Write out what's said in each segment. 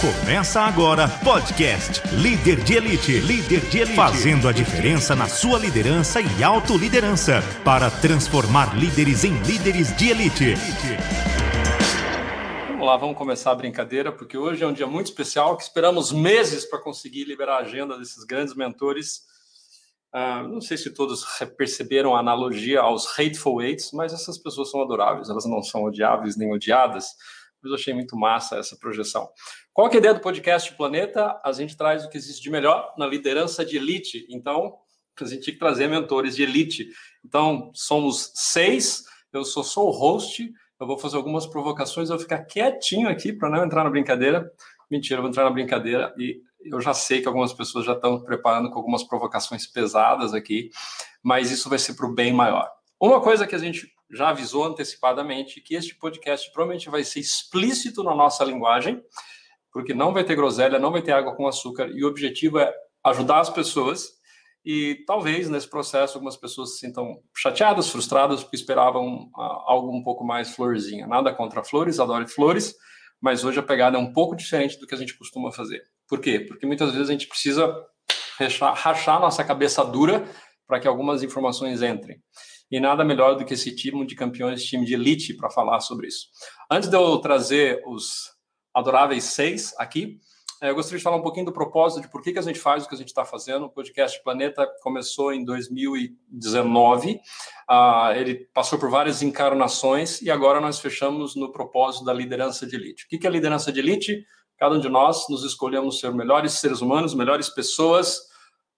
Começa agora podcast Líder de Elite. Líder de Elite. Fazendo a diferença na sua liderança e autoliderança para transformar líderes em líderes de elite. Vamos lá, vamos começar a brincadeira, porque hoje é um dia muito especial que esperamos meses para conseguir liberar a agenda desses grandes mentores. Uh, não sei se todos perceberam a analogia aos Hateful Eights, mas essas pessoas são adoráveis, elas não são odiáveis nem odiadas mas eu achei muito massa essa projeção. Qual é a ideia do podcast Planeta? A gente traz o que existe de melhor na liderança de elite. Então, a gente tem que trazer mentores de elite. Então, somos seis, eu sou só o host, eu vou fazer algumas provocações, eu vou ficar quietinho aqui para não entrar na brincadeira. Mentira, eu vou entrar na brincadeira e eu já sei que algumas pessoas já estão preparando com algumas provocações pesadas aqui, mas isso vai ser para o bem maior. Uma coisa que a gente já avisou antecipadamente que este podcast provavelmente vai ser explícito na nossa linguagem, porque não vai ter groselha, não vai ter água com açúcar, e o objetivo é ajudar as pessoas. E talvez nesse processo algumas pessoas se sintam chateadas, frustradas, porque esperavam uh, algo um pouco mais florzinha. Nada contra flores, adoro flores, mas hoje a pegada é um pouco diferente do que a gente costuma fazer. Por quê? Porque muitas vezes a gente precisa rachar, rachar nossa cabeça dura para que algumas informações entrem e nada melhor do que esse time de campeões, time de elite, para falar sobre isso. Antes de eu trazer os adoráveis seis aqui, eh, eu gostaria de falar um pouquinho do propósito de por que, que a gente faz o que a gente está fazendo. O podcast Planeta começou em 2019, uh, ah, ele passou por várias encarnações e agora nós fechamos no propósito da liderança de elite. O que, que é liderança de elite? Cada um de nós nos escolhemos ser melhores seres humanos, melhores pessoas,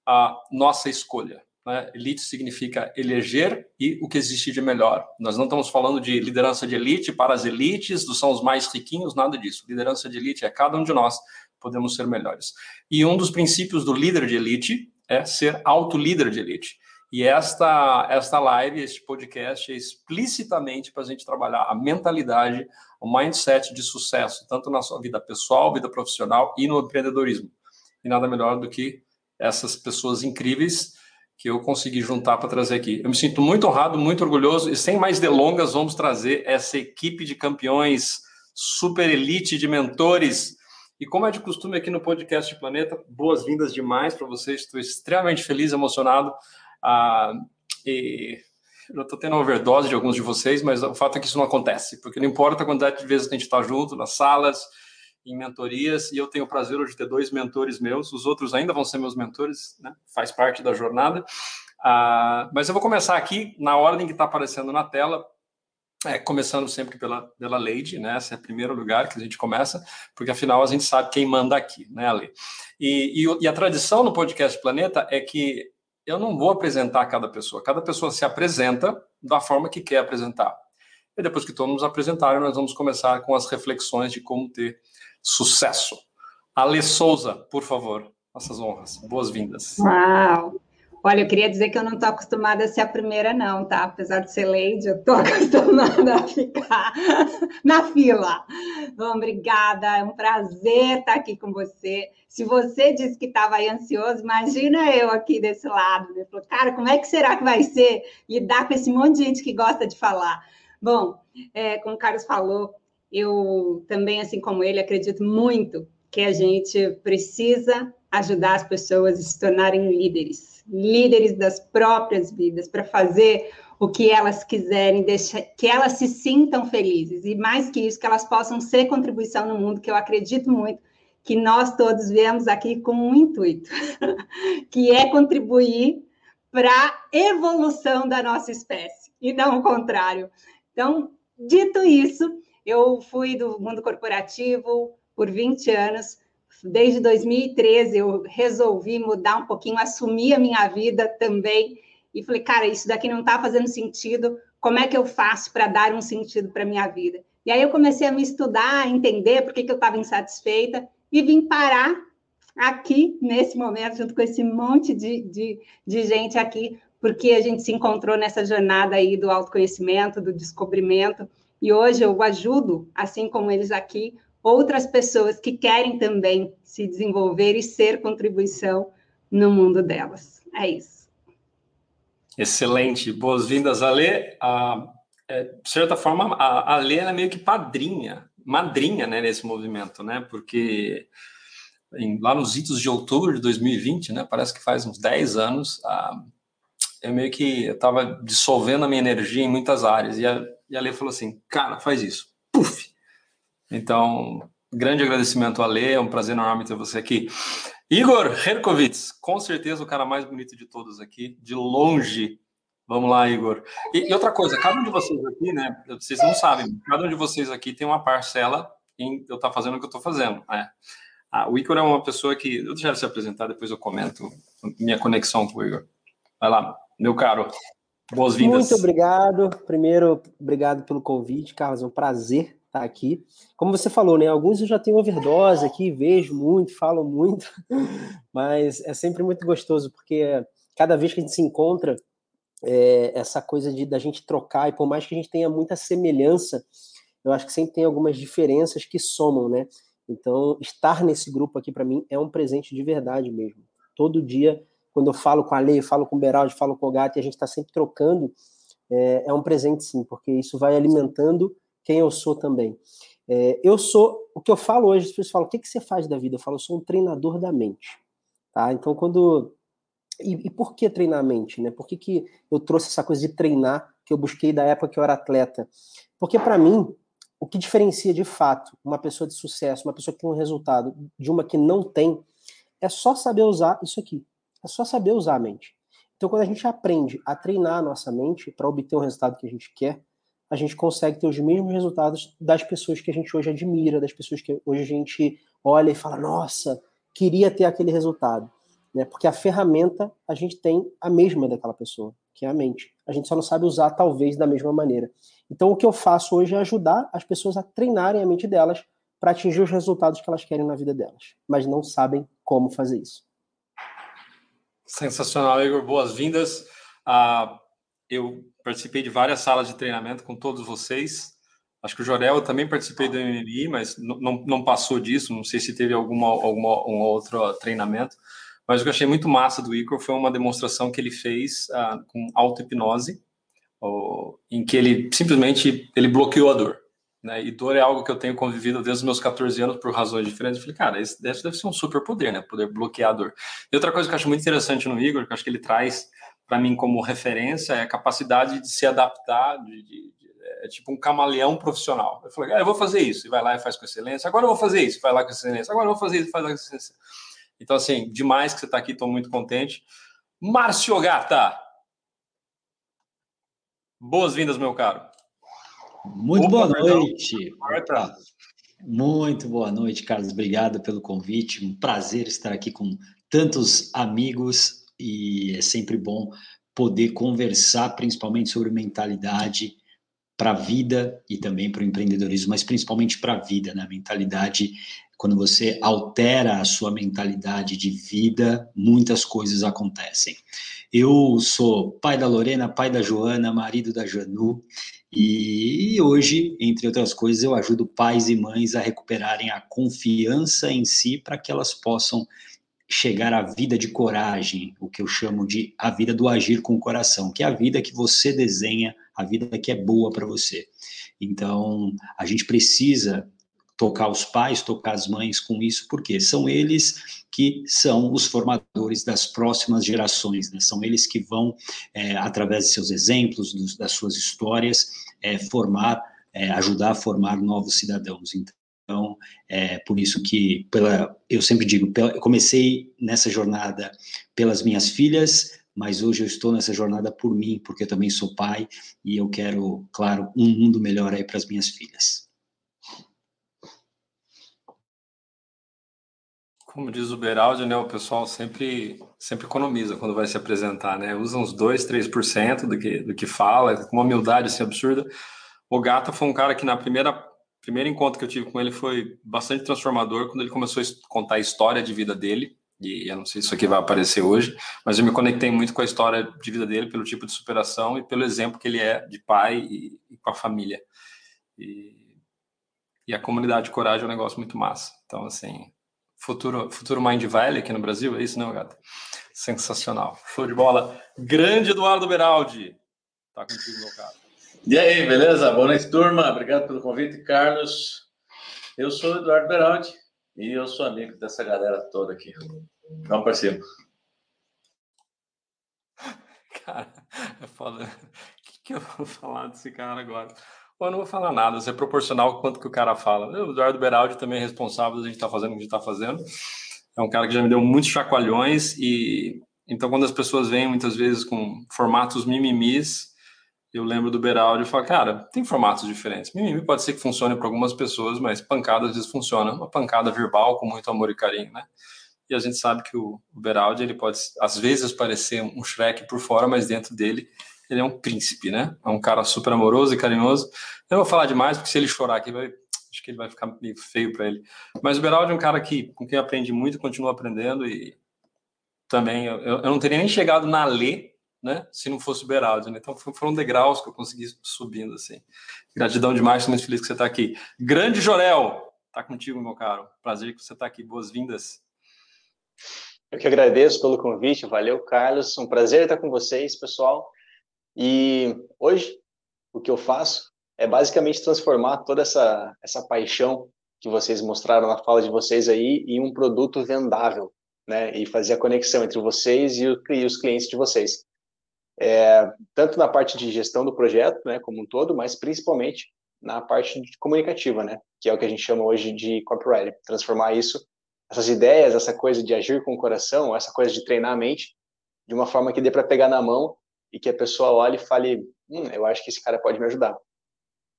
a nossa escolha. Né? Elite significa eleger e o que existe de melhor. Nós não estamos falando de liderança de elite para as elites, são os mais riquinhos, nada disso. Liderança de elite é cada um de nós podemos ser melhores. E um dos princípios do líder de elite é ser auto-líder de elite. E esta, esta live, este podcast é explicitamente para a gente trabalhar a mentalidade, o mindset de sucesso, tanto na sua vida pessoal, vida profissional e no empreendedorismo. E nada melhor do que essas pessoas incríveis que eu consegui juntar para trazer aqui. Eu me sinto muito honrado, muito orgulhoso e sem mais delongas vamos trazer essa equipe de campeões super elite de mentores. E como é de costume aqui no podcast Planeta, boas-vindas demais para vocês. Estou extremamente feliz, emocionado. Ah, e eu estou tendo overdose de alguns de vocês, mas o fato é que isso não acontece, porque não importa a quantidade de vezes que a gente está junto nas salas, em mentorias e eu tenho o prazer hoje de ter dois mentores meus, os outros ainda vão ser meus mentores, né? faz parte da jornada. Ah, mas eu vou começar aqui na ordem que está aparecendo na tela, é, começando sempre pela, pela Lady, né? Esse é o primeiro lugar que a gente começa, porque afinal a gente sabe quem manda aqui, né, Ale? E, e, e a tradição no podcast Planeta é que eu não vou apresentar cada pessoa, cada pessoa se apresenta da forma que quer apresentar. E depois que todos nos apresentarem, nós vamos começar com as reflexões de como ter sucesso. Ale Souza, por favor, nossas honras. Boas-vindas. Uau! Olha, eu queria dizer que eu não estou acostumada a ser a primeira, não, tá? Apesar de ser lady, eu estou acostumada a ficar na fila. Bom, obrigada, é um prazer estar aqui com você. Se você disse que estava aí ansioso, imagina eu aqui desse lado. Né? Cara, como é que será que vai ser lidar com esse monte de gente que gosta de falar? Bom, é, como o Carlos falou, eu também, assim como ele, acredito muito que a gente precisa ajudar as pessoas a se tornarem líderes, líderes das próprias vidas, para fazer o que elas quiserem, deixar, que elas se sintam felizes e mais que isso, que elas possam ser contribuição no mundo, que eu acredito muito que nós todos viemos aqui com um intuito, que é contribuir para a evolução da nossa espécie e não o contrário. Então, dito isso, eu fui do mundo corporativo por 20 anos. Desde 2013 eu resolvi mudar um pouquinho, assumir a minha vida também e falei, cara, isso daqui não está fazendo sentido. Como é que eu faço para dar um sentido para minha vida? E aí eu comecei a me estudar, a entender por que, que eu estava insatisfeita e vim parar aqui nesse momento junto com esse monte de, de, de gente aqui, porque a gente se encontrou nessa jornada aí do autoconhecimento, do descobrimento. E hoje eu ajudo, assim como eles aqui, outras pessoas que querem também se desenvolver e ser contribuição no mundo delas. É isso. Excelente. Boas-vindas, Alê. Ah, é, de certa forma, a Alê é meio que padrinha madrinha né, nesse movimento, né? Porque em, lá nos idos de outubro de 2020, né? Parece que faz uns 10 anos, a, eu meio que estava dissolvendo a minha energia em muitas áreas. E a, e a Lê falou assim, cara, faz isso. Puf! Então, grande agradecimento a Lê, é um prazer enorme ter você aqui. Igor Herkovitz, com certeza o cara mais bonito de todos aqui, de longe. Vamos lá, Igor. E, e outra coisa, cada um de vocês aqui, né? Vocês não sabem, cada um de vocês aqui tem uma parcela em eu estar tá fazendo o que eu estou fazendo. Né? Ah, o Igor é uma pessoa que. Eu deixar ele se apresentar, depois eu comento minha conexão com o Igor. Vai lá, meu caro. Boas-vindas. Muito obrigado. Primeiro, obrigado pelo convite, Carlos. É um prazer estar aqui. Como você falou, né? Alguns eu já tenho overdose aqui, vejo muito, falo muito, mas é sempre muito gostoso, porque cada vez que a gente se encontra, é, essa coisa de da gente trocar, e por mais que a gente tenha muita semelhança, eu acho que sempre tem algumas diferenças que somam, né? Então, estar nesse grupo aqui para mim é um presente de verdade mesmo. Todo dia, quando eu falo com a Lei, falo com o Beraldi, falo com o Gato, e a gente está sempre trocando, é, é, um presente sim, porque isso vai alimentando quem eu sou também. É, eu sou, o que eu falo hoje, as pessoas falam, o que, que você faz da vida? Eu falo, eu sou um treinador da mente. Tá? Então, quando e, e, por que treinar a mente? Né? Por que, que eu trouxe essa coisa de treinar que eu busquei da época que eu era atleta? Porque, para mim, o que diferencia de fato uma pessoa de sucesso, uma pessoa que tem um resultado, de uma que não tem, é só saber usar isso aqui. É só saber usar a mente. Então, quando a gente aprende a treinar a nossa mente para obter o resultado que a gente quer, a gente consegue ter os mesmos resultados das pessoas que a gente hoje admira, das pessoas que hoje a gente olha e fala: nossa, queria ter aquele resultado né? Porque a ferramenta a gente tem a mesma daquela pessoa, que é a mente. A gente só não sabe usar talvez da mesma maneira. Então o que eu faço hoje é ajudar as pessoas a treinarem a mente delas para atingir os resultados que elas querem na vida delas, mas não sabem como fazer isso. Sensacional, Igor. Boas-vindas. Uh, eu participei de várias salas de treinamento com todos vocês. Acho que o Jorel eu também participei do MMI, mas não, não passou disso. Não sei se teve alguma, alguma um outro treinamento. Mas o que eu achei muito massa do Igor foi uma demonstração que ele fez uh, com auto-hipnose, em que ele simplesmente ele bloqueou a dor. Né? E dor é algo que eu tenho convivido desde os meus 14 anos por razões diferentes. Eu falei, cara, esse deve, ser um super poder, né? Poder bloquear a dor. E outra coisa que eu acho muito interessante no Igor, que eu acho que ele traz para mim como referência, é a capacidade de se adaptar, de, de, é tipo um camaleão profissional. Eu falei, ah, eu vou fazer isso, e vai lá e faz com excelência. Agora eu vou fazer isso, vai lá com excelência. Agora eu vou fazer isso, faz com excelência. Então, assim, demais que você está aqui, estou muito contente. Márcio Gata. Boas-vindas, meu caro. Muito Opa, boa noite. Marta. Muito boa noite, Carlos. Obrigado pelo convite. Um prazer estar aqui com tantos amigos e é sempre bom poder conversar, principalmente sobre mentalidade para a vida e também para o empreendedorismo, mas principalmente para a vida, né? Mentalidade quando você altera a sua mentalidade de vida, muitas coisas acontecem. Eu sou pai da Lorena, pai da Joana, marido da Janu, e hoje, entre outras coisas, eu ajudo pais e mães a recuperarem a confiança em si para que elas possam chegar à vida de coragem, o que eu chamo de a vida do agir com o coração, que é a vida que você desenha, a vida que é boa para você. Então, a gente precisa tocar os pais, tocar as mães com isso, porque são eles que são os formadores das próximas gerações, né? são eles que vão, é, através de seus exemplos, dos, das suas histórias, é, formar, é, ajudar a formar novos cidadãos. Então, é por isso que, pela, eu sempre digo, pela, eu comecei nessa jornada pelas minhas filhas, mas hoje eu estou nessa jornada por mim, porque eu também sou pai e eu quero, claro, um mundo melhor aí para as minhas filhas. Como diz o Beraldi, né, o pessoal sempre, sempre economiza quando vai se apresentar, né? Usa uns 2, 3% do que, do que fala, com uma humildade assim, absurda. O Gata foi um cara que na primeira primeiro encontro que eu tive com ele foi bastante transformador quando ele começou a contar a história de vida dele. E eu não sei se isso aqui vai aparecer hoje, mas eu me conectei muito com a história de vida dele, pelo tipo de superação e pelo exemplo que ele é de pai e, e com a família. E, e a comunidade de coragem é um negócio muito massa. Então, assim, futuro, futuro Mind Valley aqui no Brasil, é isso, não, gato? Sensacional. Show de bola. Grande Eduardo Beraldi. Tá contigo, meu cara. E aí, beleza? Boa noite, turma. Obrigado pelo convite, Carlos. Eu sou o Eduardo Beraldi e eu sou amigo dessa galera toda aqui. Vamos para cima. Cara, é foda. O que, que eu vou falar desse cara agora? Pô, eu não vou falar nada, isso é proporcional ao quanto que o cara fala. O Eduardo Beraldi também é responsável da gente estar tá fazendo o que a gente está fazendo. É um cara que já me deu muitos chacoalhões e então quando as pessoas vêm muitas vezes com formatos mimimis, eu lembro do Beraldi e falo, cara, tem formatos diferentes. Mimimi pode ser que funcione para algumas pessoas, mas pancada às vezes funciona. Uma pancada verbal com muito amor e carinho, né? E a gente sabe que o, Beraldi, ele pode, às vezes, parecer um Shrek por fora, mas dentro dele, ele é um príncipe, né? É um cara super amoroso e carinhoso. Eu não vou falar demais, porque se ele chorar aqui, vai, acho que ele vai ficar meio feio para ele. Mas o Beraldi é um cara que, com quem aprende muito, continua aprendendo e também, eu, eu não teria nem chegado na Lê, né? Se não fosse o Beraldi, né? Então foram degraus que eu consegui subindo assim. Gratidão demais, estou muito feliz que você está aqui. Grande Jorel, tá contigo, meu caro. Prazer que você está aqui. Boas-vindas. Eu que agradeço pelo convite. Valeu, Carlos. Um prazer estar com vocês, pessoal. E hoje o que eu faço é basicamente transformar toda essa essa paixão que vocês mostraram na fala de vocês aí em um produto vendável, né? E fazer a conexão entre vocês e, o, e os clientes de vocês. É, tanto na parte de gestão do projeto, né, como um todo, mas principalmente na parte comunicativa, né, que é o que a gente chama hoje de copyright, transformar isso, essas ideias, essa coisa de agir com o coração, essa coisa de treinar a mente, de uma forma que dê para pegar na mão e que a pessoa olhe e fale, hum, eu acho que esse cara pode me ajudar.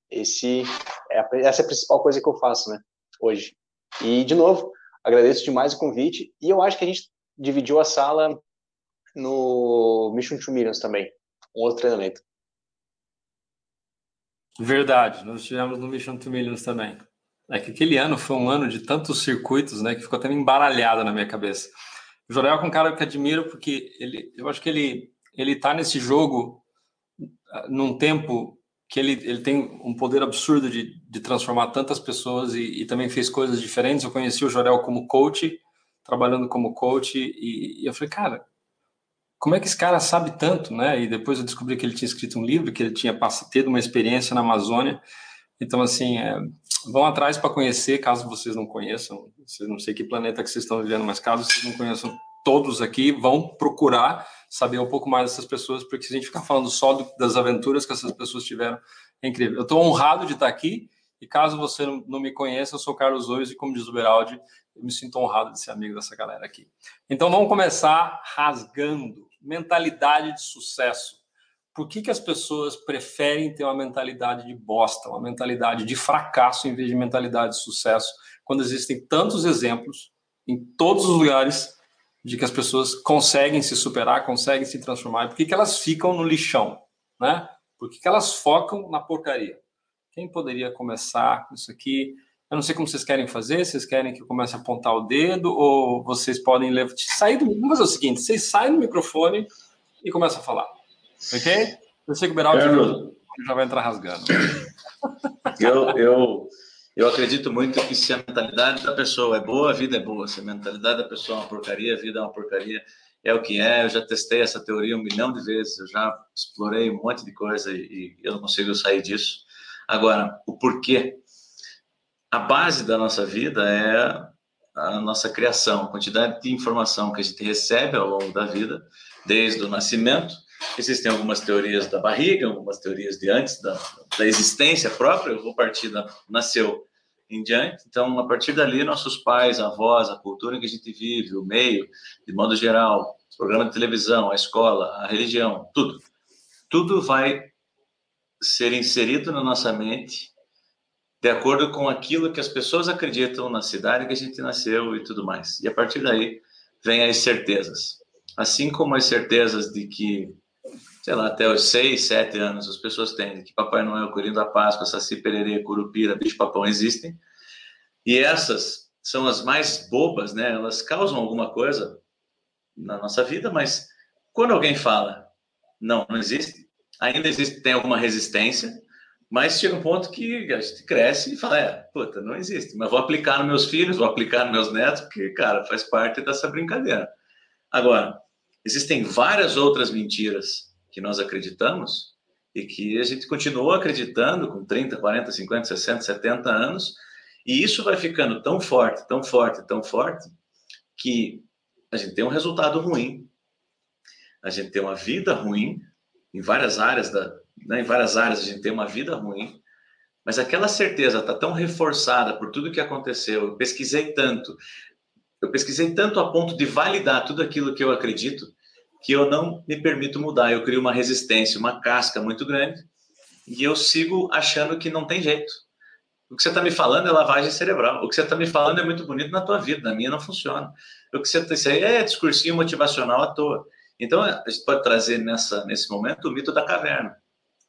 Esse é essa é a principal coisa que eu faço, né, hoje. E de novo, agradeço demais o convite e eu acho que a gente dividiu a sala no Mission to Millions também, um outro treinamento. Verdade, nós tivemos no Mission to Millions também. É que aquele ano foi um ano de tantos circuitos, né, que ficou até embaralhado na minha cabeça. O Jorel é um cara que admiro porque ele, eu acho que ele ele tá nesse jogo ah, num tempo que ele, ele tem um poder absurdo de, de transformar tantas pessoas e, e também fez coisas diferentes. Eu conheci o Jorel como coach, trabalhando como coach, e, e eu falei, cara, como é que esse cara sabe tanto, né? E depois eu descobri que ele tinha escrito um livro, que ele tinha tido uma experiência na Amazônia. Então, assim, é, vão atrás para conhecer, caso vocês não conheçam. Não sei que planeta que vocês estão vivendo, mas caso vocês não conheçam todos aqui, vão procurar saber um pouco mais dessas pessoas, porque se a gente ficar falando só do, das aventuras que essas pessoas tiveram, é incrível. Eu estou honrado de estar aqui, e caso você não, me conheça, eu sou Carlos Ois, e como diz o Beraldi, eu me sinto honrado de ser amigo dessa galera aqui. Então, vamos começar rasgando mentalidade de sucesso. Por que, que as pessoas preferem ter uma mentalidade de bosta, uma mentalidade de fracasso em vez de mentalidade de sucesso, quando existem tantos exemplos em todos os lugares de que as pessoas conseguem se superar, conseguem se transformar? Por que, que elas ficam no lixão? Né? Por que, que elas focam na porcaria? Quem poderia começar com isso aqui? Eu não sei como vocês querem fazer, vocês querem que eu comece a apontar o dedo ou vocês podem levar, sair do. Vamos fazer o seguinte: vocês saem do microfone e começam a falar. Ok? Eu sei que o Beraldo Quero... já vai entrar rasgando. Eu, eu, eu acredito muito que se a mentalidade da pessoa é boa, a vida é boa. Se a mentalidade da pessoa é uma porcaria, a vida é uma porcaria. É o que é. Eu já testei essa teoria um milhão de vezes. Eu já explorei um monte de coisa e, e eu não consigo sair disso. Agora, o porquê a base da nossa vida é a nossa criação, a quantidade de informação que a gente recebe ao longo da vida, desde o nascimento. Existem algumas teorias da barriga, algumas teorias de antes da, da existência própria. Eu vou partir da nasceu em diante. Então, a partir dali, nossos pais, avós, a cultura em que a gente vive, o meio, de modo geral, os programas de televisão, a escola, a religião, tudo, tudo vai ser inserido na nossa mente de acordo com aquilo que as pessoas acreditam na cidade que a gente nasceu e tudo mais. E a partir daí vem as certezas. Assim como as certezas de que, sei lá, até os seis, sete anos as pessoas têm que Papai Noel, Corinho da Páscoa, Saci Pererê, Curupira, Bicho-Papão existem. E essas são as mais bobas, né? Elas causam alguma coisa na nossa vida, mas quando alguém fala, não, não existe, ainda existe, tem alguma resistência, mas chega um ponto que a gente cresce e fala, é, puta, não existe. Mas vou aplicar nos meus filhos, vou aplicar nos meus netos, porque, cara, faz parte dessa brincadeira. Agora, existem várias outras mentiras que nós acreditamos e que a gente continua acreditando com 30, 40, 50, 60, 70 anos E isso vai ficando tão forte, tão forte, tão forte, que a gente tem um resultado ruim, a gente tem uma vida ruim, em várias áreas da, né, em várias áreas a gente tem uma vida ruim, mas aquela certeza está tão reforçada por tudo que aconteceu. Eu pesquisei tanto, eu pesquisei tanto a ponto de validar tudo aquilo que eu acredito, que eu não me permito mudar. Eu crio uma resistência, uma casca muito grande, e eu sigo achando que não tem jeito. O que você está me falando é lavagem cerebral. O que você está me falando é muito bonito na tua vida, na minha não funciona. O que você tá, isso aí é discursinho motivacional à toa. Então, a gente pode trazer nessa, nesse momento o mito da caverna.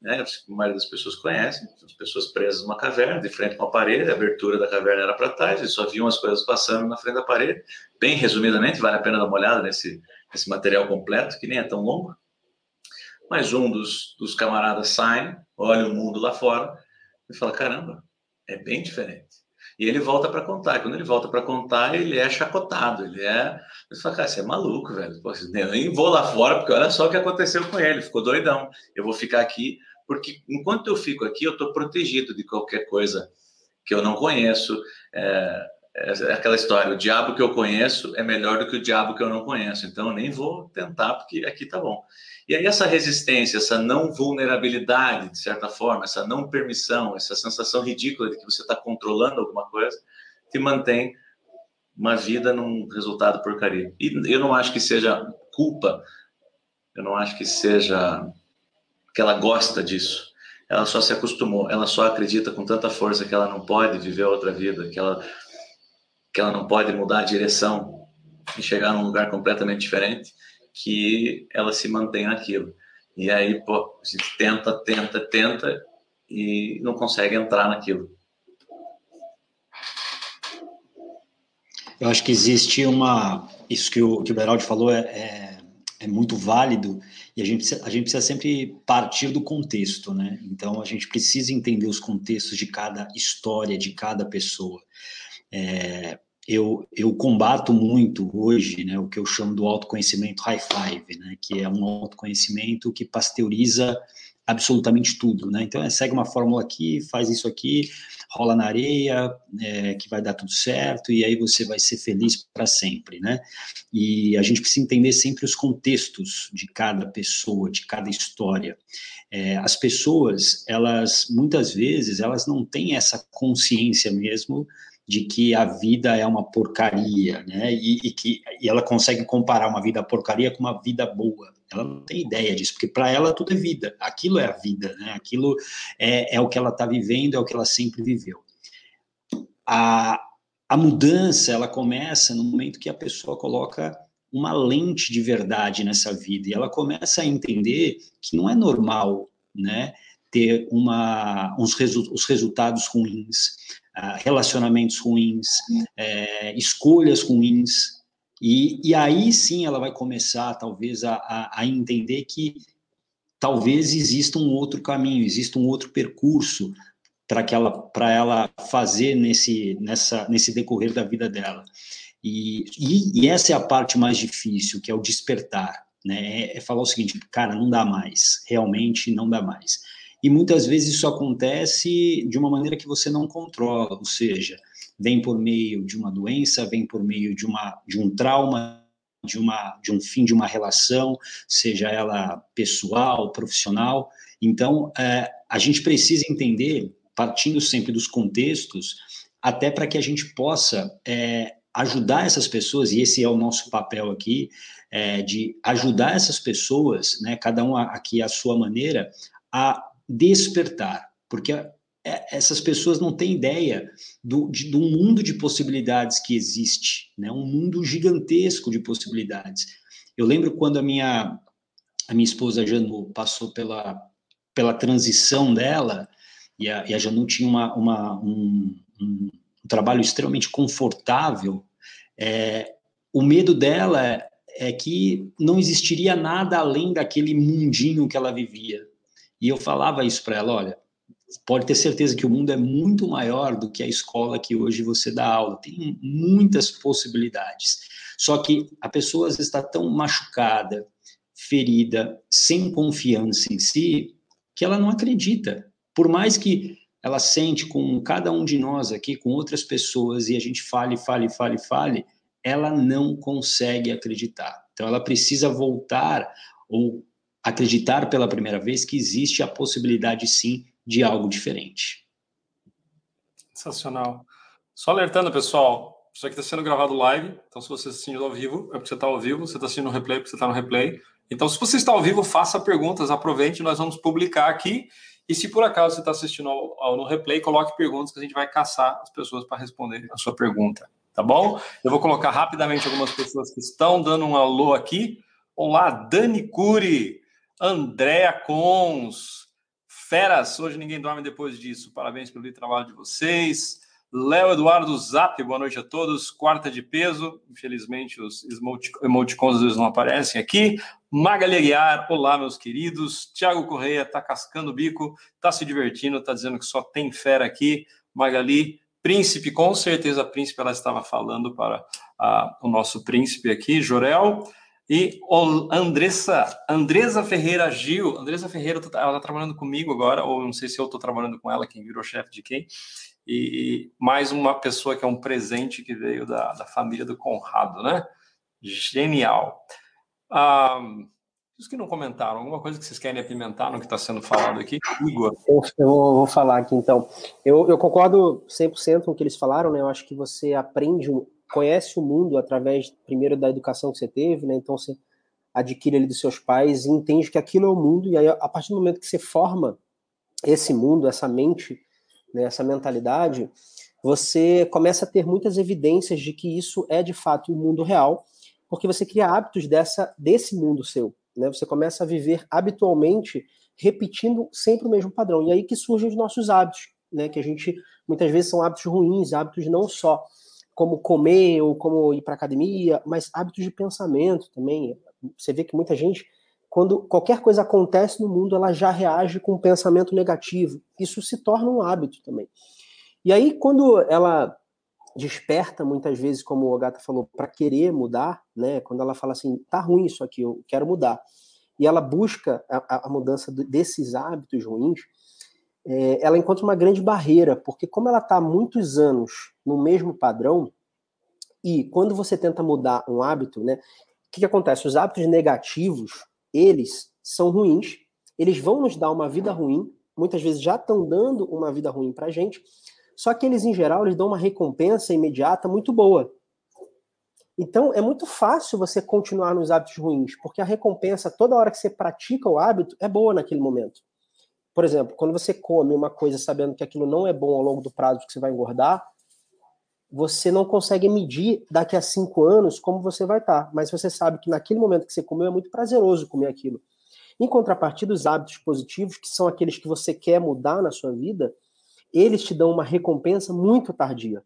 Né? A maioria das pessoas conhecem, as pessoas presas numa caverna, de frente com a parede, a abertura da caverna era para trás, eles só viam as coisas passando na frente da parede. Bem resumidamente, vale a pena dar uma olhada nesse, nesse material completo, que nem é tão longo. Mas um dos, dos camaradas sai, olha o mundo lá fora e fala: caramba, é bem diferente. E ele volta para contar. E quando ele volta para contar, ele é chacotado. Ele é. Você fala, cara, você é maluco, velho. Pô, eu nem vou lá fora, porque olha só o que aconteceu com ele. Ficou doidão. Eu vou ficar aqui, porque enquanto eu fico aqui, eu estou protegido de qualquer coisa que eu não conheço. É, é aquela história: o diabo que eu conheço é melhor do que o diabo que eu não conheço. Então, eu nem vou tentar, porque aqui tá bom. E aí essa resistência, essa não vulnerabilidade, de certa forma, essa não permissão, essa sensação ridícula de que você está controlando alguma coisa, te mantém uma vida num resultado porcaria. E eu não acho que seja culpa, eu não acho que seja que ela gosta disso. Ela só se acostumou, ela só acredita com tanta força que ela não pode viver outra vida, que ela que ela não pode mudar a direção e chegar num lugar completamente diferente que ela se mantém naquilo. E aí, pô, a gente tenta, tenta, tenta e não consegue entrar naquilo. Eu acho que existe uma. Isso que o, que o Beraldi falou é, é, é, muito válido e a gente, a gente precisa sempre partir do contexto, né? Então a gente precisa entender os contextos de cada história, de cada pessoa. É, eu, eu combato muito hoje né, o que eu chamo do autoconhecimento high five, né, que é um autoconhecimento que pasteuriza absolutamente tudo. Né? Então, é, segue uma fórmula aqui, faz isso aqui, rola na areia, é, que vai dar tudo certo, e aí você vai ser feliz para sempre. Né? E a gente precisa entender sempre os contextos de cada pessoa, de cada história. É, as pessoas, elas, muitas vezes, elas não têm essa consciência mesmo de que a vida é uma porcaria, né? E, e que e ela consegue comparar uma vida porcaria com uma vida boa. Ela não tem ideia disso, porque para ela tudo é vida. Aquilo é a vida, né? Aquilo é, é o que ela está vivendo, é o que ela sempre viveu. A, a mudança ela começa no momento que a pessoa coloca uma lente de verdade nessa vida e ela começa a entender que não é normal, né? Ter uma, uns resu os resultados ruins, relacionamentos ruins, é, escolhas ruins, e, e, aí sim ela vai começar, talvez, a, a, a entender que talvez exista um outro caminho, exista um outro percurso para que ela para ela fazer nesse nessa nesse decorrer da vida dela. E, e, e, essa é a parte mais difícil que é o despertar né? É, é falar o seguinte cara não dá mais realmente não dá mais e muitas vezes isso acontece de uma maneira que você não controla, ou seja, vem por meio de uma doença, vem por meio de, uma, de um trauma, de, uma, de um fim de uma relação, seja ela pessoal, profissional. Então, é, a gente precisa entender, partindo sempre dos contextos, até para que a gente possa é, ajudar essas pessoas, e esse é o nosso papel aqui, é, de ajudar essas pessoas, né, cada um aqui à sua maneira, a despertar, porque é, essas pessoas não têm ideia do, de, do mundo de possibilidades que existe, né? um mundo gigantesco de possibilidades. Eu lembro quando a minha, a minha esposa Janu passou pela, pela transição dela, e a, e a Janu tinha uma, uma um, um, trabalho extremamente confortável, é, o medo dela é, é que não existiria nada além daquele mundinho que ela vivia. E eu falava isso para ela, olha, pode ter certeza que o mundo é muito maior do que a escola que hoje você dá aula. Tem muitas possibilidades. Só que a pessoa está tão machucada, ferida, sem confiança em si, que ela não acredita. Por mais que ela sente com cada um de nós aqui, com outras pessoas, e a gente fale, fale, fale, fale, ela não consegue acreditar. Então, ela precisa voltar ou acreditar pela primeira vez que existe a possibilidade, sim, de algo diferente. Sensacional. Só alertando, pessoal, isso aqui está sendo gravado live, então se você está assistindo ao vivo, é porque você está ao vivo, você está assistindo no replay, é porque você está no replay. Então, se você está ao vivo, faça perguntas, aproveite, nós vamos publicar aqui. E se por acaso você está assistindo ao, ao, no replay, coloque perguntas que a gente vai caçar as pessoas para responder a sua pergunta, tá bom? Eu vou colocar rapidamente algumas pessoas que estão dando um alô aqui. Olá, Dani Cury, Andréa Cons, Feras, hoje ninguém dorme depois disso. Parabéns pelo trabalho de vocês. Léo Eduardo Zap, boa noite a todos. Quarta de peso, infelizmente os emoticons não aparecem aqui. Magali Aguiar, olá, meus queridos. Tiago Correia tá cascando o bico, tá se divertindo, tá dizendo que só tem fera aqui. Magali, príncipe, com certeza, príncipe, ela estava falando para a, o nosso príncipe aqui, Jorel. E Andressa, Andresa Ferreira Gil, Andressa Ferreira, ela está trabalhando comigo agora, ou não sei se eu estou trabalhando com ela, quem virou chefe de quem e mais uma pessoa que é um presente que veio da, da família do Conrado, né? Genial. Ah, os que não comentaram, alguma coisa que vocês querem apimentar no que está sendo falado aqui? Igor. Eu, eu vou falar aqui, então. Eu, eu concordo 100% com o que eles falaram, né? Eu acho que você aprende, conhece o mundo através, primeiro, da educação que você teve, né? Então, você adquire ele dos seus pais e entende que aquilo é o mundo, e aí, a partir do momento que você forma esse mundo, essa mente, né, essa mentalidade, você começa a ter muitas evidências de que isso é de fato o mundo real, porque você cria hábitos dessa desse mundo seu. Né? Você começa a viver habitualmente repetindo sempre o mesmo padrão. E aí que surgem os nossos hábitos, né? que a gente muitas vezes são hábitos ruins, hábitos não só como comer ou como ir para academia, mas hábitos de pensamento também. Você vê que muita gente quando qualquer coisa acontece no mundo, ela já reage com um pensamento negativo. Isso se torna um hábito também. E aí, quando ela desperta, muitas vezes, como o Gata falou, para querer mudar, né? Quando ela fala assim, tá ruim isso aqui, eu quero mudar. E ela busca a, a mudança desses hábitos ruins, é, ela encontra uma grande barreira, porque como ela está há muitos anos no mesmo padrão, e quando você tenta mudar um hábito, né? O que, que acontece? Os hábitos negativos, eles são ruins, eles vão nos dar uma vida ruim, muitas vezes já estão dando uma vida ruim para a gente, só que eles, em geral, eles dão uma recompensa imediata muito boa. Então, é muito fácil você continuar nos hábitos ruins, porque a recompensa, toda hora que você pratica o hábito, é boa naquele momento. Por exemplo, quando você come uma coisa sabendo que aquilo não é bom ao longo do prazo que você vai engordar, você não consegue medir daqui a cinco anos como você vai estar, mas você sabe que naquele momento que você comeu é muito prazeroso comer aquilo. Em contrapartida, os hábitos positivos, que são aqueles que você quer mudar na sua vida, eles te dão uma recompensa muito tardia.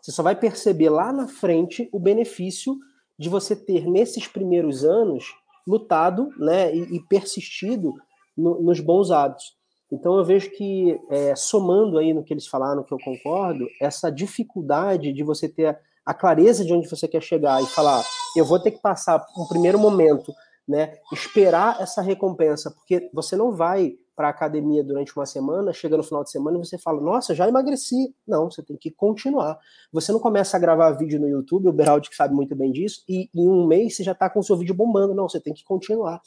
Você só vai perceber lá na frente o benefício de você ter, nesses primeiros anos, lutado né, e, e persistido no, nos bons hábitos. Então eu vejo que, é, somando aí no que eles falaram, que eu concordo, essa dificuldade de você ter a clareza de onde você quer chegar e falar, eu vou ter que passar um primeiro momento, né, esperar essa recompensa, porque você não vai para a academia durante uma semana, chega no final de semana e você fala, nossa, já emagreci. Não, você tem que continuar. Você não começa a gravar vídeo no YouTube, o Beraldi que sabe muito bem disso, e em um mês você já está com o seu vídeo bombando. Não, você tem que continuar.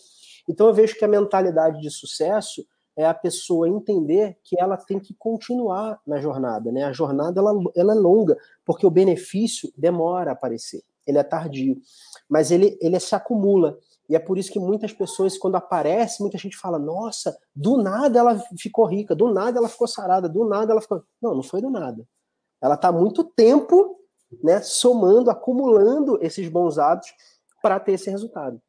Então eu vejo que a mentalidade de sucesso é a pessoa entender que ela tem que continuar na jornada, né? A jornada ela, ela é longa, porque o benefício demora a aparecer, ele é tardio, mas ele, ele se acumula. E é por isso que muitas pessoas, quando aparece, muita gente fala: Nossa, do nada ela ficou rica, do nada ela ficou sarada, do nada ela ficou. Não, não foi do nada. Ela está muito tempo né, somando, acumulando esses bons hábitos para ter esse resultado.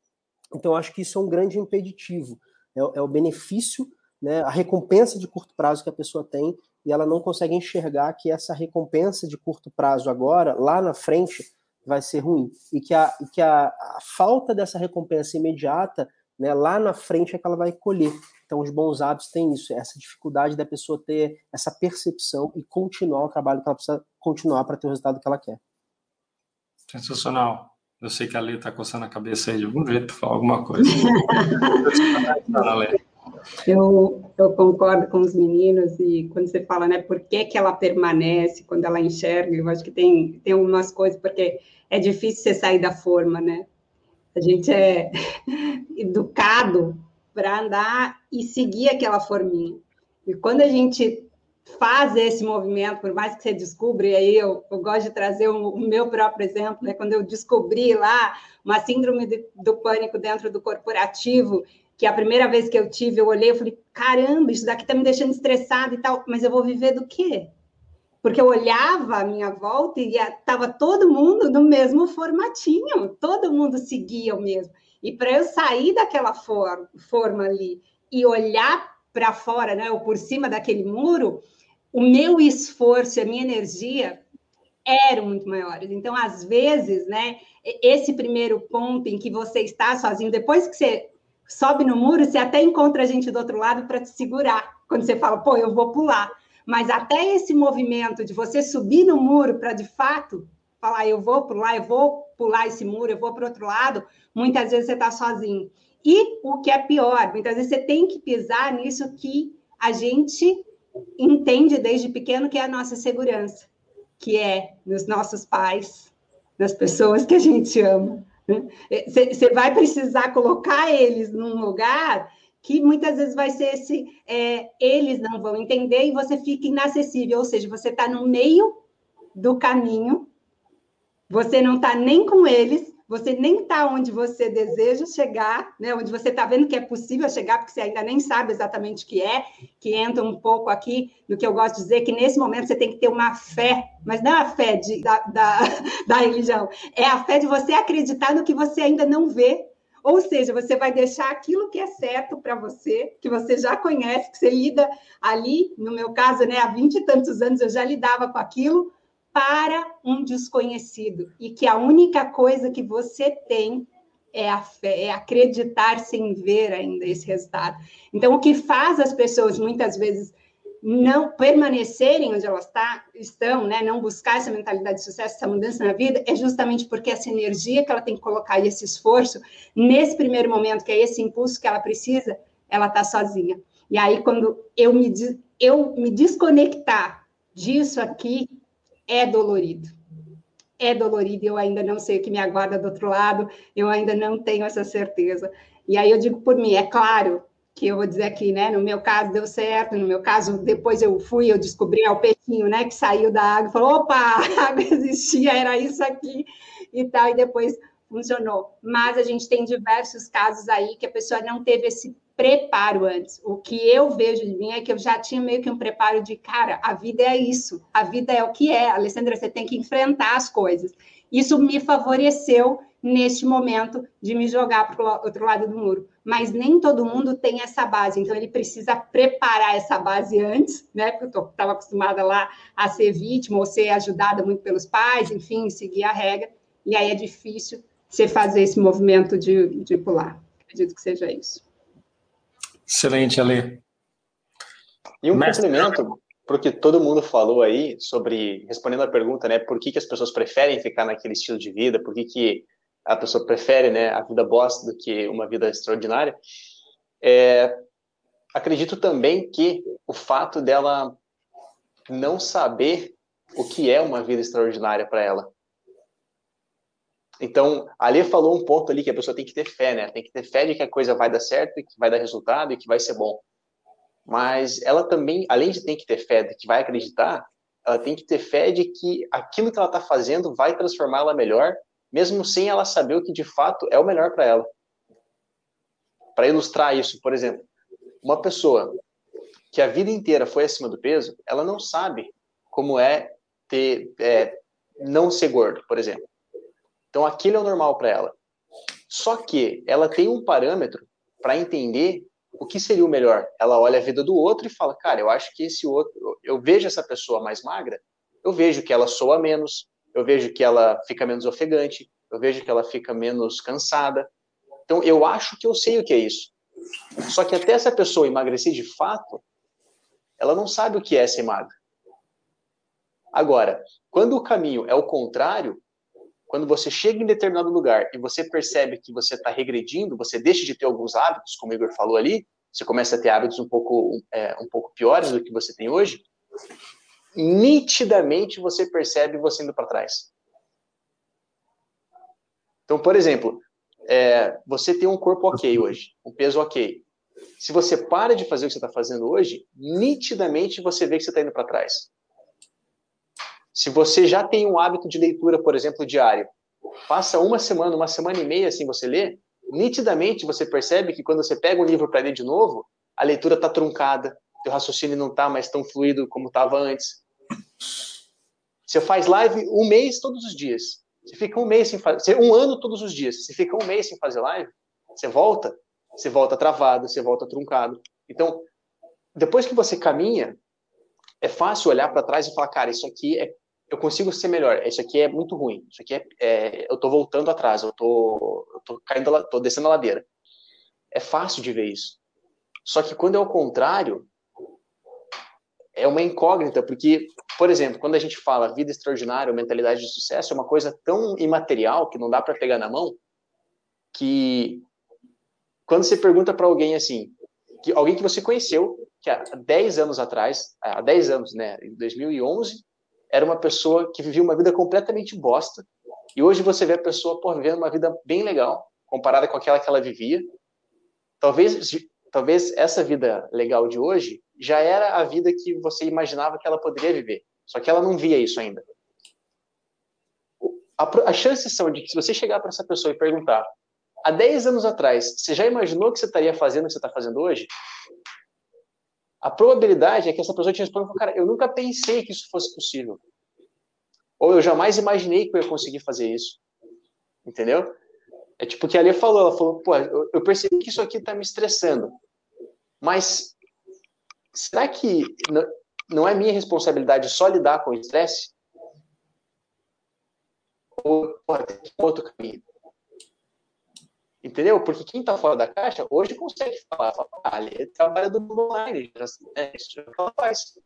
Então, acho que isso é um grande impeditivo. É, é o benefício né, a recompensa de curto prazo que a pessoa tem e ela não consegue enxergar que essa recompensa de curto prazo agora, lá na frente, vai ser ruim. E que a, que a, a falta dessa recompensa imediata, né, lá na frente é que ela vai colher. Então, os bons hábitos têm isso, essa dificuldade da pessoa ter essa percepção e continuar o trabalho que ela precisa continuar para ter o resultado que ela quer. Sensacional. Eu sei que a Lê está coçando a cabeça aí de algum jeito para falar alguma coisa. Eu, eu concordo com os meninos e quando você fala, né, por que, que ela permanece quando ela enxerga, eu acho que tem, tem umas coisas, porque é difícil você sair da forma, né? A gente é educado para andar e seguir aquela forminha. E quando a gente faz esse movimento, por mais que você descubra, e aí eu, eu gosto de trazer o, o, meu próprio exemplo, né? quando eu descobri lá uma síndrome de, do pânico dentro do corporativo, que a primeira vez que eu tive, eu olhei e falei, caramba, isso daqui está me deixando estressada e tal, mas eu vou viver do quê? Porque eu olhava a minha volta e estava todo mundo no mesmo formatinho, todo mundo seguia o mesmo. E para eu sair daquela for forma ali e olhar para fora, né, ou por cima daquele muro, o meu esforço, a minha energia eram muito maiores. Então, às vezes, né, esse primeiro ponto em que você está sozinho, depois que você sobe no muro, você até encontra a gente do outro lado para te segurar. Quando você fala, pô, eu vou pular. Mas até esse movimento de você subir no muro para de fato falar, eu vou pular, eu vou pular esse muro, eu vou para o outro lado, muitas vezes você está sozinho. E o que é pior, muitas vezes você tem que pisar nisso que a gente entende desde pequeno que é a nossa segurança, que é nos nossos pais, nas pessoas que a gente ama. Você né? vai precisar colocar eles num lugar que muitas vezes vai ser esse, é, eles não vão entender e você fica inacessível, ou seja, você está no meio do caminho, você não está nem com eles, você nem está onde você deseja chegar, né? onde você está vendo que é possível chegar, porque você ainda nem sabe exatamente o que é, que entra um pouco aqui no que eu gosto de dizer, que nesse momento você tem que ter uma fé, mas não é a fé de, da, da, da religião, é a fé de você acreditar no que você ainda não vê, ou seja, você vai deixar aquilo que é certo para você, que você já conhece, que você lida ali, no meu caso, né, há vinte e tantos anos eu já lidava com aquilo, para um desconhecido e que a única coisa que você tem é a fé, é acreditar sem ver ainda esse resultado. Então, o que faz as pessoas muitas vezes não permanecerem onde elas tá, estão, né, não buscar essa mentalidade de sucesso, essa mudança na vida, é justamente porque essa energia que ela tem que colocar e esse esforço, nesse primeiro momento, que é esse impulso que ela precisa, ela está sozinha. E aí, quando eu me, eu me desconectar disso aqui, é dolorido. É dolorido, eu ainda não sei o que me aguarda do outro lado, eu ainda não tenho essa certeza. E aí eu digo por mim, é claro que eu vou dizer aqui, né? No meu caso deu certo, no meu caso depois eu fui, eu descobri é o peixinho, né? Que saiu da água, falou, opa, a água existia, era isso aqui e tal, e depois funcionou. Mas a gente tem diversos casos aí que a pessoa não teve esse preparo antes. O que eu vejo de mim é que eu já tinha meio que um preparo de, cara, a vida é isso, a vida é o que é. Alessandra, você tem que enfrentar as coisas. Isso me favoreceu neste momento de me jogar para o outro lado do muro. Mas nem todo mundo tem essa base, então ele precisa preparar essa base antes, né? Porque eu estava acostumada lá a ser vítima ou ser ajudada muito pelos pais, enfim, seguir a regra, e aí é difícil você fazer esse movimento de, de pular. Acredito que seja isso. Excelente, Ale. E um Mestre... complemento para o que todo mundo falou aí sobre, respondendo a pergunta, né, por que, que as pessoas preferem ficar naquele estilo de vida, por que, que a pessoa prefere né, a vida bosta do que uma vida extraordinária, é, acredito também que o fato dela não saber o que é uma vida extraordinária para ela. Então, ali falou um ponto ali que a pessoa tem que ter fé, né? Tem que ter fé de que a coisa vai dar certo, que vai dar resultado e que vai ser bom. Mas ela também, além de ter que ter fé de que vai acreditar, ela tem que ter fé de que aquilo que ela está fazendo vai transformá-la melhor, mesmo sem ela saber o que de fato é o melhor para ela. Para ilustrar isso, por exemplo, uma pessoa que a vida inteira foi acima do peso, ela não sabe como é ter é, não ser gordo, por exemplo. Então aquilo é o normal para ela. Só que ela tem um parâmetro para entender o que seria o melhor. Ela olha a vida do outro e fala: "Cara, eu acho que esse outro, eu vejo essa pessoa mais magra, eu vejo que ela soa menos, eu vejo que ela fica menos ofegante, eu vejo que ela fica menos cansada. Então eu acho que eu sei o que é isso. Só que até essa pessoa emagrecer de fato, ela não sabe o que é ser magra. Agora, quando o caminho é o contrário, quando você chega em determinado lugar e você percebe que você está regredindo, você deixa de ter alguns hábitos, como o Igor falou ali, você começa a ter hábitos um pouco, é, um pouco piores do que você tem hoje, nitidamente você percebe você indo para trás. Então, por exemplo, é, você tem um corpo ok hoje, um peso ok. Se você para de fazer o que você está fazendo hoje, nitidamente você vê que você está indo para trás. Se você já tem um hábito de leitura, por exemplo, diário, passa uma semana, uma semana e meia assim você lê, nitidamente você percebe que quando você pega o livro para ler de novo, a leitura está truncada, o raciocínio não está mais tão fluido como estava antes. Você faz live um mês todos os dias. Você fica um mês sem fazer, um ano todos os dias. Você fica um mês sem fazer live, você volta, você volta travado, você volta truncado. Então, depois que você caminha, é fácil olhar para trás e falar, cara, isso aqui é, eu consigo ser melhor. Isso aqui é muito ruim. Isso aqui é, é eu estou voltando atrás. Eu tô, eu tô caindo, tô descendo a ladeira. É fácil de ver isso. Só que quando é o contrário, é uma incógnita, porque, por exemplo, quando a gente fala vida extraordinária, mentalidade de sucesso, é uma coisa tão imaterial que não dá para pegar na mão, que quando você pergunta para alguém assim, que alguém que você conheceu, que há 10 anos atrás, há 10 anos, né, em 2011, era uma pessoa que vivia uma vida completamente bosta, e hoje você vê a pessoa por vivendo uma vida bem legal, comparada com aquela que ela vivia. Talvez, talvez essa vida legal de hoje já era a vida que você imaginava que ela poderia viver. Só que ela não via isso ainda. As chances são de que se você chegar para essa pessoa e perguntar, há 10 anos atrás, você já imaginou que você estaria fazendo o que você está fazendo hoje? A probabilidade é que essa pessoa te responda, cara, eu nunca pensei que isso fosse possível. Ou eu jamais imaginei que eu ia conseguir fazer isso. Entendeu? É tipo que a Lia falou, ela falou, pô, eu percebi que isso aqui está me estressando. Mas será que não é minha responsabilidade só lidar com o estresse? Ou pode ter outro caminho? Entendeu? Porque quem está fora da caixa hoje consegue falar, falar ah, ele trabalha do mundo online, né? isso é o que ela faz.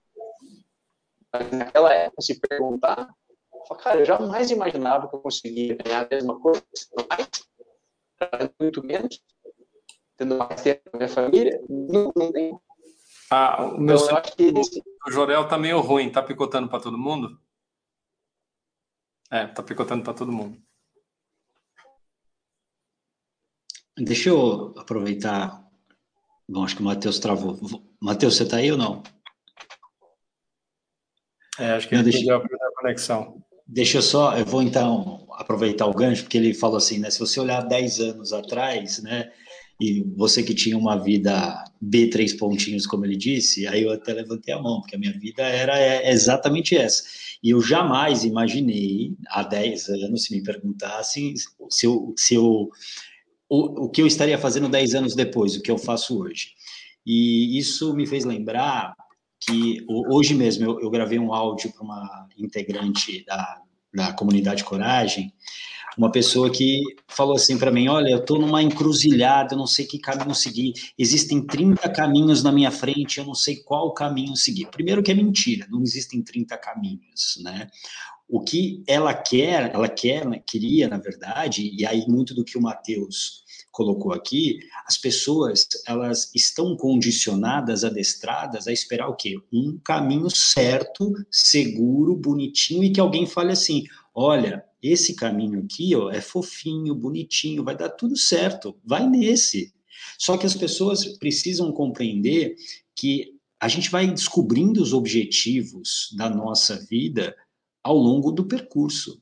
Mas naquela época, se perguntar, fala, cara, eu jamais imaginava que eu conseguia ganhar a mesma coisa, trabalhando muito menos, tendo mais tempo com a minha família, não, não tem ah, o meu então, acho que o Jorel tá meio ruim, tá picotando para todo mundo? É, tá picotando para todo mundo. Deixa eu aproveitar. Bom, acho que o Matheus travou. Matheus, você tá aí ou não? É, acho que não, ele deixa... a conexão. Deixa eu só, eu vou então aproveitar o gancho, porque ele falou assim, né? Se você olhar 10 anos atrás, né? e você que tinha uma vida B três pontinhos, como ele disse, aí eu até levantei a mão, porque a minha vida era é, exatamente essa. E eu jamais imaginei, há 10 anos, se me perguntassem, se eu, se eu, o, o que eu estaria fazendo 10 anos depois, o que eu faço hoje. E isso me fez lembrar que hoje mesmo eu, eu gravei um áudio para uma integrante da, da comunidade Coragem, uma pessoa que falou assim para mim: Olha, eu estou numa encruzilhada, eu não sei que caminho seguir. Existem 30 caminhos na minha frente, eu não sei qual caminho seguir. Primeiro, que é mentira, não existem 30 caminhos, né? O que ela quer, ela quer, né, queria, na verdade, e aí muito do que o Matheus colocou aqui, as pessoas elas estão condicionadas, adestradas a esperar o quê? Um caminho certo, seguro, bonitinho e que alguém fale assim: olha, esse caminho aqui, ó, é fofinho, bonitinho, vai dar tudo certo, vai nesse. Só que as pessoas precisam compreender que a gente vai descobrindo os objetivos da nossa vida ao longo do percurso.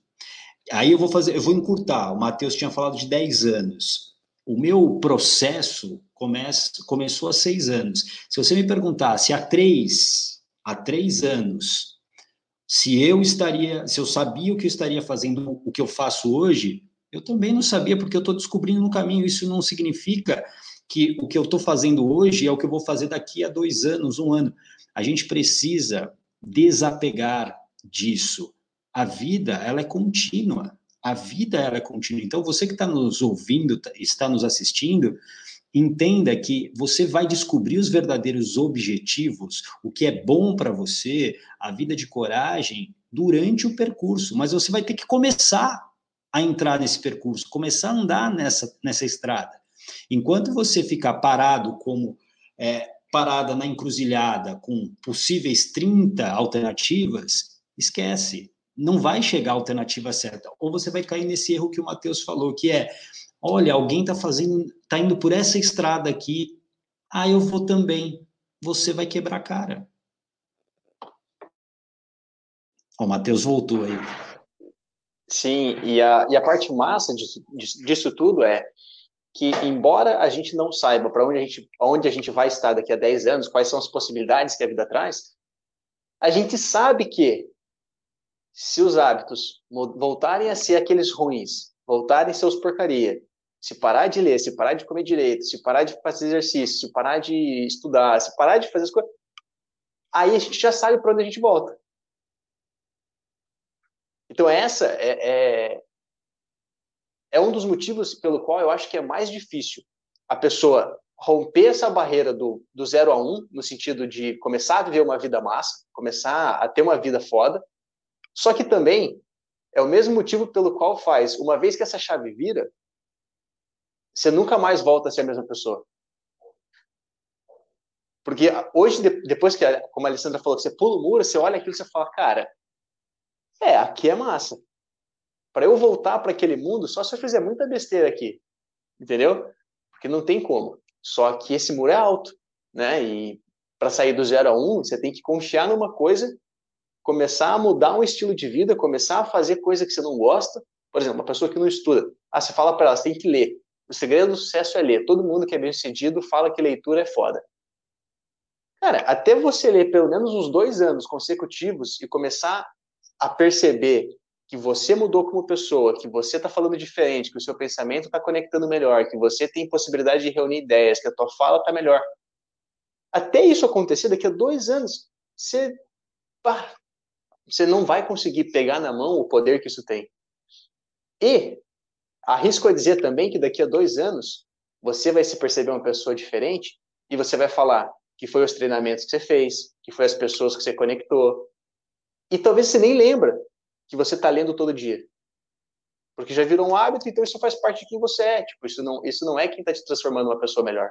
Aí eu vou fazer, eu vou encurtar. O Matheus tinha falado de 10 anos. O meu processo começa, começou há seis anos. Se você me perguntasse há três, há três anos, se eu estaria, se eu sabia o que eu estaria fazendo, o que eu faço hoje, eu também não sabia, porque eu estou descobrindo no caminho. Isso não significa que o que eu estou fazendo hoje é o que eu vou fazer daqui a dois anos, um ano. A gente precisa desapegar disso. A vida, ela é contínua. A vida, ela é contínua. Então, você que está nos ouvindo, tá, está nos assistindo, entenda que você vai descobrir os verdadeiros objetivos, o que é bom para você, a vida de coragem, durante o percurso. Mas você vai ter que começar a entrar nesse percurso, começar a andar nessa, nessa estrada. Enquanto você ficar parado como é, parada na encruzilhada com possíveis 30 alternativas, esquece. Não vai chegar a alternativa certa. Ou você vai cair nesse erro que o Matheus falou, que é: olha, alguém está fazendo, está indo por essa estrada aqui, ah, eu vou também. Você vai quebrar a cara. O Matheus voltou aí. Sim, e a, e a parte massa disso, disso tudo é que, embora a gente não saiba para onde, a gente, onde a gente vai estar daqui a 10 anos, quais são as possibilidades que a vida traz, a gente sabe que se os hábitos voltarem a ser aqueles ruins, voltarem a ser os porcaria, se parar de ler, se parar de comer direito, se parar de fazer exercício, se parar de estudar, se parar de fazer as coisas, aí a gente já sabe para onde a gente volta. Então essa é, é, é um dos motivos pelo qual eu acho que é mais difícil a pessoa romper essa barreira do, do zero a um, no sentido de começar a viver uma vida massa, começar a ter uma vida foda, só que também é o mesmo motivo pelo qual faz, uma vez que essa chave vira, você nunca mais volta a ser a mesma pessoa. Porque hoje, depois que, como a Alessandra falou, você pula o muro, você olha aquilo e você fala, cara, é, aqui é massa para eu voltar para aquele mundo, só se eu fizer muita besteira aqui, entendeu? Porque não tem como. Só que esse muro é alto, né? E para sair do zero a um, você tem que confiar numa coisa, começar a mudar um estilo de vida, começar a fazer coisa que você não gosta. Por exemplo, uma pessoa que não estuda, ah, você fala para ela, você tem que ler. O segredo do sucesso é ler. Todo mundo que é bem sucedido fala que leitura é foda. Cara, até você ler pelo menos uns dois anos consecutivos e começar a perceber que você mudou como pessoa, que você está falando diferente, que o seu pensamento está conectando melhor, que você tem possibilidade de reunir ideias, que a tua fala está melhor. Até isso acontecer, daqui a dois anos, você, pá, você não vai conseguir pegar na mão o poder que isso tem. E arrisco a dizer também que daqui a dois anos, você vai se perceber uma pessoa diferente e você vai falar que foi os treinamentos que você fez, que foi as pessoas que você conectou. E talvez você nem lembra que você está lendo todo dia. Porque já virou um hábito, então isso faz parte de quem você é. Tipo, isso não, isso não é quem está te transformando uma pessoa melhor.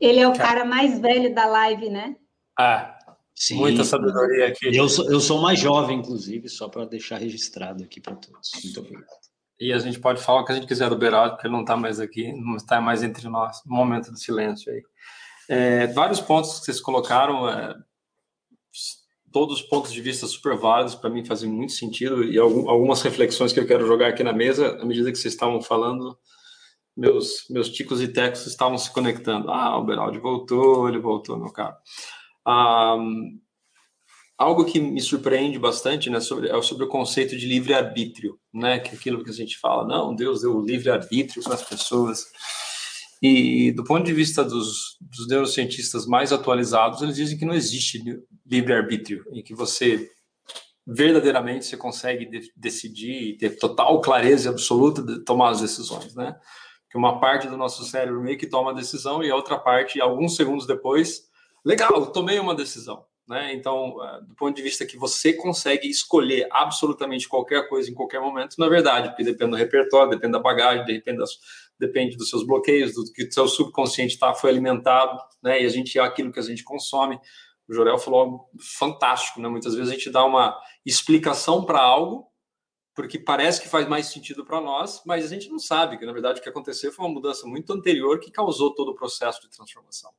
Ele é o cara mais velho da live, né? Ah, Sim. Muita sabedoria aqui. Eu sou, eu sou mais jovem, inclusive, só para deixar registrado aqui para todos. Muito obrigado. E a gente pode falar o que a gente quiser do Beraldo, porque ele não está mais aqui, não está mais entre nós. Um momento de silêncio aí. É, vários pontos que vocês colocaram, é, todos os pontos de vista super válidos, para mim fazem muito sentido, e algumas reflexões que eu quero jogar aqui na mesa, à medida que vocês estavam falando, meus, meus ticos e tecos estavam se conectando. Ah, o Beraldi voltou, ele voltou, meu caro. Ah, algo que me surpreende bastante né, sobre, é sobre o conceito de livre-arbítrio, né, que é aquilo que a gente fala, não, Deus deu livre-arbítrio para as pessoas. E do ponto de vista dos, dos neurocientistas mais atualizados, eles dizem que não existe livre-arbítrio, em que você verdadeiramente você consegue de, decidir e ter total clareza absoluta de tomar as decisões, né? Que uma parte do nosso cérebro meio que toma a decisão e a outra parte, alguns segundos depois, legal, tomei uma decisão. Né? Então, eh, do ponto de vista que você consegue escolher absolutamente qualquer coisa em qualquer momento, na verdade, porque depende do repertório, depende da bagagem, depende, das, depende dos seus bloqueios, do que o seu subconsciente tá, foi alimentado, né? e a gente é aquilo que a gente consome. O Jorel falou fantástico, né? muitas vezes a gente dá uma explicação para algo, porque parece que faz mais sentido para nós, mas a gente não sabe que, na verdade, o que aconteceu foi uma mudança muito anterior que causou todo o processo de transformação.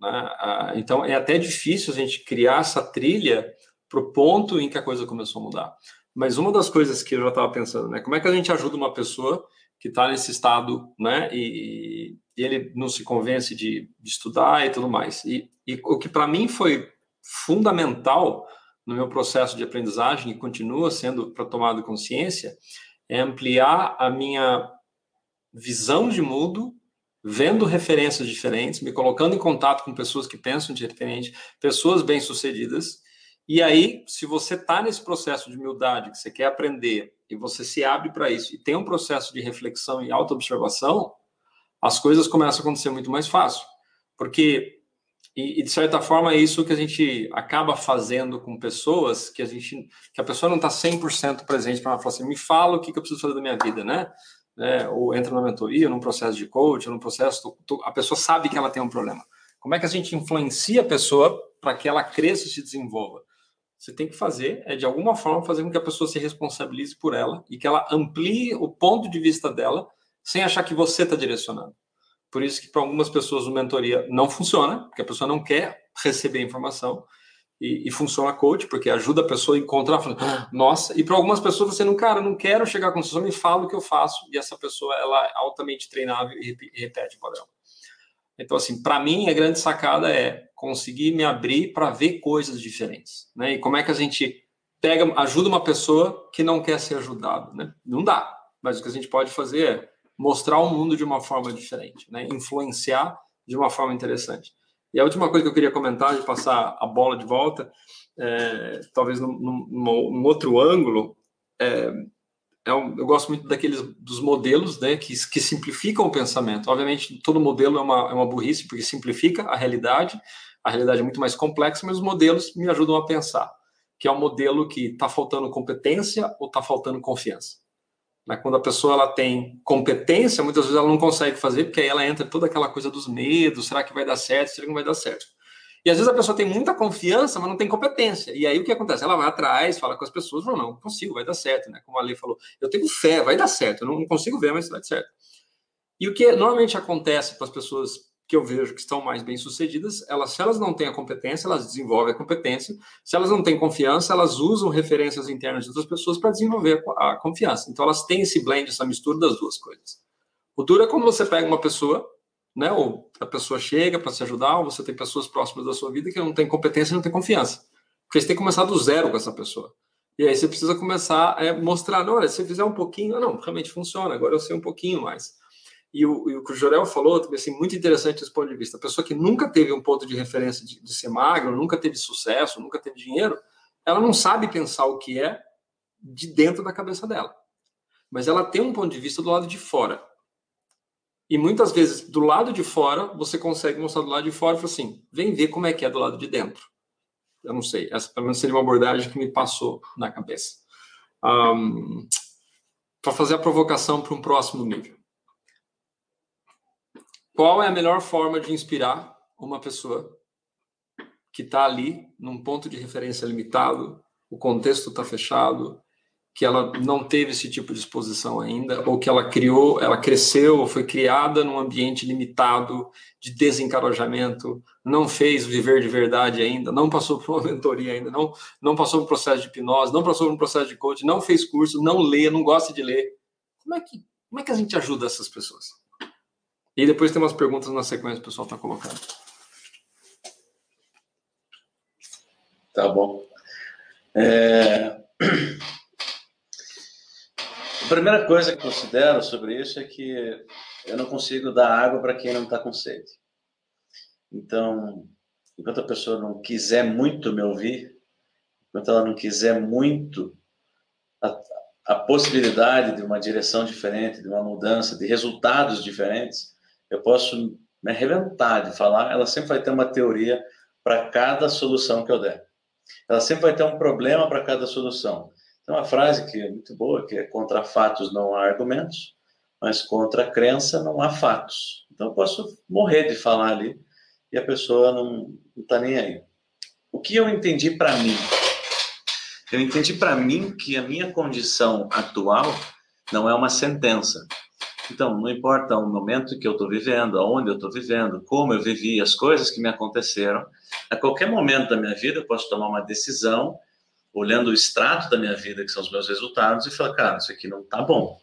Né? Ah, então é até difícil a gente criar essa trilha para o ponto em que a coisa começou a mudar. Mas uma das coisas que eu já estava pensando, né? Como é que a gente ajuda uma pessoa que está nesse estado, né? E, e, ele não se convence de, de estudar e tudo mais. E, e o que para mim foi fundamental no meu processo de aprendizagem e continua sendo para tomar consciência é ampliar a minha visão de mundo vendo referências diferentes, me colocando em contato com pessoas que pensam diferente, pessoas bem-sucedidas. E aí, se você está nesse processo de humildade, que você quer aprender, e você se abre para isso, e tem um processo de reflexão e autoobservação, as coisas começam a acontecer muito mais fácil. Porque, e, e, de certa forma, é isso que a gente acaba fazendo com pessoas que a gente que a pessoa não está 100% presente para falar assim, me fala o que, que eu preciso fazer da minha vida, né? Né, ou entra na mentoria, num processo de coach, num processo, a pessoa sabe que ela tem um problema. Como é que a gente influencia a pessoa para que ela cresça e se desenvolva? Você tem que fazer, é de alguma forma fazer com que a pessoa se responsabilize por ela e que ela amplie o ponto de vista dela sem achar que você está direcionando. Por isso que para algumas pessoas o mentoria não funciona, porque a pessoa não quer receber informação e, e funciona coach, porque ajuda a pessoa a encontrar, nossa, e para algumas pessoas você não, cara, não quero chegar com só me fala o que eu faço, e essa pessoa ela é altamente treinável e repete o padrão. Então, assim, para mim, a grande sacada é conseguir me abrir para ver coisas diferentes, né? E como é que a gente pega, ajuda uma pessoa que não quer ser ajudada, né? Não dá, mas o que a gente pode fazer é mostrar o mundo de uma forma diferente, né? Influenciar de uma forma interessante. E a última coisa que eu queria comentar, de passar a bola de volta, é, talvez num, num, num, outro ângulo, é, é um, eu gosto muito daqueles dos modelos né, que, que simplificam o pensamento. Obviamente, todo modelo é uma, é uma burrice, porque simplifica a realidade, a realidade é muito mais complexa, mas os modelos me ajudam a pensar, que é um modelo que está faltando competência ou está faltando confiança. Mas quando a pessoa ela tem competência, muitas vezes ela não consegue fazer, porque aí ela entra toda aquela coisa dos medos, será que vai dar certo, será que não vai dar certo? E às vezes a pessoa tem muita confiança, mas não tem competência. E aí o que acontece? Ela vai atrás, fala com as pessoas, não, não, consigo, vai dar certo, né? Como a Lei falou, eu tenho fé, vai dar certo, eu não consigo ver, mas vai dar certo. E o que normalmente acontece para as pessoas que eu vejo que estão mais bem-sucedidas, elas, se elas não têm a competência, elas desenvolvem a competência. Se elas não têm confiança, elas usam referências internas de outras pessoas para desenvolver a, confiança. Então, elas têm esse blend, essa mistura das duas coisas. O duro é quando você pega uma pessoa, né, ou a pessoa chega para se ajudar, ou você tem pessoas próximas da sua vida que não têm competência e não têm confiança. Porque você tem que começar do zero com essa pessoa. E aí você precisa começar a mostrar, olha, se você fizer um pouquinho, não, realmente funciona, agora eu sei um pouquinho mais. E o, e o que o Jorel falou, também assim, muito interessante esse ponto de vista. A pessoa que nunca teve um ponto de referência de, de ser magro, nunca teve sucesso, nunca teve dinheiro, ela não sabe pensar o que é de dentro da cabeça dela. Mas ela tem um ponto de vista do lado de fora. E muitas vezes, do lado de fora, você consegue mostrar do lado de fora e falar assim: vem ver como é que é do lado de dentro. Eu não sei, essa pelo menos seria uma abordagem que me passou na cabeça. Um, para fazer a provocação para um próximo nível. Qual é a melhor forma de inspirar uma pessoa que está ali num ponto de referência limitado, o contexto está fechado, que ela não teve esse tipo de exposição ainda, ou que ela criou, ela cresceu, foi criada num ambiente limitado de desencarajamento, não fez viver de verdade ainda, não passou por uma mentoria ainda, não, não passou por um processo de hipnose, não passou por um processo de coaching, não fez curso, não lê, não gosta de ler. Como é que, como é que a gente ajuda essas pessoas? E depois tem umas perguntas na sequência que o pessoal está colocando. Tá bom. É... A primeira coisa que considero sobre isso é que eu não consigo dar água para quem não está com sede. Então, enquanto a pessoa não quiser muito me ouvir, enquanto ela não quiser muito a, a possibilidade de uma direção diferente, de uma mudança, de resultados diferentes, eu posso me arrebentar de falar, ela sempre vai ter uma teoria para cada solução que eu der. Ela sempre vai ter um problema para cada solução. Tem uma frase que é muito boa, que é contra fatos não há argumentos, mas contra crença não há fatos. Então eu posso morrer de falar ali e a pessoa não está nem aí. O que eu entendi para mim? Eu entendi para mim que a minha condição atual não é uma sentença. Então, não importa o momento que eu estou vivendo, aonde eu estou vivendo, como eu vivi, as coisas que me aconteceram, a qualquer momento da minha vida eu posso tomar uma decisão, olhando o extrato da minha vida, que são os meus resultados, e falar, cara, isso aqui não está bom.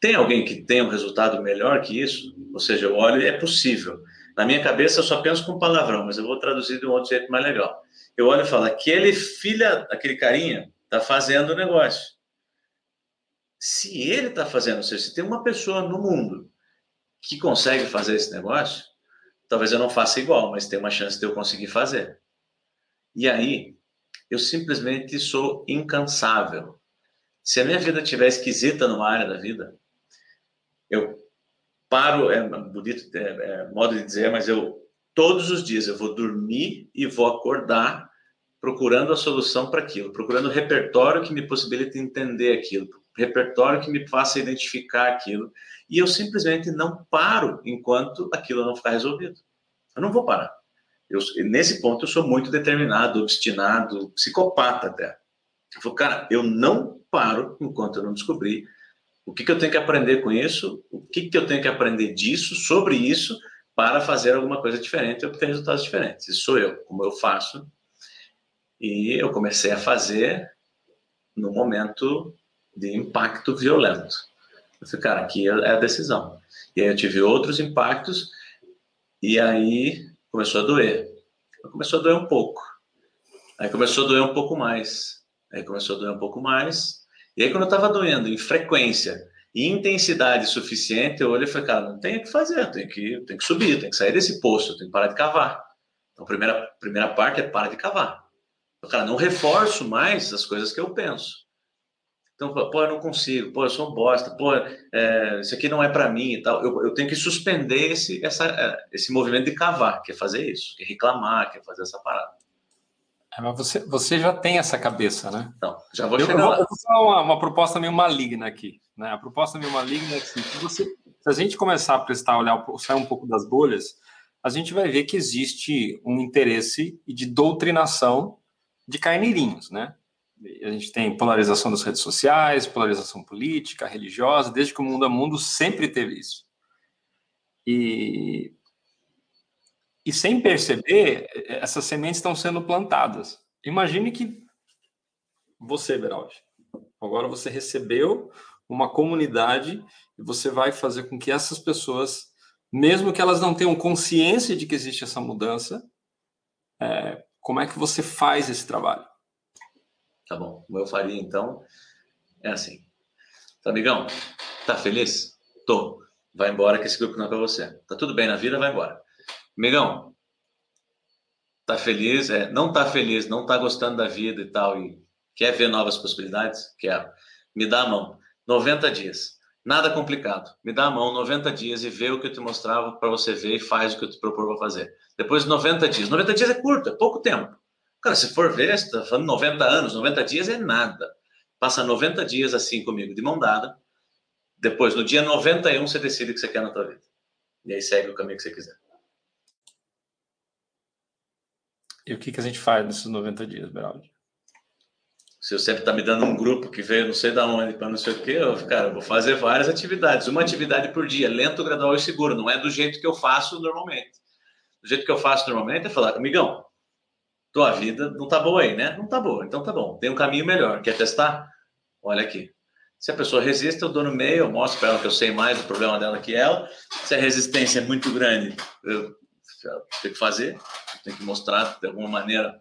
Tem alguém que tem um resultado melhor que isso? Ou seja, eu olho e é possível. Na minha cabeça eu só penso com palavrão, mas eu vou traduzir de um outro jeito mais legal. Eu olho e falo, aquele filha, aquele carinha, está fazendo o negócio se ele está fazendo, ou seja, se tem uma pessoa no mundo que consegue fazer esse negócio, talvez eu não faça igual, mas tem uma chance de eu conseguir fazer. E aí, eu simplesmente sou incansável. Se a minha vida estiver esquisita numa área da vida, eu paro, é bonito, é, é modo de dizer, mas eu todos os dias eu vou dormir e vou acordar procurando a solução para aquilo, procurando o repertório que me possibilite entender aquilo, repertório que me faça identificar aquilo. E eu simplesmente não paro enquanto aquilo não ficar resolvido. Eu não vou parar. Eu, nesse ponto, eu sou muito determinado, obstinado, psicopata até. Eu falo, cara, eu não paro enquanto eu não descobrir o que, que eu tenho que aprender com isso, o que, que eu tenho que aprender disso, sobre isso, para fazer alguma coisa diferente e obter resultados diferentes. Isso sou eu, como eu faço. E eu comecei a fazer no momento de impacto violento. Eu falei, cara, aqui é a decisão. E aí eu tive outros impactos, e aí começou a doer. Começou a doer um pouco. Aí começou a doer um pouco mais. Aí começou a doer um pouco mais. E aí, quando eu estava doendo em frequência e intensidade suficiente, eu olhei e falei, cara, não tem o que fazer, tem que, tem que subir, tem que sair desse poço, tem que parar de cavar. Então, a primeira, primeira parte é para de cavar. Então, cara, não reforço mais as coisas que eu penso. Então, pô, eu não consigo, pô, eu sou um bosta, pô, é, isso aqui não é para mim e tal. Eu, eu, tenho que suspender esse, essa, é, esse movimento de cavar, que é fazer isso, que é reclamar, que é fazer essa parada. É, mas você, você já tem essa cabeça, né? Então, já vou eu, chegar eu vou, Eu vou falar uma, uma, proposta meio maligna aqui. Né? A proposta meio maligna é que se, você, se a gente começar a prestar, olhar, sair um pouco das bolhas, a gente vai ver que existe um interesse de doutrinação de carneirinhos, né? A gente tem polarização das redes sociais, polarização política, religiosa, desde que o mundo é mundo sempre teve isso. E, e sem perceber, essas sementes estão sendo plantadas. Imagine que você, Beraldi, agora você recebeu uma comunidade e você vai fazer com que essas pessoas, mesmo que elas não tenham consciência de que existe essa mudança, é, como é que você faz esse trabalho? Tá bom. Como eu faria, então, é assim. Tá, amigão? Tá feliz? Tô. Vai embora que esse grupo não é pra você. Tá tudo bem na vida? Vai embora. Amigão, tá feliz? É, não tá feliz, não tá gostando da vida e tal, e quer ver novas possibilidades? Quero. Me dá a mão. 90 dias. Nada complicado. Me dá a mão 90 dias e vê o que eu te mostrava para você ver e faz o que eu te propor para fazer. Depois de 90 dias. 90 dias é curto, é pouco tempo. Cara, se for ver, você está falando 90 anos, 90 dias é nada. Passa 90 dias assim comigo, de mão dada. Depois, no dia 91, você decide o que você quer na tua vida. E aí segue o caminho que você quiser. E o que, que a gente faz nesses 90 dias, Beraldi? Se você está me dando um grupo que veio não sei da onde para não sei o quê, eu, cara, eu vou fazer várias atividades. Uma atividade por dia, lento, gradual e seguro. Não é do jeito que eu faço normalmente. Do jeito que eu faço normalmente é falar, amigão, tua vida não tá boa aí, né? Não tá boa, então tá bom. Tem um caminho melhor. Quer testar? Olha aqui. Se a pessoa resiste, eu dou no meio, eu mostro para ela que eu sei mais do problema dela que ela. Se a resistência é muito grande, eu tenho que fazer, tenho que mostrar de alguma maneira.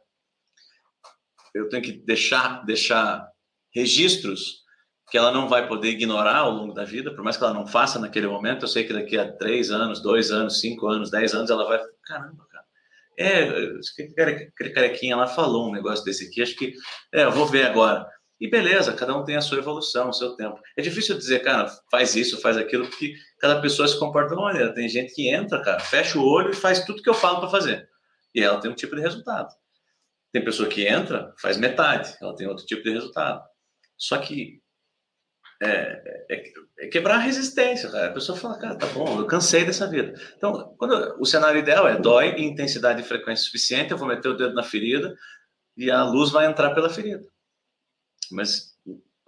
Eu tenho que deixar, deixar registros que ela não vai poder ignorar ao longo da vida, por mais que ela não faça naquele momento. Eu sei que daqui a três anos, dois anos, cinco anos, dez anos, ela vai. Caramba, é, aquele carequinha lá falou um negócio desse aqui, acho que, é, eu vou ver agora. E beleza, cada um tem a sua evolução, o seu tempo. É difícil dizer, cara, faz isso, faz aquilo, porque cada pessoa se comporta de uma maneira. Tem gente que entra, cara, fecha o olho e faz tudo que eu falo para fazer. E ela tem um tipo de resultado. Tem pessoa que entra, faz metade, ela tem outro tipo de resultado. Só que é, é, é, quebrar a resistência, cara. A pessoa fala, cara, tá bom, eu cansei dessa vida. Então, quando, o cenário ideal é dói em intensidade e frequência suficiente, eu vou meter o dedo na ferida e a luz vai entrar pela ferida. Mas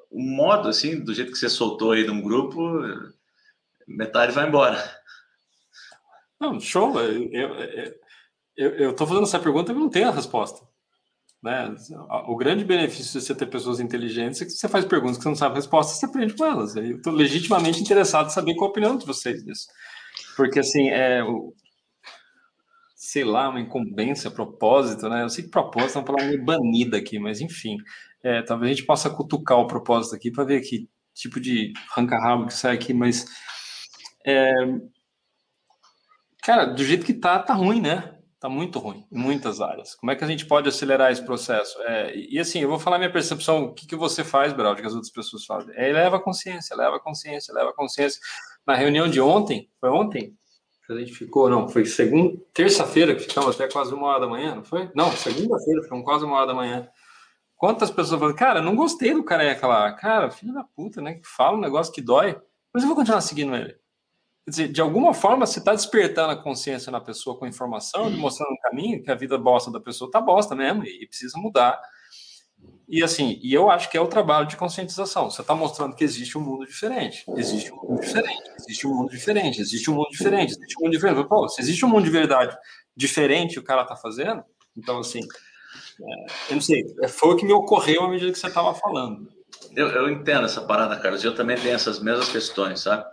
o modo, assim, do jeito que você soltou aí num grupo, metade vai embora. Não, show. Eu, eu, eu, eu tô fazendo essa pergunta e não tenho a resposta. Né? O grande benefício de você ter pessoas inteligentes é que você faz perguntas que você não sabe a resposta, você aprende com elas. Eu estou legitimamente interessado em saber qual a opinião de vocês nisso. Porque, assim, é, sei lá, uma incumbência, propósito, né? Eu sei que propósito é uma palavra banida aqui, mas enfim, é, talvez a gente possa cutucar o propósito aqui para ver que tipo de ranca-rabo que sai aqui, mas é, cara, do jeito que tá, tá ruim, né? Está muito ruim em muitas áreas. Como é que a gente pode acelerar esse processo? É, e, assim, eu vou falar minha percepção, o que, que você faz, Beraldo, que as outras pessoas fazem. É leva consciência, leva consciência, leva consciência. Na reunião de ontem, foi ontem? A gente ficou, não, foi segunda, terça-feira que ficamos até quase uma hora da manhã, não foi? Não, segunda-feira, ficamos quase uma hora da manhã. Quantas pessoas falam, cara, não gostei do careca lá. Cara, filho da puta, né? Que fala um negócio que dói. Mas eu vou continuar seguindo ele. Quer dizer, de alguma forma, você está despertando a consciência na pessoa com informação, mostrando um caminho que a vida bosta da pessoa tá bosta mesmo e precisa mudar. E assim, e eu acho que é o trabalho de conscientização. Você está mostrando que existe um mundo diferente, existe um mundo diferente, existe um mundo diferente, existe um mundo diferente, existe um mundo diferente. Pô, se existe um mundo de verdade diferente o cara está fazendo, então assim, é, eu não sei, é, foi o que me ocorreu à medida que você estava falando. Eu, eu, entendo essa parada, Carlos. Eu também tenho essas mesmas questões, sabe?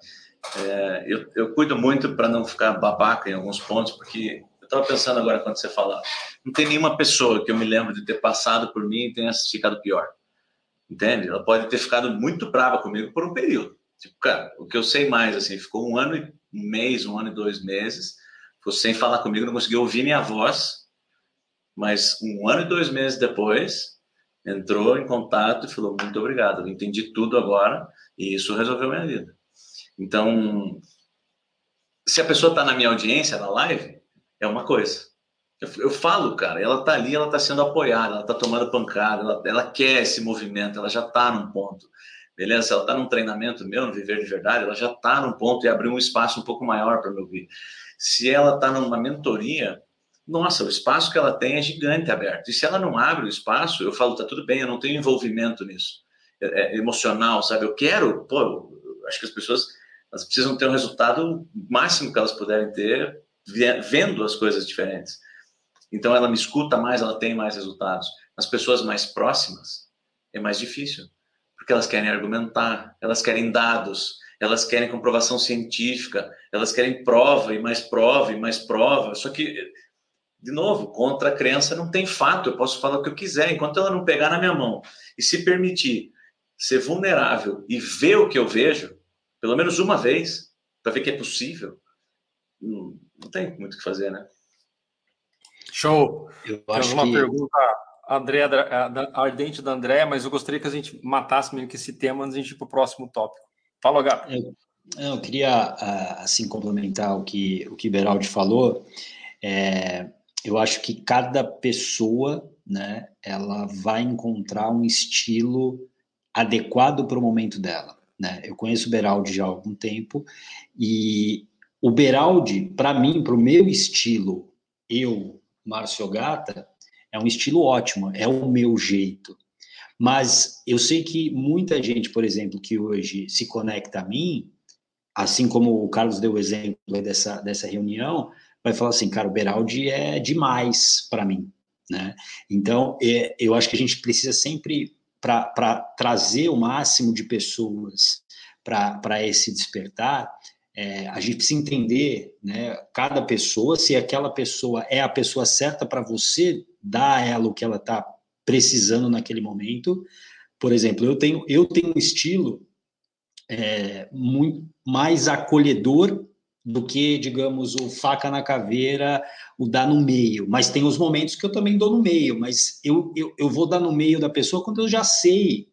É, eu, eu cuido muito para não ficar babaca em alguns pontos, porque eu estava pensando agora quando você falava, não tem nenhuma pessoa que eu me lembro de ter passado por mim e tenha ficado pior. Entende? Ela pode ter ficado muito brava comigo por um período. Tipo, cara, o que eu sei mais, assim, ficou um ano e um mês, um ano e dois meses, ficou sem falar comigo, não conseguiu ouvir minha voz, mas um ano e dois meses depois, entrou em contato e falou: Muito obrigado, eu entendi tudo agora e isso resolveu minha vida. Então, se a pessoa está na minha audiência, na live, é uma coisa. Eu, eu falo, cara, ela está ali, ela está sendo apoiada, ela está tomando pancada, ela, ela, quer esse movimento, ela já está num ponto. Beleza? Ela está num treinamento meu, no Viver de Verdade, ela já está num ponto e abriu um espaço um pouco maior para me ouvir. Se ela está numa mentoria, nossa, o espaço que ela tem é gigante aberto. E se ela não abre o espaço, eu falo, tá tudo bem, eu não tenho envolvimento nisso. É, é emocional, sabe? Eu quero, pô, eu acho que as pessoas elas precisam ter um resultado máximo que elas puderem ter vendo as coisas diferentes. Então ela me escuta mais, ela tem mais resultados. As pessoas mais próximas é mais difícil, porque elas querem argumentar, elas querem dados, elas querem comprovação científica, elas querem prova e mais prova e mais prova. Só que de novo, contra a crença não tem fato, eu posso falar o que eu quiser, enquanto ela não pegar na minha mão e se permitir ser vulnerável e ver o que eu vejo, pelo menos uma vez, para ver que é possível, não, não, tem muito o que fazer, né? Show! Eu acho uma que... pergunta André, ardente da André, mas eu gostaria que a gente matasse meio que esse tema antes de a gente ir para o próximo tópico. Fala, Gato. Eu, eu queria, ah, assim, complementar o que o que Beraldi falou. É, eu acho que cada pessoa, né, ela vai encontrar um estilo adequado para o momento dela, né? Eu conheço o Beraldi já há algum tempo e o Beraldi, para mim, para o meu estilo, eu, Márcio Gata, é um estilo ótimo, é o meu jeito. Mas eu sei que muita gente, por exemplo, que hoje se conecta a mim, assim como o Carlos deu o exemplo dessa, dessa reunião, vai falar assim, cara, o Beraldi é demais para mim, né? Então, é, eu acho que a gente precisa sempre, para trazer o máximo de pessoas para esse despertar, é, a gente precisa entender, né, cada pessoa, se aquela pessoa é a pessoa certa para você dar a ela o que ela está precisando naquele momento. Por exemplo, eu tenho, eu tenho um estilo é, muito mais acolhedor do que, digamos, o faca na caveira, o dar no meio. Mas tem os momentos que eu também dou no meio, mas eu, eu, eu vou dar no meio da pessoa quando eu já sei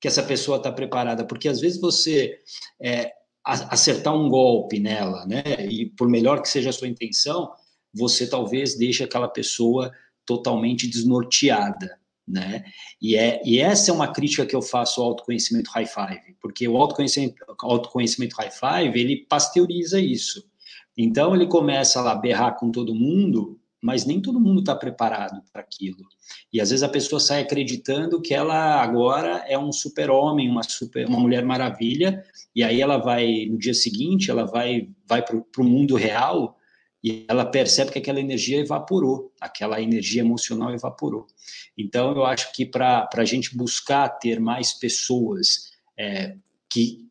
que essa pessoa está preparada, porque às vezes você é, acertar um golpe nela, né, e por melhor que seja a sua intenção, você talvez deixe aquela pessoa totalmente desnorteada né? E, é, e essa é uma crítica que eu faço ao autoconhecimento high five, porque o autoconhecimento, autoconhecimento high five, ele pasteuriza isso. Então, ele começa lá a berrar com todo mundo, mas nem todo mundo está preparado para aquilo. E às vezes a pessoa sai acreditando que ela agora é um super-homem, uma, super, uma mulher maravilha, e aí ela vai, no dia seguinte, ela vai, vai para o mundo real e ela percebe que aquela energia evaporou, aquela energia emocional evaporou. Então, eu acho que para a gente buscar ter mais pessoas é, que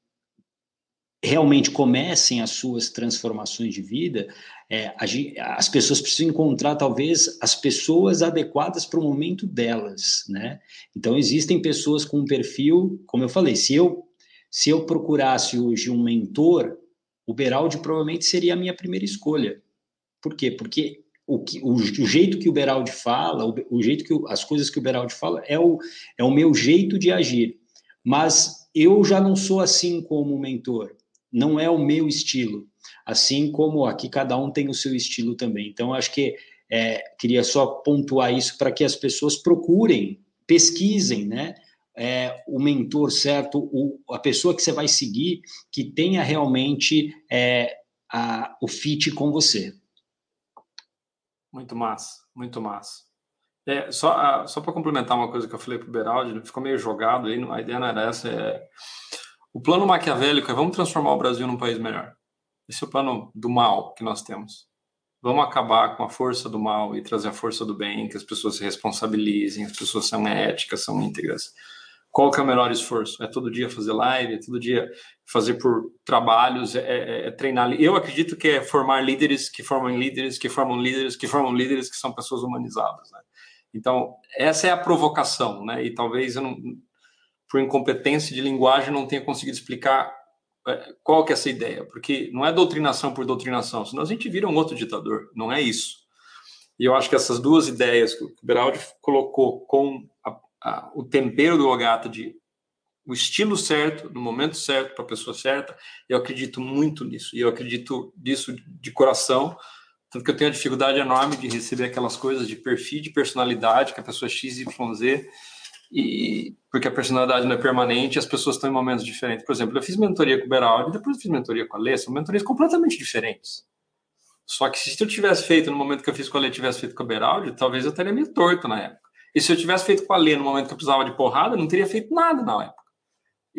realmente comecem as suas transformações de vida, é, as pessoas precisam encontrar talvez as pessoas adequadas para o momento delas, né? Então existem pessoas com um perfil, como eu falei, se eu se eu procurasse hoje um mentor, o Beraldi provavelmente seria a minha primeira escolha, por quê? Porque o, que, o, o jeito que o Beraldi fala, o, o, jeito que as coisas que o Beraldi fala é o, é o meu jeito de agir. Mas eu já não sou assim como mentor, não é o meu estilo. Assim como aqui cada um tem o seu estilo também. Então, acho que é, queria só pontuar isso para que as pessoas procurem pesquisem, né? É, o mentor certo, o, a pessoa que você vai seguir, que tenha realmente é, a, o fit com você. Muito massa, muito massa. É, só só para complementar uma coisa que eu falei para o Beraldi, ficou meio jogado aí, a ideia não era essa. É, o plano maquiavélico é vamos transformar o Brasil num país melhor. Esse é o plano do mal que nós temos. Vamos acabar com a força do mal e trazer a força do bem, que as pessoas se responsabilizem, as pessoas são éticas, são íntegras. Qual que é o melhor esforço? É todo dia fazer live, é todo dia fazer por trabalhos, é, é, é treinar. Eu acredito que é formar líderes que formam líderes, que formam líderes, que formam líderes, que são pessoas humanizadas. Né? Então, essa é a provocação, né? E talvez eu não, por incompetência de linguagem, não tenha conseguido explicar é, qual que é essa ideia, porque não é doutrinação por doutrinação, senão a gente vira um outro ditador, não é isso. E eu acho que essas duas ideias que o Beraldi colocou com a, a, o tempero do Ogata de o estilo certo, no momento certo, para a pessoa certa, eu acredito muito nisso, e eu acredito nisso de coração, tanto que eu tenho uma dificuldade enorme de receber aquelas coisas de perfil de personalidade que a pessoa X, Y, Z e porque a personalidade não é permanente, as pessoas estão em momentos diferentes. Por exemplo, eu fiz mentoria com o Beraldi, depois eu fiz mentoria com a Lê, são mentorias completamente diferentes. Só que se eu tivesse feito no momento que eu fiz com a Lê, tivesse feito com o Beraldi, talvez eu teria meio torto na época. E se eu tivesse feito com a Lê no momento que eu precisava de porrada, eu não teria feito nada na época.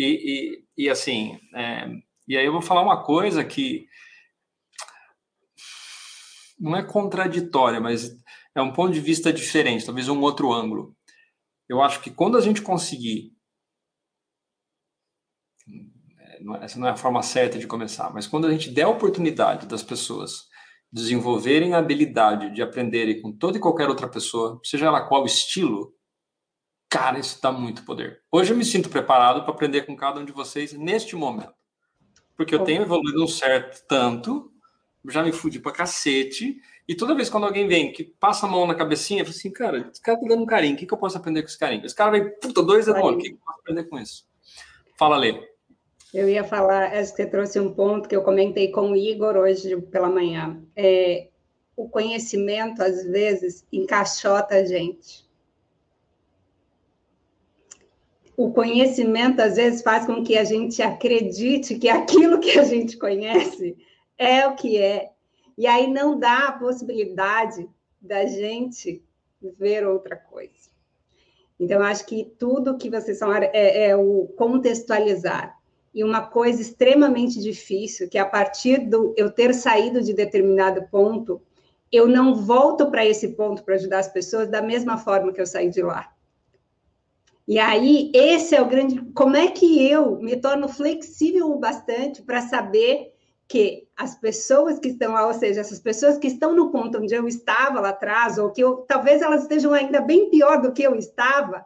E, e, assim, é, e aí eu vou falar uma coisa que não é contraditória, mas é um ponto de vista diferente, talvez um outro ângulo. Eu acho que quando a gente conseguir é, essa não é a forma certa de começar, mas quando a gente der a oportunidade das pessoas desenvolverem a habilidade de aprenderem com toda e qualquer outra pessoa, seja ela qual estilo, cara, isso dá muito poder. Hoje eu me sinto preparado para aprender com cada um de vocês neste momento. Porque eu tenho evoluído um certo tanto, já me fudi pra cacete, e toda vez quando alguém vem que passa a mão na cabecinha, eu falo assim, cara, esse cara tá dando um carinho, o que, que eu posso aprender com esse carinho? Esse cara vai, puta, dois anos, o que, que eu posso aprender com isso? Fala, Lê. Eu ia falar, acho que você trouxe um ponto que eu comentei com o Igor hoje pela manhã. É, o conhecimento, às vezes, encaixota a gente. O conhecimento, às vezes, faz com que a gente acredite que aquilo que a gente conhece é o que é e aí não dá a possibilidade da gente ver outra coisa. Então, acho que tudo que vocês são é, é o contextualizar. E uma coisa extremamente difícil, que a partir do eu ter saído de determinado ponto, eu não volto para esse ponto para ajudar as pessoas da mesma forma que eu saí de lá. E aí, esse é o grande. Como é que eu me torno flexível o bastante para saber que as pessoas que estão lá, ou seja, essas pessoas que estão no ponto onde eu estava lá atrás, ou que eu, talvez elas estejam ainda bem pior do que eu estava,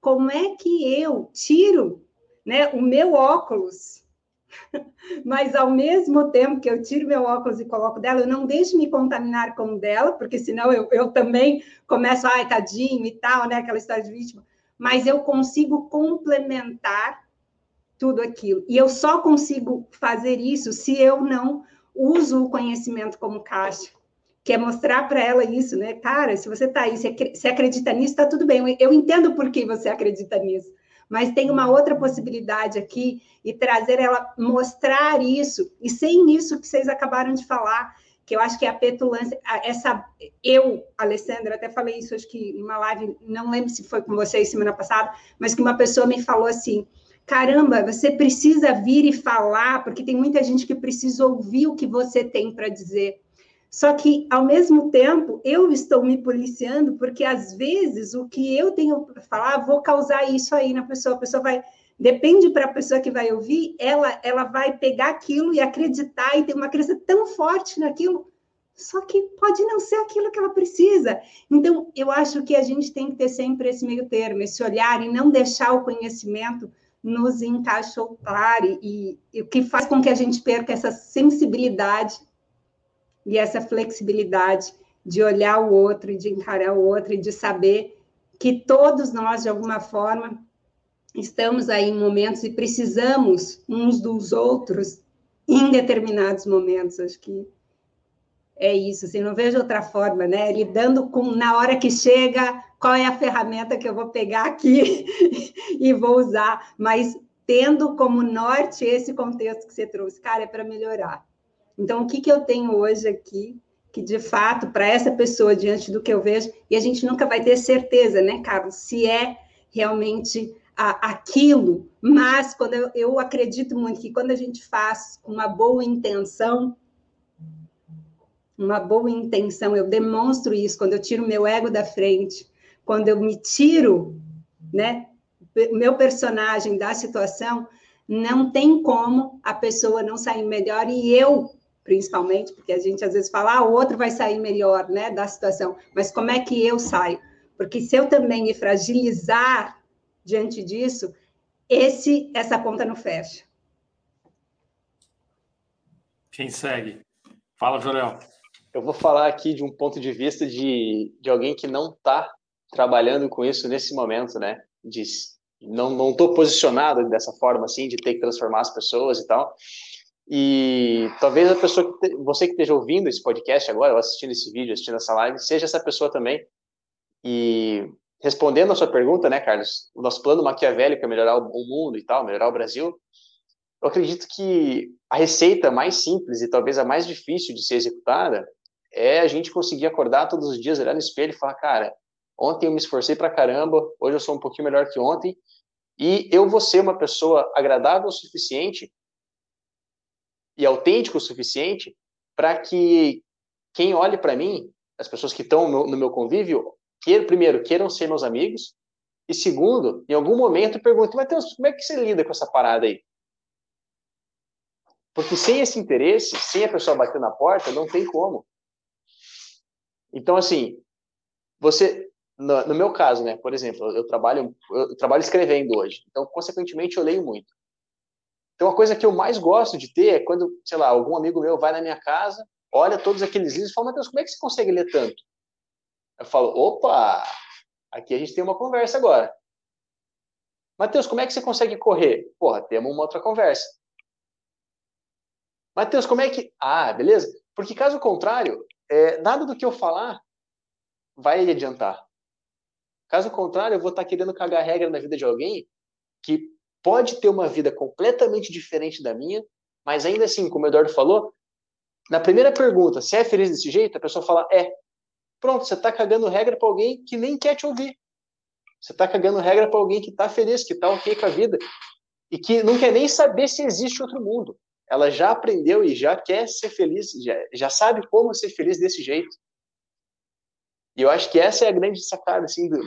como é que eu tiro né, o meu óculos, mas ao mesmo tempo que eu tiro meu óculos e coloco dela, eu não deixo me contaminar com dela, porque senão eu, eu também começo, ai, tadinho e tal, né, aquela história de vítima, mas eu consigo complementar tudo aquilo. E eu só consigo fazer isso se eu não uso o conhecimento como caixa, que é mostrar para ela isso, né? Cara, se você está aí, se acredita nisso, está tudo bem. Eu entendo por que você acredita nisso, mas tem uma outra possibilidade aqui e trazer ela, mostrar isso, e sem isso que vocês acabaram de falar, que eu acho que é a petulância, essa, eu, Alessandra, até falei isso, acho que numa live, não lembro se foi com vocês semana passada, mas que uma pessoa me falou assim, caramba, você precisa vir e falar, porque tem muita gente que precisa ouvir o que você tem para dizer. Só que, ao mesmo tempo, eu estou me policiando, porque às vezes o que eu tenho para falar, vou causar isso aí na pessoa. A pessoa vai. Depende para a pessoa que vai ouvir, ela, ela vai pegar aquilo e acreditar e ter uma crença tão forte naquilo, só que pode não ser aquilo que ela precisa. Então, eu acho que a gente tem que ter sempre esse meio termo, esse olhar e não deixar o conhecimento nos encaixotar e, e o que faz com que a gente perca essa sensibilidade e essa flexibilidade de olhar o outro de encarar o outro e de saber que todos nós, de alguma forma, estamos aí em momentos e precisamos uns dos outros em determinados momentos. Acho que é isso, assim, não vejo outra forma, né? Lidando com, na hora que chega, qual é a ferramenta que eu vou pegar aqui e vou usar, mas tendo como norte esse contexto que você trouxe, cara, é para melhorar. Então, o que, que eu tenho hoje aqui, que de fato, para essa pessoa, diante do que eu vejo, e a gente nunca vai ter certeza, né, Carlos, se é realmente a, aquilo, mas quando eu, eu acredito muito que quando a gente faz uma boa intenção, uma boa intenção, eu demonstro isso quando eu tiro meu ego da frente, quando eu me tiro, né, meu personagem da situação, não tem como a pessoa não sair melhor e eu, principalmente, porque a gente às vezes fala, ah, o outro vai sair melhor, né, da situação, mas como é que eu saio? Porque se eu também me fragilizar diante disso, esse essa conta não fecha. Quem segue? Fala, Jorel. Eu vou falar aqui de um ponto de vista de, de alguém que não está trabalhando com isso nesse momento, né? De, não não estou posicionado dessa forma assim, de ter que transformar as pessoas e tal. E talvez a pessoa que te, você que esteja ouvindo esse podcast agora, ou assistindo esse vídeo, assistindo essa live, seja essa pessoa também. E respondendo a sua pergunta, né, Carlos, o nosso plano maquiavélico é melhorar o mundo e tal, melhorar o Brasil. Eu acredito que a receita mais simples e talvez a mais difícil de ser executada é a gente conseguir acordar todos os dias, olhar no espelho e falar, cara, ontem eu me esforcei pra caramba, hoje eu sou um pouquinho melhor que ontem, e eu vou ser uma pessoa agradável o suficiente e autêntico o suficiente para que quem olhe para mim, as pessoas que estão no, no meu convívio, primeiro, queiram ser meus amigos, e segundo, em algum momento perguntem, Matheus, como é que você lida com essa parada aí? Porque sem esse interesse, sem a pessoa bater na porta, não tem como. Então, assim, você, no, no, meu caso, né, por exemplo, eu trabalho, eu trabalho escrevendo hoje, então, consequentemente, eu leio muito. Então, a coisa que eu mais gosto de ter é quando, sei lá, algum amigo meu vai na minha casa, olha todos aqueles livros e fala, Matheus, como é que você consegue ler tanto? Eu falo, opa, aqui a gente tem uma conversa agora. Matheus, como é que você consegue correr? Porra, temos uma outra conversa. Matheus, como é que. Ah, beleza? Porque caso contrário, é, nada do que eu falar vai adiantar. Caso contrário, eu vou estar querendo cagar regra na vida de alguém que pode ter uma vida completamente diferente da minha, mas ainda assim, como o Eduardo falou, na primeira pergunta, se é feliz desse jeito, a pessoa fala é. Pronto, você está cagando regra para alguém que nem quer te ouvir. Você está cagando regra para alguém que está feliz, que está ok com a vida e que não quer nem saber se existe outro mundo ela já aprendeu e já quer ser feliz, já, já sabe como ser feliz desse jeito. E eu acho que essa é a grande sacada, assim, do,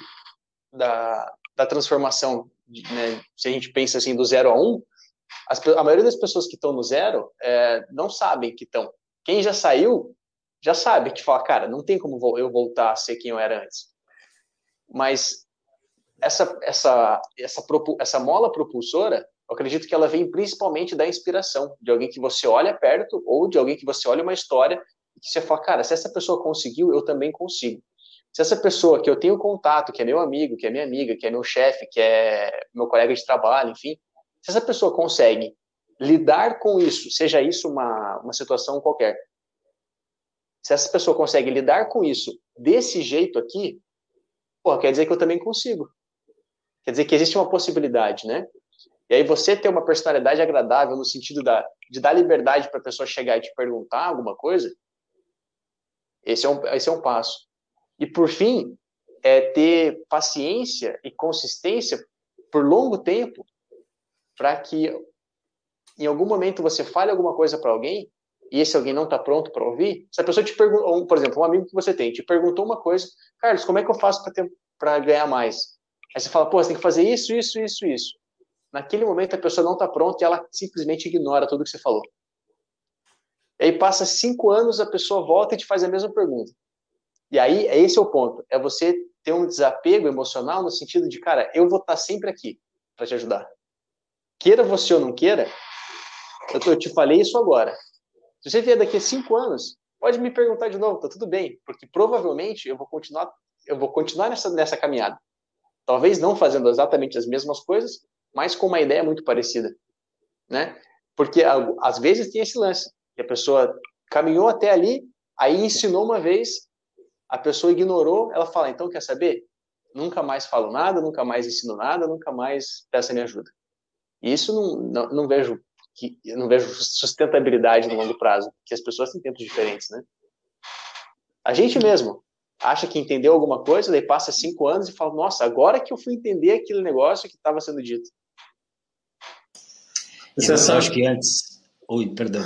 da, da transformação, né? se a gente pensa assim, do zero a um, as, a maioria das pessoas que estão no zero é, não sabem que estão. Quem já saiu, já sabe que fala, cara, não tem como eu voltar a ser quem eu era antes. Mas essa, essa, essa, essa mola propulsora eu acredito que ela vem principalmente da inspiração, de alguém que você olha perto ou de alguém que você olha uma história e que você fala, cara, se essa pessoa conseguiu, eu também consigo. Se essa pessoa que eu tenho contato, que é meu amigo, que é minha amiga, que é meu chefe, que é meu colega de trabalho, enfim, se essa pessoa consegue lidar com isso, seja isso uma, uma situação qualquer, se essa pessoa consegue lidar com isso desse jeito aqui, quer dizer que eu também consigo. Quer dizer que existe uma possibilidade, né? E aí você ter uma personalidade agradável no sentido da, de dar liberdade para a pessoa chegar e te perguntar alguma coisa, esse é um, esse é um passo. E por fim, é ter paciência e consistência por longo tempo para que em algum momento você fale alguma coisa para alguém e esse alguém não está pronto para ouvir, se a pessoa te perguntou, por exemplo, um amigo que você tem te perguntou uma coisa, Carlos, como é que eu faço para ganhar mais? Aí você fala, pô, você tem que fazer isso, isso, isso, isso naquele momento a pessoa não está pronta e ela simplesmente ignora tudo que você falou. E aí passa cinco anos, a pessoa volta e te faz a mesma pergunta. E aí, esse é o ponto. É você ter um desapego emocional no sentido de, cara, eu vou estar tá sempre aqui para te ajudar. Queira você ou não queira, eu te falei isso agora. Se você vier daqui a cinco anos, pode me perguntar de novo, tá tudo bem, porque provavelmente eu vou continuar, eu vou continuar nessa, nessa caminhada. Talvez não fazendo exatamente as mesmas coisas, mas com uma ideia muito parecida, né? Porque às vezes tem esse lance, que a pessoa caminhou até ali, Aí ensinou uma vez, a pessoa ignorou, ela fala, então quer saber? Nunca mais falo nada, nunca mais ensino nada, nunca mais peça minha ajuda. E isso não, não, não vejo que não vejo sustentabilidade no longo prazo, que as pessoas têm tempos diferentes, né? A gente mesmo acha que entendeu alguma coisa, daí passa cinco anos e fala, nossa, agora que eu fui entender aquele negócio que estava sendo dito. Você eu sabe... acho que antes... Oi, perdão.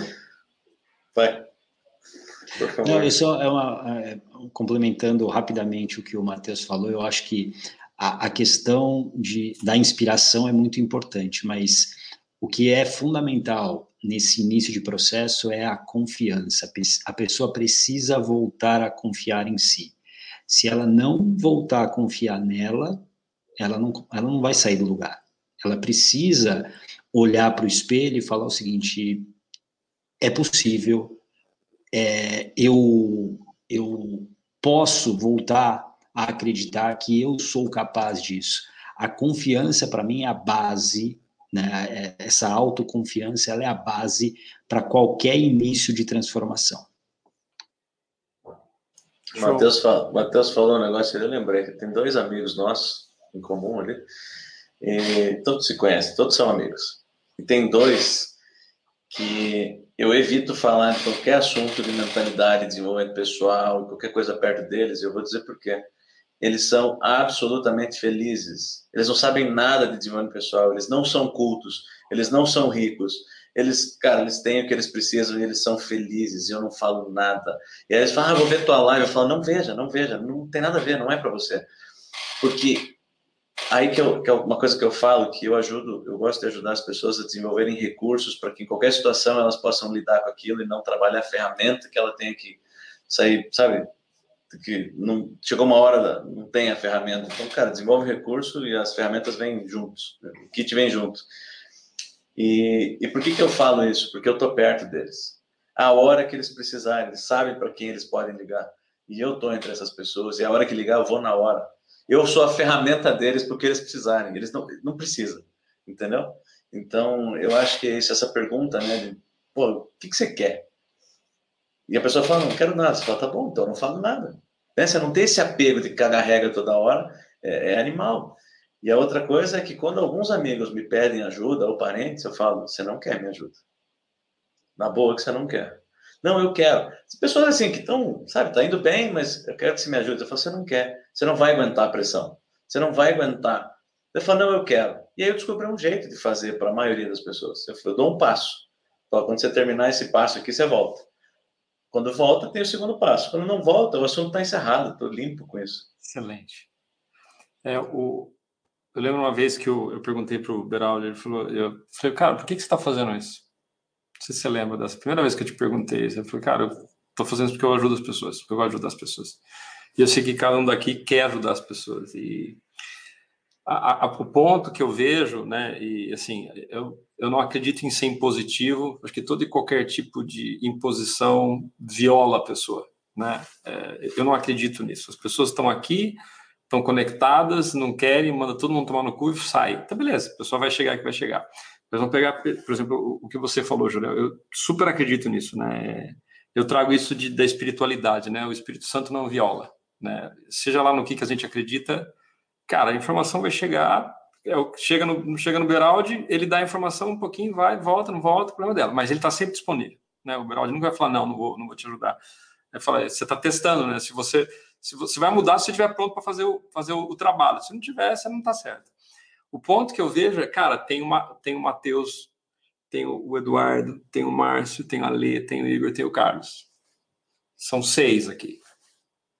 Vai. Não, eu só é uma, é, complementando rapidamente o que o Matheus falou, eu acho que a, a questão de, da inspiração é muito importante, mas o que é fundamental nesse início de processo é a confiança. A pessoa precisa voltar a confiar em si. Se ela não voltar a confiar nela, ela não, ela não vai sair do lugar. Ela precisa olhar para o espelho e falar o seguinte: é possível, é, eu, eu posso voltar a acreditar que eu sou capaz disso. A confiança, para mim, é a base né? É, essa autoconfiança ela é a base para qualquer início de transformação. O Matheus, fala, Matheus falou um negócio eu lembrei tem dois amigos nossos em comum ali, e todos se conhecem, todos são amigos. E tem dois que eu evito falar de qualquer assunto de mentalidade, desenvolvimento pessoal, qualquer coisa perto deles, eu vou dizer por quê eles são absolutamente felizes. Eles não sabem nada de desenvolvimento pessoal, eles não são cultos, eles não são ricos. Eles, cara, eles têm o que eles precisam e eles são felizes. E eu não falo nada. E aí eles falam, ah, vou ver tua live. Eu falo, não veja, não veja, não tem nada a ver, não é para você. Porque aí que, eu, que é uma coisa que eu falo, que eu ajudo, eu gosto de ajudar as pessoas a desenvolverem recursos para que em qualquer situação elas possam lidar com aquilo e não trabalhar a ferramenta que ela tem que sair, sabe, que não chegou uma hora não tem a ferramenta. Então cara desenvolve recurso e as ferramentas vêm juntos o kit vem junto. E, e por que que eu falo isso? Porque eu tô perto deles. A hora que eles precisarem eles sabem para quem eles podem ligar. E eu tô entre essas pessoas e a hora que ligar eu vou na hora. Eu sou a ferramenta deles porque eles precisarem. Eles não não precisam entendeu? Então eu acho que é isso essa pergunta né de, pô o que que você quer e a pessoa fala, não quero nada. Você fala, tá bom, então não falo nada. Né? Você não tem esse apego de cagar regra toda hora, é, é, animal. E a outra coisa é que quando alguns amigos me pedem ajuda, ou parentes, eu falo, você não quer me ajuda. Na boa que você não quer. Não, eu quero. As pessoas assim que estão, sabe, tá indo bem, mas eu quero que você me ajude. Eu falo, você não quer. Você não vai aguentar a pressão. Você não vai aguentar. Eu falo, não, eu quero. E aí eu descobri um jeito de fazer para a maioria das pessoas. Eu, falo, eu dou um passo. Quando você terminar esse passo aqui, você volta. Quando volta, tem o segundo passo. Quando não volta, o assunto está encerrado, estou limpo com isso. Excelente. É, o, eu lembro uma vez que eu, eu perguntei para o Beraldi, ele falou, eu falei, cara, por que, que você está fazendo isso? Não sei se você lembra dessa primeira vez que eu te perguntei isso. Falei, cara, eu estou fazendo isso porque eu ajudo as pessoas, porque eu gosto de ajudar as pessoas. E eu sei que cada um daqui quer ajudar as pessoas. E a, a, o ponto que eu vejo, né, e assim, eu, eu não acredito em ser impositivo, acho que todo e qualquer tipo de imposição viola a pessoa, né? É, eu não acredito nisso. As pessoas estão aqui, estão conectadas, não querem, manda todo mundo tomar no cu e sai. Tá beleza, a pessoa vai chegar que vai chegar. Mas vamos pegar, por exemplo, o que você falou, Julião, eu super acredito nisso, né? Eu trago isso de, da espiritualidade, né? O Espírito Santo não viola, né? Seja lá no que, que a gente acredita, cara, a informação vai chegar é chega no, chega no Beraldi, ele dá a informação um pouquinho, vai, volta, não volta, problema dela. Mas ele está sempre disponível. Né? O Beraldi nunca vai falar, não, não vou, não vou te ajudar. É falar, você está testando, né? Se você, se você vai mudar se você estiver pronto para fazer, o, fazer o, o, trabalho. Se não tiver, você não está certo. O ponto que eu vejo é, cara, tem, uma, tem o Matheus, tem o Eduardo, tem o Márcio, tem a Lê, tem o Igor, tem o Carlos. São seis aqui.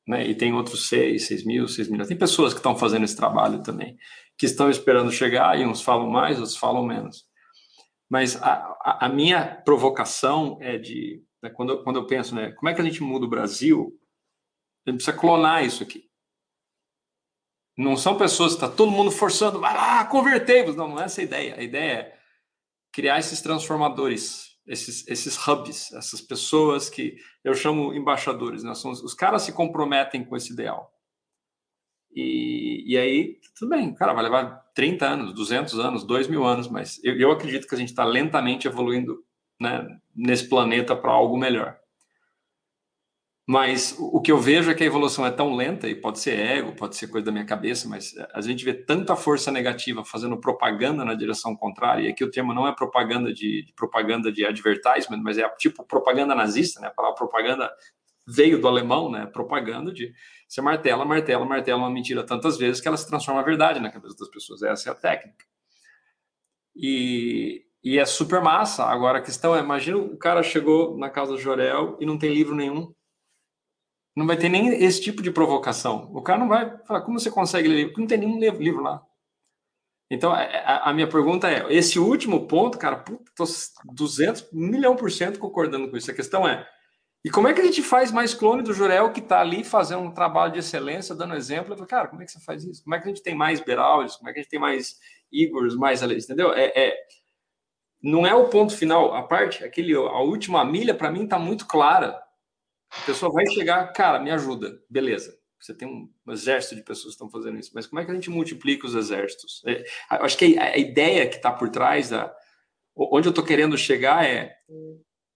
Né? E tem outros seis, seis mil, seis mil. Tem pessoas que estão fazendo esse trabalho também que estão esperando chegar, e uns falam mais, outros falam menos. Mas a, a minha provocação é de, né, quando, eu, quando eu penso, né, como é que a gente muda o Brasil, a gente precisa clonar isso aqui. Não são pessoas que está todo mundo forçando, lá, convertei-vos. Não, não é essa a ideia. A ideia é criar esses transformadores, esses, esses hubs, essas pessoas que eu chamo embaixadores. Né? São, os caras se comprometem com esse ideal. E, e aí, tudo bem, cara, vai levar 30 anos, 200 anos, 2 mil anos, mas eu, eu acredito que a gente está lentamente evoluindo né, nesse planeta para algo melhor. Mas o que eu vejo é que a evolução é tão lenta, e pode ser ego, pode ser coisa da minha cabeça, mas a gente vê tanta força negativa fazendo propaganda na direção contrária, e aqui o termo não é propaganda de, de propaganda de advertisement, mas é tipo propaganda nazista, né? A palavra propaganda veio do alemão, né? Propaganda de você martela, martela, martela uma mentira tantas vezes que ela se transforma em verdade na cabeça das pessoas. Essa é a técnica. E, e é super massa. Agora a questão é, imagina o cara chegou na casa do Jorel e não tem livro nenhum não vai ter nem esse tipo de provocação. O cara não vai falar, como você consegue ler? Não tem nenhum livro lá. Então, é, é, a, minha pergunta é, esse último ponto, cara, puta, tô 200, um milhão por cento concordando com isso. A questão é, e como é que a gente faz mais clone do Jurel que está ali fazendo um trabalho de excelência, dando exemplo? Falo, cara, como é que você faz isso? Como é que a gente tem mais Beraldes? Como é que a gente tem mais Igors, mais Alex? Entendeu? É, é, não é o ponto final. A parte, aquele, a última milha, para mim, está muito clara. A pessoa vai chegar, cara, me ajuda, beleza. Você tem um exército de pessoas que estão fazendo isso, mas como é que a gente multiplica os exércitos? É, acho que a, ideia que está por trás, da, onde eu estou querendo chegar é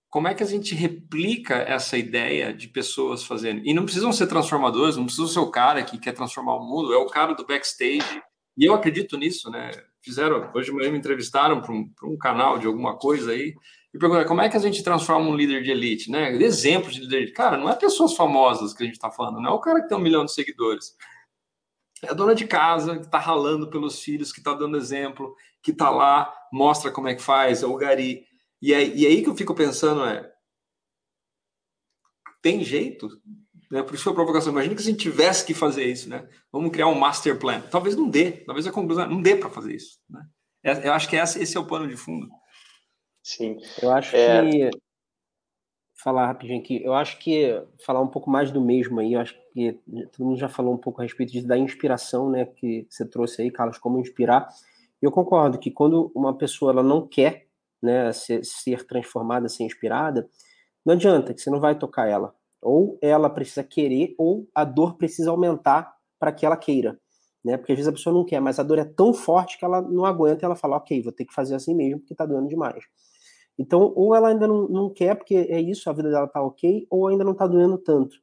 como é que a gente replica essa ideia de pessoas fazendo? E não precisam ser transformadores, não precisa ser o cara que quer transformar o mundo, é o cara do backstage. E eu acredito nisso, né? Fizeram, hoje me entrevistaram para um, um canal de alguma coisa aí, e perguntar como é que a gente transforma um líder de elite, né? Exemplos de líder de. Cara, não é pessoas famosas que a gente está falando, não é o cara que tem um milhão de seguidores. É a dona de casa que está ralando pelos filhos, que está dando exemplo, que está lá, mostra como é que faz, é o gari. E aí, e aí que eu fico pensando é, tem jeito? Né? Por isso foi a provocação. Imagina que a gente tivesse que fazer isso, né? Vamos criar um master plan. Talvez não dê, talvez a conclusão não dê para fazer isso. Né? É, eu acho que esse é o pano de fundo. Sim. Eu acho é... que. Falar rapidinho aqui, eu acho que falar um pouco mais do mesmo aí, eu acho que todo mundo já falou um pouco a respeito disso, da inspiração, né, que você trouxe aí, Carlos, como inspirar. Eu concordo que quando uma pessoa ela não quer né, ser, ser transformada, ser inspirada, não adianta, que você não vai tocar ela. Ou ela precisa querer, ou a dor precisa aumentar para que ela queira. Né? Porque às vezes a pessoa não quer, mas a dor é tão forte que ela não aguenta e ela fala, ok, vou ter que fazer assim mesmo, porque está doendo demais. Então, ou ela ainda não, não quer, porque é isso, a vida dela tá ok, ou ainda não tá doendo tanto.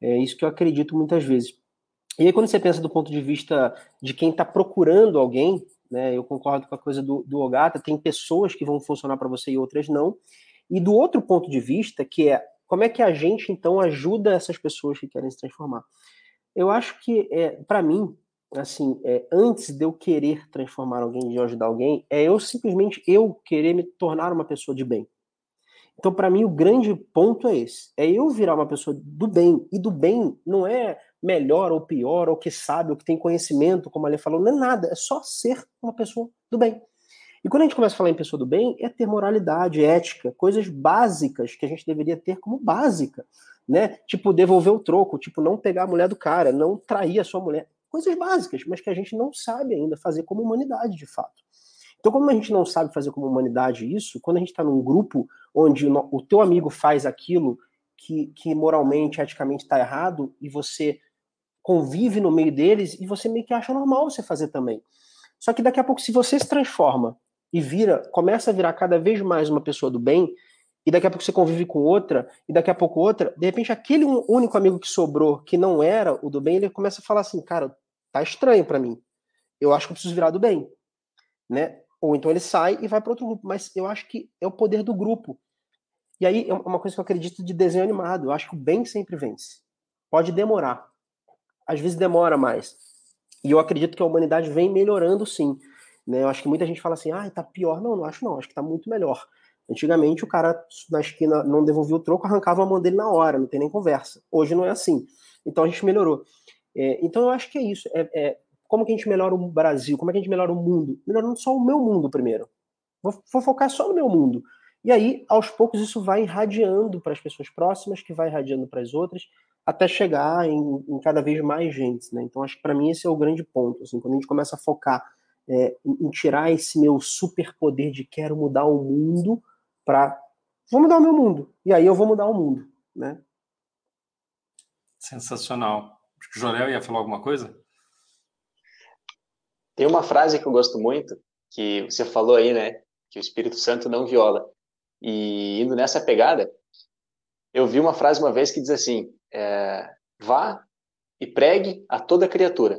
É isso que eu acredito muitas vezes. E aí, quando você pensa do ponto de vista de quem está procurando alguém, né, eu concordo com a coisa do, do Ogata, tem pessoas que vão funcionar para você e outras não. E do outro ponto de vista, que é como é que a gente, então, ajuda essas pessoas que querem se transformar? Eu acho que, é, para mim, assim, é, antes de eu querer transformar alguém, de ajudar alguém, é eu simplesmente eu querer me tornar uma pessoa de bem. Então, para mim, o grande ponto é esse: é eu virar uma pessoa do bem. E do bem não é melhor ou pior, ou que sabe, ou que tem conhecimento, como a Lê falou, não é nada, é só ser uma pessoa do bem. E quando a gente começa a falar em pessoa do bem, é ter moralidade, ética, coisas básicas que a gente deveria ter como básica, né? Tipo, devolver o troco, tipo, não pegar a mulher do cara, não trair a sua mulher coisas básicas, mas que a gente não sabe ainda fazer como humanidade, de fato. Então, como a gente não sabe fazer como humanidade isso, quando a gente está num grupo onde o teu amigo faz aquilo que, que moralmente, eticamente está errado, e você convive no meio deles, e você meio que acha normal você fazer também. Só que daqui a pouco, se você se transforma e vira, começa a virar cada vez mais uma pessoa do bem, e daqui a pouco você convive com outra, e daqui a pouco outra, de repente aquele único amigo que sobrou, que não era o do bem, ele começa a falar assim, cara, tá estranho para mim. Eu acho que eu preciso virar do bem, né? Ou então ele sai e vai para outro grupo, mas eu acho que é o poder do grupo. E aí é uma coisa que eu acredito de desenho animado, eu acho que o bem sempre vence. Pode demorar. Às vezes demora mais. E eu acredito que a humanidade vem melhorando sim. Né? Eu acho que muita gente fala assim, ah, tá pior. Não, não acho não, acho que tá muito melhor. Antigamente o cara na esquina não devolvia o troco, arrancava a mão dele na hora, não tem nem conversa. Hoje não é assim. Então a gente melhorou. É, então eu acho que é isso. É, é, como que a gente melhora o Brasil? Como é que a gente melhora o mundo? Melhorando só o meu mundo primeiro. Vou, vou focar só no meu mundo. E aí, aos poucos, isso vai irradiando para as pessoas próximas, que vai irradiando para as outras, até chegar em, em, cada vez mais gente. Né? Então, acho que para mim esse é o grande ponto. Assim, quando a gente começa a focar é, em, tirar esse meu superpoder de quero mudar o mundo para vou mudar o meu mundo. E aí eu vou mudar o mundo. Né? Sensacional. Que o Jorel ia falar alguma coisa. Tem uma frase que eu gosto muito, que você falou aí, né? Que o Espírito Santo não viola. E indo nessa pegada, Eu vi uma frase uma vez que diz assim: é, vá e pregue a toda criatura.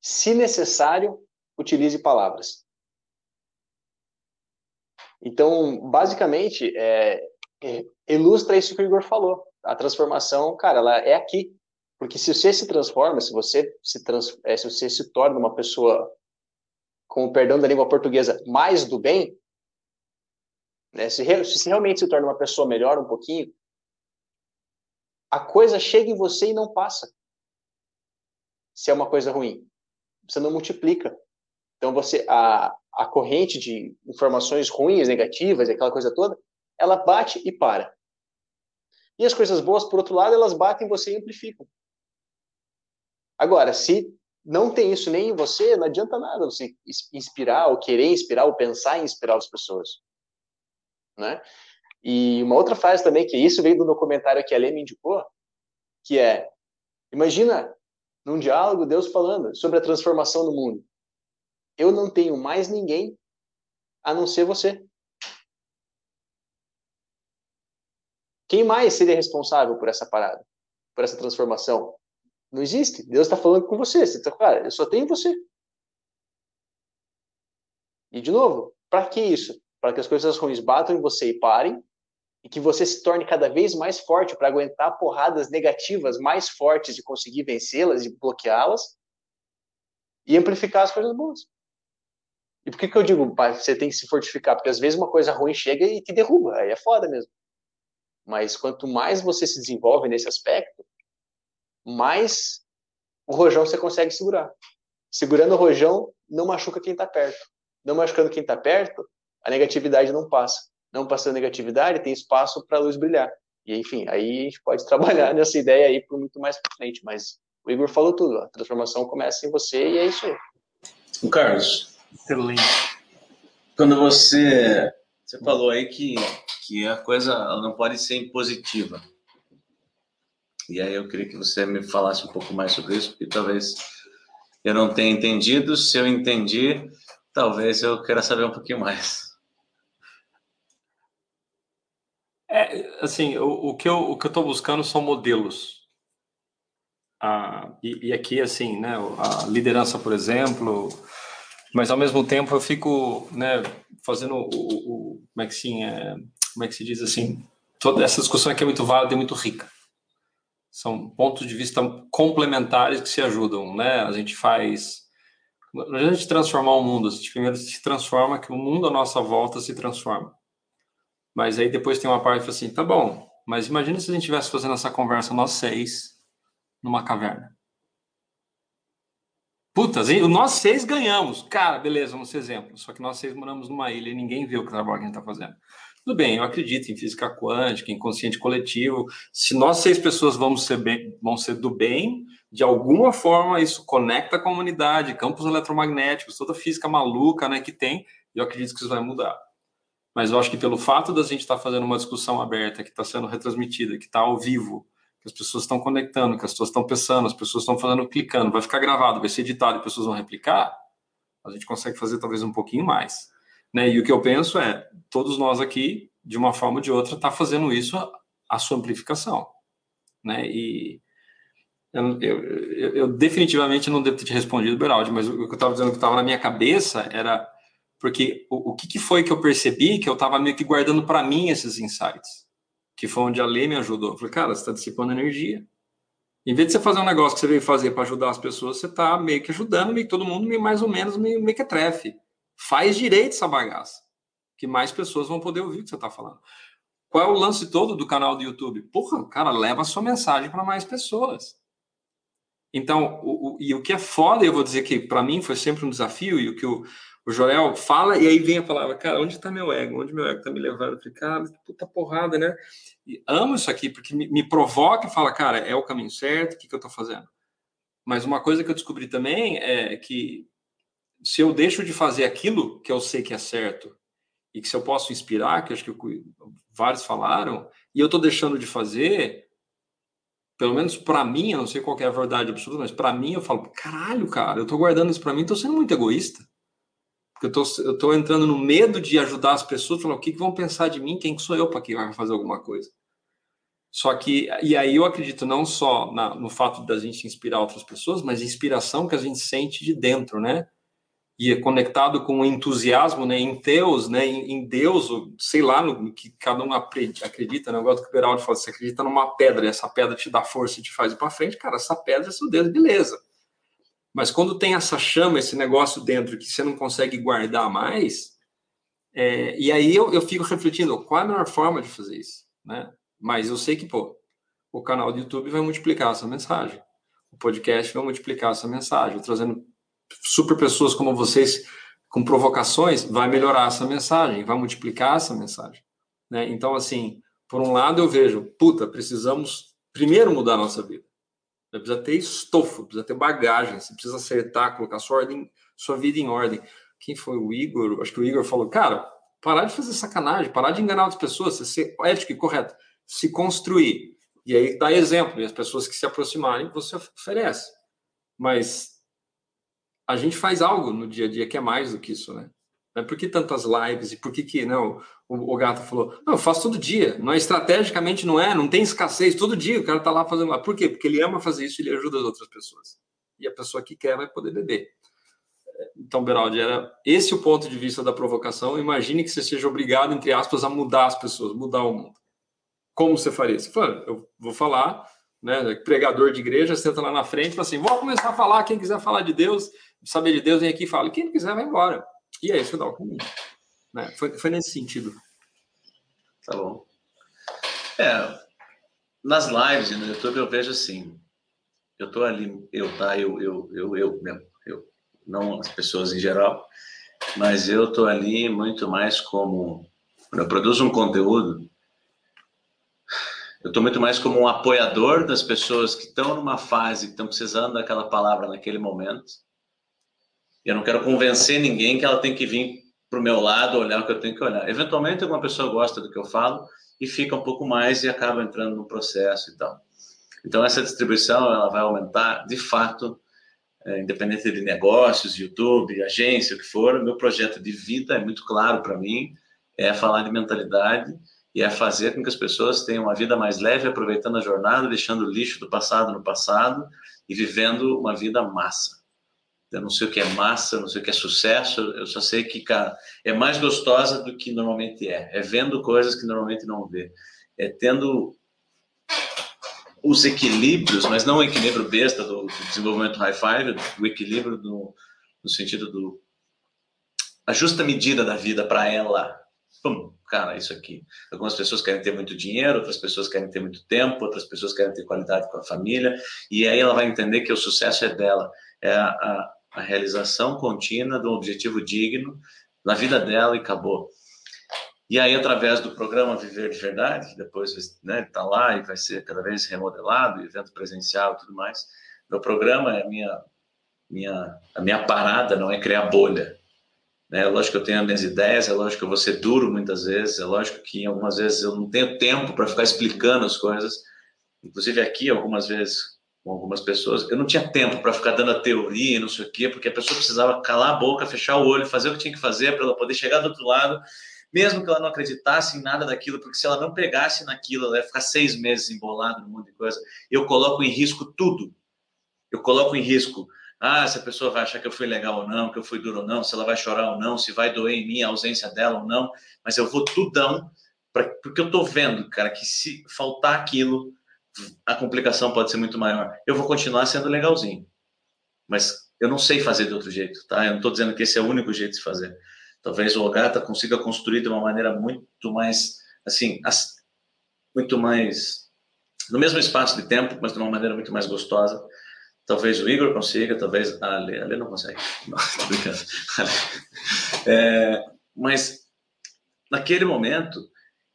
Se necessário, utilize palavras. Então, basicamente, é, é, ilustra isso que o Igor falou. A transformação, cara, ela é aqui. Porque se você se transforma, se você se, trans, é, se, você se torna uma pessoa, com o perdão da língua portuguesa, mais do bem, né, se, se realmente se torna uma pessoa melhor um pouquinho, a coisa chega em você e não passa. Se é uma coisa ruim, você não multiplica. Então você a, a corrente de informações ruins, negativas, aquela coisa toda, ela bate e para. E as coisas boas, por outro lado, elas batem em você e amplificam. Agora, se não tem isso nem em você, não adianta nada você inspirar, ou querer inspirar, ou pensar em inspirar as pessoas. Né? E uma outra frase também, que isso veio do documentário que a Lê me indicou, que é, imagina num diálogo Deus falando sobre a transformação do mundo. Eu não tenho mais ninguém a não ser você. Quem mais seria responsável por essa parada, por essa transformação? Não existe. Deus está falando com você. Você tá, cara, eu só tenho você. E de novo, para que isso? Para que as coisas ruins batam em você e parem, e que você se torne cada vez mais forte para aguentar porradas negativas mais fortes e conseguir vencê-las e bloqueá-las e amplificar as coisas boas. E por que, que eu digo, pai, você tem que se fortificar? Porque às vezes uma coisa ruim chega e te derruba, aí é foda mesmo. Mas quanto mais você se desenvolve nesse aspecto, mais o rojão você consegue segurar. Segurando o rojão, não machuca quem está perto. Não machucando quem está perto, a negatividade não passa não passando negatividade, tem espaço para a luz brilhar. E, enfim, aí a gente pode trabalhar nessa ideia aí por muito mais para frente, mas o Igor falou tudo, a transformação começa em você e é isso aí. O Carlos, excelente. Quando você você falou aí que que a coisa não pode ser impositiva. E aí eu queria que você me falasse um pouco mais sobre isso, porque talvez eu não tenha entendido. Se eu entendi, talvez eu queira saber um pouquinho mais. É, assim, o, o, que eu o estou buscando são modelos. Ah, e, e, aqui, assim, né, a liderança, por exemplo, mas ao mesmo tempo eu fico, né, fazendo o, o como é que sim, é, como é que se diz assim, toda essa discussão aqui é muito válida e muito rica. São pontos de vista complementares que se ajudam, né? A gente faz a gente transformar o mundo, a gente primeiro se transforma, que o mundo à nossa volta se transforma. Mas aí depois tem uma parte assim, tá bom, mas imagina se a gente estivesse fazendo essa conversa nós seis numa caverna. Putas, nós seis ganhamos. Cara, beleza, vamos ser exemplo. Só que nós seis moramos numa ilha e ninguém vê o que trabalho que a gente está fazendo. Tudo bem, eu acredito em física quântica, em consciente coletivo. Se nós seis pessoas vamos ser, bem, vamos ser do bem, de alguma forma isso conecta a comunidade, campos eletromagnéticos, toda física maluca né, que tem, eu acredito que isso vai mudar. Mas eu acho que pelo fato da gente estar tá fazendo uma discussão aberta, que está sendo retransmitida, que está ao vivo, que as pessoas estão conectando, que as pessoas estão pensando, as pessoas estão fazendo, clicando, vai ficar gravado, vai ser editado e as pessoas vão replicar, a gente consegue fazer talvez um pouquinho mais. Né? E o que eu penso é, todos nós aqui, de uma forma ou de outra, está fazendo isso a, a, sua amplificação. Né? E eu, eu, eu, eu, definitivamente não devo ter te respondido, Beraldi, mas o que eu estava dizendo que estava na minha cabeça era porque o, o que, que, foi que eu percebi que eu estava meio que guardando para mim esses insights, que foi onde a Lei me ajudou. Eu falei, cara, você está dissipando energia. Em vez de você fazer um negócio que você veio fazer para ajudar as pessoas, você está meio que ajudando meio que todo mundo, meio, mais ou menos, meio, que trefe. Faz direito essa bagaça, que mais pessoas vão poder ouvir o que você está falando. Qual é o lance todo do canal do YouTube? Porra, cara, leva a sua mensagem para mais pessoas. Então, o, o, e o que é foda, eu vou dizer que para mim foi sempre um desafio, e o que o, o fala e aí vem a palavra, cara, onde está meu ego? Onde meu ego está me levando? Eu falei, cara, puta porrada, né? E amo isso aqui, porque me, me provoca e fala, cara, é o caminho certo, o que, que eu estou fazendo? Mas uma coisa que eu descobri também é que se eu deixo de fazer aquilo que eu sei que é certo e que se eu posso inspirar, que acho que vários falaram, e eu estou deixando de fazer, pelo menos para mim, eu não sei qual é a verdade absoluta, mas para mim eu falo, caralho, cara, eu estou guardando isso para mim, estou sendo muito egoísta. Porque eu tô entrando no medo de ajudar as pessoas, falar o que, que vão pensar de mim, quem que sou eu para que vai fazer alguma coisa. Só que, e aí eu acredito não só na, no fato da gente inspirar outras pessoas, mas inspiração que a gente sente de dentro, né? E é conectado com o entusiasmo, né? Em Deus, né? Em, Deus, sei lá, no que cada um acredita, né? Eu gosto que o Beraldo fala, você acredita numa pedra, e essa pedra te dá força e te faz para frente, cara, essa pedra é seu Deus, beleza. Mas quando tem essa chama, esse negócio dentro que você não consegue guardar mais, é, e aí eu, eu fico refletindo, qual é a melhor forma de fazer isso, né? Mas eu sei que, pô, o canal do YouTube vai multiplicar essa mensagem. O podcast vai multiplicar essa mensagem. Trazendo super pessoas como vocês com provocações, vai melhorar essa mensagem, vai multiplicar essa mensagem. Né? Então, assim, por um lado eu vejo, puta, precisamos primeiro mudar a nossa vida. Você precisa ter estofo, precisa ter bagagem, você precisa acertar, colocar sua, ordem, sua vida em ordem. Quem foi o Igor? Acho que o Igor falou, cara, parar de fazer sacanagem, parar de enganar outras pessoas, ser ético e correto se construir. E aí dá exemplo, e as pessoas que se aproximarem, você oferece. Mas a gente faz algo no dia a dia que é mais do que isso, né? Por que tantas lives? E por que que, não, o, o gato falou, não, eu faço todo dia. Não é estrategicamente, não é, não tem escassez. Todo dia o cara tá lá fazendo lá. Por quê? Porque ele ama fazer isso e ele ajuda as outras pessoas. E a pessoa que quer vai poder beber. Então, Beraldi, era esse o ponto de vista da provocação. Imagine que você seja obrigado, entre aspas, a mudar as pessoas, mudar o mundo. Como você faria? Você fala, eu vou falar, né? Pregador de igreja, senta lá na frente e fala assim: vou começar a falar. Quem quiser falar de Deus, saber de Deus, vem aqui e fala. Quem não quiser, vai embora. E é isso que dá o caminho. Né? Foi, foi nesse sentido. Tá bom. É, nas lives e no YouTube eu vejo assim. Eu tô ali, eu, tá? Eu, eu, eu, eu mesmo. Eu, não as pessoas em geral, mas eu tô ali muito mais como. Quando eu produzo um conteúdo, eu estou muito mais como um apoiador das pessoas que estão numa fase, que estão precisando daquela palavra naquele momento. Eu não quero convencer ninguém que ela tem que vir para o meu lado, olhar o que eu tenho que olhar. Eventualmente, alguma pessoa gosta do que eu falo e fica um pouco mais e acaba entrando no processo e tal. Então, essa distribuição ela vai aumentar, de fato, é, independente de negócios, YouTube, agência, o que for. Meu projeto de vida é muito claro para mim, é falar de mentalidade e é fazer com que as pessoas tenham uma vida mais leve, aproveitando a jornada, deixando o lixo do passado no passado e vivendo uma vida massa. Eu não sei o que é massa, não sei o que é sucesso, eu só sei que, cara, é mais gostosa do que normalmente é. É vendo coisas que normalmente não vê. É tendo os equilíbrios, mas não o equilíbrio besta do, do desenvolvimento high five, o equilíbrio do, no sentido do a justa medida da vida para ela. Pum, cara, isso aqui. Algumas pessoas querem ter muito dinheiro, outras pessoas querem ter muito tempo, outras pessoas querem ter qualidade com a família, e aí ela vai entender que o sucesso é dela, é a, a, a realização contínua de um objetivo digno na vida dela e acabou. E aí, através do programa Viver de Verdade, depois né, está lá e vai ser cada vez remodelado, evento presencial e tudo mais. Meu programa é minha, minha, a minha parada, não é criar bolha, é lógico que eu tenho as minhas ideias, é lógico que eu vou ser duro muitas vezes, é lógico que algumas vezes eu não tenho tempo para ficar explicando as coisas. Inclusive aqui, algumas vezes, com algumas pessoas, eu não tinha tempo para ficar dando a teoria e não sei o quê, porque a pessoa precisava calar a boca, fechar o olho, fazer o que tinha que fazer para ela poder chegar do outro lado, mesmo que ela não acreditasse em nada daquilo, porque se ela não pegasse naquilo, ela ia ficar seis meses embolada num monte de coisa. Eu coloco em risco tudo. Eu coloco em risco ah, se a pessoa vai achar que eu fui legal ou não, que eu fui duro ou não, se ela vai chorar ou não, se vai doer em mim a ausência dela ou não, mas eu vou tudão, pra, porque eu tô vendo, cara, que se faltar aquilo, a complicação pode ser muito maior. Eu vou continuar sendo legalzinho, mas eu não sei fazer de outro jeito, tá? Eu não estou dizendo que esse é o único jeito de fazer. Talvez o Ogata consiga construir de uma maneira muito mais, assim, muito mais, no mesmo espaço de tempo, mas de uma maneira muito mais gostosa Talvez o Igor consiga, talvez a Ale, a Ale não consegue. Não. É, mas naquele momento,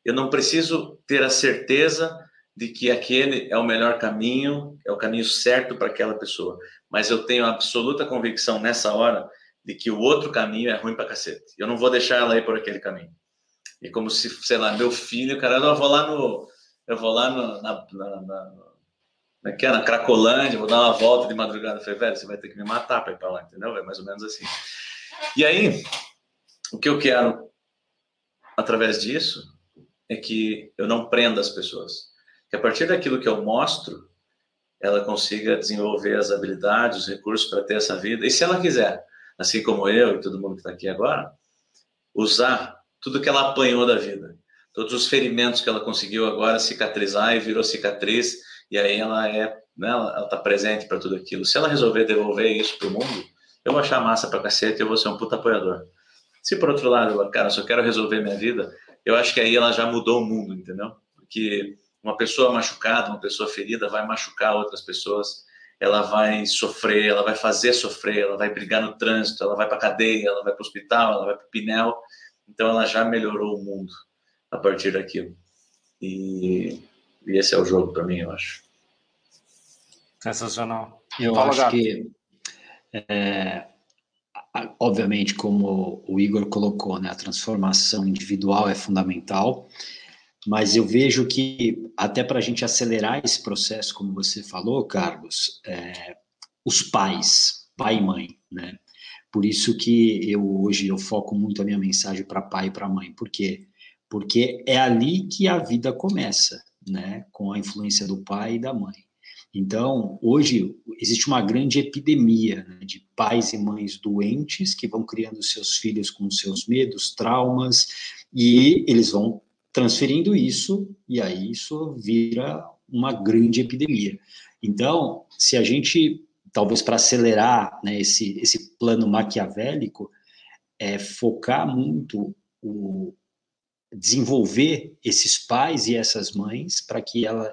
eu não preciso ter a certeza de que aquele é o melhor caminho, é o caminho certo para aquela pessoa. Mas eu tenho absoluta convicção nessa hora de que o outro caminho é ruim para cacete. Eu não vou deixar ela ir por aquele caminho. E como se, sei lá, meu filho, cara, eu vou lá no, eu vou lá no, na, na, na aqui na Cracolândia, vou dar uma volta de madrugada. Eu falei, velho, você vai ter que me matar para ir para lá, entendeu? É mais ou menos assim. E aí, o que eu quero através disso é que eu não prenda as pessoas. Que a partir daquilo que eu mostro, ela consiga desenvolver as habilidades, os recursos para ter essa vida. E se ela quiser, assim como eu e todo mundo que está aqui agora, usar tudo que ela apanhou da vida, todos os ferimentos que ela conseguiu agora cicatrizar e virou cicatriz, e aí ela é, né, ela está presente para tudo aquilo. Se ela resolver devolver isso para o mundo, eu vou achar massa para cacete e eu vou ser um puta apoiador. Se por outro lado, eu, cara, só quero resolver minha vida, eu acho que aí ela já mudou o mundo, entendeu? Porque uma pessoa machucada, uma pessoa ferida vai machucar outras pessoas, ela vai sofrer, ela vai fazer sofrer, ela vai brigar no trânsito, ela vai para cadeia, ela vai para o hospital, ela vai para o pinel. Então ela já melhorou o mundo a partir daquilo. E, e esse é o jogo para mim, eu acho. Sensacional. Eu Fala, acho gato. que, é, obviamente, como o Igor colocou, né, a transformação individual é fundamental, mas eu vejo que, até para a gente acelerar esse processo, como você falou, Carlos, é, os pais, pai e mãe, né? Por isso que eu hoje eu foco muito a minha mensagem para pai e para mãe. Por quê? Porque é ali que a vida começa, né? Com a influência do pai e da mãe. Então, hoje existe uma grande epidemia né, de pais e mães doentes que vão criando seus filhos com seus medos, traumas, e eles vão transferindo isso, e aí isso vira uma grande epidemia. Então, se a gente, talvez para acelerar né, esse, esse plano maquiavélico, é focar muito o desenvolver esses pais e essas mães para que ela,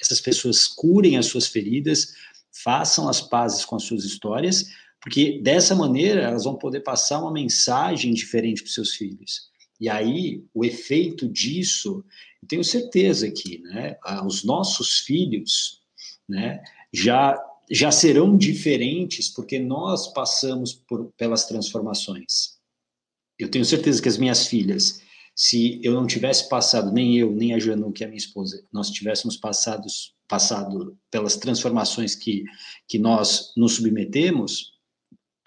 essas pessoas curem as suas feridas, façam as pazes com as suas histórias, porque dessa maneira elas vão poder passar uma mensagem diferente para os seus filhos. E aí, o efeito disso, tenho certeza que né, os nossos filhos né, já, já serão diferentes porque nós passamos por, pelas transformações. Eu tenho certeza que as minhas filhas, se eu não tivesse passado, nem eu, nem a Janu, que é minha esposa, nós tivéssemos passados, passado pelas transformações que, que nós nos submetemos,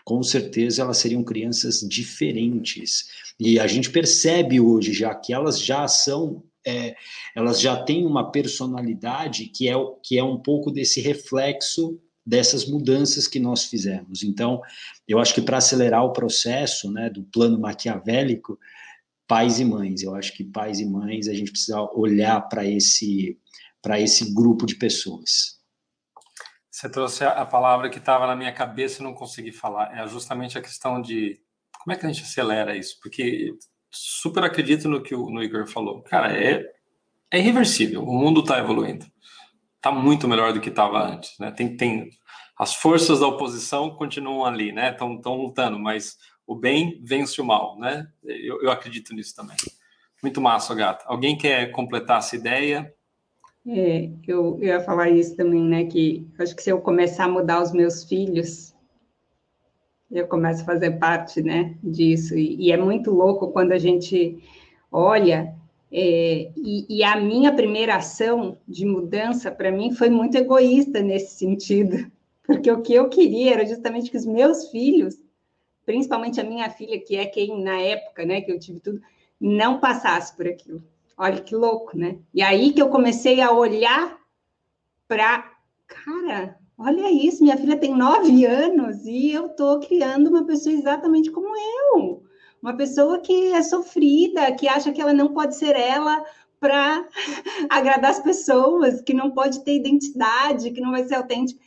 com certeza elas seriam crianças diferentes. E a gente percebe hoje já que elas já são, é, elas já têm uma personalidade que é, que é um pouco desse reflexo dessas mudanças que nós fizemos. Então, eu acho que para acelerar o processo né, do plano maquiavélico, pais e mães, eu acho que pais e mães a gente precisa olhar para esse, esse grupo de pessoas. Você trouxe a palavra que estava na minha cabeça e não consegui falar. É justamente a questão de como é que a gente acelera isso? Porque super acredito no que o no Igor falou. Cara, é, é irreversível. O mundo está evoluindo. Está muito melhor do que estava antes. Né? Tem, tem, as forças da oposição continuam ali, né? Estão lutando, mas o bem vence o mal, né? Eu, eu acredito nisso também. Muito massa, gato. Alguém quer completar essa ideia? É, eu, eu ia falar isso também, né? Que acho que se eu começar a mudar os meus filhos, eu começo a fazer parte, né? Disso. E, e é muito louco quando a gente olha. É, e, e, a minha primeira ação de mudança, para mim, foi muito egoísta nesse sentido, porque o que eu queria era justamente que os meus filhos, principalmente a minha filha, que é quem na época, né, que eu tive tudo, não passasse por aquilo Olha que louco, né? E aí que eu comecei a olhar para, cara, olha isso, minha filha tem nove anos e eu estou criando uma pessoa exatamente como eu. Uma pessoa que é sofrida, que acha que ela não pode ser ela para agradar as pessoas, que não pode ter identidade, que não vai ser autêntica.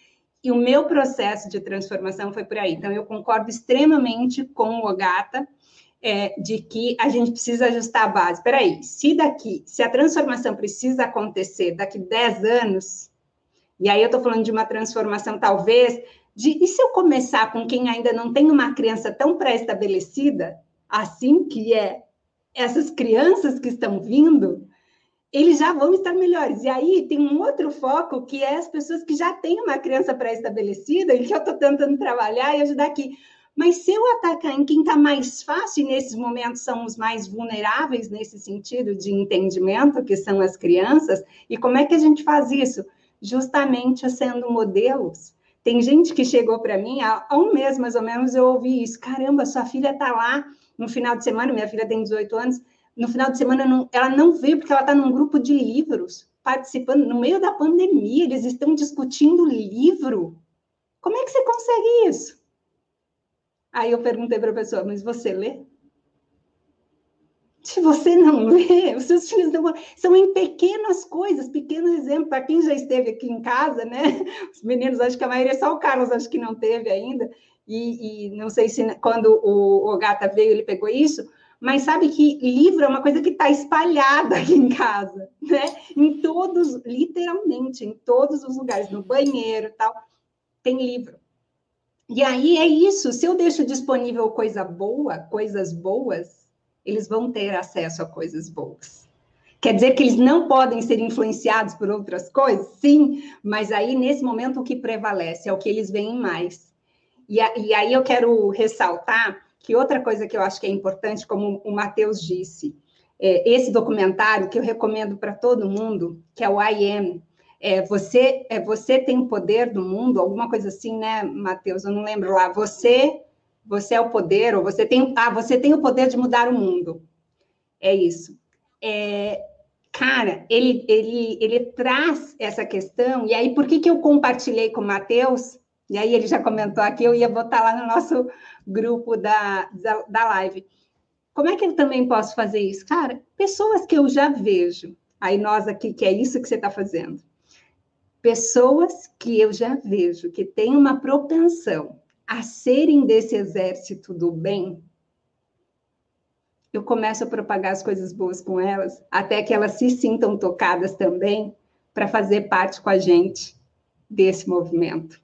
E o meu processo de transformação foi por aí. Então, eu concordo extremamente com o Ogata é, de que a gente precisa ajustar a base. Espera aí, se daqui, se a transformação precisa acontecer daqui 10 anos, e aí eu estou falando de uma transformação, talvez, de e se eu começar com quem ainda não tem uma criança tão pré-estabelecida, assim que é essas crianças que estão vindo, eles já vão estar melhores. E aí tem um outro foco que é as pessoas que já têm uma criança pré-estabelecida e que eu estou tentando trabalhar e ajudar aqui. Mas se eu atacar em quem está mais fácil, e nesses momentos são os mais vulneráveis nesse sentido de entendimento, que são as crianças, e como é que a gente faz isso? Justamente sendo modelos. Tem gente que chegou para mim, há um mês mais ou menos, eu ouvi isso. Caramba, sua filha está lá no final de semana, minha filha tem 18 anos, no final de semana não, ela não veio porque ela está num grupo de livros participando, no meio da pandemia, eles estão discutindo livro. Como é que você consegue isso? Aí eu perguntei para a pessoa, mas você lê? Se você não lê, os seus filhos não são em pequenas coisas, pequenos exemplos. Para quem já esteve aqui em casa, né? Os meninos, acho que a maioria, só o Carlos, acho que não teve ainda. E, e não sei se quando o, o Gata veio, ele pegou isso. Mas sabe que livro é uma coisa que está espalhada aqui em casa, né? Em todos, literalmente, em todos os lugares, no banheiro tal, tem livro. E aí é isso. Se eu deixo disponível coisa boa, coisas boas, eles vão ter acesso a coisas boas. Quer dizer que eles não podem ser influenciados por outras coisas? Sim, mas aí nesse momento o que prevalece é o que eles veem mais. E, a, e aí eu quero ressaltar que outra coisa que eu acho que é importante, como o Matheus disse, é esse documentário que eu recomendo para todo mundo, que é o I Am, é, você, é, você tem o poder do mundo, alguma coisa assim, né, Matheus? Eu não lembro lá. Você você é o poder, ou você tem, ah, você tem o poder de mudar o mundo. É isso. É, cara, ele, ele, ele traz essa questão, e aí por que, que eu compartilhei com o Matheus? E aí ele já comentou aqui, eu ia botar lá no nosso grupo da, da, da live. Como é que eu também posso fazer isso? Cara, pessoas que eu já vejo, aí nós aqui, que é isso que você está fazendo. Pessoas que eu já vejo que têm uma propensão a serem desse exército do bem, eu começo a propagar as coisas boas com elas, até que elas se sintam tocadas também para fazer parte com a gente desse movimento.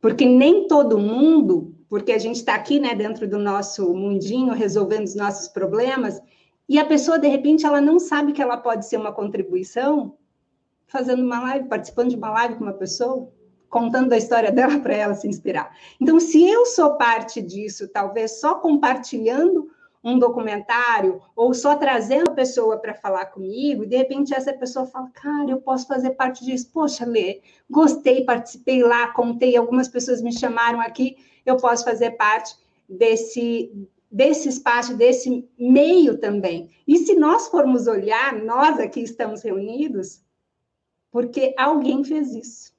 Porque nem todo mundo, porque a gente está aqui, né, dentro do nosso mundinho, resolvendo os nossos problemas, e a pessoa, de repente, ela não sabe que ela pode ser uma contribuição fazendo uma live, participando de uma live com uma pessoa contando a história dela para ela se inspirar. Então, se eu sou parte disso, talvez só compartilhando um documentário ou só trazendo a pessoa para falar comigo, e de repente essa pessoa fala: Cara, eu posso fazer parte disso. Poxa, Lê, gostei, participei lá, contei, algumas pessoas me chamaram aqui, eu posso fazer parte desse. Desse espaço, desse meio também. E se nós formos olhar, nós aqui estamos reunidos, porque alguém fez isso.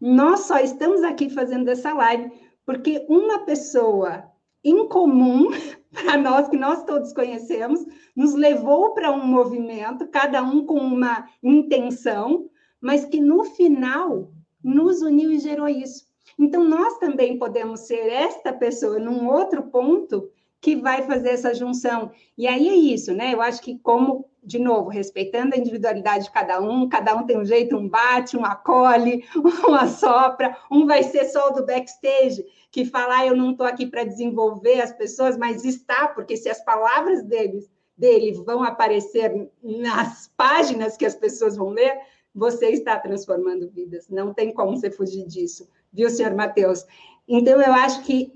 Nós só estamos aqui fazendo essa live porque uma pessoa incomum para nós, que nós todos conhecemos, nos levou para um movimento, cada um com uma intenção, mas que no final nos uniu e gerou isso. Então, nós também podemos ser esta pessoa num outro ponto que vai fazer essa junção. E aí é isso, né? Eu acho que, como de novo, respeitando a individualidade de cada um, cada um tem um jeito, um bate, um acolhe, um assopra, um vai ser só o do backstage, que fala, ah, eu não estou aqui para desenvolver as pessoas, mas está, porque se as palavras deles, dele vão aparecer nas páginas que as pessoas vão ler, você está transformando vidas, não tem como você fugir disso, viu, senhor Matheus? Então, eu acho que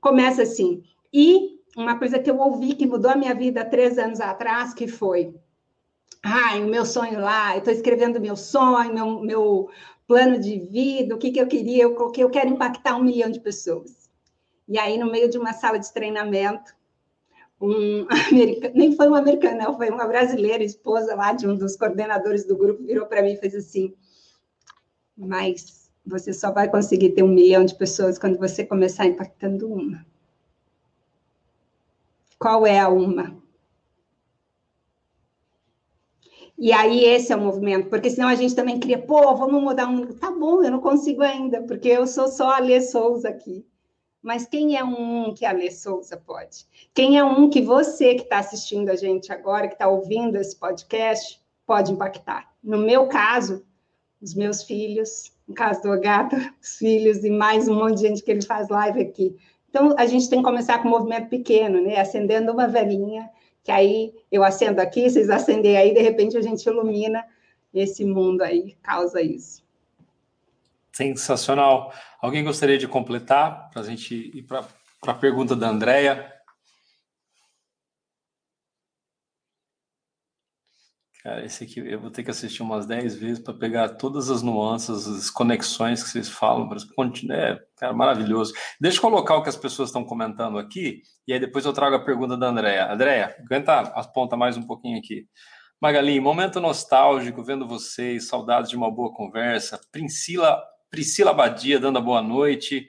começa assim, e uma coisa que eu ouvi que mudou a minha vida três anos atrás, que foi ai, o meu sonho lá, eu estou escrevendo meu sonho, meu, meu plano de vida, o que, que eu queria, eu coloquei, eu quero impactar um milhão de pessoas. E aí, no meio de uma sala de treinamento, um americano, nem foi um americano, não, foi uma brasileira, esposa lá de um dos coordenadores do grupo, virou para mim e fez assim, mas você só vai conseguir ter um milhão de pessoas quando você começar impactando uma. Qual é a uma? E aí esse é o movimento, porque senão a gente também cria, pô, vamos mudar um. Tá bom, eu não consigo ainda, porque eu sou só a Lê Souza aqui. Mas quem é um que a Lê Souza pode? Quem é um que você que está assistindo a gente agora, que está ouvindo esse podcast, pode impactar? No meu caso, os meus filhos, no caso do Gato, os filhos e mais um monte de gente que ele faz live aqui. Então, a gente tem que começar com um movimento pequeno, né? Acendendo uma velhinha que aí eu acendo aqui, vocês acendem aí, de repente a gente ilumina esse mundo aí, causa isso. Sensacional. Alguém gostaria de completar para a gente ir para a pergunta da Andrea? Cara, esse aqui eu vou ter que assistir umas 10 vezes para pegar todas as nuances, as conexões que vocês falam. É, cara, maravilhoso. Deixa eu colocar o que as pessoas estão comentando aqui, e aí depois eu trago a pergunta da Andréia. Andréia, aguenta as pontas mais um pouquinho aqui. Magali, momento nostálgico vendo vocês, saudades de uma boa conversa. Priscila, Priscila Badia dando a boa noite.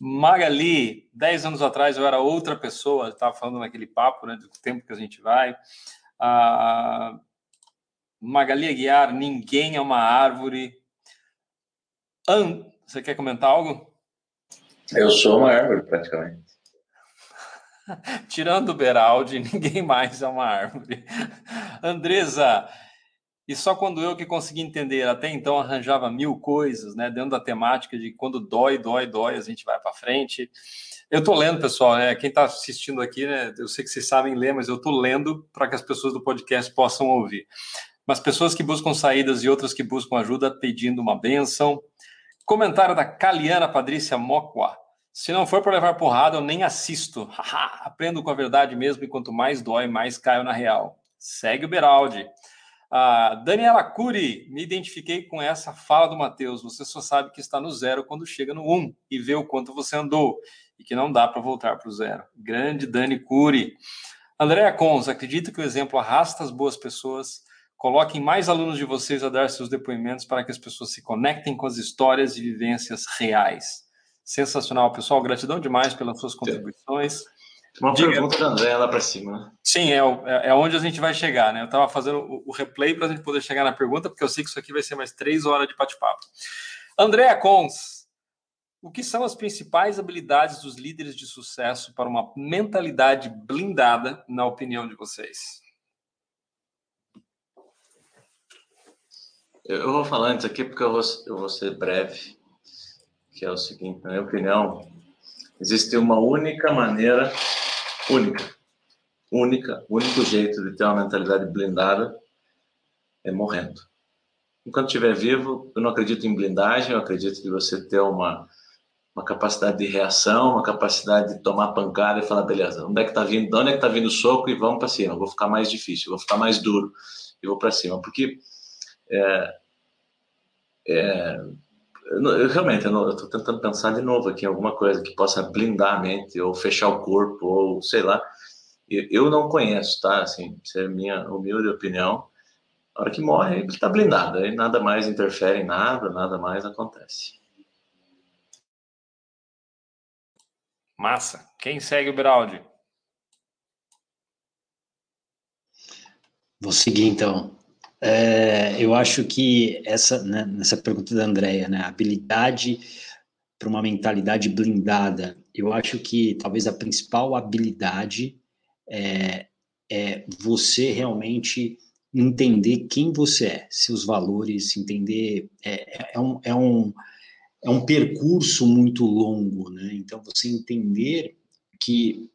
Magali, dez anos atrás eu era outra pessoa, estava falando naquele papo, né, do tempo que a gente vai. Ah, Magali Aguiar, ninguém é uma árvore. An... Você quer comentar algo? Eu sou uma árvore, praticamente. Tirando o Beraldi, ninguém mais é uma árvore. Andresa, e só quando eu que consegui entender, até então arranjava mil coisas, né, dentro da temática de quando dói, dói, dói, a gente vai para frente. Eu estou lendo, pessoal, né, quem está assistindo aqui, né, eu sei que vocês sabem ler, mas eu estou lendo para que as pessoas do podcast possam ouvir. Mas pessoas que buscam saídas e outras que buscam ajuda pedindo uma benção. Comentário da Caliana Patrícia Mocua. Se não for para levar porrada, eu nem assisto. Aprendo com a verdade mesmo e quanto mais dói, mais caio na real. Segue o Beraldi. Daniela Cury, me identifiquei com essa fala do Matheus. Você só sabe que está no zero quando chega no um e vê o quanto você andou e que não dá para voltar para o zero. Grande Dani Cury. Andréa Cons, acredito que o exemplo arrasta as boas pessoas. Coloquem mais alunos de vocês a dar seus depoimentos para que as pessoas se conectem com as histórias e vivências reais. Sensacional, pessoal. Gratidão demais pelas suas contribuições. Uma Diga. pergunta da André lá para cima. Né? Sim, é, é, é, onde a gente vai chegar, né? Eu estava fazendo o, o replay para a gente poder chegar na pergunta, porque eu sei que isso aqui vai ser mais três horas de bate-papo. Andréa Cons, o que são as principais habilidades dos líderes de sucesso para uma mentalidade blindada, na opinião de vocês? Eu vou falar antes aqui porque eu vou, eu vou ser breve, que é o seguinte, na minha opinião, existe uma única maneira única, única, único jeito de ter uma mentalidade blindada é morrendo. Enquanto estiver vivo, eu não acredito em blindagem, eu acredito que você ter uma, uma capacidade de reação, uma capacidade de tomar pancada e falar, beleza, onde é que tá vindo, de onde é que tá vindo o soco e vamos para cima, eu vou ficar mais difícil, vou ficar mais duro e vou para cima, porque é, é, eu, realmente, eu estou tentando pensar de novo aqui em alguma coisa que possa blindar a mente ou fechar o corpo ou sei lá. Eu não conheço, tá? Assim, isso é minha humilde opinião. A hora que morre, ele está blindado. Aí nada mais interfere em nada, nada mais acontece. Massa. Quem segue o Beraldi? Vou seguir então. É, eu acho que essa, né, nessa pergunta da Andrea, né, habilidade para uma mentalidade blindada, eu acho que talvez a principal habilidade é, é você realmente entender quem você é, seus valores, entender é, é, um, é, um, é um percurso muito longo, né? Então você entender que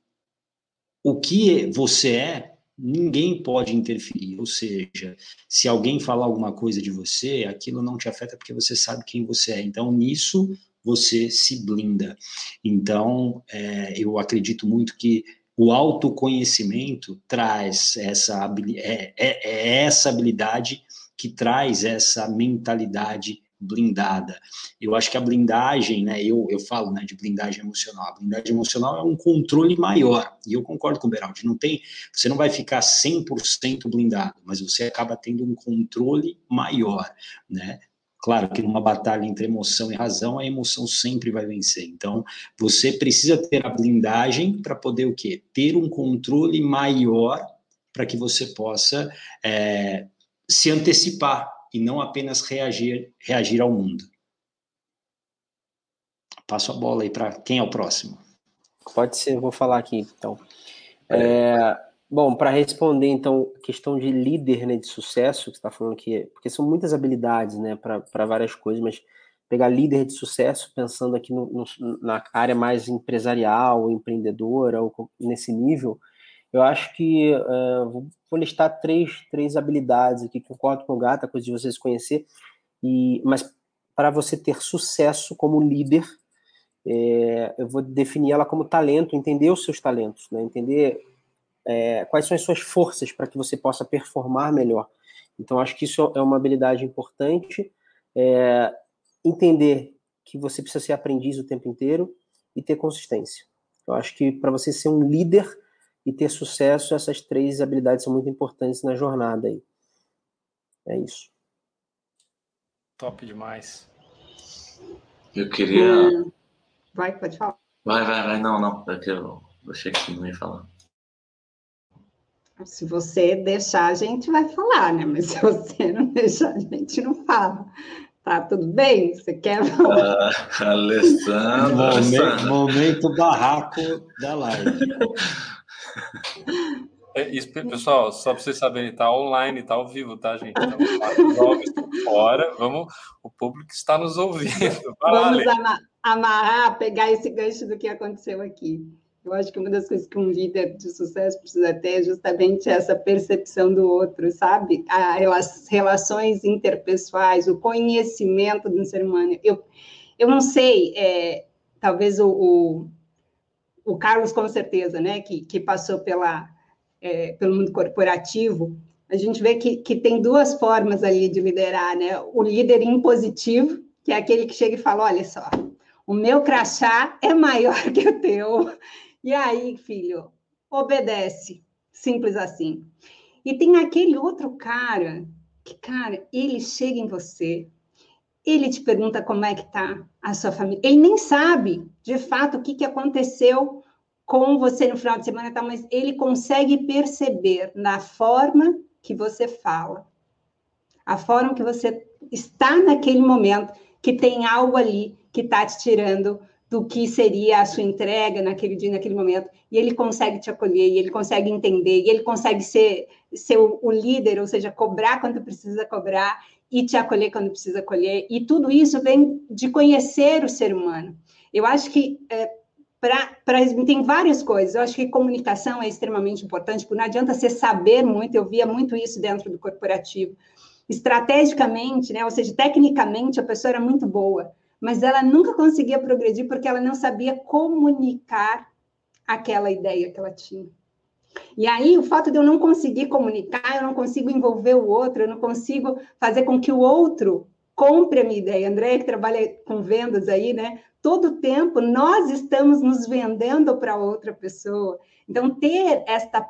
o que você é ninguém pode interferir. Ou seja, se alguém falar alguma coisa de você, aquilo não te afeta porque você sabe quem você é. Então, nisso você se blinda. Então, é, eu acredito muito que o autoconhecimento traz essa é, é, é essa habilidade que traz essa mentalidade blindada. Eu acho que a blindagem, né, eu, eu falo né, de blindagem emocional, a blindagem emocional é um controle maior, e eu concordo com o Beraldi, não tem, você não vai ficar 100% blindado, mas você acaba tendo um controle maior, né, Claro que numa batalha entre emoção e razão, a emoção sempre vai vencer. Então, você precisa ter a blindagem para poder o quê? Ter um controle maior para que você possa é, se antecipar e não apenas reagir, reagir ao mundo. Passo a bola aí para quem é o próximo. Pode ser, vou falar aqui então. É, bom, para responder então a questão de líder né, de sucesso, que você está falando aqui, porque são muitas habilidades né, para várias coisas, mas pegar líder de sucesso, pensando aqui no, no, na área mais empresarial, empreendedora, ou nesse nível, eu acho que uh, vou listar três, três habilidades aqui, concordo com o Gata, coisa de vocês conhecer, e, mas para você ter sucesso como líder, é, eu vou definir ela como talento, entender os seus talentos, né? entender é, quais são as suas forças para que você possa performar melhor. Então, acho que isso é uma habilidade importante. É, entender que você precisa ser aprendiz o tempo inteiro e ter consistência. Eu acho que para você ser um líder, e ter sucesso, essas três habilidades são muito importantes na jornada aí. É isso. Top demais. Eu queria. Vai, pode falar. Vai, vai, vai. Não, não. É que eu achei que não ia falar. Se você deixar, a gente vai falar, né? Mas se você não deixar, a gente não fala. Tá tudo bem? Você quer falar? Ah, Alessandro. Momento, momento barraco da live. É, isso, pessoal, só para vocês saberem, está online, está ao vivo, tá, gente? Então, jovens fora, vamos, o público está nos ouvindo. Vamos amarrar, pegar esse gancho do que aconteceu aqui. Eu acho que uma das coisas que um líder de sucesso precisa ter é justamente essa percepção do outro, sabe? As relações interpessoais, o conhecimento do ser humano. Eu, eu não sei, é, talvez o, o, o, Carlos, com certeza, né, que, que passou pela, é, pelo mundo corporativo, a gente vê que, que tem duas formas ali de liderar, né? O líder impositivo, que é aquele que chega e fala: olha só, o meu crachá é maior que o teu e aí, filho, obedece. Simples assim. E tem aquele outro cara que, cara, ele chega em você, ele te pergunta como é que tá a sua família. Ele nem sabe, de fato, o que, que aconteceu com você no final de semana, tá? mas ele consegue perceber na forma que você fala, a forma que você está naquele momento, que tem algo ali que está te tirando do que seria a sua entrega naquele dia, naquele momento, e ele consegue te acolher, e ele consegue entender, e ele consegue ser, ser o, líder, ou seja, cobrar quando precisa cobrar e te acolher quando precisa acolher, e tudo isso vem de conhecer o ser humano. Eu acho que é, pra, tem várias coisas. Eu acho que comunicação é extremamente importante, porque não adianta você saber muito, eu via muito isso dentro do corporativo. Estrategicamente, né, ou seja, tecnicamente, a pessoa era muito boa, mas ela nunca conseguia progredir porque ela não sabia comunicar aquela ideia que ela tinha. E aí, o fato de eu não conseguir comunicar, eu não consigo envolver o outro, eu não consigo fazer com que o outro compre a minha ideia. André, que trabalha com vendas aí, né? Todo tempo nós estamos nos vendendo para outra pessoa. Então, ter esta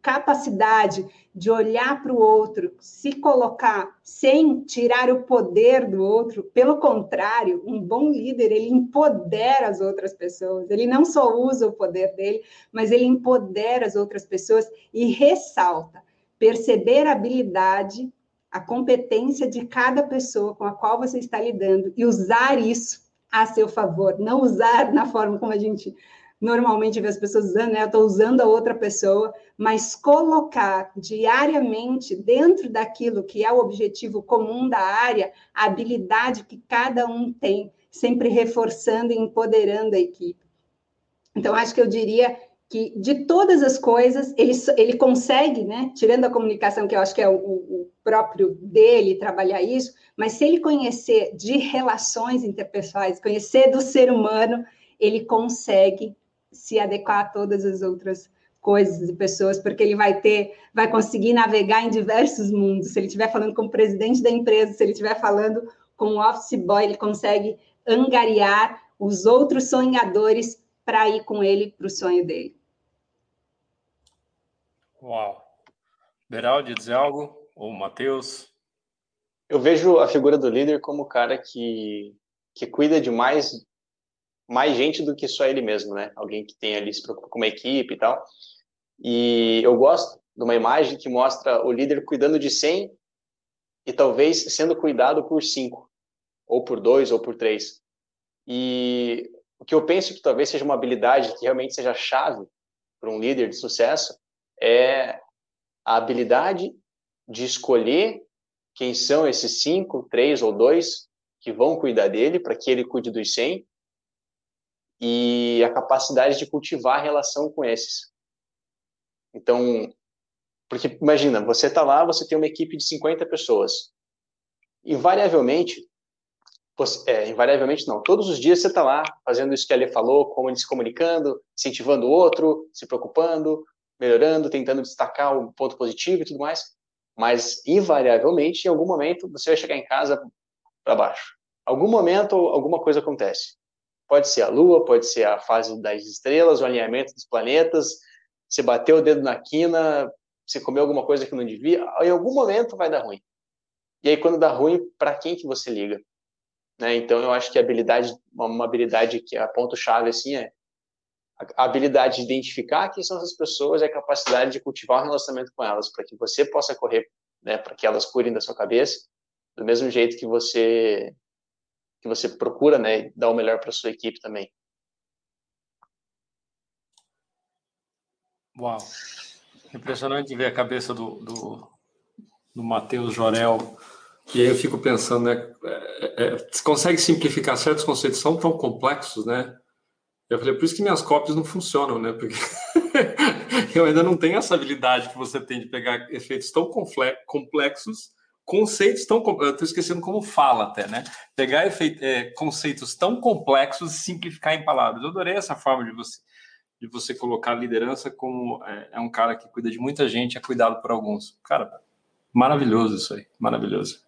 capacidade de olhar para o outro, se colocar sem tirar o poder do outro, pelo contrário, um bom líder, ele empodera as outras pessoas, ele não só usa o poder dele, mas ele empodera as outras pessoas e ressalta, perceber habilidade, a competência de cada pessoa com a qual você está lidando e usar isso a seu favor, não usar na forma como a gente normalmente vê as pessoas usando, né? Eu estou usando a outra pessoa, mas colocar diariamente dentro daquilo que é o objetivo comum da área, a habilidade que cada um tem, sempre reforçando e empoderando a equipe. Então, acho que eu diria que de todas as coisas, ele, ele consegue, né? Tirando a comunicação, que eu acho que é o, o próprio dele trabalhar isso, mas se ele conhecer de relações interpessoais, conhecer do ser humano, ele consegue se adequar a todas as outras coisas e pessoas, porque ele vai ter, vai conseguir navegar em diversos mundos. Se ele estiver falando com o presidente da empresa, se ele estiver falando com o office boy, ele consegue angariar os outros sonhadores para ir com ele para o sonho dele. Uau! Beraldi, dizer algo? Ou Matheus? Eu vejo a figura do líder como o cara que, que cuida de mais mais gente do que só ele mesmo, né? Alguém que tem ali se preocupa com uma equipe e tal. E eu gosto de uma imagem que mostra o líder cuidando de 100 e talvez sendo cuidado por 5, ou por 2, ou por 3. E o que eu penso que talvez seja uma habilidade que realmente seja chave para um líder de sucesso é a habilidade de escolher quem são esses 5, 3 ou 2 que vão cuidar dele para que ele cuide dos 100 e a capacidade de cultivar a relação com esses. Então, porque imagina, você está lá, você tem uma equipe de 50 pessoas. Invariavelmente, você, é, invariavelmente não, todos os dias você está lá fazendo isso que a Lê falou, como se comunicando, incentivando o outro, se preocupando, melhorando, tentando destacar o ponto positivo e tudo mais. Mas, invariavelmente, em algum momento, você vai chegar em casa para baixo. Algum momento, alguma coisa acontece. Pode ser a Lua, pode ser a fase das estrelas, o alinhamento dos planetas. Você bateu o dedo na quina, você comeu alguma coisa que não devia. Em algum momento vai dar ruim. E aí, quando dá ruim, para quem que você liga? Né? Então, eu acho que a habilidade, uma habilidade que é a ponto-chave, assim, é a habilidade de identificar quem são essas pessoas e a capacidade de cultivar um relacionamento com elas, para que você possa correr, né, para que elas curem da sua cabeça, do mesmo jeito que você que você procura, né, dar o melhor para sua equipe também. Uau! Impressionante ver a cabeça do, do, do Matheus Jorel. E aí eu fico pensando, né? É, é, você consegue simplificar certos conceitos são tão complexos, né? Eu falei, por isso que minhas cópias não funcionam, né? Porque eu ainda não tenho essa habilidade que você tem de pegar efeitos tão complexos, conceitos tão. Eu estou esquecendo como fala até, né? Pegar efeito, é, conceitos tão complexos e simplificar em palavras. Eu adorei essa forma de você de você colocar a liderança como é, é, um cara que cuida de muita gente, é cuidado por alguns. Cara, maravilhoso isso aí, maravilhoso.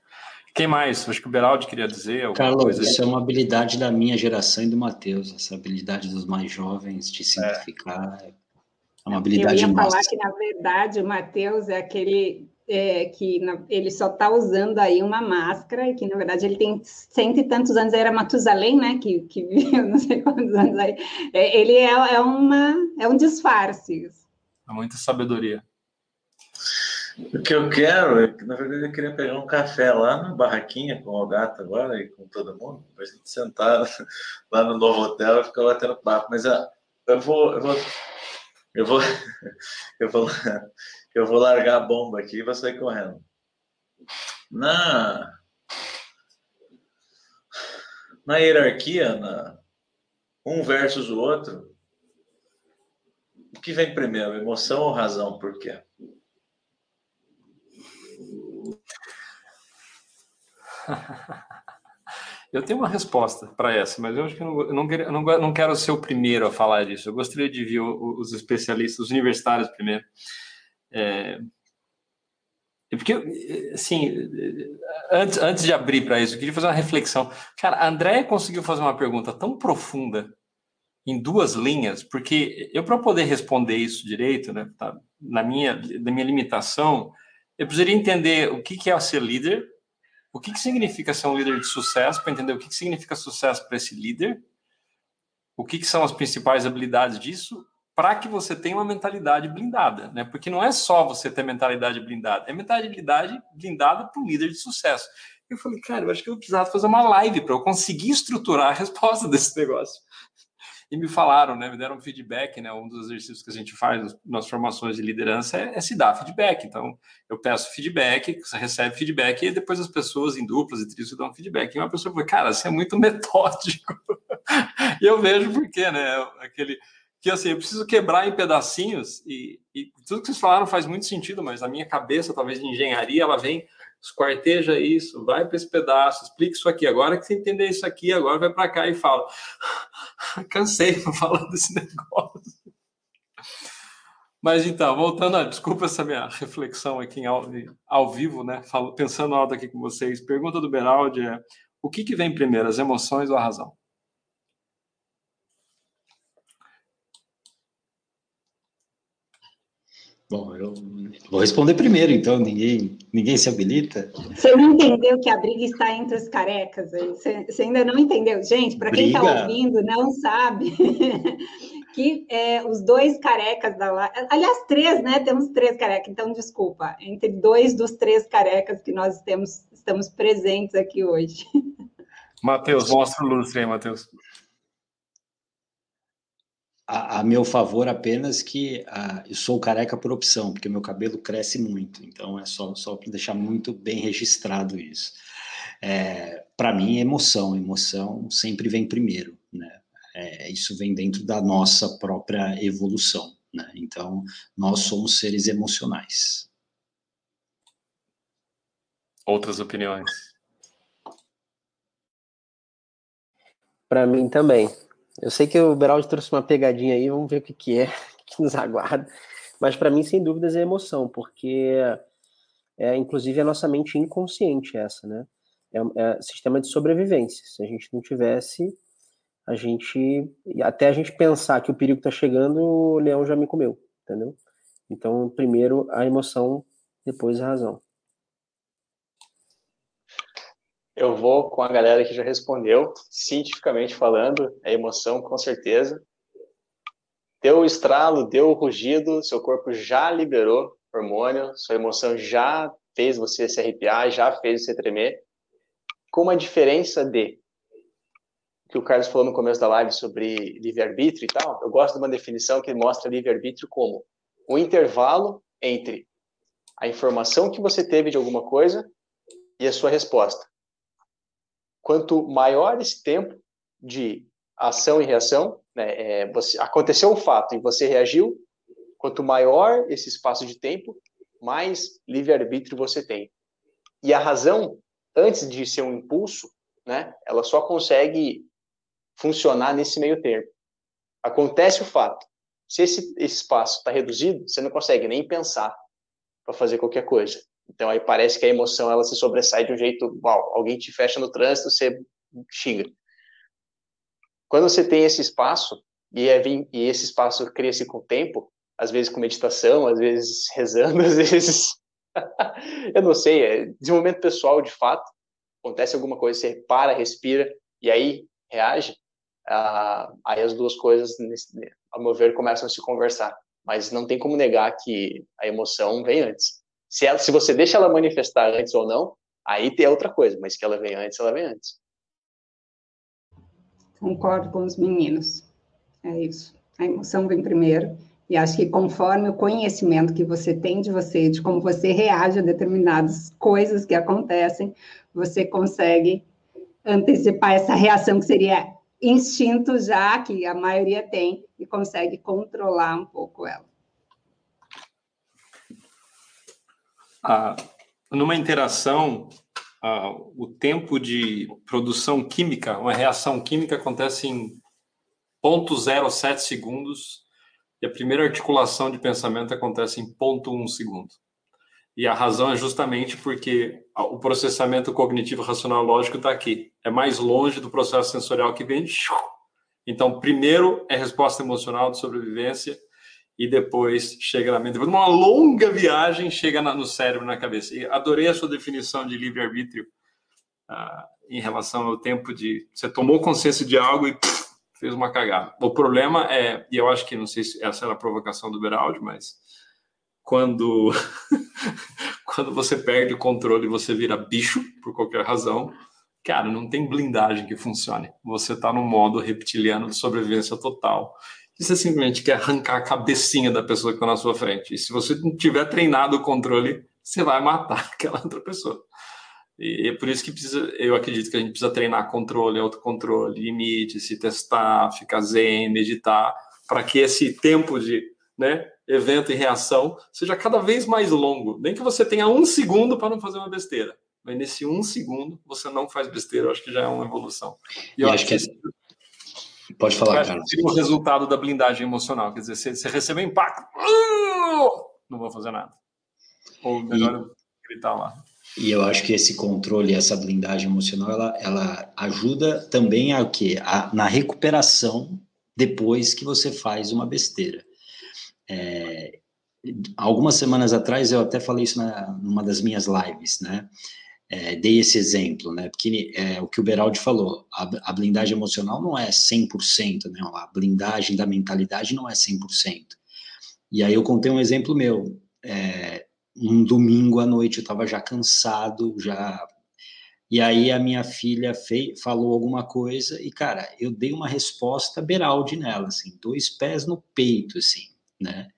Quem mais? Acho que o Beraldi queria dizer. Carlos, isso é uma habilidade da minha geração e do Matheus, essa habilidade dos mais jovens de simplificar. É, é uma habilidade Eu ia nossa. falar que, na verdade, o Matheus é aquele é, que na, ele só está usando aí uma máscara, e que na verdade ele tem cento e tantos anos, era Matusalém, né, que, que viveu não sei quantos anos aí, é, ele é, é, uma, é um disfarce. É muita sabedoria. O que eu quero, é na verdade, eu queria pegar um café lá na barraquinha com o gato agora e com todo mundo, para a gente sentar lá no novo hotel e ficar batendo papo. Mas ah, eu vou, eu vou, eu vou, eu vou, eu vou largar a bomba aqui e vou sair correndo. Na, na hierarquia, na, um versus o outro, o que vem primeiro, emoção ou razão? Por quê? Eu tenho uma resposta para essa, mas eu acho que eu não, eu não, não, quero ser o primeiro a falar disso. Eu gostaria de ver os especialistas, os universitários primeiro. É, porque, assim, antes, antes de abrir para isso, eu queria fazer uma reflexão. Cara, a Andréia conseguiu fazer uma pergunta tão profunda em duas linhas, porque eu, para poder responder isso direito, né, tá, na, minha, na minha limitação, eu precisaria entender o que, que é ser líder, o que, que significa ser um líder de sucesso, para entender o que, que significa sucesso para esse líder, o que, que são as principais habilidades disso, para que você tenha uma mentalidade blindada, né? Porque não é só você ter mentalidade blindada, é mentalidade blindada para um líder de sucesso. Eu falei, cara, eu acho que eu precisava fazer uma live para eu conseguir estruturar a resposta desse negócio. E me falaram, né? Me deram feedback, né? Um dos exercícios que a gente faz nas formações de liderança é, é se dar feedback. Então, eu peço feedback, você recebe feedback, e depois as pessoas em duplas e trios dão feedback. E uma pessoa falou, cara, você é muito metódico. e eu vejo por quê, né? Aquele que assim, eu preciso quebrar em pedacinhos e, e, tudo que vocês falaram faz muito sentido, mas a minha cabeça, talvez de engenharia, ela vem, esquarteja isso, vai para esse pedaço, explica isso aqui, agora que você entender isso aqui, agora vai para cá e fala. Cansei de falar desse negócio. Mas então, voltando, a, desculpa essa minha reflexão aqui em, ao, ao vivo, né? Falo, pensando alto aqui com vocês. Pergunta do Beraldi é: o que, que vem primeiro, as emoções ou a razão? Bom, eu vou responder primeiro, então, ninguém, ninguém se habilita. Você não entendeu que a briga está entre os carecas? Você, você ainda não entendeu? Gente, para quem está ouvindo, não sabe que é, os dois carecas da live, aliás, três, né? Temos três carecas, então desculpa, entre dois dos três carecas que nós temos, estamos presentes aqui hoje. Matheus, mostra o lustre aí, Matheus a, a, meu favor apenas que a, eu sou careca por opção, porque meu cabelo cresce muito, então é só, só para deixar muito bem registrado isso. É, para mim, emoção, emoção sempre vem primeiro, né? É, isso vem dentro da nossa própria evolução, né? Então, nós somos seres emocionais. Outras opiniões? Para mim também. Eu sei que o Beraldi trouxe uma pegadinha aí, vamos ver o que, que é, que nos aguarda. Mas para mim, sem dúvidas, é emoção, porque é inclusive a nossa mente inconsciente essa, né? É, é sistema de sobrevivência. Se a gente não tivesse, a gente até a gente pensar que o perigo está chegando, o leão já me comeu, entendeu? Então, primeiro a emoção, depois a razão. Eu vou com a galera que já respondeu, cientificamente falando, é emoção, com certeza. Deu o estralo, deu o rugido, seu corpo já liberou hormônio, sua emoção já fez você se arrepiar, já fez você tremer. Com uma diferença de que o Carlos falou no começo da live sobre livre-arbítrio e tal, eu gosto de uma definição que mostra livre-arbítrio como o intervalo entre a informação que você teve de alguma coisa e a sua resposta. Quanto maior esse tempo de ação e reação, né, é, você, aconteceu um fato e você reagiu, quanto maior esse espaço de tempo, mais livre-arbítrio você tem. E a razão, antes de ser um impulso, né, ela só consegue funcionar nesse meio termo. Acontece o fato. Se esse, esse espaço está reduzido, você não consegue nem pensar para fazer qualquer coisa. Então aí parece que a emoção ela se sobressai de um jeito, uau, alguém te fecha no trânsito, você xinga. Quando você tem esse espaço e, é, e esse espaço cresce com o tempo, às vezes com meditação, às vezes rezando, às vezes eu não sei, é desenvolvimento pessoal de fato. Acontece alguma coisa, você para, respira e aí reage. Ah, aí as duas coisas, ao meu ver, começam a se conversar. Mas não tem como negar que a emoção vem antes. Se, ela, se você deixa ela manifestar antes ou não, aí tem outra coisa, mas que ela vem antes, ela vem antes. Concordo com os meninos. É isso. A emoção vem primeiro. E acho que conforme o conhecimento que você tem de você, de como você reage a determinadas coisas que acontecem, você consegue antecipar essa reação que seria instinto já, que a maioria tem, e consegue controlar um pouco ela. Ah, numa interação, ah, o tempo de produção química, uma reação química acontece em 0,07 segundos e a primeira articulação de pensamento acontece em 0,1 segundo. E a razão é justamente porque o processamento cognitivo racional lógico está aqui. É mais longe do processo sensorial que vem. Então, primeiro é resposta emocional de sobrevivência e depois chega na mente. Uma longa viagem, chega no cérebro, na cabeça. E adorei a sua definição de livre-arbítrio uh, em relação ao tempo de. Você tomou consciência de algo e pff, fez uma cagada. O problema é, e eu acho que não sei se essa era a provocação do Beraldi, mas quando, quando você perde o controle e você vira bicho, por qualquer razão, cara, não tem blindagem que funcione. Você está no modo reptiliano de sobrevivência total e você simplesmente quer arrancar a cabecinha da pessoa que está na sua frente. E se você não tiver treinado o controle, você vai matar aquela outra pessoa. E é por isso que precisa, eu acredito que a gente precisa treinar controle, autocontrole, limite, se testar, ficar zen, meditar, para que esse tempo de né, evento e reação seja cada vez mais longo. Nem que você tenha um segundo para não fazer uma besteira. Mas nesse um segundo você não faz besteira, eu acho que já é uma evolução. E eu e acho que, que Pode falar, cara. Seria o resultado da blindagem emocional. Quer dizer, você, você recebeu impacto, uh, não vou fazer nada. Ou melhor e, gritar lá. E eu acho que esse controle, essa blindagem emocional, ela, ela ajuda também a quê? A, na recuperação depois que você faz uma besteira. É, algumas semanas atrás eu até falei isso na, numa das minhas lives, né? É, dei esse exemplo, né? Porque é, o que o Beraldi falou, a, a, blindagem emocional não é 100%, né? A blindagem da mentalidade não é 100%. E aí eu contei um exemplo meu. É, um domingo à noite eu estava já cansado, já. E aí a minha filha fei, falou alguma coisa e, cara, eu dei uma resposta Beraldi nela, assim, dois pés no peito, assim, né?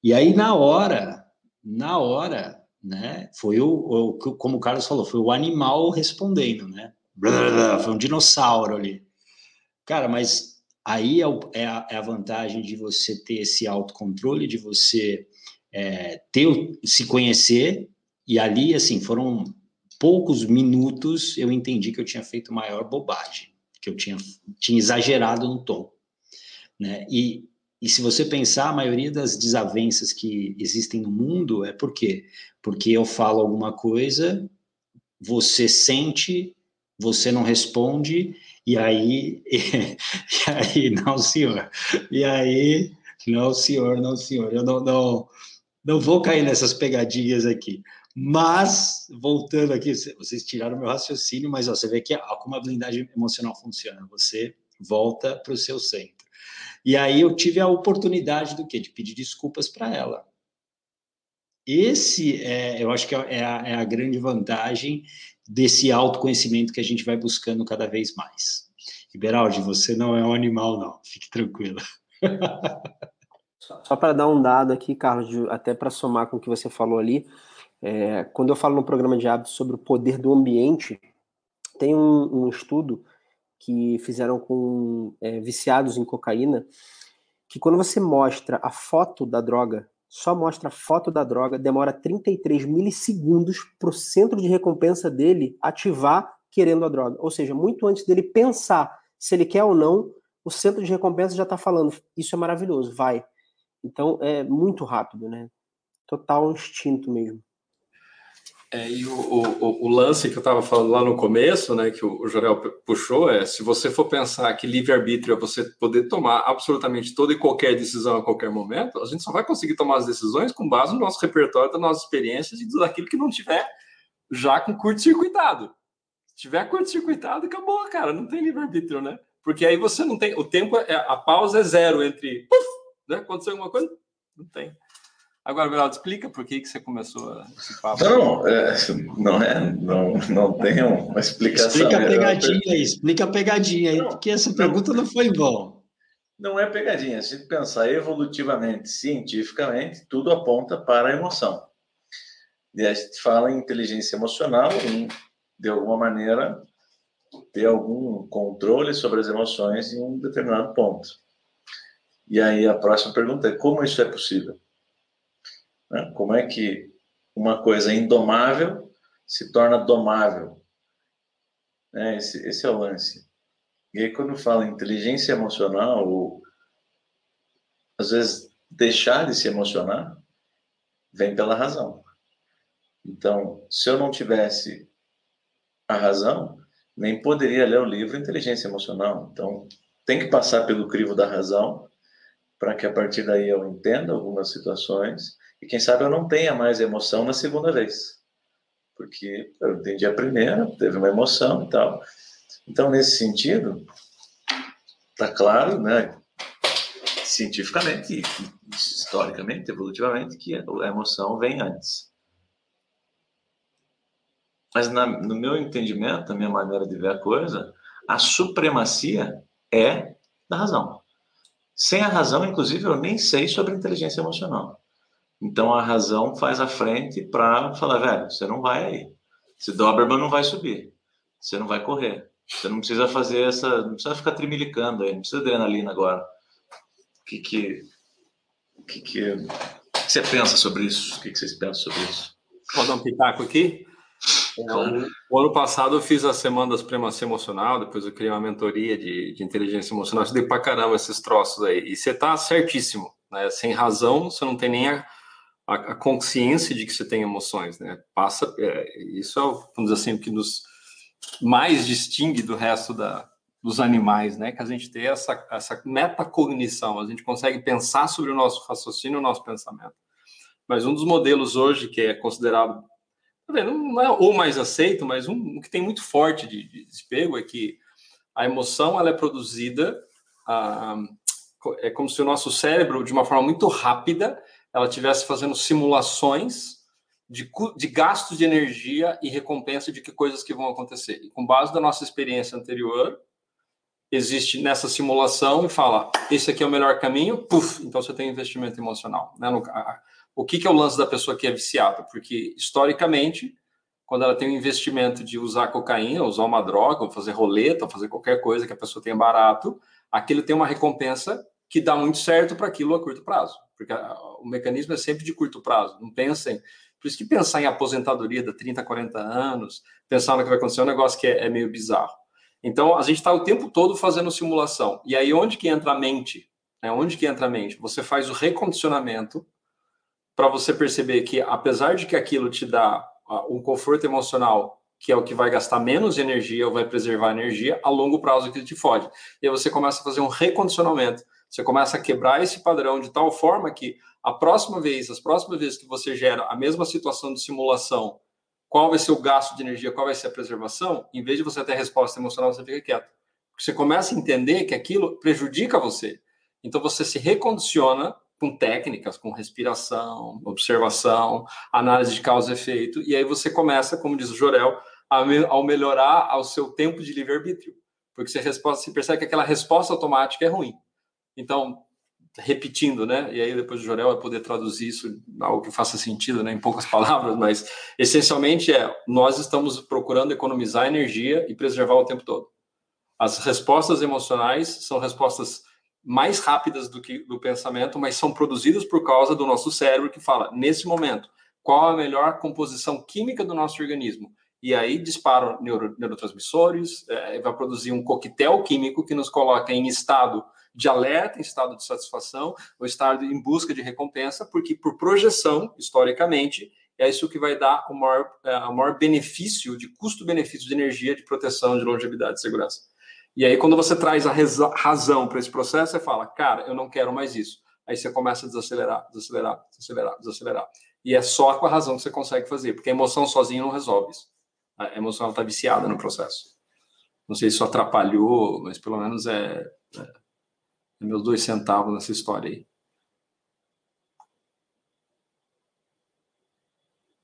E aí na hora, na hora, né? Foi o, o, como o Carlos falou, foi o animal respondendo, né? Foi um dinossauro ali. Cara, mas aí é, o, é, a, é a, vantagem de você ter esse autocontrole, de você é, ter, se conhecer, e ali, assim, foram poucos minutos eu entendi que eu tinha feito maior bobagem, que eu tinha, tinha exagerado no tom. Né? E, e se você pensar, a maioria das desavenças que existem no mundo é por quê? Porque eu falo alguma coisa, você sente, você não responde, e aí, e aí, não, senhor. E aí, não, senhor, não, senhor. Eu não, não, não vou cair nessas pegadinhas aqui. Mas, voltando aqui, vocês tiraram meu raciocínio, mas ó, você vê que como a blindagem emocional funciona. Você volta para o seu centro. E aí eu tive a oportunidade do quê? De pedir desculpas para ela. Esse, é, eu acho que é a, é a grande vantagem desse autoconhecimento que a gente vai buscando cada vez mais. Iberaldi, você não é um animal, não. Fique tranquila. Só, para dar um dado aqui, Carlos, até para somar com o que você falou ali, é, quando eu falo no programa de hábitos sobre o poder do ambiente, tem um, um estudo que fizeram com é, viciados em cocaína, que quando você mostra a foto da droga, só mostra a foto da droga, demora 33 milissegundos para o centro de recompensa dele ativar querendo a droga. Ou seja, muito antes dele pensar se ele quer ou não, o centro de recompensa já está falando, isso é maravilhoso, vai. Então é muito rápido, né? Total instinto mesmo. É, e o, o, o, lance que eu estava falando lá no começo, né, que o, o Jorel puxou, é se você for pensar que livre-arbítrio é você poder tomar absolutamente toda e qualquer decisão a qualquer momento, a gente só vai conseguir tomar as decisões com base no nosso repertório, das nossas experiências e daquilo que não tiver já com curto-circuitado. Se tiver curto-circuitado, acabou, cara, não tem livre-arbítrio, né? Porque aí você não tem. O tempo, é, a pausa é zero entre. Puf, né? Aconteceu alguma coisa? Não tem. Agora, Beraldo, explica por que, que você começou esse papo. Não, é, não é, não, não tem uma explicação. Explica a pegadinha aí, explica a pegadinha aí, porque essa pergunta não foi bom. Não é pegadinha, se pensar evolutivamente, cientificamente, tudo aponta para a emoção. E a gente fala em inteligência emocional, em, de alguma maneira, ter algum controle sobre as emoções em um determinado ponto. E aí a próxima pergunta é como isso é possível? Né? Como é que uma coisa indomável se torna domável? Né? Esse, esse é o lance. E aí, quando fala inteligência emocional, ou às vezes deixar de se emocionar, vem pela razão. Então, se eu não tivesse a razão, nem poderia ler o livro Inteligência Emocional. Então, tem que passar pelo crivo da razão para que a partir daí eu entenda algumas situações e quem sabe eu não tenha mais emoção na segunda vez. Porque eu entendi a primeira, teve uma emoção e tal. Então, nesse sentido, está claro, né, cientificamente, historicamente, evolutivamente, que a emoção vem antes. Mas na, no meu entendimento, na minha maneira de ver a coisa, a supremacia é da razão. Sem a razão, inclusive, eu nem sei sobre inteligência emocional. Então a razão faz a frente para falar, velho, você não vai aí. Esse Doberman não vai subir. Você não vai correr. Você não precisa fazer essa. Não precisa ficar trimilicando aí, não precisa de adrenalina agora. O que que, que, que, que você pensa sobre isso? O que, que vocês pensam sobre isso? Vou dar um pitaco aqui. Claro. O ano passado eu fiz a Semana da Supremacia Emocional, depois eu criei uma mentoria de, de inteligência emocional. Estudei pra caramba esses troços aí. E você tá certíssimo. Né? Sem razão, você não tem nem a, a, a, consciência de que você tem emoções, né? Passa, é, isso é, vamos dizer assim, o que nos mais distingue do resto da, dos animais, né? Que a gente tem essa, essa metacognição, a gente consegue pensar sobre o nosso raciocínio, o nosso pensamento. Mas um dos modelos hoje que é considerado, não é o mais aceito, mas um que tem muito forte de, de despego é que a emoção ela é produzida, ah, é como se o nosso cérebro, de uma forma muito rápida, ela estivesse fazendo simulações de, de gastos de energia e recompensa de que coisas que vão acontecer. E com base da nossa experiência anterior, existe nessa simulação e fala, esse aqui é o melhor caminho, puf, então você tem investimento emocional. Né? No, a, o que, que é o lance da pessoa que é viciada? Porque, historicamente, quando ela tem um investimento de usar cocaína, usar uma droga, ou fazer roleta, ou fazer qualquer coisa que a pessoa tenha barato, aquilo tem uma recompensa que dá muito certo para aquilo a curto prazo porque o mecanismo é sempre de curto prazo. Não pensem. Por isso que pensar em aposentadoria de 30, 40 anos, pensar no que vai acontecer é um negócio que é, é meio bizarro. Então, a gente está o tempo todo fazendo simulação. E aí, onde que entra a mente? É, onde que entra a mente? Você faz o recondicionamento para você perceber que, apesar de que aquilo te dá um conforto emocional, que é o que vai gastar menos energia ou vai preservar energia, a longo prazo aquilo te fode. E aí você começa a fazer um recondicionamento Você começa a quebrar esse padrão de tal forma que a próxima vez, as próximas vezes que você gera a mesma situação de simulação, qual vai ser o gasto de energia, qual vai ser a preservação, em vez de você ter a resposta emocional, você fica quieto. Porque você começa a entender que aquilo prejudica você. Então você se recondiciona com técnicas, com respiração, observação, análise de causa e efeito, e aí você começa, como diz o Jorel, a, me, ao melhorar ao seu tempo de livre-arbítrio, porque você, resposta, você percebe que aquela resposta automática é ruim. Então, repetindo, né? E aí depois o Jorel vai poder traduzir isso algo que faça sentido, né? Em poucas palavras, mas essencialmente é nós estamos procurando economizar energia e preservar o tempo todo. As respostas emocionais são respostas mais rápidas do que do pensamento, mas são produzidas por causa do nosso cérebro que fala, nesse momento, qual a melhor composição química do nosso organismo. E aí disparam neuro, neurotransmissores, é, vai produzir um coquetel químico que nos coloca em estado de alerta, em estado de satisfação, ou estado em busca de recompensa, porque por projeção, historicamente, é isso que vai dar o maior, é, o maior benefício de custo-benefício de energia, de proteção, de longevidade e segurança. E aí, quando você traz a razão para esse processo, você fala, cara, eu não quero mais isso. Aí você começa a desacelerar, desacelerar, desacelerar, desacelerar. E é só com a razão que você consegue fazer, porque a emoção sozinha não resolve isso. A emoção está viciada no processo. Não sei se isso atrapalhou, mas pelo menos é, é meus dois centavos nessa história aí.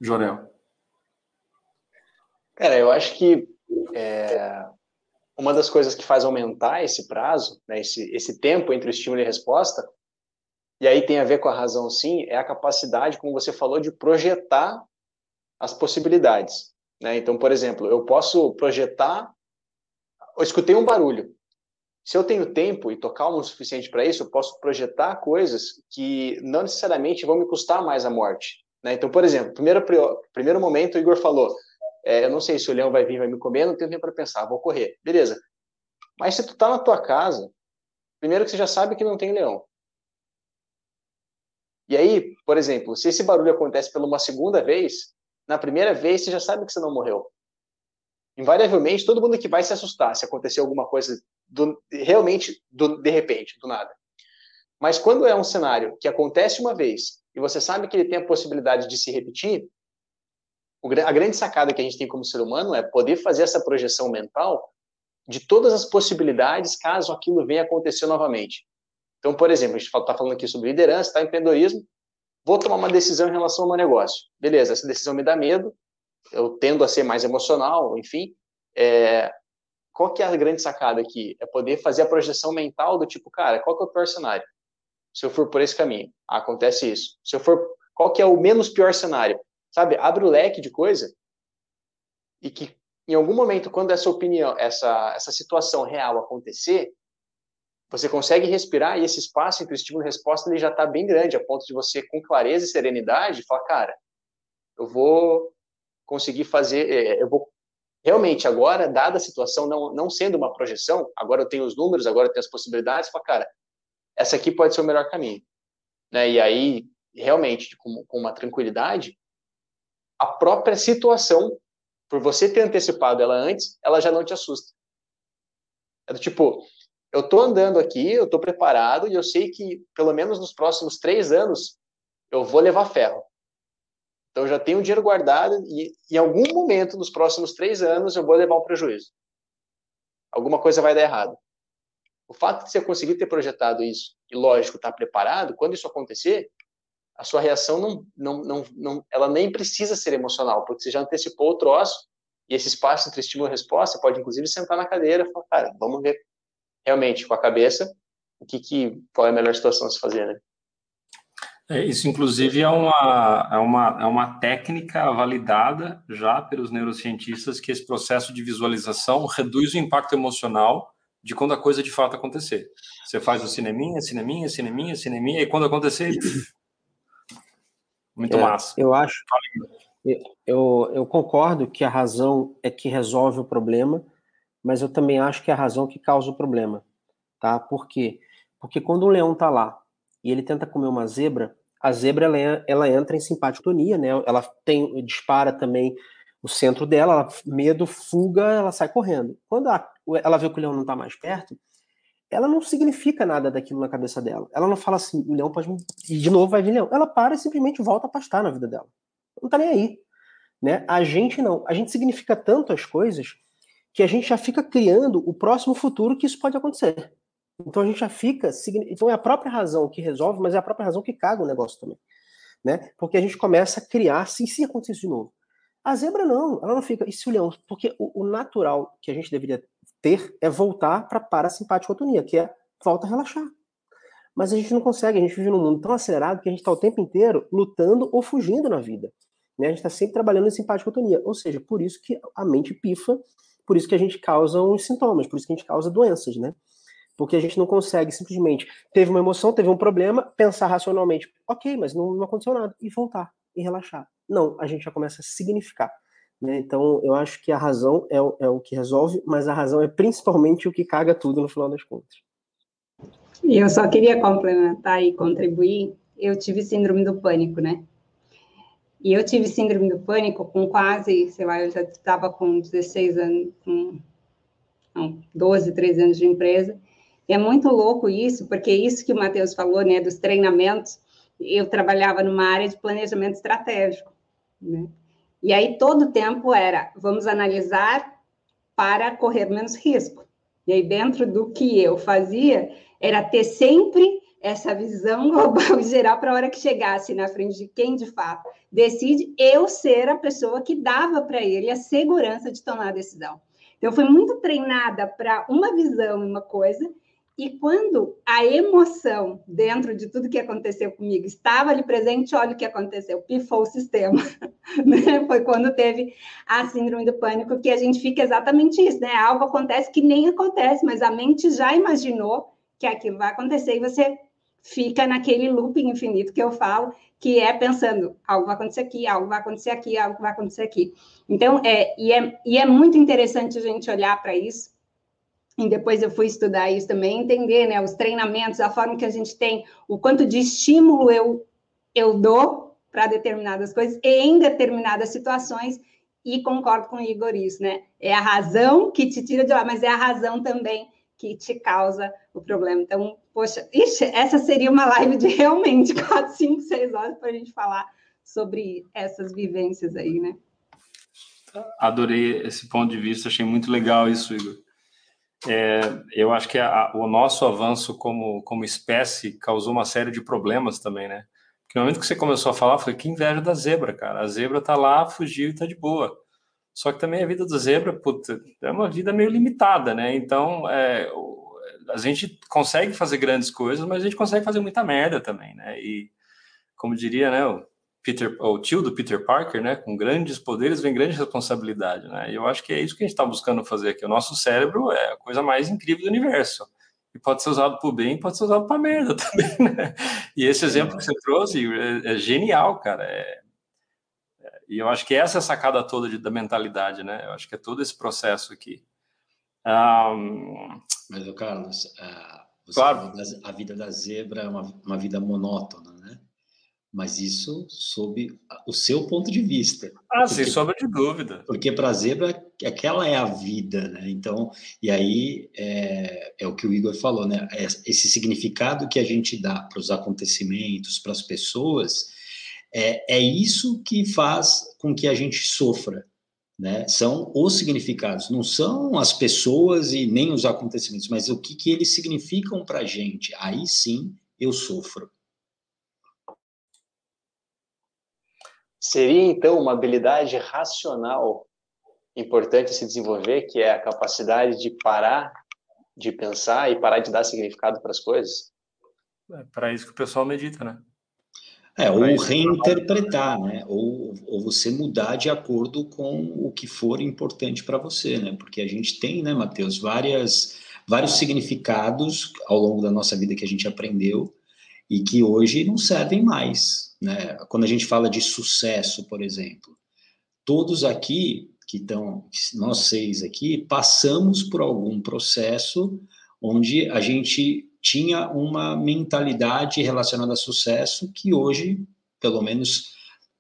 Jorel. Cara, eu acho que é, uma das coisas que faz aumentar esse prazo, né, esse, esse tempo entre o estímulo e a resposta, e aí tem a ver com a razão sim, é a capacidade, como você falou, de projetar as possibilidades. Né? Então, por exemplo, eu posso projetar. Eu escutei um barulho. Se eu tenho tempo e tô calmo o suficiente para isso, eu posso projetar coisas que não necessariamente vão me custar mais a morte. Né? Então, por exemplo, primeiro, primeiro momento, o Igor falou: é, eu não sei se o leão vai vir, vai me comer, não tenho tempo para pensar, vou correr. Beleza. Mas se tu tá na tua casa, primeiro que você já sabe que não tem leão. E aí, por exemplo, se esse barulho acontece pela uma segunda vez, na primeira vez você já sabe que você não morreu. Invariavelmente, todo mundo que vai se assustar se acontecer alguma coisa do, realmente do, de repente, do nada. Mas quando é um cenário que acontece uma vez e você sabe que ele tem a possibilidade de se repetir, a grande sacada que a gente tem como ser humano é poder fazer essa projeção mental de todas as possibilidades caso aquilo venha acontecer novamente. Então, por exemplo, a gente está falando aqui sobre liderança, tá, empreendedorismo, vou tomar uma decisão em relação ao meu negócio. Beleza, essa decisão me dá medo, eu tendo a ser mais emocional, enfim. É, qual que é a grande sacada aqui? É poder fazer a projeção mental do tipo, cara, qual que é o pior cenário? Se eu for por esse caminho, acontece isso. Se eu for, qual que é o menos pior cenário? sabe? Abre o leque de coisa e que em algum momento, quando essa opinião, essa, essa situação real acontecer, você consegue respirar e esse espaço entre estímulo e resposta ele já está bem grande, a ponto de você, com clareza e serenidade, falar, cara, eu vou conseguir fazer, é, eu vou realmente agora, dada a situação, não, não sendo uma projeção, agora eu tenho os números, agora eu tenho as possibilidades, falar, cara, essa aqui pode ser o melhor caminho. Né? E aí, realmente, com, com uma tranquilidade, a própria situação, por você ter antecipado ela antes, ela já não te assusta. É do tipo, eu estou andando aqui, eu estou preparado e eu sei que pelo menos nos próximos três anos eu vou levar ferro. Então eu já tenho dinheiro guardado e em algum momento nos próximos três anos eu vou levar um prejuízo. Alguma coisa vai dar errado. O fato de você conseguir ter projetado isso e, lógico, estar tá preparado, quando isso acontecer, a sua reação não, não, não, não, ela nem precisa ser emocional, porque você já antecipou o troço, e esse espaço entre estímulo e resposta pode inclusive sentar na cadeira e falar, cara, vamos ver realmente com a cabeça o que, que qual é a melhor situação a se fazer, né? É, isso, inclusive, é uma, é, uma, é uma técnica validada já pelos neurocientistas que esse processo de visualização reduz o impacto emocional de quando a coisa de fato acontecer. Você faz o cineminha, cineminha, cineminha, cineminha, e quando acontecer, muito é, massa. Eu acho. Eu, eu concordo que a razão é que resolve o problema, mas eu também acho que é a razão que causa o problema. Tá? Por quê? Porque quando o leão tá lá e ele tenta comer uma zebra, a zebra ela, ela entra em simpatonia, né? Ela tem dispara também o centro dela, ela, medo, fuga, ela sai correndo. Quando a, ela vê que o leão não está mais perto, ela não significa nada daquilo na cabeça dela. Ela não fala assim, o leão pode. E de novo vai vir leão. Ela para e simplesmente volta a pastar na vida dela. Não tá nem aí. Né? A gente não. A gente significa tanto as coisas que a gente já fica criando o próximo futuro que isso pode acontecer. Então a gente já fica. Então é a própria razão que resolve, mas é a própria razão que caga o negócio também. Né? Porque a gente começa a criar, se, se acontecer isso de novo. A zebra não, ela não fica. E se o leão? Porque o, o natural que a gente deveria ter é voltar para parasimpaticotonia, que é volta a relaxar. Mas a gente não consegue, a gente vive num mundo tão acelerado que a gente está o tempo inteiro lutando ou fugindo na vida. Né? A gente está sempre trabalhando em simpaticotonia, ou seja, por isso que a mente pifa, por isso que a gente causa os sintomas, por isso que a gente causa doenças, né? Porque a gente não consegue simplesmente teve uma emoção, teve um problema, pensar racionalmente, ok, mas não, não aconteceu nada, e voltar e relaxar. Não, a gente já começa a significar. Né? Então, eu acho que a razão é é o que resolve, mas a razão é principalmente o que caga tudo no final das contas. E eu só queria complementar e contribuir. Eu tive síndrome do pânico, né? E eu tive síndrome do pânico com quase, sei lá, eu já estava com 16 anos, com não, 12, 13 anos de empresa. É muito louco isso, porque isso que o Matheus falou, né, dos treinamentos, eu trabalhava numa área de planejamento estratégico, né? E aí todo tempo era, vamos analisar para correr menos risco. E aí dentro do que eu fazia, era ter sempre essa visão global e geral para a hora que chegasse na frente de quem de fato decide, eu ser a pessoa que dava para ele a segurança de tomar a decisão. Então, eu fui muito treinada para uma visão e uma coisa, e quando a emoção dentro de tudo que aconteceu comigo estava ali presente, olha o que aconteceu, pifou o sistema. Né? Foi quando teve a síndrome do pânico, que a gente fica exatamente isso, né? Algo acontece que nem acontece, mas a mente já imaginou que aquilo vai acontecer e você fica naquele looping infinito que eu falo, que é pensando, algo vai acontecer aqui, algo vai acontecer aqui, algo vai acontecer aqui. Então, é, e, é, e é muito interessante a gente olhar para isso, e depois eu fui estudar isso também, entender né, os treinamentos, a forma que a gente tem, o quanto de estímulo eu, eu dou para determinadas coisas e em determinadas situações, e concordo com o Igor isso, né? É a razão que te tira de lá, mas é a razão também que te causa o problema. Então, poxa, ixi, essa seria uma live de realmente 4, 5, 6 horas para a gente falar sobre essas vivências aí, né? Adorei esse ponto de vista, achei muito legal isso, Igor. É, eu acho que a, o nosso avanço como, como espécie causou uma série de problemas também, né? Porque no momento que você começou a falar, foi que inveja da zebra, cara. A zebra tá lá, fugiu e tá de boa. Só que também a vida da zebra, puta, é uma vida meio limitada, né? Então, é, a gente consegue fazer grandes coisas, mas a gente consegue fazer muita merda também, né? E, como diria, né, o Peter, o tio do Peter Parker, né? Com grandes poderes vem grande responsabilidade, né? E eu acho que é isso que a gente está buscando fazer aqui. O nosso cérebro é a coisa mais incrível do universo. E pode ser usado para o bem, pode ser usado para merda também, né? E esse exemplo que você trouxe é, é genial, cara. É, é, e eu acho que essa é a sacada toda de, da mentalidade, né? Eu acho que é todo esse processo aqui. Um... Mas, Carlos, uh, claro. a vida da zebra é uma, uma vida monótona, né? Mas isso sob o seu ponto de vista. Ah, porque, sem sombra de dúvida. Porque para a zebra, aquela é a vida, né? Então, e aí é, é, o que o Igor falou, né? É esse significado que a gente dá para os acontecimentos, para as pessoas, é, é isso que faz com que a gente sofra. Né? São os significados, não são as pessoas e nem os acontecimentos, mas o que, que eles significam para a gente. Aí sim eu sofro. Seria, então, uma habilidade racional importante se desenvolver, que é a capacidade de parar de pensar e parar de dar significado para as coisas? É para isso que o pessoal medita, né? É, ou reinterpretar, né? Ou, ou você mudar de acordo com o que for importante para você, né? Porque a gente tem, né, Matheus, várias, vários significados ao longo da nossa vida que a gente aprendeu e que hoje não servem mais, né? Quando a gente fala de sucesso, por exemplo, todos aqui que estão, nós seis aqui, passamos por algum processo onde a gente tinha uma mentalidade relacionada a sucesso que hoje, pelo menos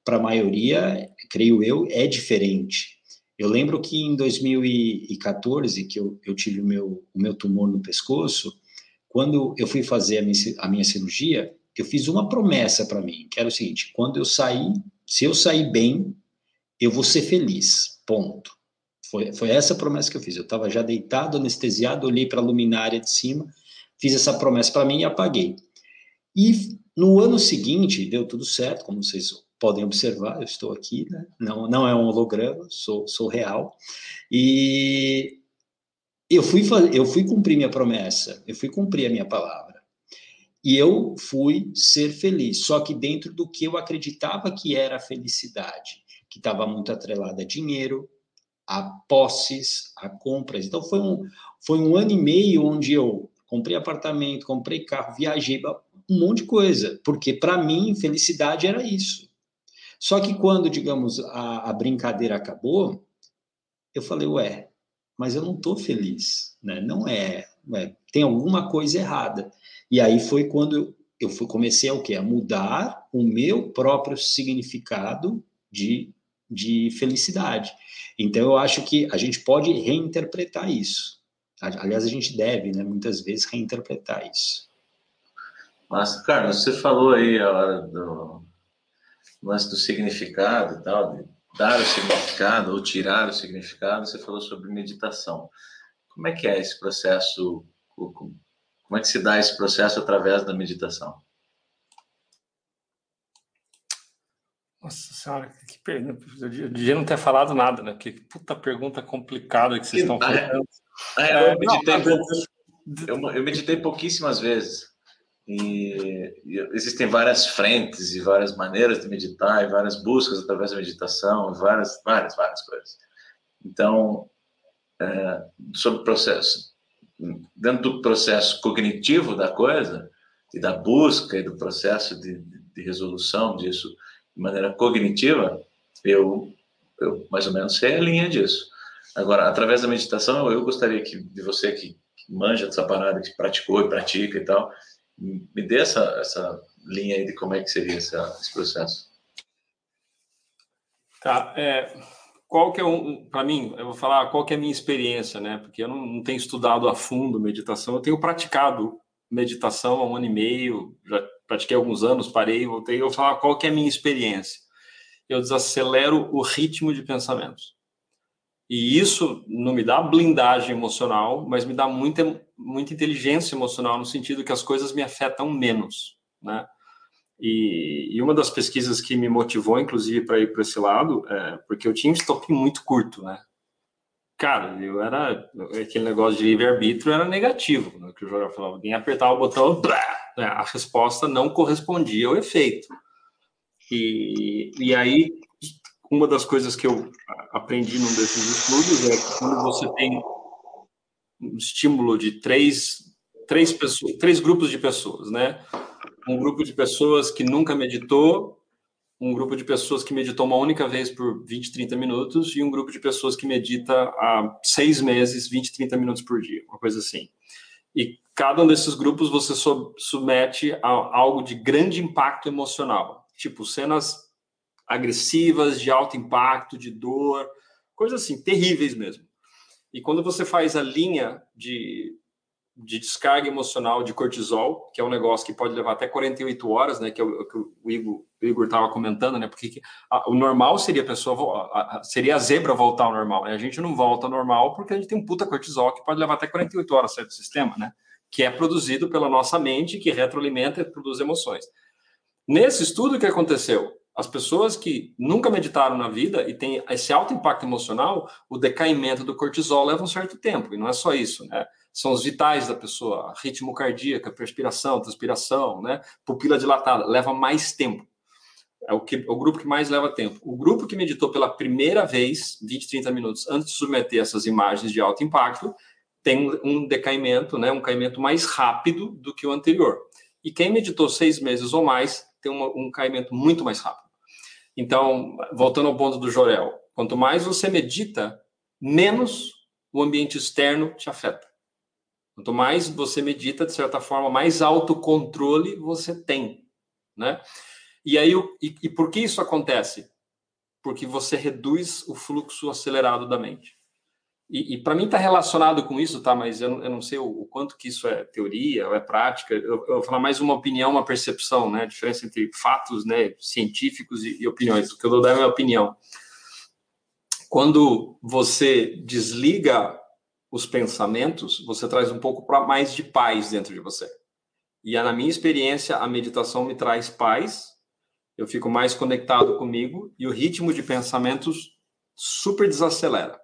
para a maioria, creio eu, é diferente. Eu lembro que em 2014, que eu, eu tive o meu, o meu tumor no pescoço, quando eu fui fazer a minha, a minha cirurgia, eu fiz uma promessa para mim, que era o seguinte: quando eu sair, se eu sair bem, eu vou ser feliz. Ponto. Foi, foi essa promessa que eu fiz. Eu estava já deitado, anestesiado, olhei para a luminária de cima, fiz essa promessa para mim e apaguei. E no ano seguinte, deu tudo certo, como vocês podem observar, eu estou aqui, né? não, não é um holograma, sou, sou real. E eu fui, eu fui cumprir minha promessa, eu fui cumprir a minha palavra. E eu fui ser feliz, só que dentro do que eu acreditava que era a felicidade, que estava muito atrelada a dinheiro, a posses, a compras. Então foi um, foi um ano e meio onde eu comprei apartamento, comprei carro, viajei, um monte de coisa, porque para mim felicidade era isso. Só que quando, digamos, a, a brincadeira acabou, eu falei, ué, mas eu não estou feliz, né? Não é, é, tem alguma coisa errada. E aí foi quando eu fui, comecei a o quê? A mudar o meu próprio significado de, de felicidade. Então eu acho que a gente pode reinterpretar isso. Aliás, a gente deve, né, muitas vezes, reinterpretar isso. Mas, Carlos, você falou aí a hora do lance do significado e tal, de dar o significado ou tirar o significado, você falou sobre meditação. Como é que é esse processo? Como é que se dá esse processo através da meditação? Nossa senhora, que pergunta. Eu devia não ter falado nada, né? Que puta pergunta complicada que vocês estão falando. É, eu, meditei eu, eu meditei pouquíssimas vezes. E, e, existem várias frentes e várias maneiras de meditar e várias buscas através da meditação, várias, várias, várias coisas. Então, é, sobre o processo, dentro do processo cognitivo da coisa e da busca e do processo de, de resolução disso de maneira cognitiva, eu, eu mais ou menos sei a linha disso. Agora, através da meditação, eu gostaria que de você que, manja dessa parada, que praticou e pratica e tal, me dê essa, essa linha aí de como é que seria esse processo. Tá, é, qual que é um, para mim, eu vou falar qual que é a minha experiência, né? Porque eu não, não, tenho estudado a fundo meditação, eu tenho praticado meditação há um ano e meio, já pratiquei alguns anos, parei, voltei, eu vou falar qual que é a minha experiência. Eu desacelero o ritmo de pensamentos. E isso não me dá blindagem emocional, mas me dá muita, muita inteligência emocional, no sentido que as coisas me afetam menos, né? E, e uma das pesquisas que me motivou, inclusive, para ir para esse lado, é porque eu tinha um estopim muito curto, né? Cara, eu era. Aquele negócio de livre-arbítrio era negativo, né? Que o jogador falava, alguém apertava o botão, blá, né? a resposta não correspondia ao efeito. E, e aí, uma das coisas que eu aprendi num desses estudos é que quando você tem um estímulo de três, três, pessoas, três grupos de pessoas, né? Um grupo de pessoas que nunca meditou, um grupo de pessoas que meditou uma única vez por 20, 30 minutos e um grupo de pessoas que medita há seis meses, 20, 30 minutos por dia, uma coisa assim. E cada um desses grupos você submete a algo de grande impacto emocional, tipo cenas agressivas, de alto impacto, de dor, coisas assim, terríveis mesmo. E quando você faz a linha de, de descarga emocional de cortisol, que é um negócio que pode levar até 48 horas, né, que, é o, que o Igor estava comentando, né, porque a, o normal seria a pessoa, a, a, seria a zebra voltar ao normal, né? A gente não volta ao normal porque a gente tem um puta cortisol que pode levar até 48 horas certo sistema, né? Que é produzido pela nossa mente, que retroalimenta e produz emoções. Nesse estudo, o que aconteceu? As pessoas que nunca meditaram na vida e têm esse alto impacto emocional, o decaimento do cortisol leva um certo tempo. E não é só isso, né? São os vitais da pessoa, ritmo cardíaco, perspiração, transpiração, né? Pupila dilatada, leva mais tempo. É o, que, o grupo que mais leva tempo. O grupo que meditou pela primeira vez, 20, 30 minutos, antes de submeter essas imagens de alto impacto, tem um decaimento, né? Um caimento mais rápido do que o anterior. E quem meditou seis meses ou mais tem uma, um caimento muito mais rápido. Então, voltando ao ponto do Jorel, quanto mais você medita, menos o ambiente externo te afeta. Quanto mais você medita, de certa forma, mais autocontrole você tem, né? E aí, e, e por que isso acontece? Porque você reduz o fluxo acelerado da mente. E, e para mim está relacionado com isso, tá? Mas eu, eu não sei o, o, quanto que isso é teoria ou é prática. Eu, eu, vou falar mais uma opinião, uma percepção, né? A diferença entre fatos, né, científicos e, e opiniões. O que eu dou é a minha opinião. Quando você desliga os pensamentos, você traz um pouco para mais de paz dentro de você. E na minha experiência, a meditação me traz paz. Eu fico mais conectado comigo e o ritmo de pensamentos super desacelera.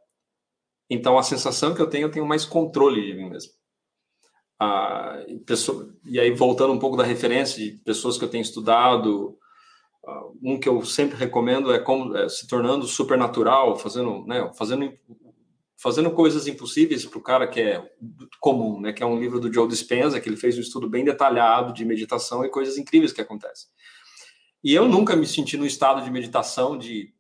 Então, a sensação que eu tenho, eu tenho mais controle de mim mesmo. Ah, e, pessoa, e aí, voltando um pouco da referência de pessoas que eu tenho estudado, ah, um que eu sempre recomendo é como é, se tornando supernatural, fazendo, né, fazendo, fazendo coisas impossíveis para o cara que é comum, né, que é um livro do Joe Dispenza, que ele fez um estudo bem detalhado de meditação e coisas incríveis que acontecem. E eu nunca me senti no estado de meditação de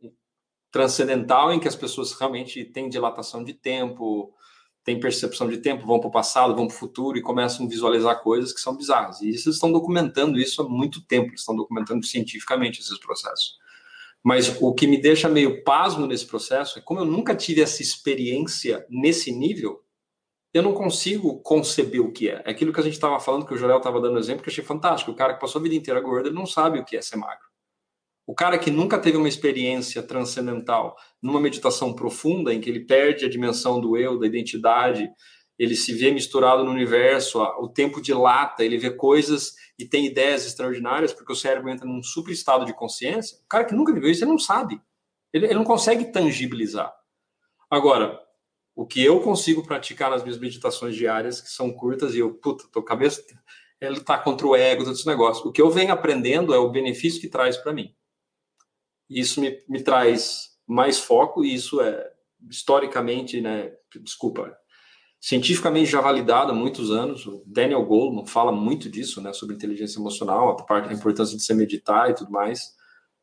transcendental em que as pessoas realmente têm dilatação de tempo, têm percepção de tempo, vão para o passado, vão para o futuro e começam a visualizar coisas que são bizarras. E eles estão documentando isso há muito tempo, eles estão documentando cientificamente esses processos. Mas o que me deixa meio pasmo nesse processo é como eu nunca tive essa experiência nesse nível, eu não consigo conceber o que é. É aquilo que a gente estava falando, que o Jorel estava dando exemplo, que eu achei fantástico. O cara que passou a vida inteira gordo, ele não sabe o que é ser magro. O cara que nunca teve uma experiência transcendental numa meditação profunda, em que ele perde a dimensão do eu, da identidade, ele se vê misturado no universo, o tempo dilata, ele vê coisas e tem ideias extraordinárias, porque o cérebro entra num super estado de consciência. O cara que nunca viveu isso, ele não sabe. Ele, ele não consegue tangibilizar. Agora, o que eu consigo praticar nas minhas meditações diárias, que são curtas, e eu, puta, tô cabeça, ele tá contra o ego, todo esse negócio. O que eu venho aprendendo é o benefício que traz para mim. Isso me, me traz mais foco, e isso é historicamente, né, desculpa, cientificamente já validado há muitos anos. O Daniel Goleman fala muito disso, né, sobre inteligência emocional, a parte da importância de se meditar e tudo mais.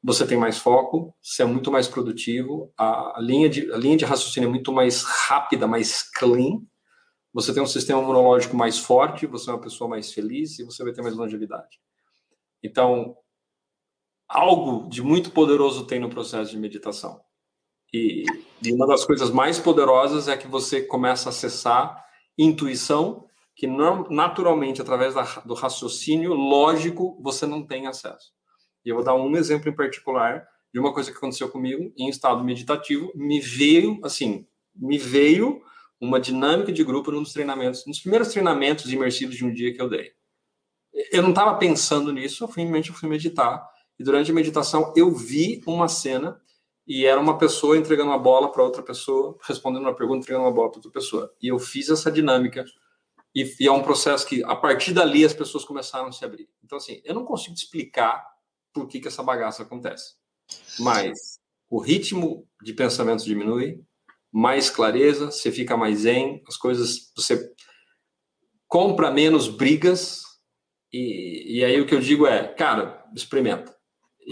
Você tem mais foco, você é muito mais produtivo, a, a, linha, de, a linha de raciocínio é muito mais rápida, mais clean. Você tem um sistema imunológico mais forte, você é uma pessoa mais feliz e você vai ter mais longevidade. Então, algo de muito poderoso tem no processo de meditação. E, e, uma das coisas mais poderosas é que você começa a acessar intuição que naturalmente, através da, do raciocínio lógico, você não tem acesso. E eu vou dar um exemplo em particular de uma coisa que aconteceu comigo em estado meditativo. Me veio, assim, me veio uma dinâmica de grupo nos treinamentos, nos primeiros treinamentos imersivos de um dia que eu dei. Eu não estava pensando nisso, eu simplesmente fui meditar e durante a meditação eu vi uma cena e era uma pessoa entregando uma bola para outra pessoa, respondendo uma pergunta, entregando uma bola para outra pessoa. E eu fiz essa dinâmica e, e, é um processo que a partir dali as pessoas começaram a se abrir. Então assim, eu não consigo explicar por que que essa bagaça acontece, mas o ritmo de pensamentos diminui, mais clareza, você fica mais zen, as coisas você compra menos brigas e, e aí o que eu digo é, cara, experimenta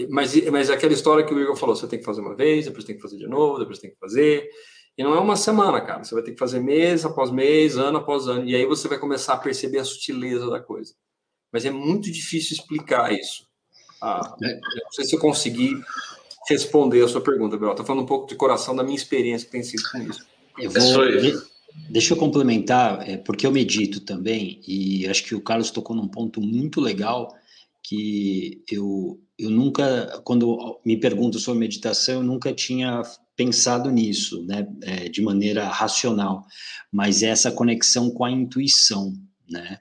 mas, mas é aquela história que o Igor falou, você tem que fazer uma vez, depois tem que fazer de novo, depois tem que fazer. E não é uma semana, cara. Você vai ter que fazer mês após mês, ano após ano. E aí você vai começar a perceber a sutileza da coisa. Mas é muito difícil explicar isso. Ah, é. não sei se eu consegui responder a sua pergunta, Bel. Estou falando um pouco de coração da minha experiência que tem sido com isso. Eu vou, deixa eu complementar, é, porque eu medito também, e acho que o Carlos tocou num ponto muito legal, que eu, eu nunca, quando me pergunto sobre meditação, eu nunca tinha pensado nisso, né, é, de maneira racional, mas é essa conexão com a intuição, né,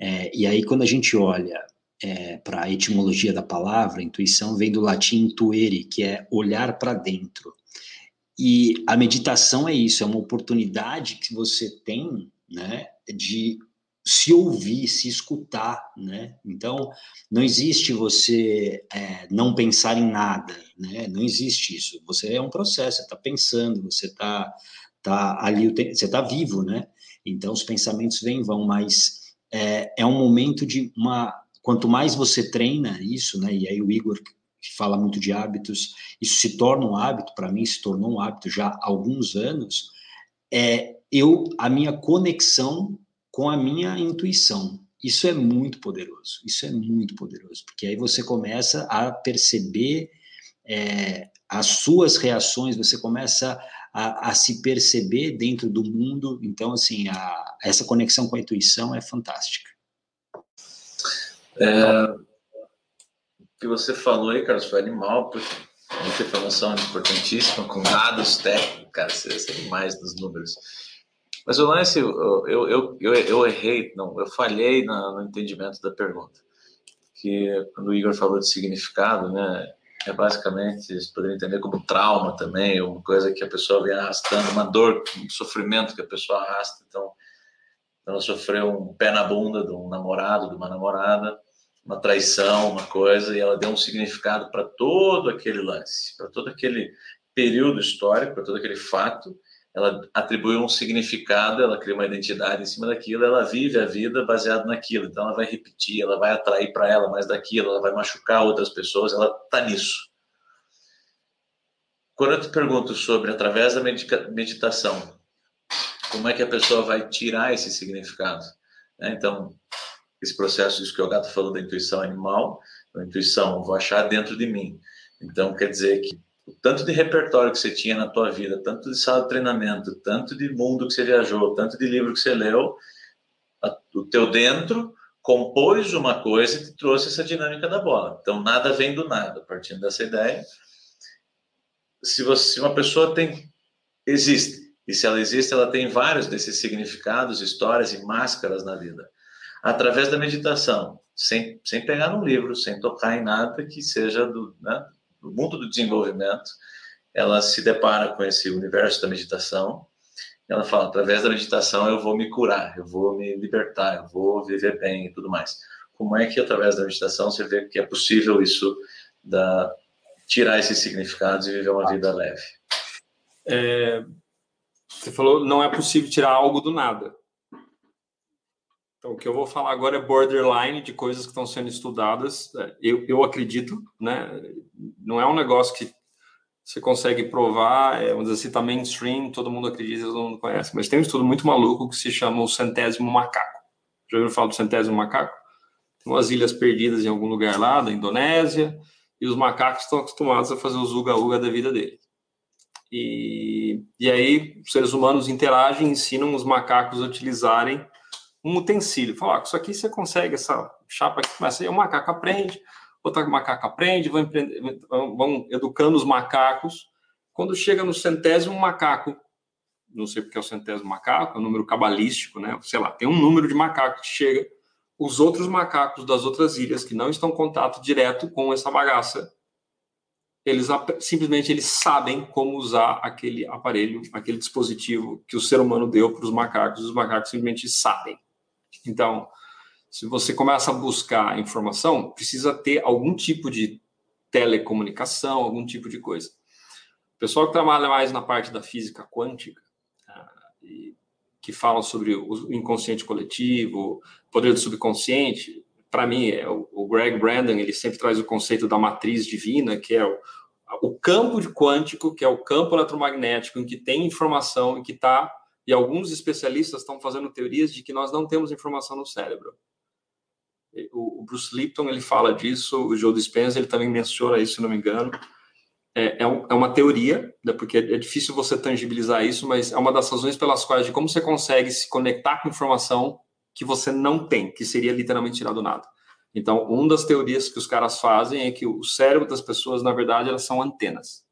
é, e aí quando a gente olha é, para a etimologia da palavra, intuição vem do latim intuere, que é olhar para dentro, e a meditação é isso, é uma oportunidade que você tem, né, de se ouvir, se escutar, né? Então, não existe você é, não pensar em nada, né? Não existe isso. Você é um processo, você está pensando, você está tá ali, você está vivo, né? Então, os pensamentos vêm e vão, mas é, é um momento de uma... Quanto mais você treina isso, né? E aí o Igor que fala muito de hábitos, isso se torna um hábito, para mim se tornou um hábito já há alguns anos, é eu, a minha conexão com a minha intuição. Isso é muito poderoso, isso é muito poderoso, porque aí você começa a perceber é, as suas reações, você começa a, a, se perceber dentro do mundo. Então, assim, a, essa conexão com a intuição é fantástica. É, o que você falou aí, Carlos, foi animal, porque informação importantíssima, com dados técnicos, cara, você sabe mais dos números. Mas o lance, eu, eu, eu, eu, errei, não, eu falhei no, no entendimento da pergunta. Que quando o Igor falou de significado, né, é basicamente, você poderia entender como trauma também, uma coisa que a pessoa vem arrastando, uma dor, um sofrimento que a pessoa arrasta. Então, ela sofreu um pé na bunda de um namorado, de uma namorada, uma traição, uma coisa, e ela deu um significado para todo aquele lance, para todo aquele período histórico, para todo aquele fato. Ela atribuiu um significado, ela cria uma identidade em cima daquilo, ela vive a vida baseado naquilo. Então, ela vai repetir, ela vai atrair para ela mais daquilo, ela vai machucar outras pessoas, ela está nisso. Quando eu te pergunto sobre, através da meditação, como é que a pessoa vai tirar esse significado? Né? Então, esse processo, isso que o gato falou da intuição animal, a intuição eu vou achar dentro de mim. Então, quer dizer que o tanto de repertório que você tinha na tua vida, tanto de sala de treinamento, tanto de mundo que você viajou, tanto de livro que você leu, a, o teu dentro compôs uma coisa e te trouxe essa dinâmica da bola. Então, nada vem do nada, partindo dessa ideia. Se, você, se uma pessoa tem, existe, e se ela existe, ela tem vários desses significados, histórias e máscaras na vida através da meditação, sem, sem pegar num livro, sem tocar em nada que seja do, né, do mundo do desenvolvimento, ela se depara com esse universo da meditação. Ela fala: através da meditação eu vou me curar, eu vou me libertar, eu vou viver bem e tudo mais. Como é que através da meditação você vê que é possível isso da tirar esses significados e viver uma vida leve? É, você falou não é possível tirar algo do nada. Então, o que eu vou falar agora é borderline de coisas que estão sendo estudadas. É, eu, eu acredito, né? Não é um negócio que você consegue provar, é, vamos dizer assim, está mainstream, todo mundo acredita, todo mundo conhece. Mas tem um estudo muito maluco que se chama o centésimo macaco. Já ouviram falar do centésimo macaco? Tem umas ilhas perdidas em algum lugar lá, da Indonésia, e os macacos estão acostumados a fazer os uga-uga da vida deles. E, e aí, os seres humanos interagem, ensinam os macacos a utilizarem um utensílio. Falar, ah, isso aqui você consegue, essa chapa aqui começa aí, o macaco aprende, outro macaco aprende, vão, vão educando os macacos. Quando chega no centésimo macaco, não sei porque é o centésimo macaco, é um número cabalístico, né? Sei lá, tem um número de macacos que chega, os outros macacos das outras ilhas que não estão em contato direto com essa bagaça, eles simplesmente eles sabem como usar aquele aparelho, aquele dispositivo que o ser humano deu para os macacos, os macacos simplesmente sabem. Então, se você começa a buscar informação, precisa ter algum tipo de telecomunicação, algum tipo de coisa. O pessoal que trabalha mais na parte da física quântica, ah, que fala sobre o inconsciente coletivo, poder do subconsciente, para mim, é o Greg Brandon, ele sempre traz o conceito da matriz divina, que é o, o campo de quântico, que é o campo eletromagnético, em que tem informação, em que está e alguns especialistas estão fazendo teorias de que nós não temos informação no cérebro. O, Bruce Lipton ele fala disso, o Joe Dispenza ele também menciona isso, se não me engano. É, é, um, é, uma teoria, né, porque é difícil você tangibilizar isso, mas é uma das razões pelas quais de como você consegue se conectar com informação que você não tem, que seria literalmente tirado do nada. Então, uma das teorias que os caras fazem é que o cérebro das pessoas, na verdade, elas são antenas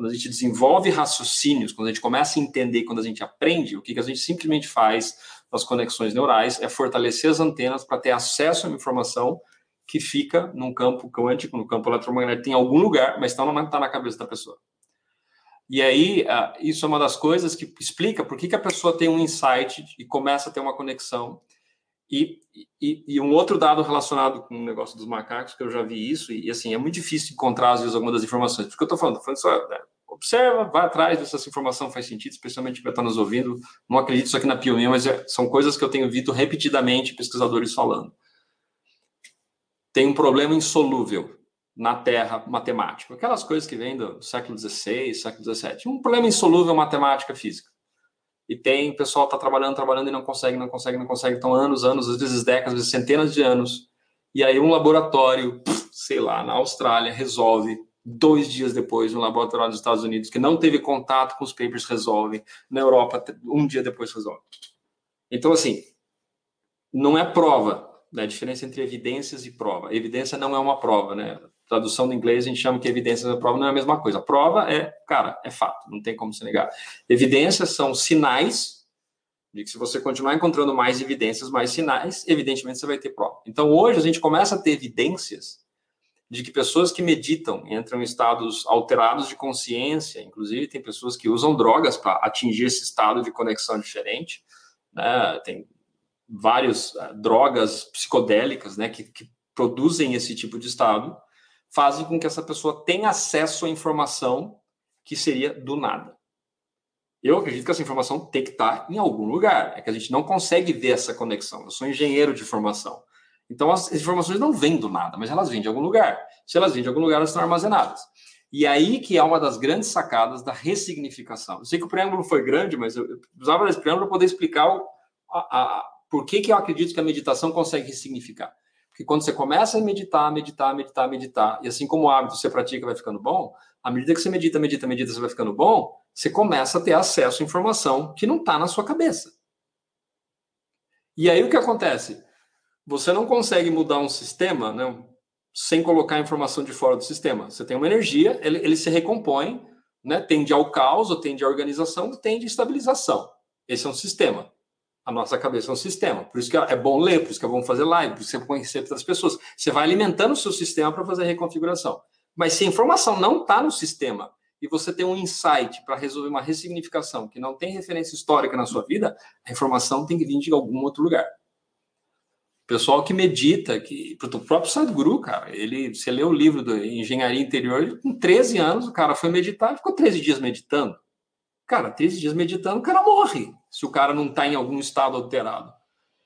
quando a gente desenvolve raciocínios, quando a gente começa a entender, quando a gente aprende, o que, que a gente simplesmente faz nas conexões neurais é fortalecer as antenas para ter acesso uma informação que fica num campo quântico, no campo eletromagnético, em algum lugar, mas está na, tá na cabeça da pessoa. E aí, isso é uma das coisas que explica por que a pessoa tem um insight e começa a ter uma conexão. E, e, e, um outro dado relacionado com o negócio dos macacos, que eu já vi isso, e, assim, é muito difícil encontrar, às vezes, algumas das informações. Porque eu estou falando, falando só, né, observa, vai atrás, vê se essa informação faz sentido, especialmente para estar nos ouvindo. Não acredito isso aqui na Pioneer, mas é, são coisas que eu tenho visto repetidamente pesquisadores falando. Tem um problema insolúvel na Terra matemático. Aquelas coisas que vêm do século XVI, século XVII. Um problema insolúvel matemática física. E tem pessoal que está trabalhando, trabalhando e não consegue, não consegue, não consegue. Então, anos, anos, às vezes décadas, às vezes centenas de anos. E aí um laboratório, sei lá, na Austrália, resolve Dois dias depois, um laboratório dos Estados Unidos que não teve contato com os papers resolve. Na Europa, um dia depois resolve. Então, assim, não é prova. Né? A diferença entre evidências e prova. Evidência não é uma prova, né? Tradução do inglês, a gente chama que evidências e prova não é a mesma coisa. prova é, cara, é fato, não tem como se negar. Evidências são sinais de que se você continuar encontrando mais evidências, mais sinais, evidentemente você vai ter prova. Então, hoje a gente começa a ter evidências de que pessoas que meditam entram em estados alterados de consciência, inclusive tem pessoas que usam drogas para atingir esse estado de conexão diferente, né? Tem várias uh, drogas psicodélicas, né, que, que produzem esse tipo de estado, fazem com que essa pessoa tenha acesso à informação que seria do nada. Eu acredito que essa informação tem que estar em algum lugar. É que a gente não consegue ver essa conexão. Eu sou engenheiro de formação. Então, as informações não vêm do nada, mas elas vêm de algum lugar. Se elas vêm de algum lugar, elas estão armazenadas. E aí que é uma das grandes sacadas da ressignificação. Eu sei que o preâmbulo foi grande, mas eu usava esse preâmbulo para poder explicar o, a, a, por que, que eu acredito que a meditação consegue ressignificar. Porque quando você começa a meditar, meditar, meditar, meditar, e assim como o hábito você pratica vai ficando bom, à medida que você medita, medita, medita, você vai ficando bom, você começa a ter acesso à informação que não está na sua cabeça. E aí o que acontece? Você não consegue mudar um sistema né, sem colocar a informação de fora do sistema. Você tem uma energia, ele, ele se recompõe, né, tende ao caos, tende à organização, tende à estabilização. Esse é um sistema. A nossa cabeça é um sistema. Por isso que é bom ler, por isso que é bom fazer live, por isso que é bom conhecer outras pessoas. Você vai alimentando o seu sistema para fazer a reconfiguração. Mas se a informação não está no sistema e você tem um insight para resolver uma ressignificação que não tem referência histórica na sua vida, a informação tem que vir de algum outro lugar. Pessoal que medita, que o próprio Sadhguru, cara, ele, você lê o livro do Engenharia Interior, ele, com 13 anos o cara foi meditar, ficou 13 dias meditando. Cara, 13 dias meditando, o cara morre se o cara não está em algum estado alterado.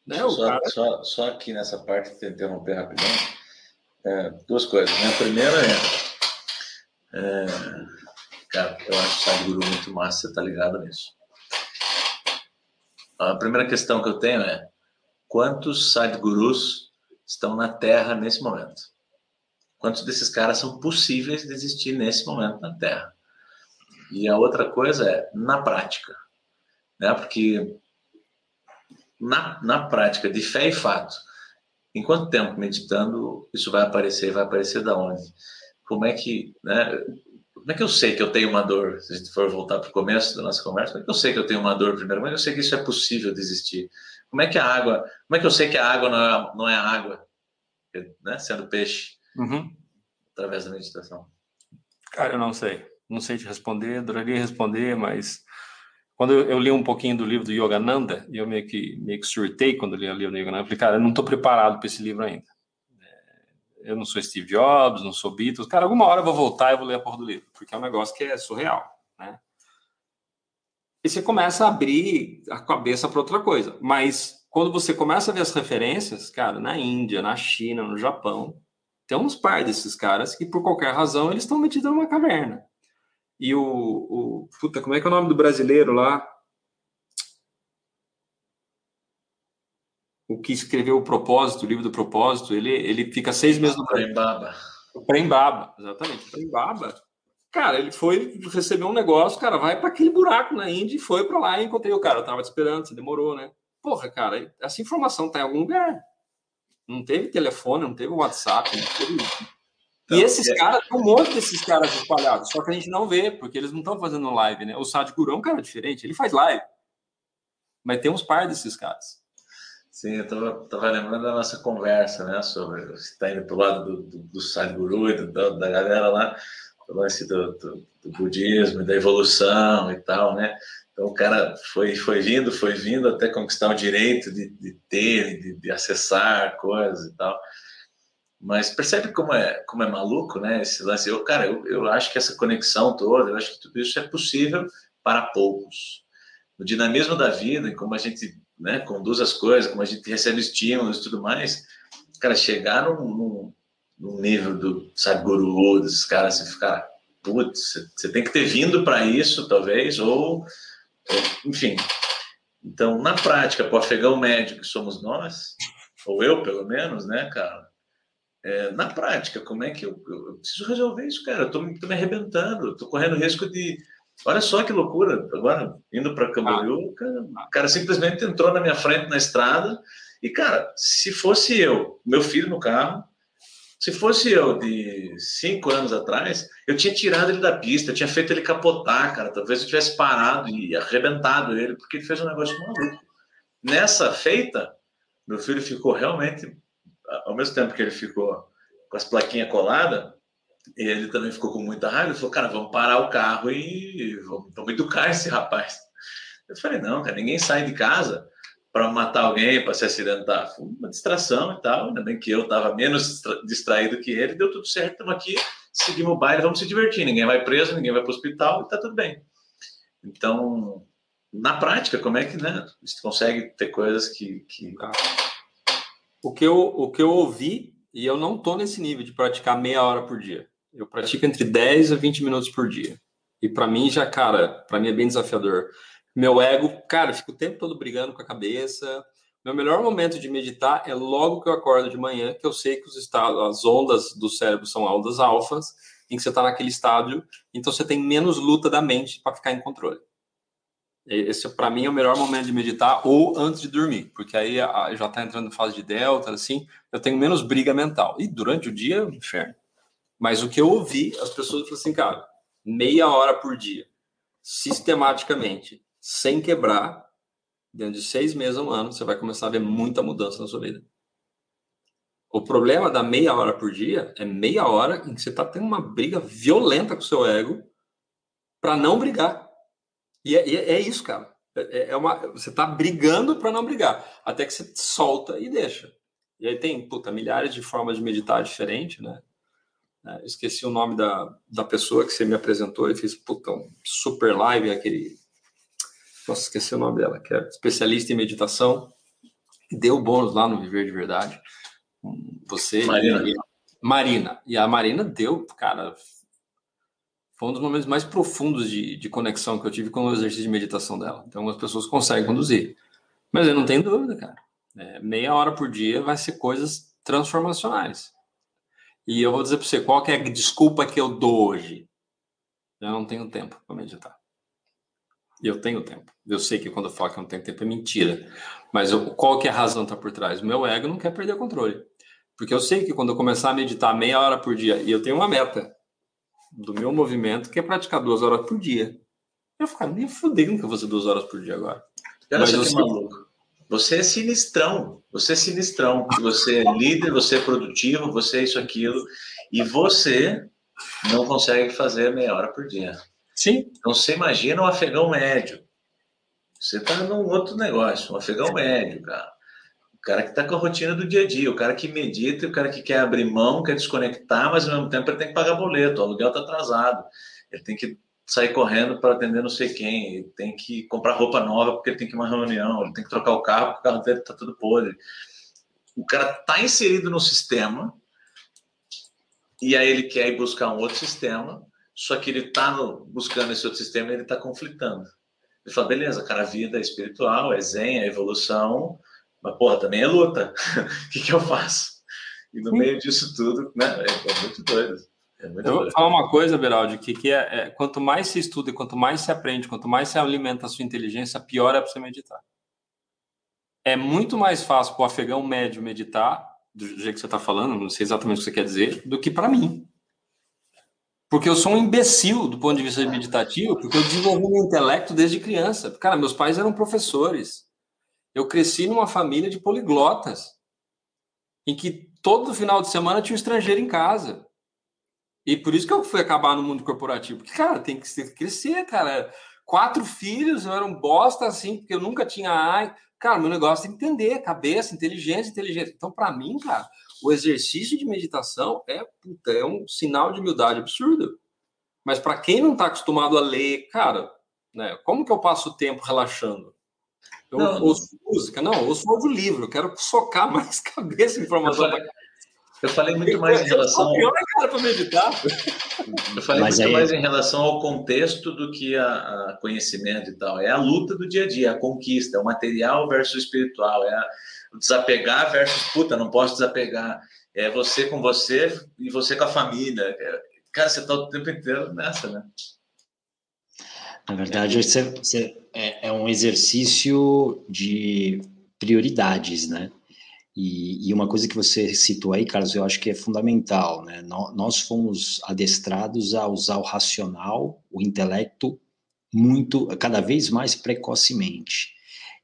Né? Só, cara... só, só, aqui nessa parte, te interromper rapidão, é, duas coisas. Né? A primeira é, é cara, eu acho o Sadhguru muito massa, você tá ligado nisso. A primeira questão que eu tenho é quantos Sadhgurus estão na Terra nesse momento? Quantos desses caras são possíveis de existir nesse momento na Terra? E a outra coisa é na prática né? Porque na, na prática de fé e fato, em quanto tempo meditando isso vai aparecer? Vai aparecer da onde? Como é que, né? Como é que eu sei que eu tenho uma dor? Se a gente for voltar para o começo da nossa conversa, como é que eu sei que eu tenho uma dor primeiro? Como é que eu sei que isso é possível de existir? Como é que a água, como é que eu sei que a água não é, não é água, né? Sendo peixe, uhum. através da meditação. Cara, eu não sei, não sei te responder, adoraria responder, mas quando eu, eu, li um pouquinho do livro do Yogananda, eu meio que, meio que surtei quando li o livro do Yogananda, eu falei, cara, eu não estou preparado para esse livro ainda. É, eu não sou Steve Jobs, não sou Beatles. Cara, alguma hora eu vou voltar e vou ler a porra do livro, porque é um negócio que é surreal, né? E você começa a abrir a cabeça para outra coisa. Mas quando você começa a ver as referências, cara, na Índia, na China, no Japão, tem uns par desses caras que, por qualquer razão, eles estão metidos numa caverna. E o, o. Puta, como é que é o nome do brasileiro lá? O que escreveu o propósito, o livro do propósito, ele, ele fica seis meses no Prembaba. O Prembaba, exatamente. Prembaba, cara, ele foi receber um negócio, cara, vai para aquele buraco na Índia e foi para lá e encontrei o cara. Eu tava te esperando, você demorou, né? Porra, cara, essa informação tá em algum lugar. Não teve telefone, não teve WhatsApp, não teve então, e esses é... caras, tem um monte desses caras espalhados, só que a gente não vê, porque eles não estão fazendo live, né? O Sadhguru é um cara diferente, ele faz live. Mas tem uns par desses caras. Sim, eu tava, tava lembrando da nossa conversa, né? Sobre você está indo pro lado do, do, do Sadhguru e do, da galera lá, do lance do, do, do budismo e da evolução e tal, né? Então o cara foi, foi vindo, foi vindo até conquistar o direito de, de ter, de, de acessar coisas e tal. Mas percebe como é, como é maluco, né? Esse lance. Eu, cara, eu, eu acho que essa conexão toda, eu acho que tudo isso é possível para poucos. No dinamismo da vida, como a gente né, conduz as coisas, como a gente recebe estímulos e tudo mais, cara, chegar num, num, num nível do, sabe, guru, desses caras, você ficar, putz, você tem que ter vindo para isso, talvez, ou, enfim. Então, na prática, para o afegão médio que somos nós, ou eu, pelo menos, né, cara, é, na prática, como é que eu, eu, preciso resolver isso, cara? Eu tô, tô me arrebentando, tô correndo risco de. Olha só que loucura, agora indo para Camboriú, ah. cara, o cara simplesmente entrou na minha frente na estrada e, cara, se fosse eu, meu filho no carro, se fosse eu de cinco anos atrás, eu tinha tirado ele da pista, eu tinha feito ele capotar, cara. Talvez eu tivesse parado e arrebentado ele, porque ele fez um negócio maluco. Nessa feita, meu filho ficou realmente, ao mesmo tempo que ele ficou com as plaquinhas coladas, ele também ficou com muita raiva. Ele falou, cara, vamos parar o carro e vamos, vamos educar esse rapaz. Eu falei, não, cara, ninguém sai de casa para matar alguém, para se acidentar. Foi uma distração e tal. Ainda bem que eu estava menos distraído que ele, deu tudo certo. Estamos aqui, seguimos o baile, vamos se divertir. Ninguém vai preso, ninguém vai para o hospital e está tudo bem. Então, na prática, como é que né, você consegue ter coisas que. que... O, que eu, o que eu ouvi, e eu não estou nesse nível de praticar meia hora por dia. Eu pratico entre 10 a 20 minutos por dia. E para mim já, cara, para mim é bem desafiador. Meu ego, cara, fico o tempo todo brigando com a cabeça. Meu melhor momento de meditar é logo que eu acordo de manhã, que eu sei que os estados, as ondas do cérebro são ondas alfas, em que você está naquele estádio, então você tem menos luta da mente para ficar em controle. Esse, para mim, é o melhor momento de meditar ou antes de dormir, porque aí já está entrando em fase de delta, assim, eu tenho menos briga mental. E durante o dia, inferno. Mas o que eu ouvi, as pessoas falam assim, cara, meia hora por dia, sistematicamente, sem quebrar, dentro de seis meses a um ano, você vai começar a ver muita mudança na sua vida. O problema da meia hora por dia é meia hora em que você está tendo uma briga violenta com o seu ego para não brigar. E é, é, é isso, cara. É, é, é uma, você está brigando para não brigar, até que você solta e deixa. E aí tem, puta, milhares de formas de meditar diferentes, né? É, esqueci o nome da, da pessoa que você me apresentou e fez, puta, um super live, aquele nossa, esqueci o nome dela, que é especialista em meditação, deu bônus lá no Viver de Verdade. Você Marina. E, Marina. E a Marina deu, cara, foi um dos momentos mais profundos de, de conexão que eu tive com o exercício de meditação dela. Então, as pessoas conseguem conduzir. Mas eu não tenho dúvida, cara. É, meia hora por dia vai ser coisas transformacionais. E eu vou dizer para você, qual que é a desculpa que eu dou hoje? Eu não tenho tempo para meditar. Eu tenho tempo. Eu sei que quando eu falo que eu não tenho tempo é mentira. Mas eu, qual que é a razão está por trás? O meu ego não quer perder o controle. Porque eu sei que quando eu começar a meditar meia hora por dia, e eu tenho uma meta do meu movimento, que é praticar duas horas por dia. Eu ficar nem fudendo que eu vou fazer duas horas por dia agora. Olha Mas que maluco. Você é sinistrão. Você é sinistrão. Você é líder, você é produtivo, você é isso, aquilo. E você não consegue fazer meia hora por dia. Sim. Então você imagina um afegão médio. Você está num outro negócio, um afegão médio, cara. Cara que está com a rotina do dia a dia, o cara que medita, o cara que quer abrir mão, quer desconectar, mas ao mesmo tempo ele tem que pagar boleto, o aluguel está atrasado. Ele tem que sair correndo para atender não sei quem, ele tem que comprar roupa nova porque ele tem que ir uma reunião, ele tem que trocar o carro porque o carro dele está tudo podre. O cara está inserido no sistema e aí ele quer ir buscar um outro sistema só que ele está buscando esse outro sistema e ele está conflitando. Ele fala, beleza, cara, a vida é espiritual, é zen, é evolução, mas, porra, também é luta. O que, que eu faço? E no Sim. meio disso tudo, né, é, é muito doido. É muito eu vou falar uma coisa, Beraldi, que, que é, é, quanto mais se estuda, quanto mais se aprende, quanto mais se alimenta a sua inteligência, pior é para você meditar. É muito mais fácil para o afegão médio meditar, do jeito que você está falando, não sei exatamente o que você quer dizer, do que para mim. Porque eu sou um imbecil do ponto de vista meditativo, porque eu desenvolvi meu intelecto desde criança. Cara, meus pais eram professores. Eu cresci numa família de poliglotas, em que todo final de semana tinha um estrangeiro em casa. E por isso que eu fui acabar no mundo corporativo. Porque, cara, tem que crescer, cara. Quatro filhos, eu era um bosta, assim, porque eu nunca tinha ai. Cara, meu negócio é entender, cabeça, inteligência, inteligência. Então, para mim, cara, o exercício de meditação é, puta, é um sinal de humildade absurdo. Mas para quem não está acostumado a ler, cara, né, como que eu passo o tempo relaxando? Eu não, ouço não. música? Não, eu ouço livro, eu quero socar mais cabeça em informação. Eu falei, eu falei muito mais em relação. Pior, cara, para meditar. Eu falei Mas muito aí... mais em relação ao contexto do que a, a, conhecimento e tal. É a luta do dia a dia, a conquista, é o material versus o espiritual, é a, o desapegar versus puta, não posso desapegar. é você com você e você com a família. Cara, você está o tempo inteiro nessa, né? Na verdade, você, você, é, é um exercício de prioridades, né? E, e, uma coisa que você citou aí, Carlos, eu acho que é fundamental, né? Nós fomos adestrados a usar o racional, o intelecto, muito, cada vez mais precocemente.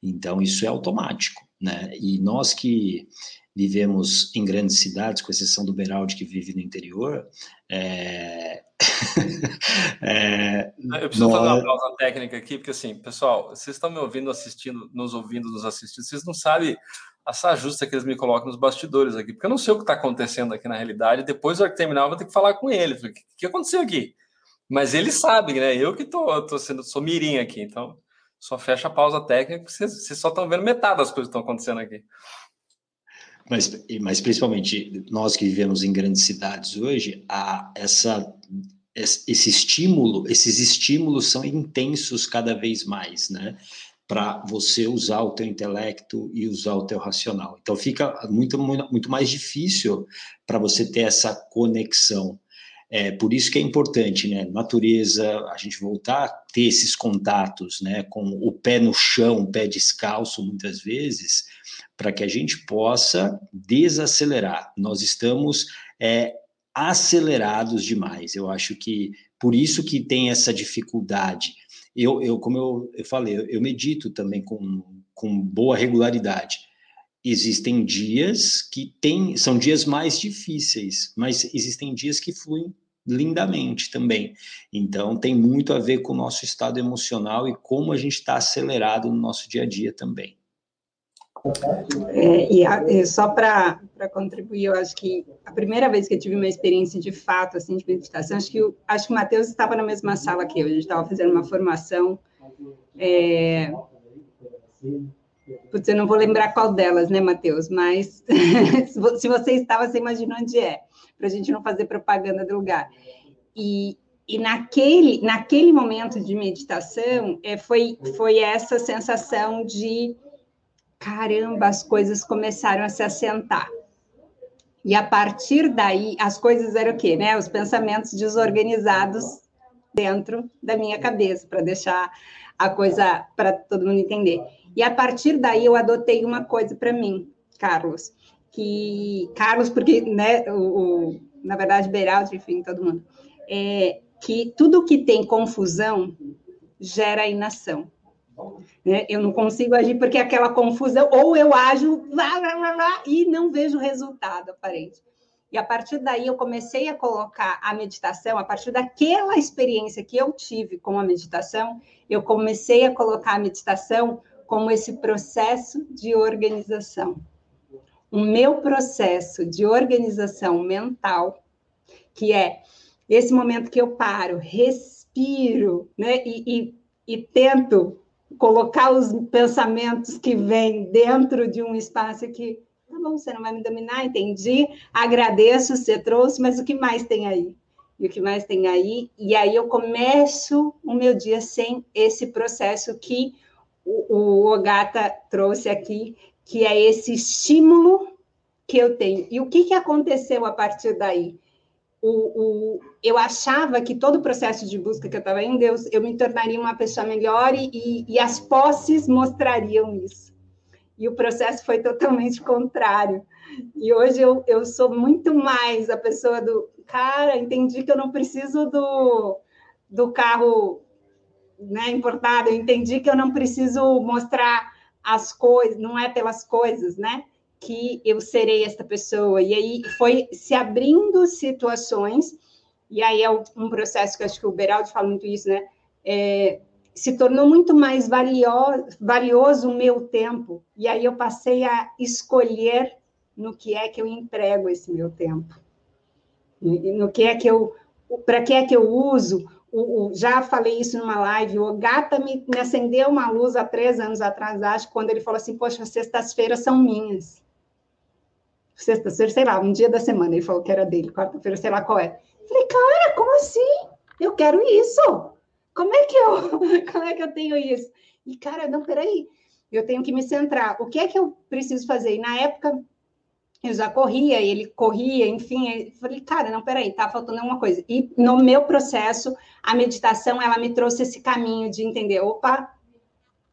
Então, isso é automático, né? E nós que vivemos em grandes cidades, com exceção do Beraldi, que vive no interior, é... é... Eu preciso fazer uma pausa técnica aqui, porque assim, pessoal, vocês estão me ouvindo, assistindo, nos ouvindo, nos assistindo, vocês não sabem essa justa que eles me colocam nos bastidores aqui, porque eu não sei o que está acontecendo aqui na realidade. Depois, na hora que terminar, eu vou ter que falar com ele. O que, aconteceu aqui? Mas eles sabem, né? Eu que tô, tô sendo, sou mirim aqui, então só fecha a pausa técnica, porque vocês, vocês só estão vendo metade das coisas que estão acontecendo aqui. Mas, mas principalmente nós que vivemos em grandes cidades hoje, essa, esse estímulo, esses estímulos são intensos cada vez mais, né? para você usar o teu intelecto e usar o teu racional. Então fica muito, muito mais difícil para você ter essa conexão. É, por isso que é importante, né? Natureza, a gente voltar a ter esses contatos, né? Com o pé no chão, o pé descalço, muitas vezes, para que a gente possa desacelerar. Nós estamos é, acelerados demais. Eu acho que por isso que tem essa dificuldade eu, eu como eu, eu falei, eu medito também com, com boa regularidade. Existem dias que tem, são dias mais difíceis, mas existem dias que fluem lindamente também. Então, tem muito a ver com o nosso estado emocional e como a gente está acelerado no nosso dia a dia também. É, e, a, e, só para contribuir, eu acho que a primeira vez que eu tive uma experiência de fato, assim, de meditação, acho que, eu, acho que o Matheus estava na mesma sala que eu, a gente estava fazendo uma formação. É... Putz, eu não vou lembrar qual delas, né, Matheus? Mas se você estava, você imagina onde é, para a gente não fazer propaganda do lugar. E, e naquele, naquele momento de meditação, é, foi, foi essa sensação de caramba, as coisas começaram a se assentar. E a partir daí, as coisas eram o quê? Né? Os pensamentos desorganizados dentro da minha cabeça, para deixar a coisa para todo mundo entender. E a partir daí eu adotei uma coisa para mim, Carlos, que Carlos, porque né, o, o na verdade Beraldo, enfim, todo mundo, é que tudo que tem confusão gera inação. Né? Eu não consigo agir porque é aquela confusão, ou eu ajo e não vejo resultado aparente. E a partir daí eu comecei a colocar a meditação, a partir daquela experiência que eu tive com a meditação, eu comecei a colocar a meditação como esse processo de organização. O meu processo de organização mental, que é esse momento que eu paro, respiro, né, e, e, e tento colocar os pensamentos que vêm dentro de um espaço que, tá bom, você não vai me dominar, entendi, agradeço, você trouxe, mas o que mais tem aí? E o que mais tem aí? E aí eu começo o meu dia sem esse processo que o, o Ogata trouxe aqui, que é esse estímulo que eu tenho. E o que, que aconteceu a partir daí? o, o, eu achava que todo o processo de busca que eu estava em Deus, eu me tornaria uma pessoa melhor e, e, as posses mostrariam isso. E o processo foi totalmente contrário. E hoje eu, eu sou muito mais a pessoa do cara, entendi que eu não preciso do, do carro né, importado, eu entendi que eu não preciso mostrar as coisas, não é pelas coisas, né? que eu serei esta pessoa. E aí foi se abrindo situações, e aí é um processo que acho que o Beraldo fala muito isso, né? É, se tornou muito mais valioso, valioso o meu tempo. E aí eu passei a escolher no que é que eu emprego esse meu tempo. No que é que eu, para que é que eu uso? O, o, já falei isso numa live, o Gata me, me acendeu uma luz há três anos atrás, acho, quando ele falou assim, poxa, sextas-feiras são minhas sexta-feira, sei lá, um dia da semana, ele falou que era dele, quarta-feira, sei lá qual é. Falei, cara, como assim? Eu quero isso. Como é que eu, como é que eu tenho isso? E, cara, não, peraí, eu tenho que me centrar. O que é que eu preciso fazer? E na época, eu já corria, ele corria, enfim, falei, cara, não, peraí, tá faltando alguma coisa. E no meu processo, a meditação, ela me trouxe esse caminho de entender, opa,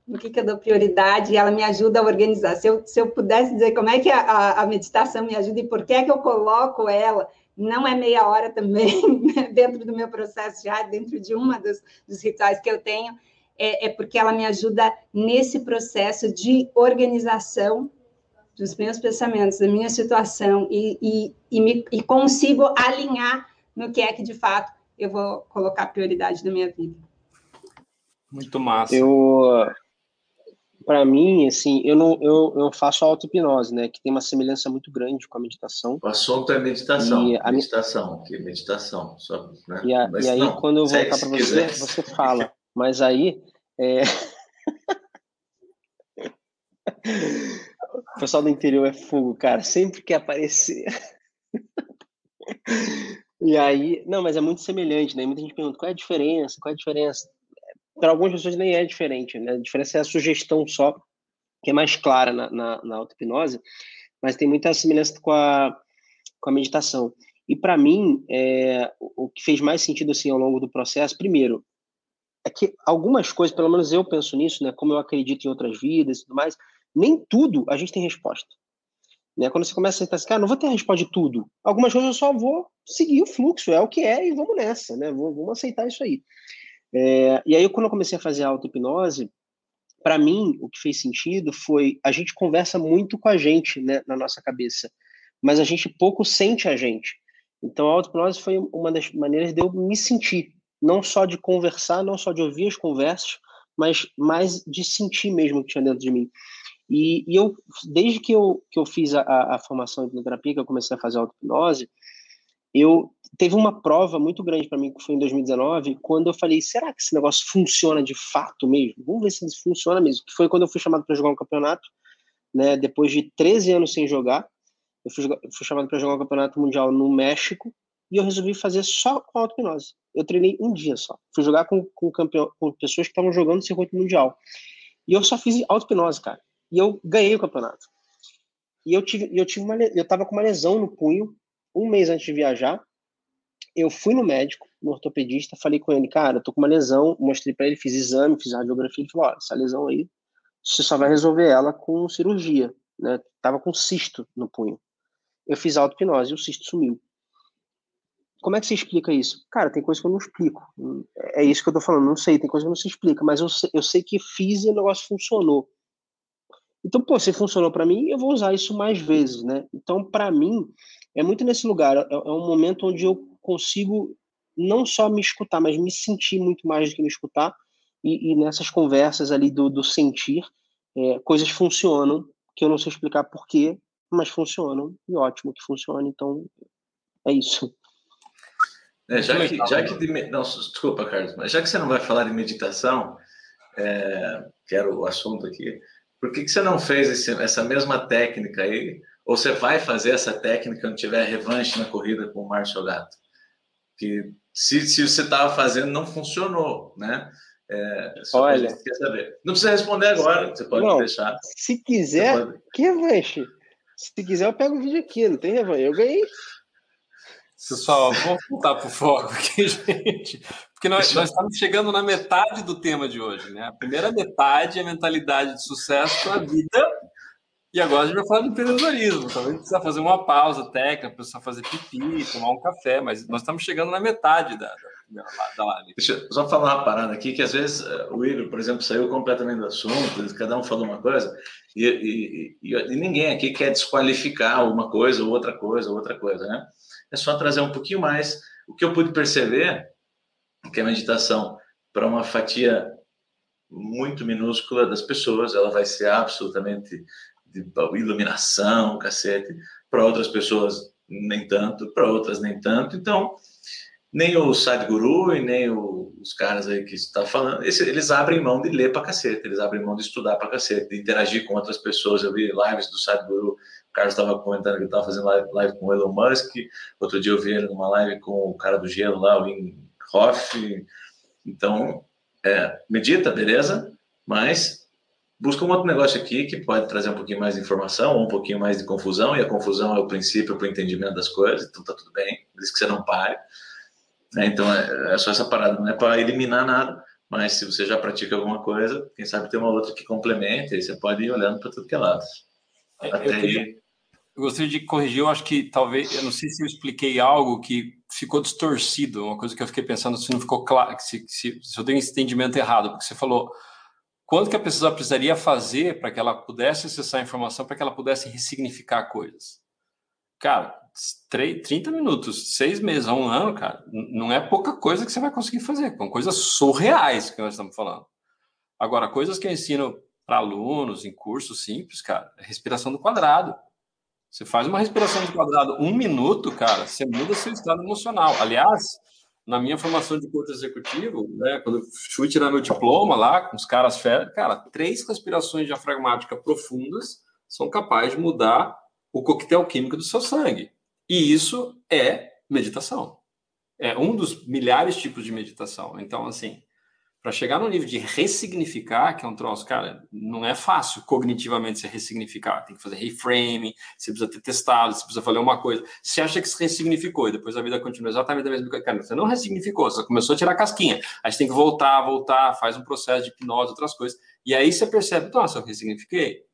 no que, que eu dou prioridade, e ela me ajuda a organizar. Se eu, se eu pudesse dizer como é que a, a meditação me ajuda e por que é que eu coloco ela, não é meia hora também, né, dentro do meu processo já, dentro de uma dos, dos rituais que eu tenho, é, é porque ela me ajuda nesse processo de organização dos meus pensamentos, da minha situação e, e, e, me, e consigo alinhar no que é que de fato eu vou colocar prioridade na minha vida. Muito massa. Eu, para mim, assim, eu não eu, eu faço auto-hipnose, né, que tem uma semelhança muito grande com a meditação. O assunto é meditação, e a meditação, que meditação, só, né? E, a, e aí não, quando eu voltar para você, você fala, mas aí é... O pessoal do interior é fogo, cara. Sempre quer aparecer. e aí, não, mas é muito semelhante, né? Muita gente pergunta qual é a diferença, qual é a diferença. Para algumas pessoas nem é diferente, né? A diferença é a sugestão só, que é mais clara na, na, na auto-hipnose, mas tem muita semelhança com a, com a meditação. E para mim, é, o que fez mais sentido assim ao longo do processo, primeiro, é que algumas coisas, pelo menos eu penso nisso, né? Como eu acredito em outras vidas e tudo mais, nem tudo a gente tem resposta. Né? Quando você começa a sentar assim, cara, não vou ter a resposta de tudo. Algumas coisas eu só vou seguir o fluxo, é o que é, e vamos nessa, né? Vamos aceitar isso aí. É, e aí, quando eu comecei a fazer auto-hipnose, para mim, o que fez sentido foi a gente conversa muito com a gente né, na nossa cabeça, mas a gente pouco sente a gente. Então, a auto-hipnose foi uma das maneiras de eu me sentir, não só de conversar, não só de ouvir as conversas, mas mais de sentir mesmo o que tinha dentro de mim. E, e, eu, desde que eu, que eu fiz a, a formação em hipnoterapia, que eu comecei a fazer auto-hipnose, eu teve uma prova muito grande para mim, que foi em 2019, quando eu falei, será que esse negócio funciona de fato mesmo? Vamos ver se isso funciona mesmo. Que foi quando eu fui chamado para jogar um campeonato, né, depois de 13 anos sem jogar, eu fui, fui chamado para jogar um campeonato mundial no México, e eu resolvi fazer só com auto-hipnose. Eu treinei um dia só. Fui jogar com, com, campeão, com pessoas que estavam jogando circuito mundial. E eu só fiz auto-hipnose, cara e eu ganhei o campeonato. E eu tive, eu tive uma, eu tava com uma lesão no punho um mês antes de viajar. Eu fui no médico, no ortopedista, falei com ele, cara, eu tô com uma lesão, mostrei para ele, fiz exame, fiz radiografia, ele falou, olha, essa lesão aí, você só vai resolver ela com cirurgia, né? Tava com cisto no punho. Eu fiz auto-hipnose e o cisto sumiu. Como é que se explica isso? Cara, tem coisa que eu não explico. É isso que eu tô falando, não sei, tem coisa que não se explica, mas eu eu sei que fiz e o negócio funcionou. Então, pô, se funcionou para mim, eu vou usar isso mais vezes, né? Então, para mim, é muito nesse lugar. É, é, um momento onde eu consigo não só me escutar, mas me sentir muito mais do que me escutar. E, e nessas conversas ali do, do sentir, é, coisas funcionam, que eu não sei explicar porquê, mas funcionam. E ótimo que funciona. Então, é isso. É, já que, já que de, não, desculpa, Carlos, mas já que você não vai falar de meditação, é, que era o assunto aqui, por que, que você não fez esse, essa mesma técnica aí? Ou você vai fazer essa técnica quando tiver revanche na corrida com o Márcio Gato? Que se, se você estava fazendo, não funcionou, né? É, Olha, quer saber. Não precisa responder agora, você pode não, deixar. Se quiser, pode... que revanche? Se quiser, eu pego o vídeo aqui, não tem revanche. Eu ganhei. Pessoal, vamos voltar para o foco aqui, gente. Porque nós, nós, estamos chegando na metade do tema de hoje, né? A primeira metade é a mentalidade de sucesso para a vida. E agora a gente vai falar de empreendedorismo. Talvez precisa fazer uma pausa técnica, precisa fazer pipi, tomar um café, mas nós estamos chegando na metade da, da, da live. Deixa eu só falar uma parada aqui, que às vezes eh, o Igor, por exemplo, saiu completamente do assunto, cada um falou uma coisa, e, e, e, e ninguém aqui quer desqualificar uma coisa ou outra coisa, ou outra coisa, né? É só trazer um pouquinho mais. O que eu pude perceber que a meditação para uma fatia muito minúscula das pessoas, ela vai ser absolutamente de iluminação, cacete. Para outras pessoas, nem tanto. Para outras, nem tanto. Então, nem o Sadhguru e nem o, os caras aí que está falando, esse, eles abrem mão de ler para cacete, eles abrem mão de estudar para cacete, de interagir com outras pessoas. Eu vi lives do Sadhguru, o Carlos estava comentando que estava fazendo live, live, com o Elon Musk, outro dia eu vi ele numa live com o cara do gelo lá, o Hoff. Então, é, medita, beleza, mas busca um outro negócio aqui que pode trazer um pouquinho mais de informação, um pouquinho mais de confusão, e a confusão é o princípio para o entendimento das coisas, então tá tudo bem, diz que você não pare. Né? Então é, é, só essa parada, não é para eliminar nada, mas se você já pratica alguma coisa, quem sabe tem uma outra que complemente, aí você pode ir olhando para tudo que é lado. É, Até eu, aí... eu gostaria de corrigir, eu acho que talvez, eu não sei se eu expliquei algo que ficou distorcido, uma coisa que eu fiquei pensando se não ficou claro, se, se, se eu tenho esse entendimento errado, porque você falou quanto que a pessoa precisaria fazer para que ela pudesse acessar a informação, para que ela pudesse ressignificar coisas. Cara, 30 minutos, seis meses, um ano, cara, não é pouca coisa que você vai conseguir fazer, com coisas surreais que nós estamos falando. Agora, coisas que eu ensino para alunos em cursos simples, cara, é respiração do quadrado. Você faz uma respiração do quadrado um minuto, cara, você muda seu estado emocional. Aliás, na minha formação de coach executivo, né, quando eu fui tirar meu diploma lá, com os caras férias, cara, três respirações diafragmáticas profundas são capazes de mudar o coquetel químico do seu sangue. E isso é meditação. É um dos milhares de tipos de meditação. Então, assim, para chegar no nível de ressignificar, que é um troço, cara, não é fácil cognitivamente você ressignificar. Tem que fazer reframing, você precisa ter testado, você precisa fazer uma coisa. Você acha que se ressignificou e depois a vida continua exatamente a mesma coisa. Cara, você não ressignificou, você começou a tirar casquinha. Aí você tem que voltar, voltar, faz um processo de hipnose, outras coisas. E aí você percebe, nossa, eu ressignifiquei.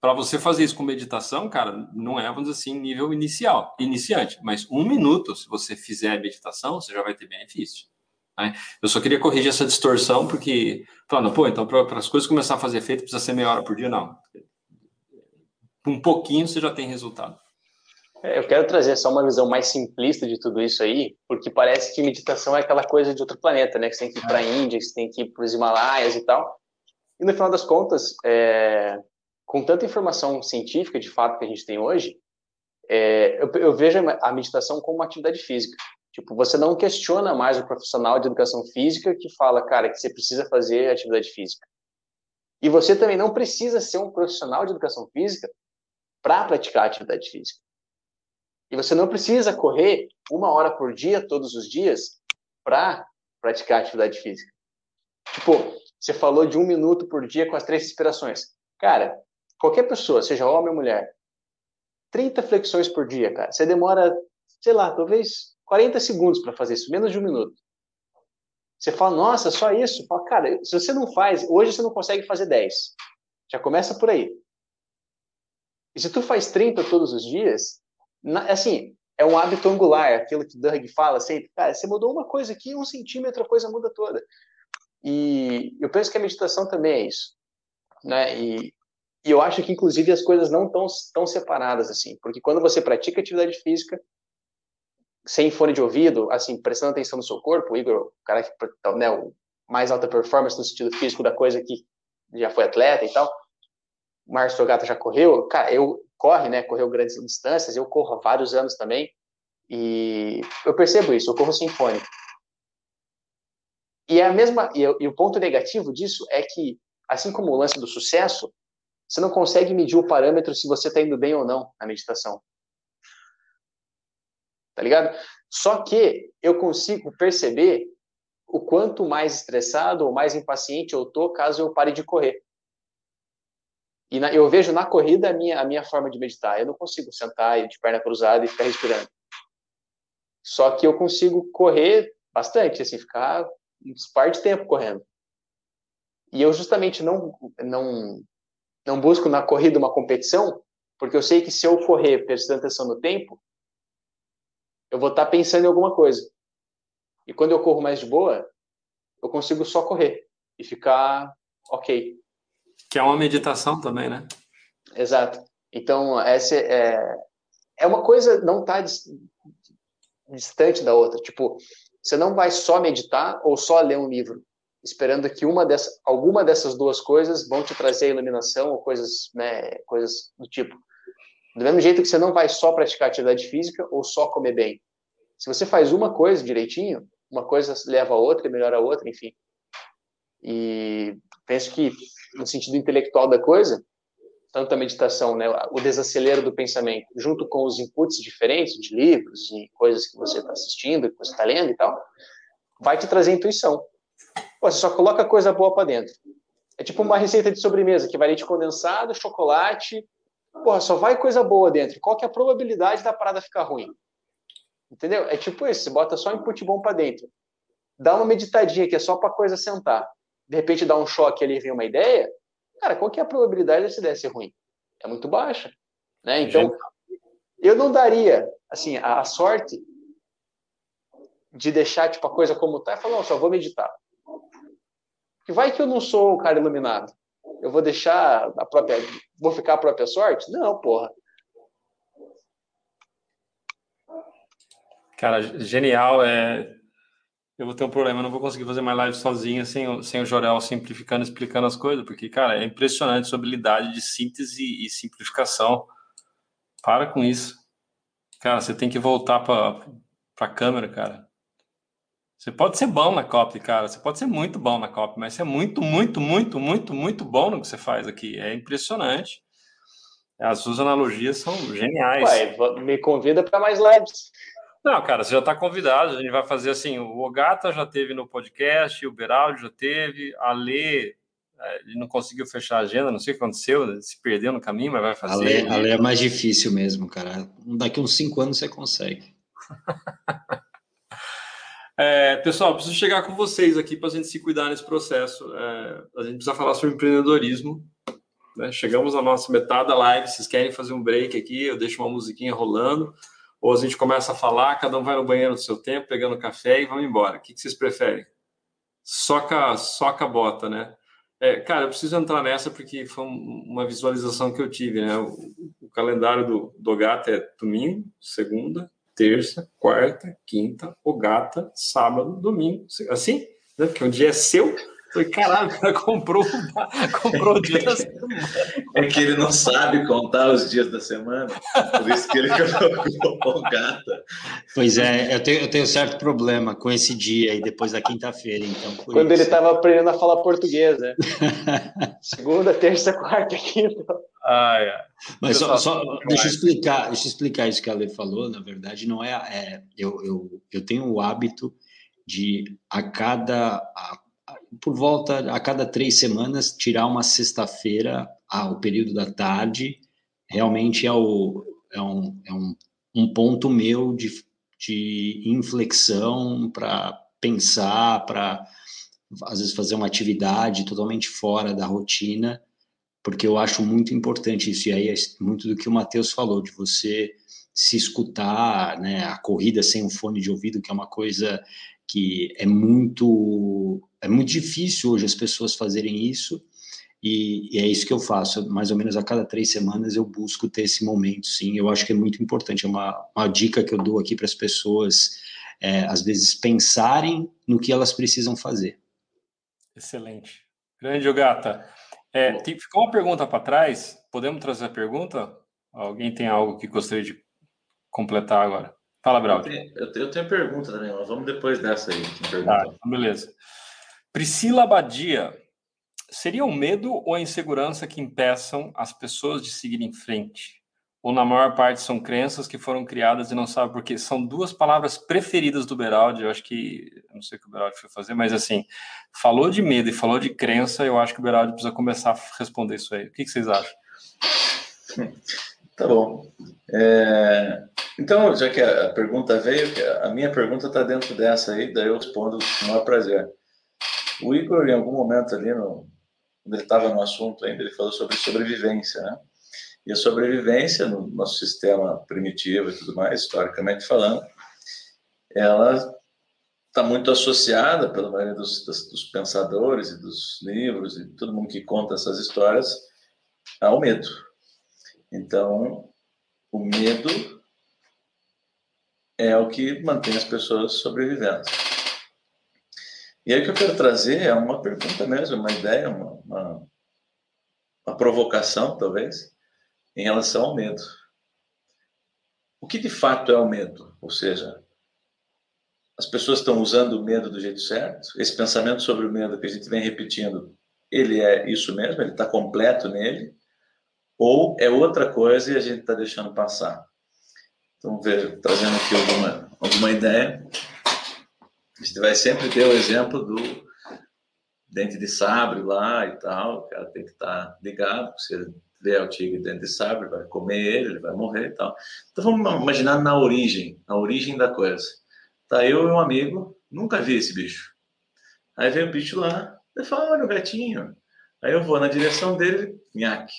Para você fazer isso com meditação, cara, não é, vamos dizer assim, nível inicial, iniciante. Mas um minuto, se você fizer meditação, você já vai ter benefício. Né? Eu só queria corrigir essa distorção, porque, falando, pô, então para as coisas começar a fazer efeito, precisa ser meia hora por dia, não. Um pouquinho você já tem resultado. É, eu quero trazer só uma visão mais simplista de tudo isso aí, porque parece que meditação é aquela coisa de outro planeta, né? Que você tem que ir para a Índia, que você tem que ir para os Himalaias e tal. E no final das contas, é, com tanta informação científica de fato que a gente tem hoje, é, eu, eu, vejo a meditação como uma atividade física. Tipo, você não questiona mais o profissional de educação física que fala, cara, que você precisa fazer atividade física. E você também não precisa ser um profissional de educação física para praticar atividade física. E você não precisa correr uma hora por dia, todos os dias, para praticar atividade física. Tipo, você falou de um minuto por dia com as três respirações. Cara, qualquer pessoa, seja homem ou mulher, 30 flexões por dia, cara. Você demora, sei lá, talvez 40 segundos para fazer isso, menos de um minuto. Você fala, nossa, só isso? Fala, cara, se você não faz, hoje você não consegue fazer 10. Já começa por aí. E se tu faz 30 todos os dias, assim, é um hábito angular, aquilo que Doug fala sempre, cara, você mudou uma coisa aqui, um centímetro, a coisa muda toda. E eu penso que a meditação também é isso. Né? E, e eu acho que, inclusive, as coisas não estão tão separadas assim, porque quando você pratica atividade física, sem fone de ouvido, assim, prestando atenção no seu corpo, o Igor, o cara que, né, o mais alta performance no sentido físico da coisa que já foi atleta e tal. O Márcio Togata já correu, cara, eu corre, né, correu grandes distâncias, eu corro há vários anos também, e eu percebo isso, eu corro sem fone. E é a mesma, e, e o ponto negativo disso é que, assim como o lance do sucesso, você não consegue medir o parâmetro se você está indo bem ou não na meditação tá ligado? Só que eu consigo perceber o quanto mais estressado ou mais impaciente eu tô caso eu pare de correr. E na, eu vejo na corrida a minha, a minha forma de meditar. Eu não consigo sentar de perna cruzada e ficar respirando. Só que eu consigo correr bastante, assim, ficar um par de tempo correndo. E eu justamente não, não, não busco na corrida uma competição, porque eu sei que se eu correr prestando atenção no tempo, eu vou estar pensando em alguma coisa. E quando eu corro mais de boa, eu consigo só correr e ficar ok. Que é uma meditação também, né? Exato. Então, essa é, é uma coisa não tá distante da outra. Tipo, você não vai só meditar ou só ler um livro, esperando que uma dessas, alguma dessas duas coisas vão te trazer iluminação ou coisas, né, coisas do tipo. Do mesmo jeito que você não vai só praticar atividade física ou só comer bem. Se você faz uma coisa direitinho, uma coisa leva a outra e melhora a outra, enfim. E penso que, no sentido intelectual da coisa, tanto a meditação, né, o desacelero do pensamento, junto com os inputs diferentes de livros e coisas que você está assistindo, que você está lendo e tal, vai te trazer intuição. Você só coloca coisa boa para dentro. É tipo uma receita de sobremesa, que vai leite condensado, chocolate. Porra, só vai coisa boa dentro. Qual que é a probabilidade da parada ficar ruim? Entendeu? É tipo isso, você bota só input bom para dentro. Dá uma meditadinha que é só para coisa sentar. De repente dá um choque ali e vem uma ideia. Cara, qual que é a probabilidade dessa ideia ser ruim? É muito baixa. Né? Então, eu não daria, assim, a, a sorte de deixar tipo, a coisa como tá e falar, não, só vou meditar. Porque vai que eu não sou o cara iluminado. Eu vou deixar a própria. Vou ficar a própria sorte? Não, porra. Cara, genial. É... Eu vou ter um problema, eu não vou conseguir fazer mais live sozinho sem, o, sem o Jorel simplificando, explicando as coisas, porque, cara, é impressionante sua habilidade de síntese e simplificação. Para com isso. Cara, você tem que voltar para a câmera, cara. Você pode ser bom na copy, cara. Você pode ser muito bom na copy, mas você é muito, muito, muito, muito, muito bom no que você faz aqui. É impressionante. As suas analogias são geniais. Ué, me convida para mais lives. Não, cara, você já está convidado. A gente vai fazer assim: o Ogata já teve no podcast, o Beraldo já teve, a Lê, é, ele não conseguiu fechar a agenda, não sei o que aconteceu, se perdeu no caminho, mas vai fazer. A Lê é mais difícil mesmo, cara. Daqui uns cinco anos você consegue. É, pessoal, preciso chegar com vocês aqui para a gente se cuidar nesse processo. É, a gente precisa falar sobre empreendedorismo. Né? Chegamos na nossa metade da live. Vocês querem fazer um break aqui? Eu deixo uma musiquinha rolando. Ou a gente começa a falar, cada um vai no banheiro do seu tempo, pegando café e vamos embora. O que, que vocês preferem? Soca, soca a bota, né? É, cara, eu preciso entrar nessa porque foi uma visualização que eu tive, né? O, o calendário do, do Gato é domingo, segunda, terça, quarta, quinta, o gata, sábado, domingo. Assim, né? Porque um dia é seu. Falei, caralho, o cara comprou, comprou o dia da semana. É que ele não sabe contar os dias da semana, por isso que ele colocou o gata. Pois é, eu tenho, eu tenho certo problema com esse dia aí, depois da quinta-feira, então. Quando isso. ele estava aprendendo a falar português, né? Segunda, terça, quarta, quinta. Ah, é. Mas só, só deixa eu explicar, deixa eu explicar isso que a Lê falou. Na verdade, não é. é eu, eu, eu tenho o hábito de a cada a, por volta a cada três semanas tirar uma sexta-feira ao período da tarde. Realmente é, o, é, um, é um, um ponto meu de, de inflexão para pensar, para às vezes fazer uma atividade totalmente fora da rotina porque eu acho muito importante isso, e aí é muito do que o Matheus falou, de você se escutar, né, a corrida sem um fone de ouvido, que é uma coisa que é muito, é muito difícil hoje as pessoas fazerem isso, e, e, é isso que eu faço, mais ou menos a cada três semanas eu busco ter esse momento, sim, eu acho que é muito importante, é uma, uma dica que eu dou aqui para as pessoas, é, às vezes pensarem no que elas precisam fazer. Excelente. Grande, Gata. É, tem, ficou uma pergunta para trás. Podemos trazer a pergunta? Alguém tem algo que gostaria de completar agora? Fala, Braulio. Eu tenho, eu tenho pergunta também, mas vamos depois dessa aí. Tá, então beleza. Priscila Abadia. Seria o medo ou a insegurança que impeçam as pessoas de seguirem em frente? Ou na maior parte são crenças que foram criadas e não sabe por quê. São duas palavras preferidas do Beraldi, eu acho que, não sei o que o Beraldi foi fazer, mas assim, falou de medo e falou de crença, eu acho que o Beraldi precisa começar a responder isso aí. O que, que vocês acham? Tá bom. É... Então, já que a pergunta veio, a minha pergunta está dentro dessa aí, daí eu respondo com o maior prazer. O Igor, em algum momento ali, no... quando ele estava no assunto ainda, ele falou sobre sobrevivência, né? E a sobrevivência no nosso sistema primitivo e tudo mais, historicamente falando, ela está muito associada, pela maioria dos, dos, pensadores e dos livros e todo mundo que conta essas histórias, ao medo. Então, o medo é o que mantém as pessoas sobrevivendo. E aí o que eu quero trazer é uma pergunta mesmo, uma ideia, uma, uma, uma provocação, talvez, em relação ao medo. O que de fato é o medo? Ou seja, as pessoas estão usando o medo do jeito certo? Esse pensamento sobre o medo que a gente vem repetindo, ele é isso mesmo? Ele está completo nele? Ou é outra coisa e a gente está deixando passar? Então, veja, trazendo aqui alguma, alguma ideia, a gente vai sempre ter o exemplo do, dente de sabre lá e tal, o cara tem que estar tá ligado, se ele vê o tigre dente de sabre, vai comer ele, ele vai morrer e tal. Então vamos imaginar na origem, a origem da coisa. Tá eu e um amigo, nunca vi esse bicho. Aí vem o bicho lá, eu falo, olha o gatinho. Aí eu vou na direção dele, nhaque.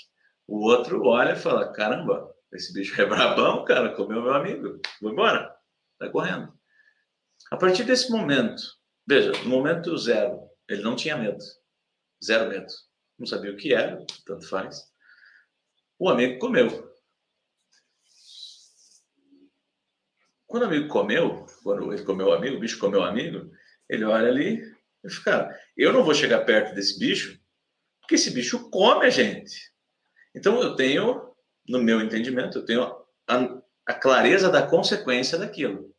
O outro olha e fala, caramba, esse bicho é brabão, cara, comeu meu amigo. Vou embora. Vai correndo. A partir desse momento, veja, no momento zero, ele não tinha medo. Zero medo. Não sabia o que era, tanto faz. O amigo comeu. Quando o amigo comeu, quando ele comeu o amigo, o bicho comeu o amigo, ele olha ali e fica, eu não vou chegar perto desse bicho, porque esse bicho come a gente. Então eu tenho, no meu entendimento, eu tenho a, a clareza da consequência daquilo.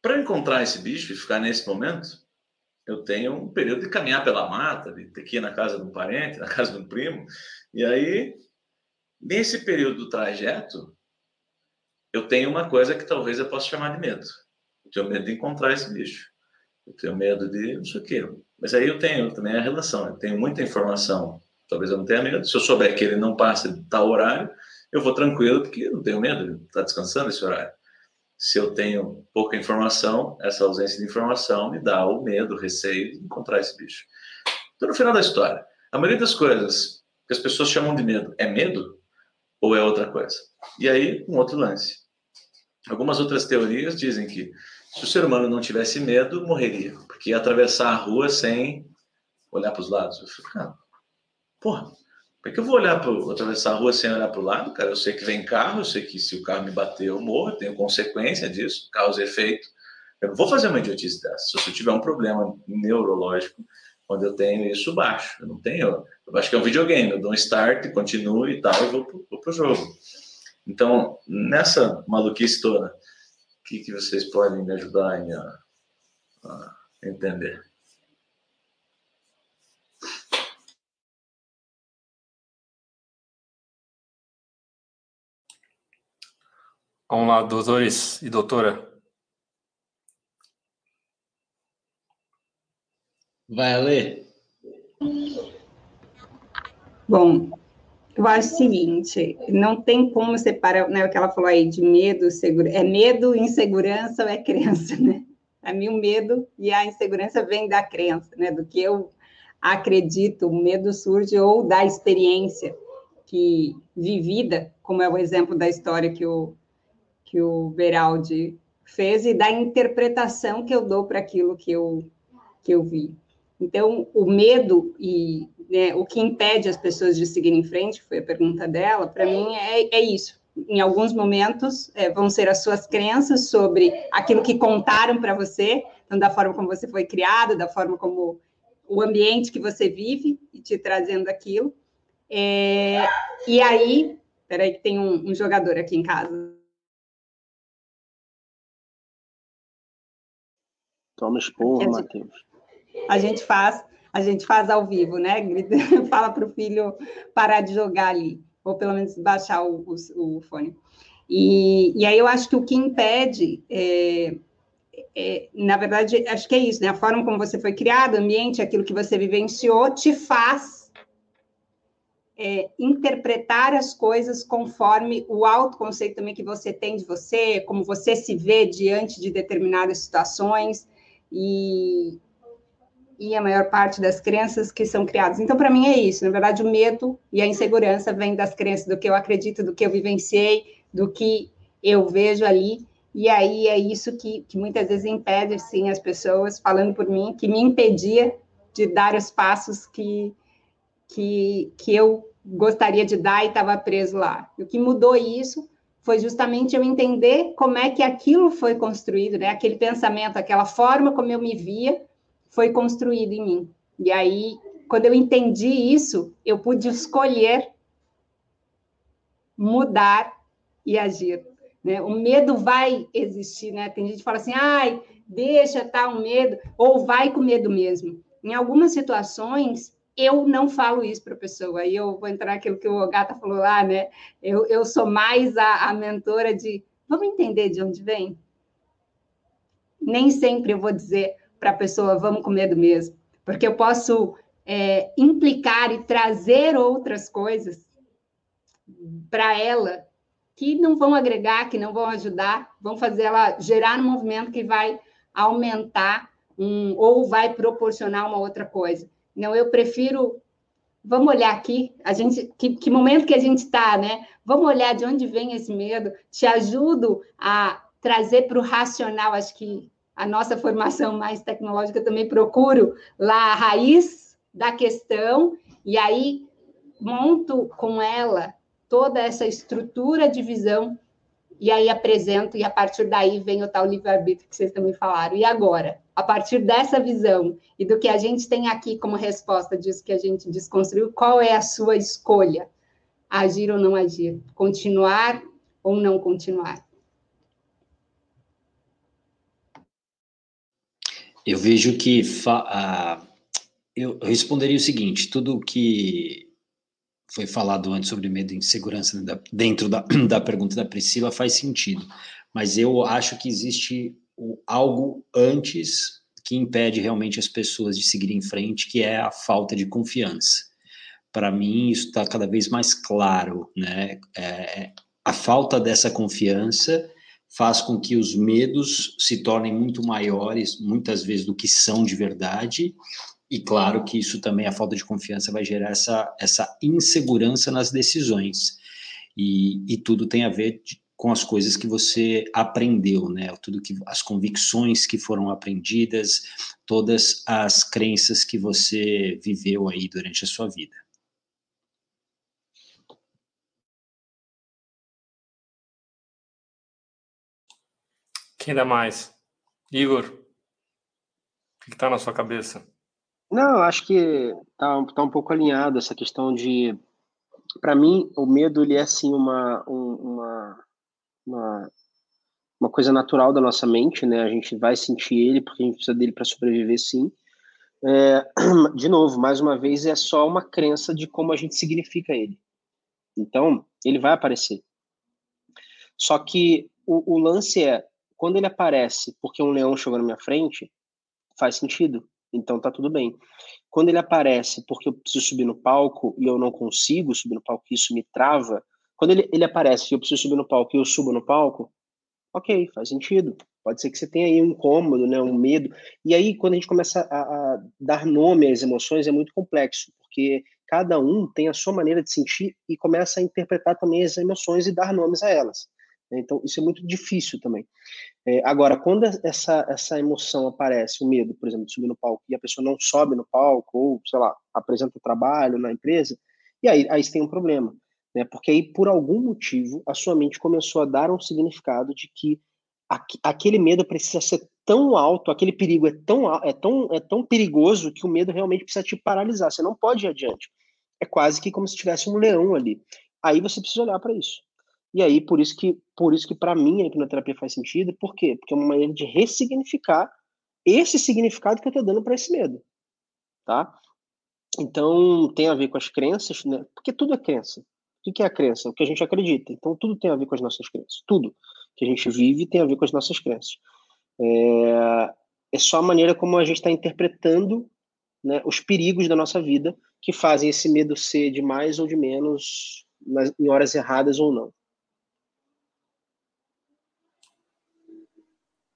Para encontrar esse bicho e ficar nesse momento, eu tenho um período de caminhar pela mata, de ter que ir na casa de um parente, na casa de um primo. E aí, nesse período do trajeto, eu tenho uma coisa que talvez eu possa chamar de medo. Eu tenho medo de encontrar esse bicho. Eu tenho medo de não sei o quê. Mas aí eu tenho também a relação. Eu tenho muita informação. Talvez eu não tenha medo. Se eu souber que ele não passa de tal horário, eu vou tranquilo, porque eu não tenho medo. Ele está descansando esse horário se eu tenho pouca informação, essa ausência de informação me dá o medo, o receio de encontrar esse bicho. Então, no final da história, a maioria das coisas que as pessoas chamam de medo é medo ou é outra coisa? E aí, um outro lance. Algumas outras teorias dizem que se o ser humano não tivesse medo, morreria, porque ia atravessar a rua sem olhar para os lados. Eu fico, cara, porra, por que eu vou olhar para atravessar a rua sem olhar para o lado, cara? Eu sei que vem carro, eu sei que se o carro me bater, eu morro, eu tenho consequência disso, causa efeito. Eu não vou fazer uma idiotice dessa. Se eu tiver um problema neurológico, onde eu tenho isso baixo, eu não tenho. Eu acho que é um videogame, eu dou um start, continuo e tal, e vou, para o jogo. Então, nessa maluquice toda, o que, que vocês podem me ajudar a, a entender? Vamos lá, doutores e doutora. Vai ler. Bom, eu acho o seguinte, não tem como separar, né, o que ela falou aí de medo, segura, é medo, insegurança ou é crença, né? A mim o medo e a insegurança vem da crença, né, do que eu acredito, o medo surge ou da experiência que vivida, como é o exemplo da história que o que o Beraldi fez e da interpretação que eu dou para aquilo que eu, que eu vi. Então, o medo e né, o que impede as pessoas de seguirem em frente, foi a pergunta dela, para mim é, é isso. Em alguns momentos é, vão ser as suas crenças sobre aquilo que contaram para você, então, da forma como você foi criado, da forma como o ambiente que você vive e te trazendo aquilo. É, e aí, peraí que tem um, um jogador aqui em casa. Toma esporro, Matheus. A gente faz, a gente faz ao vivo, né? Fala para o filho parar de jogar ali, ou pelo menos baixar o, o, o fone. E, e, aí eu acho que o que impede, é, é, na verdade, acho que é isso, né? A forma como você foi criado, o ambiente, aquilo que você vivenciou, te faz é, interpretar as coisas conforme o autoconceito também que você tem de você, como você se vê diante de determinadas situações e, e a maior parte das crenças que são criadas. Então, para mim, é isso. Na verdade, o medo e a insegurança vêm das crenças, do que eu acredito, do que eu vivenciei, do que eu vejo ali. E aí é isso que, que muitas vezes impede, sim, as pessoas, falando por mim, que me impedia de dar os passos que, que, que eu gostaria de dar e estava preso lá. O que mudou isso foi justamente eu entender como é que aquilo foi construído, né? Aquele pensamento, aquela forma como eu me via, foi construído em mim. E aí, quando eu entendi isso, eu pude escolher mudar e agir. Né? O medo vai existir, né? Tem gente que fala assim, ai, deixa tá o medo, ou vai com medo mesmo. Em algumas situações, eu não falo isso para a pessoa. Aí eu vou entrar naquilo que o Gata falou lá, né? Eu, eu sou mais a, a mentora de vamos entender de onde vem? Nem sempre eu vou dizer para a pessoa, vamos com medo mesmo, porque eu posso é, implicar e trazer outras coisas para ela que não vão agregar, que não vão ajudar, vão fazer ela gerar um movimento que vai aumentar um, ou vai proporcionar uma outra coisa. Não, eu prefiro. Vamos olhar aqui, a gente, que, que momento que a gente está, né? Vamos olhar de onde vem esse medo. Te ajudo a trazer para o racional. Acho que a nossa formação mais tecnológica também procuro lá a raiz da questão e aí monto com ela toda essa estrutura de visão e aí apresento, e a partir daí vem o tal livre-arbítrio que vocês também falaram. E agora, a partir dessa visão e do que a gente tem aqui como resposta disso que a gente desconstruiu, qual é a sua escolha? Agir ou não agir? Continuar ou não continuar? Eu vejo que uh, eu responderia o seguinte: tudo que foi falado antes sobre medo e insegurança dentro da, da pergunta da Priscila faz sentido, mas eu acho que existe algo antes que impede realmente as pessoas de seguirem em frente, que é a falta de confiança. Para mim, isso está cada vez mais claro, né? É, a falta dessa confiança faz com que os medos se tornem muito maiores, muitas vezes, do que são de verdade, e claro que isso também, a falta de confiança, vai gerar essa, essa insegurança nas decisões. E, e tudo tem a ver com as coisas que você aprendeu, né? Tudo que as convicções que foram aprendidas, todas as crenças que você viveu aí durante a sua vida. Quem dá mais? Igor, o que está na sua cabeça? Não, acho que tá, tá um pouco alinhado essa questão de. Para mim, o medo ele é assim uma, uma, uma, uma coisa natural da nossa mente, né? A gente vai sentir ele porque a gente precisa dele para sobreviver, sim. É, de novo, mais uma vez, é só uma crença de como a gente significa ele. Então, ele vai aparecer. Só que o, o lance é, quando ele aparece porque um leão chegou na minha frente, faz sentido então tá tudo bem. Quando ele aparece porque eu preciso subir no palco e eu não consigo subir no palco, isso me trava. Quando ele, ele aparece e eu preciso subir no palco e eu subo no palco, ok, faz sentido. Pode ser que você tenha aí um incômodo, né, um medo. E aí, quando a gente começa a, a dar nome às emoções, é muito complexo, porque cada um tem a sua maneira de sentir e começa a interpretar também as emoções e dar nomes a elas. Então, isso é muito difícil também. É, agora, quando essa, essa emoção aparece, o medo, por exemplo, de subir no palco, e a pessoa não sobe no palco, ou, sei lá, apresenta o trabalho na empresa, e aí, aí você tem um problema. Né? Porque aí, por algum motivo, a sua mente começou a dar um significado de que aquele medo precisa ser tão alto, aquele perigo é tão, é, tão, é tão perigoso que o medo realmente precisa te paralisar. Você não pode ir adiante. É quase que como se tivesse um leão ali. Aí você precisa olhar para isso. E aí, por isso que, por isso que para mim a hipnoterapia faz sentido. Por quê? Porque é uma maneira de ressignificar esse significado que eu estou dando para esse medo, tá? Então, tem a ver com as crenças, né? Porque tudo é crença. O que é a crença? O que a gente acredita. Então, tudo tem a ver com as nossas crenças. Tudo que a gente vive tem a ver com as nossas crenças. É, é só a maneira como a gente está interpretando né, os perigos da nossa vida que fazem esse medo ser de mais ou de menos nas, em horas erradas ou não.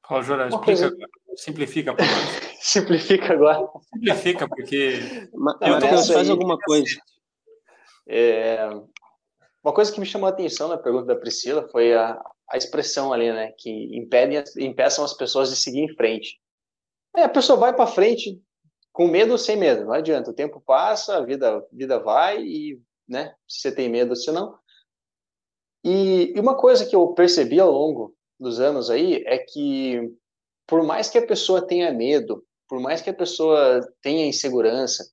Fala, Jura, explica coisa... Simplifica nós. Simplifica agora. Simplifica, porque. Matheus, faz alguma coisa. É... Uma coisa que me chamou a atenção na pergunta da Priscila foi a, a expressão ali, né? Que impedem, impeçam as pessoas de seguir em frente. É, a pessoa vai para frente com medo ou sem medo, não adianta. O tempo passa, a vida, vida vai e, né? Se você tem medo, se não. E, e uma coisa que eu percebi ao longo dos anos aí é que por mais que a pessoa tenha medo, por mais que a pessoa tenha insegurança,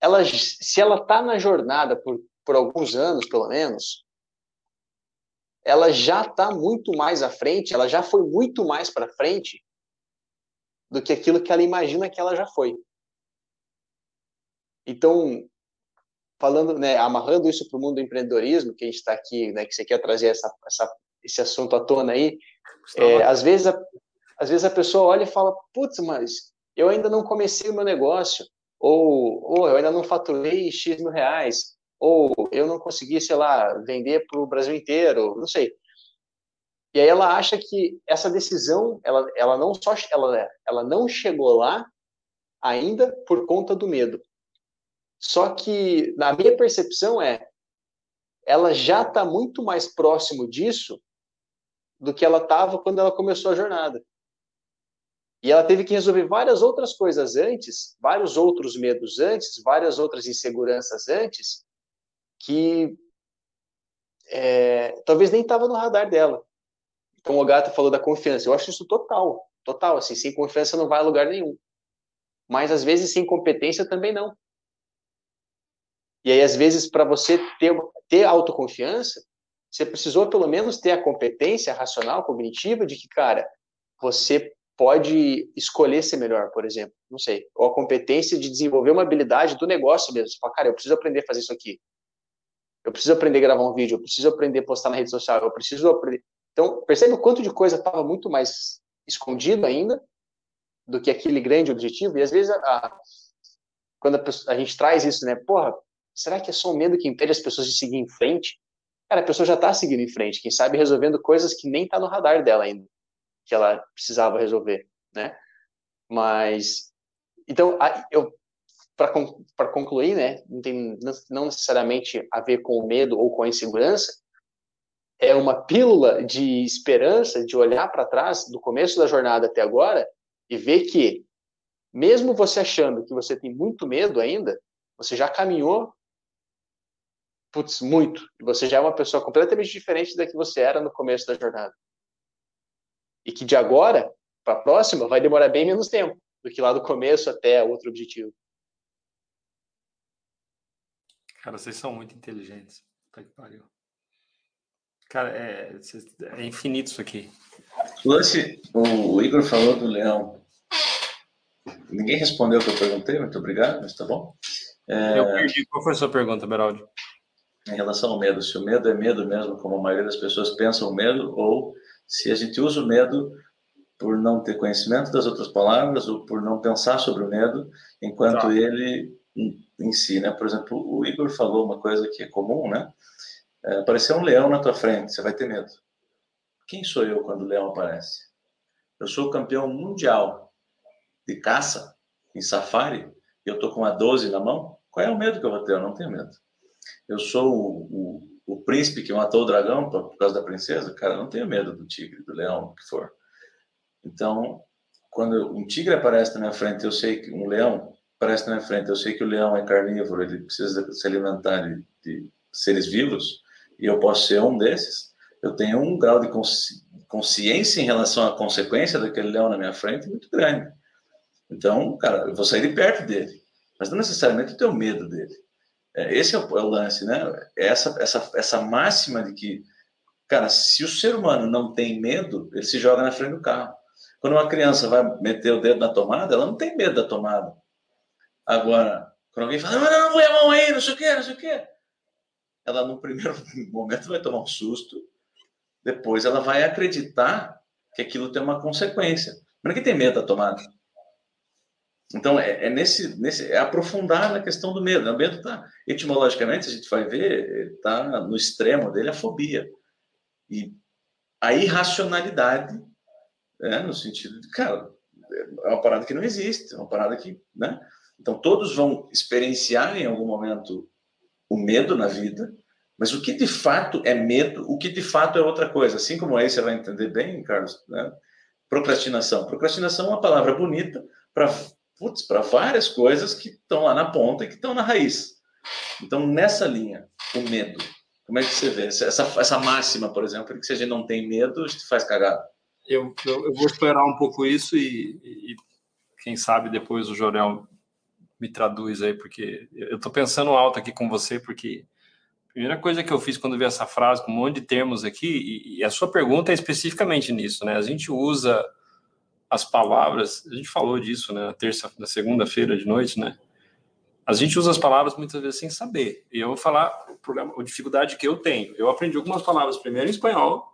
ela, se ela está na jornada por, por alguns anos, pelo menos, ela já está muito mais à frente, ela já foi muito mais para frente do que aquilo que ela imagina que ela já foi. Então, falando, né, amarrando isso para o mundo do empreendedorismo, que a gente está aqui, né, que você quer trazer essa, essa esse assunto à tona aí, é, às vezes a, às vezes a pessoa olha e fala, putz, mas eu ainda não comecei o meu negócio, ou, ou eu ainda não faturei X mil reais, ou eu não consegui, sei lá, vender para o Brasil inteiro, não sei. E aí ela acha que essa decisão, ela, ela não só ela, ela não chegou lá ainda por conta do medo. Só que na minha percepção é, ela já está muito mais próximo disso do que ela estava quando ela começou a jornada. E ela teve que resolver várias outras coisas antes, vários outros medos antes, várias outras inseguranças antes, que é, talvez nem estava no radar dela. Então o Gato falou da confiança. Eu acho isso total, total. Assim, sem confiança não vai a lugar nenhum. Mas às vezes sem competência também não. E aí às vezes para você ter ter autoconfiança, você precisou pelo menos ter a competência racional, cognitiva de que, cara, você pode escolher ser melhor, por exemplo, não sei, ou a competência de desenvolver uma habilidade do negócio mesmo. Você fala, cara, eu preciso aprender a fazer isso aqui. Eu preciso aprender a gravar um vídeo, eu preciso aprender a postar na rede social, eu preciso aprender então, percebe o quanto de coisa estava muito mais escondido ainda do que aquele grande objetivo. E às vezes, a, a, quando a, a, gente traz isso, né? Porra, será que é só o medo que impede as pessoas de seguir em frente? Cara, a pessoa já está seguindo em frente, quem sabe resolvendo coisas que nem está no radar dela ainda, que ela precisava resolver, né? Mas, então, eu para concluir, né, não tem não necessariamente a ver com o medo ou com a insegurança, é uma pílula de esperança, de olhar para trás, do começo da jornada até agora, e ver que, mesmo você achando que você tem muito medo ainda, você já caminhou putz, muito. Você já é uma pessoa completamente diferente da que você era no começo da jornada. E que de agora para a próxima vai demorar bem menos tempo do que lá do começo até outro objetivo. Cara, vocês são muito inteligentes. Tá que pariu. Cara, é, é infinito isso aqui. Lance, o Igor falou do leão. Ninguém respondeu o que eu perguntei, muito obrigado, mas tá bom. É... Eu perdi. Qual foi a sua pergunta, Beraldi? Em relação ao medo, se o medo é medo mesmo, como a maioria das pessoas pensam o medo, ou se a gente usa o medo por não ter conhecimento das outras palavras ou por não pensar sobre o medo, enquanto ele em, si, né? Por exemplo, o Igor falou uma coisa que é comum, né? é, aparecer um leão na tua frente, você vai ter medo. Quem sou eu quando o leão aparece? Eu sou o campeão mundial de caça em safari e eu tô com uma 12 na mão. Qual é o medo que eu vou ter? Eu não tenho medo. Eu sou o, o, o príncipe que matou o dragão por, por causa da princesa. Cara, eu não tenho medo do tigre, do leão, o que for. Então, quando um tigre aparece na minha frente, eu sei que um leão aparece na minha frente, eu sei que o leão é carnívoro, ele precisa se alimentar de, de seres vivos e eu posso ser um desses, eu tenho um grau de consci consciência em relação à consequência daquele leão na minha frente muito grande. Então, cara, eu vou sair de perto dele, mas não necessariamente eu tenho medo dele. É, esse é o, é o, lance, né? Essa, essa, essa máxima de que, cara, se o ser humano não tem medo, ele se joga na frente do carro. Quando uma criança vai meter o dedo na tomada, ela não tem medo da tomada. Agora, quando alguém fala, não, não, não, põe a mão aí, não sei o quê, não sei o quê ela no primeiro momento vai tomar um susto, depois ela vai acreditar que aquilo tem uma consequência. Mas ninguém tem medo da tomada. Então, é, é, nesse, nesse, é aprofundar na questão do medo. O medo está, etimologicamente, a gente vai ver, está no extremo dele a fobia. E a irracionalidade, né, no sentido de, cara, é uma parada que não existe, é uma parada que, né? Então, todos vão experienciar em algum momento o medo na vida, mas o que de fato é medo, o que de fato é outra coisa. Assim como aí você vai entender bem, Carlos, né? procrastinação. Procrastinação é uma palavra bonita para várias coisas que estão lá na ponta e que estão na raiz. Então, nessa linha, o medo. Como é que você vê? Essa, essa máxima, por exemplo, que se a gente não tem medo, a gente faz cagada. Eu, eu, eu vou esperar um pouco isso e, e, quem sabe depois o Jorel me traduz aí, porque eu estou pensando alto aqui com você, porque a primeira coisa que eu fiz quando vi essa frase com um monte de termos aqui, e, a sua pergunta é especificamente nisso, né? A gente usa as palavras, a gente falou disso, né, na terça, na segunda-feira de noite, né? A gente usa as palavras muitas vezes sem saber. E eu vou falar o problema, a dificuldade que eu tenho. Eu aprendi algumas palavras primeiro em espanhol,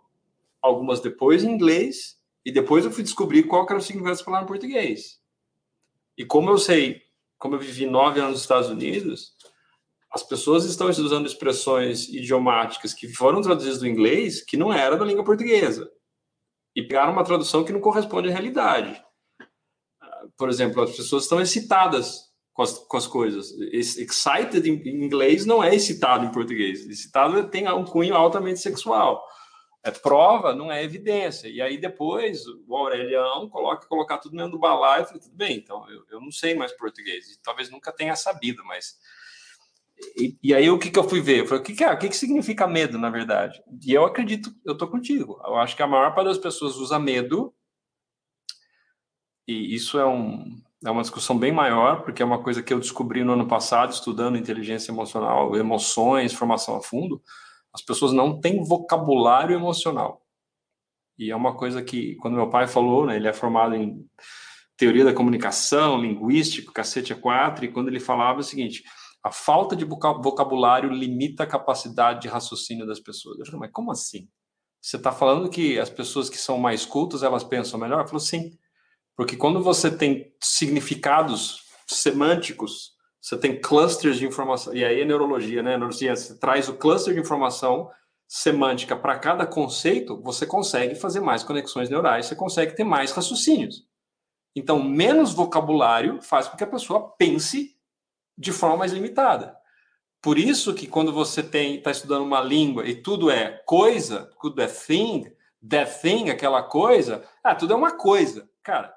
algumas depois em inglês E depois eu fui descobrir qual era o significado dessa palavra em português. E como eu sei, como eu vivi nove anos nos Estados Unidos, as pessoas estão usando expressões idiomáticas que foram traduzidas do inglês que não era da língua portuguesa. E pegaram uma tradução que não corresponde à realidade. Por exemplo, as pessoas estão excitadas com as, com as coisas. Excited em inglês não é excitado em português. Excitado tem um cunho altamente sexual. É prova, não é evidência. E aí depois o Aurelião coloca colocar tudo dentro do balaio e fala, tudo bem, então eu, eu não sei mais português. E talvez nunca tenha sabido, mas e, e, aí o que, que eu fui ver? Eu falei, o que, que, é? o que, que significa medo, na verdade? E eu acredito, eu tô contigo. Eu acho que a maior parte das pessoas usa medo, e isso é, um, é uma discussão bem maior, porque é uma coisa que eu descobri no ano passado, estudando inteligência emocional, emoções, formação a fundo. As pessoas não têm vocabulário emocional. E é uma coisa que, quando meu pai falou, né, ele é formado em teoria da comunicação, linguístico, cacete a quatro, e quando ele falava o seguinte a falta de vocabulário limita a capacidade de raciocínio das pessoas. Eu falei, mas como assim? Você está falando que as pessoas que são mais cultas, elas pensam melhor? Eu falei, sim. Porque quando você tem significados semânticos, você tem clusters de informação, e aí é neurologia, né? Neurociência, você traz o cluster de informação semântica para cada conceito, você consegue fazer mais conexões neurais, você consegue ter mais raciocínios. Então, menos vocabulário faz com que a pessoa pense de forma mais limitada. Por isso que quando você está estudando uma língua e tudo é coisa, tudo é thing, that thing, aquela coisa, ah, tudo é uma coisa. Cara,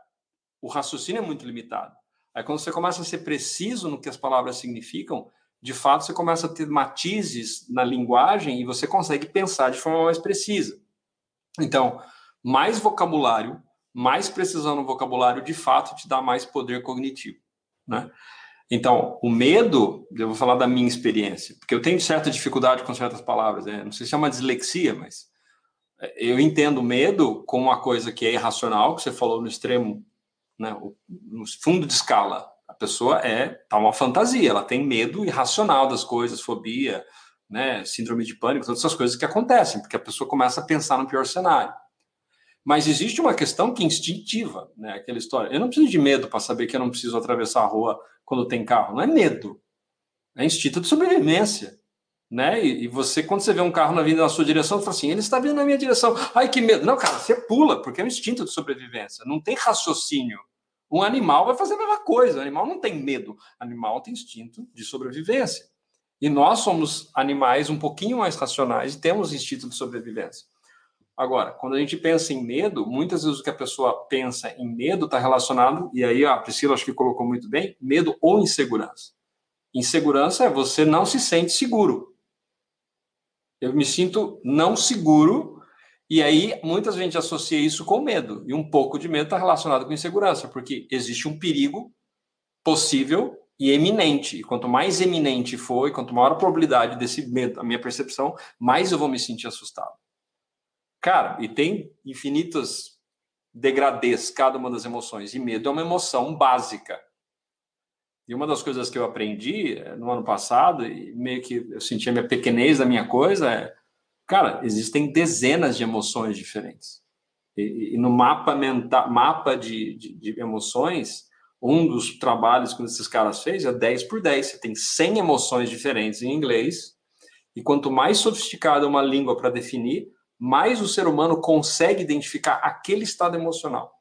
o raciocínio é muito limitado. Aí quando você começa a ser preciso no que as palavras significam, de fato você começa a ter matizes na linguagem e você consegue pensar de forma mais precisa. Então, mais vocabulário, mais precisão no vocabulário, de fato te dá mais poder cognitivo, né? Então, o medo, eu vou falar da minha experiência, porque eu tenho certa dificuldade com certas palavras, né? não sei se é uma dislexia, mas é, eu entendo medo como uma coisa que é irracional, que você falou no extremo, né? no fundo de escala. A pessoa é tá uma fantasia, ela tem medo irracional das coisas, fobia, né? síndrome de pânico, todas essas coisas que acontecem, porque a pessoa começa a pensar no pior cenário. Mas existe uma questão que é instintiva, né? Aquela história. Eu não preciso de medo para saber que eu não preciso atravessar a rua quando tem carro. Não é medo. É instinto de sobrevivência. Né? E, e você, quando você vê um carro na vindo na sua direção, você fala assim: ele está vindo na minha direção. Ai, que medo. Não, cara, você pula, porque é um instinto de sobrevivência. Não tem raciocínio. Um animal vai fazer a mesma coisa. O animal não tem medo. O animal tem instinto de sobrevivência. E nós somos animais um pouquinho mais racionais e temos instinto de sobrevivência. Agora, quando a gente pensa em medo, muitas vezes o que a pessoa pensa em medo está relacionado, e aí a Priscila acho que colocou muito bem, medo ou insegurança. Insegurança é você não se sente seguro. Eu me sinto não seguro, e aí muitas vezes a gente associa isso com medo, e um pouco de medo está relacionado com insegurança, porque existe um perigo possível e eminente. E quanto mais eminente for, e quanto maior a probabilidade desse medo, a minha percepção, mais eu vou me sentir assustado. Cara, e tem infinitas degradês cada uma das emoções. E medo é uma emoção básica. E uma das coisas que eu aprendi eh, no ano passado, e meio que eu senti a minha pequenez da minha coisa, é, cara, existem dezenas de emoções diferentes. E, e no mapa mental, mapa de, de, de, emoções, um dos trabalhos que esses caras fez é 10 por 10. Você tem 100 emoções diferentes em inglês, e quanto mais sofisticada uma língua para definir, mais o ser humano consegue identificar aquele estado emocional.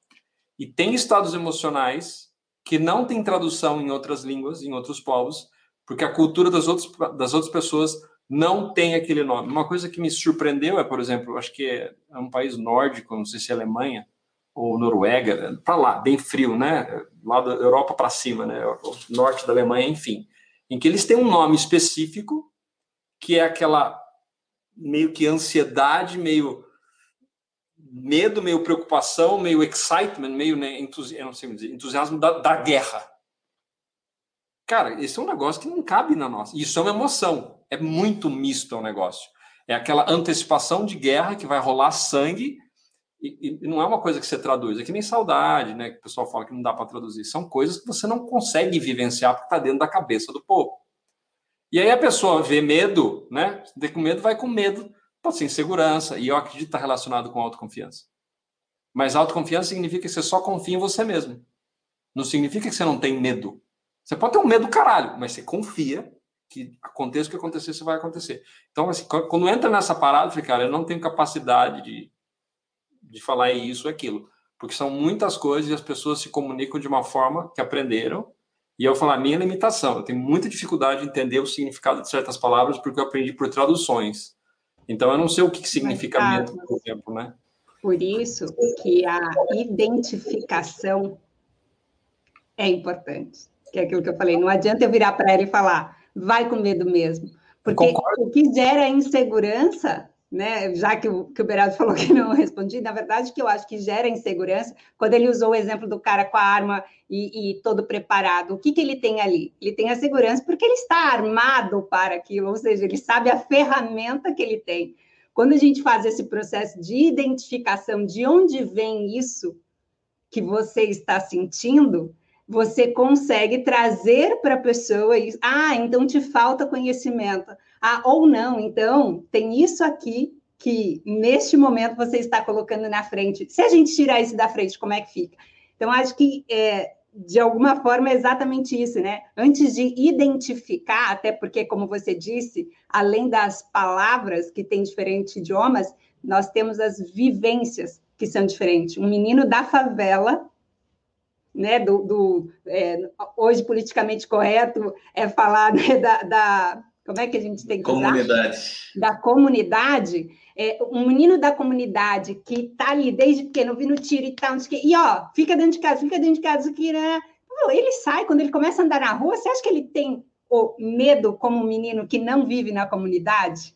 E tem estados emocionais que não tem tradução em outras línguas, em outros povos, porque a cultura das outras, das outras pessoas não tem aquele nome. Uma coisa que me surpreendeu é, por exemplo, acho que é um país nórdico, não sei se é Alemanha ou Noruega, para lá, bem frio, né? Lá da Europa para cima, né? O norte da Alemanha, enfim, em que eles têm um nome específico que é aquela meio que ansiedade, meio medo, meio preocupação, meio excitement, meio né, entusiasmo, dizer, entusiasmo da, da, guerra. Cara, esse é um negócio que não cabe na nossa. Isso é uma emoção. É muito misto o negócio. É aquela antecipação de guerra que vai rolar sangue e, e, não é uma coisa que você traduz. É que nem saudade, né? Que o pessoal fala que não dá para traduzir. São coisas que você não consegue vivenciar porque está dentro da cabeça do povo. E aí a pessoa vê medo, né? Vê com medo, vai com medo, pode ser insegurança, e eu acredito que está relacionado com autoconfiança. Mas autoconfiança significa que você só confia em você mesmo. Não significa que você não tem medo. Você pode ter um medo caralho, mas você confia que aconteça o que acontecer, isso vai acontecer. Então, assim, quando entra nessa parada, eu falei, cara, eu não tenho capacidade de, de falar isso ou aquilo. Porque são muitas coisas e as pessoas se comunicam de uma forma que aprenderam. E eu falo, a minha limitação. Eu tenho muita dificuldade de entender o significado de certas palavras porque eu aprendi por traduções. Então, eu não sei o que significa Mas, medo, por exemplo, né? Por isso que a identificação é importante. Que é aquilo que eu falei. Não adianta eu virar para ela e falar, vai com medo mesmo. Porque o que gera insegurança, né? Já que o, que o falou que não respondi, na verdade, que eu acho que gera insegurança, quando ele usou o exemplo do cara com a arma e, e todo preparado, o que, que ele tem ali? Ele tem a segurança porque ele está armado para aquilo, ou seja, ele sabe a ferramenta que ele tem. Quando a gente faz esse processo de identificação de onde vem isso que você está sentindo, você consegue trazer para a pessoa isso. Ah, então te falta conhecimento. Ah, ou não, então tem isso aqui que neste momento você está colocando na frente. Se a gente tirar isso da frente, como é que fica? Então, acho que é, de alguma forma é exatamente isso, né? Antes de identificar, até porque, como você disse, além das palavras que têm diferentes idiomas, nós temos as vivências que são diferentes. Um menino da favela né, do, do é, hoje politicamente correto é falar né, da, da, como é que a gente tem que comunidade usar? da comunidade é, um menino da comunidade que está ali desde pequeno vindo tiro e tal e ó fica dentro de casa fica dentro de casa que né? ele sai quando ele começa a andar na rua você acha que ele tem o medo como um menino que não vive na comunidade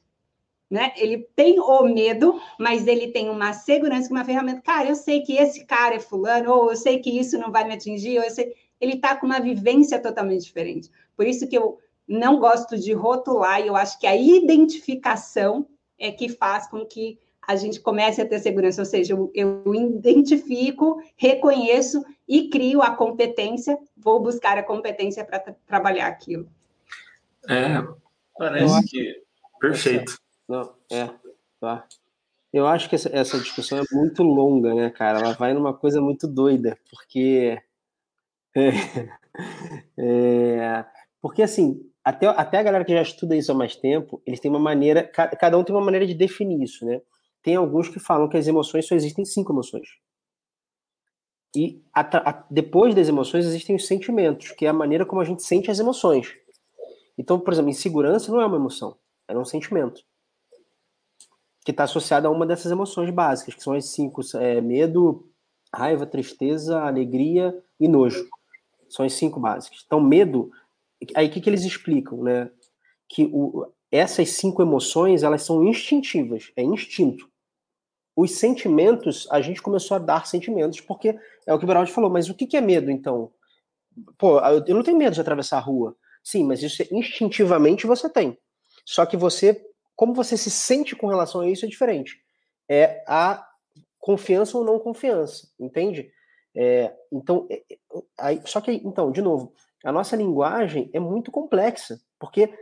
né? Ele tem o medo, mas ele tem uma segurança, uma ferramenta. Cara, eu sei que esse cara é fulano, ou eu sei que isso não vai me atingir, ou eu sei... ele está com uma vivência totalmente diferente. Por isso que eu não gosto de rotular, e eu acho que a identificação é que faz com que a gente comece a ter segurança, ou seja, eu, eu identifico, reconheço e crio a competência, vou buscar a competência para trabalhar aquilo. É, parece que perfeito. Não, é, tá. Eu acho que essa, essa, discussão é muito longa, né, cara? Ela vai numa coisa muito doida, porque. É, é, porque, assim, até, até a galera que já estuda isso há mais tempo, eles têm uma maneira. Cada um tem uma maneira de definir isso, né? Tem alguns que falam que as emoções só existem cinco emoções. E a, a, depois das emoções existem os sentimentos, que é a maneira como a gente sente as emoções. Então, por exemplo, insegurança não é uma emoção, é um sentimento que está associada a uma dessas emoções básicas, que são as cinco: é, medo, raiva, tristeza, alegria e nojo. São as cinco básicas. Então, medo, aí o que, que eles explicam, né? Que o, essas cinco emoções elas são instintivas, é instinto. Os sentimentos, a gente começou a dar sentimentos, porque é o que o Beraldi falou, mas o que, que é medo, então? Pô, eu não tenho medo de atravessar a rua. Sim, mas isso instintivamente você tem. Só que você como você se sente com relação a isso é diferente. É a confiança ou não confiança, entende? É, então, é, é, aí, só que, então, de novo, a nossa linguagem é muito complexa, porque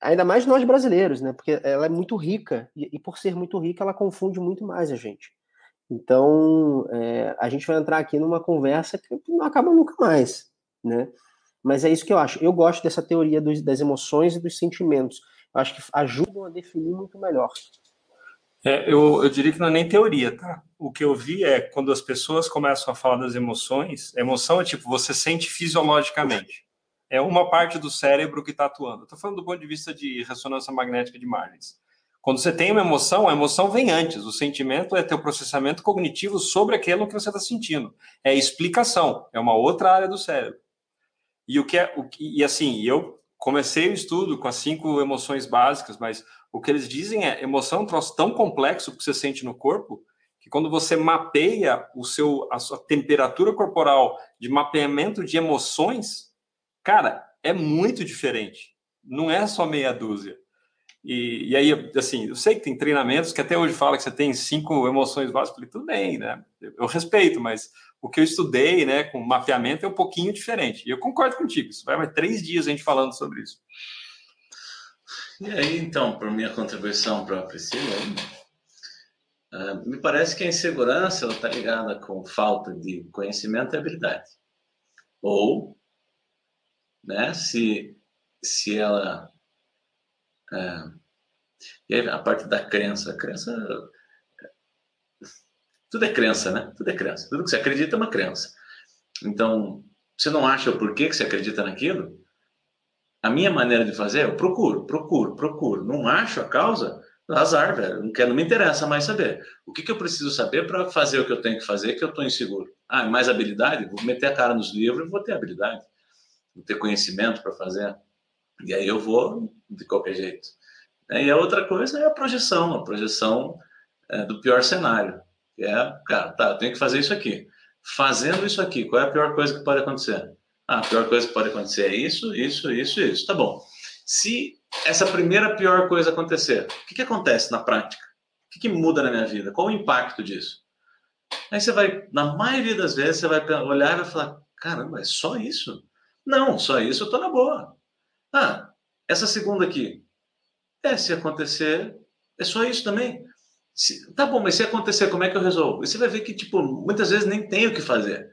ainda mais nós brasileiros, né? Porque ela é muito rica e, e por ser muito rica, ela confunde muito mais a gente. Então, é, a gente vai entrar aqui numa conversa que não acaba nunca mais, né? Mas é isso que eu acho. Eu gosto dessa teoria dos, das emoções e dos sentimentos acho que ajudam a definir muito melhor. É, eu, eu diria que não é nem teoria, tá? O que eu vi é quando as pessoas começam a falar das emoções, emoção é tipo, você sente fisiologicamente. É uma parte do cérebro que está atuando. Estou falando do ponto de vista de ressonância magnética de margens. Quando você tem uma emoção, a emoção vem antes. O sentimento é teu processamento cognitivo sobre aquilo que você está sentindo. É explicação, é uma outra área do cérebro. E o que é, o e assim, eu comecei o estudo com as cinco emoções básicas, mas o que eles dizem é emoção é um troço tão complexo que você sente no corpo que quando você mapeia o seu a sua temperatura corporal de mapeamento de emoções, cara, é muito diferente. Não é só meia dúzia. E, e aí, assim, eu sei que tem treinamentos que até hoje fala que você tem cinco emoções básicas. Eu falei, tudo bem, né? Eu, eu respeito, mas o que eu estudei, né, com mapeamento é um pouquinho diferente. E eu concordo contigo. Isso vai mais três dias a gente falando sobre isso. E aí, então, para minha contribuição para a Priscila, Uh, me parece que a insegurança está ligada com falta de conhecimento e habilidade. Ou, né, se, se ela. Uh, e aí a parte da crença. A crença. Tudo é crença, né? Tudo é crença. Tudo que você acredita é uma crença. Então, você não acha o porquê que você acredita naquilo? A minha maneira de fazer, eu procuro, procuro, procuro. Não acho a causa? Azar, velho. Não, quero, não me interessa mais saber. O que, que eu preciso saber para fazer o que eu tenho que fazer que eu estou inseguro? Ah, mais habilidade? Vou meter a cara nos livros e vou ter habilidade. Vou ter conhecimento para fazer. E aí eu vou de qualquer jeito. E a outra coisa é a projeção, a projeção é, do pior cenário. Que é, cara, tá, eu tenho que fazer isso aqui. Fazendo isso aqui, qual é a pior coisa que pode acontecer? Ah, a pior coisa que pode acontecer é isso, isso, isso, isso. Tá bom. Se essa primeira pior coisa acontecer, o que, que acontece na prática? O que, que muda na minha vida? Qual o impacto disso? Aí você vai, na maioria das vezes, você vai olhar e vai falar: caramba, é só isso? Não, só isso eu tô na boa. Ah, essa segunda aqui. É, se acontecer, é só isso também. Se, tá bom, mas se acontecer, como é que eu resolvo? E você vai ver que, tipo, muitas vezes nem tem o que fazer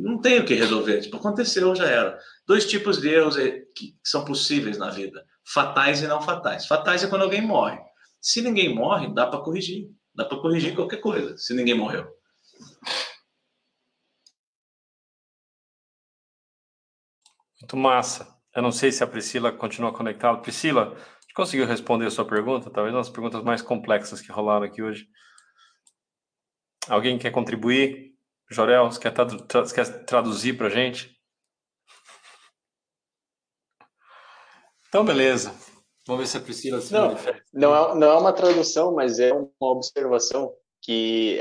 não tem o que resolver. Tipo, aconteceu, já era. Dois tipos de erros que são possíveis na vida: fatais e não fatais. Fatais é quando alguém morre. Se ninguém morre, dá para corrigir. Dá para corrigir qualquer coisa, se ninguém morreu. Muito massa. Eu não sei se a Priscila continua conectada. Priscila, conseguiu responder a sua pergunta? Talvez uma das perguntas mais complexas que rolaram aqui hoje. Alguém quer contribuir? Jorel, você quer, tradu tra quer traduzir para a gente? Então, beleza. Vamos ver se a Priscila se não, não é, não é uma tradução, mas é uma observação que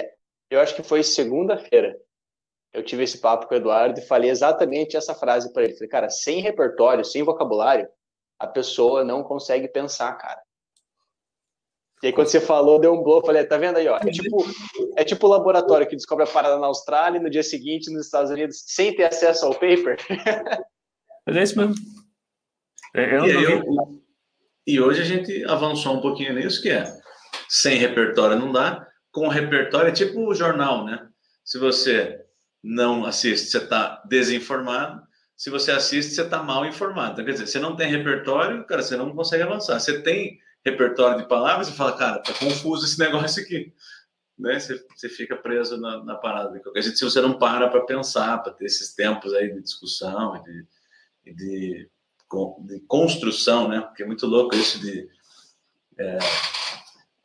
eu acho que foi segunda-feira. Eu tive esse papo com o Eduardo e falei exatamente essa frase para ele. Falei, cara, sem repertório, sem vocabulário, a pessoa não consegue pensar, cara. E aí, quando você falou, deu um blow. Falei, tá vendo aí, ó? É tipo, é tipo o laboratório que descobre a parada na Austrália e no dia seguinte nos Estados Unidos, sem ter acesso ao paper. Mas é isso mesmo. É, eu e, eu, e hoje a gente avançou um pouquinho nisso, que é sem repertório não dá, com repertório é tipo o jornal, né? Se você não assiste, você está desinformado. Se você assiste, você está mal informado. Então, quer dizer, você não tem repertório, cara, você não consegue avançar. Você tem repertório de palavras e fala, cara, tá confuso esse negócio aqui. Né? Você, você fica preso na, na parada. De qualquer jeito, se você não para para pensar, para ter esses tempos aí de discussão e de, de, de, construção, né? Porque é muito louco isso de. É,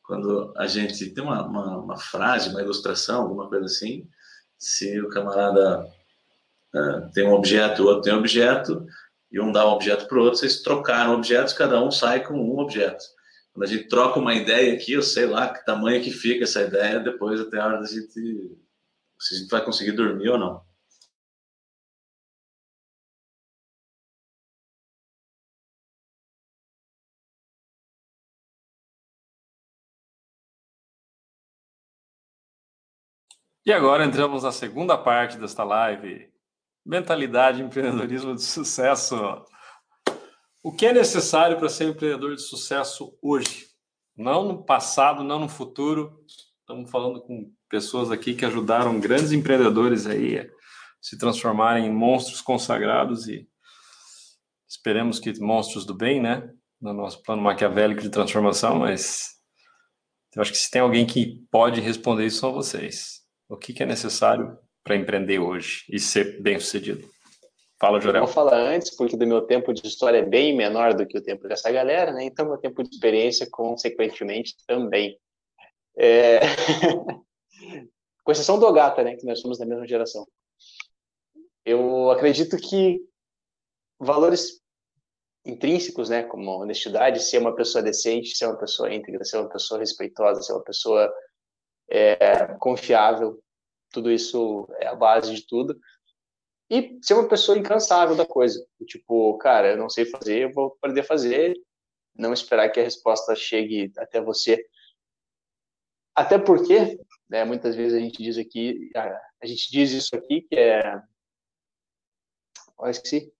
quando a gente tem uma, uma, uma, frase, uma ilustração, alguma coisa assim, se o camarada uh, tem um objeto, o outro tem um objeto, e um dá um objeto para o outro, vocês trocaram objetos, cada um sai com um objeto. Quando a gente troca uma ideia aqui, eu sei lá que tamanho que fica essa ideia, depois até a hora da gente. se a gente vai conseguir dormir ou não. E agora entramos na segunda parte desta live. Mentalidade empreendedorismo de sucesso. O que é necessário para ser um empreendedor de sucesso hoje? Não no passado, não no futuro. Estamos falando com pessoas aqui que ajudaram grandes empreendedores aí a se transformarem em monstros consagrados e esperemos que monstros do bem, né? No nosso plano maquiavélico de transformação, mas eu acho que se tem alguém que pode responder isso são vocês. O que, que é necessário para empreender hoje e ser bem sucedido? Fala, Jorel. Eu vou falar antes, porque do meu tempo de história é bem menor do que o tempo dessa galera, né? Então, meu tempo de experiência, consequentemente, também. É... Com exceção do Ogata, né? Que nós somos da mesma geração. Eu acredito que valores intrínsecos, né? Como honestidade, ser uma pessoa decente, ser uma pessoa íntegra, ser uma pessoa respeitosa, ser uma pessoa é, confiável, tudo isso é a base de tudo e ser uma pessoa incansável da coisa. Tipo, cara, eu não sei fazer, eu vou aprender a fazer, não esperar que a resposta chegue até você. Até porque, né, muitas vezes a gente diz aqui, a, gente diz isso aqui que é. Oh, esqueci.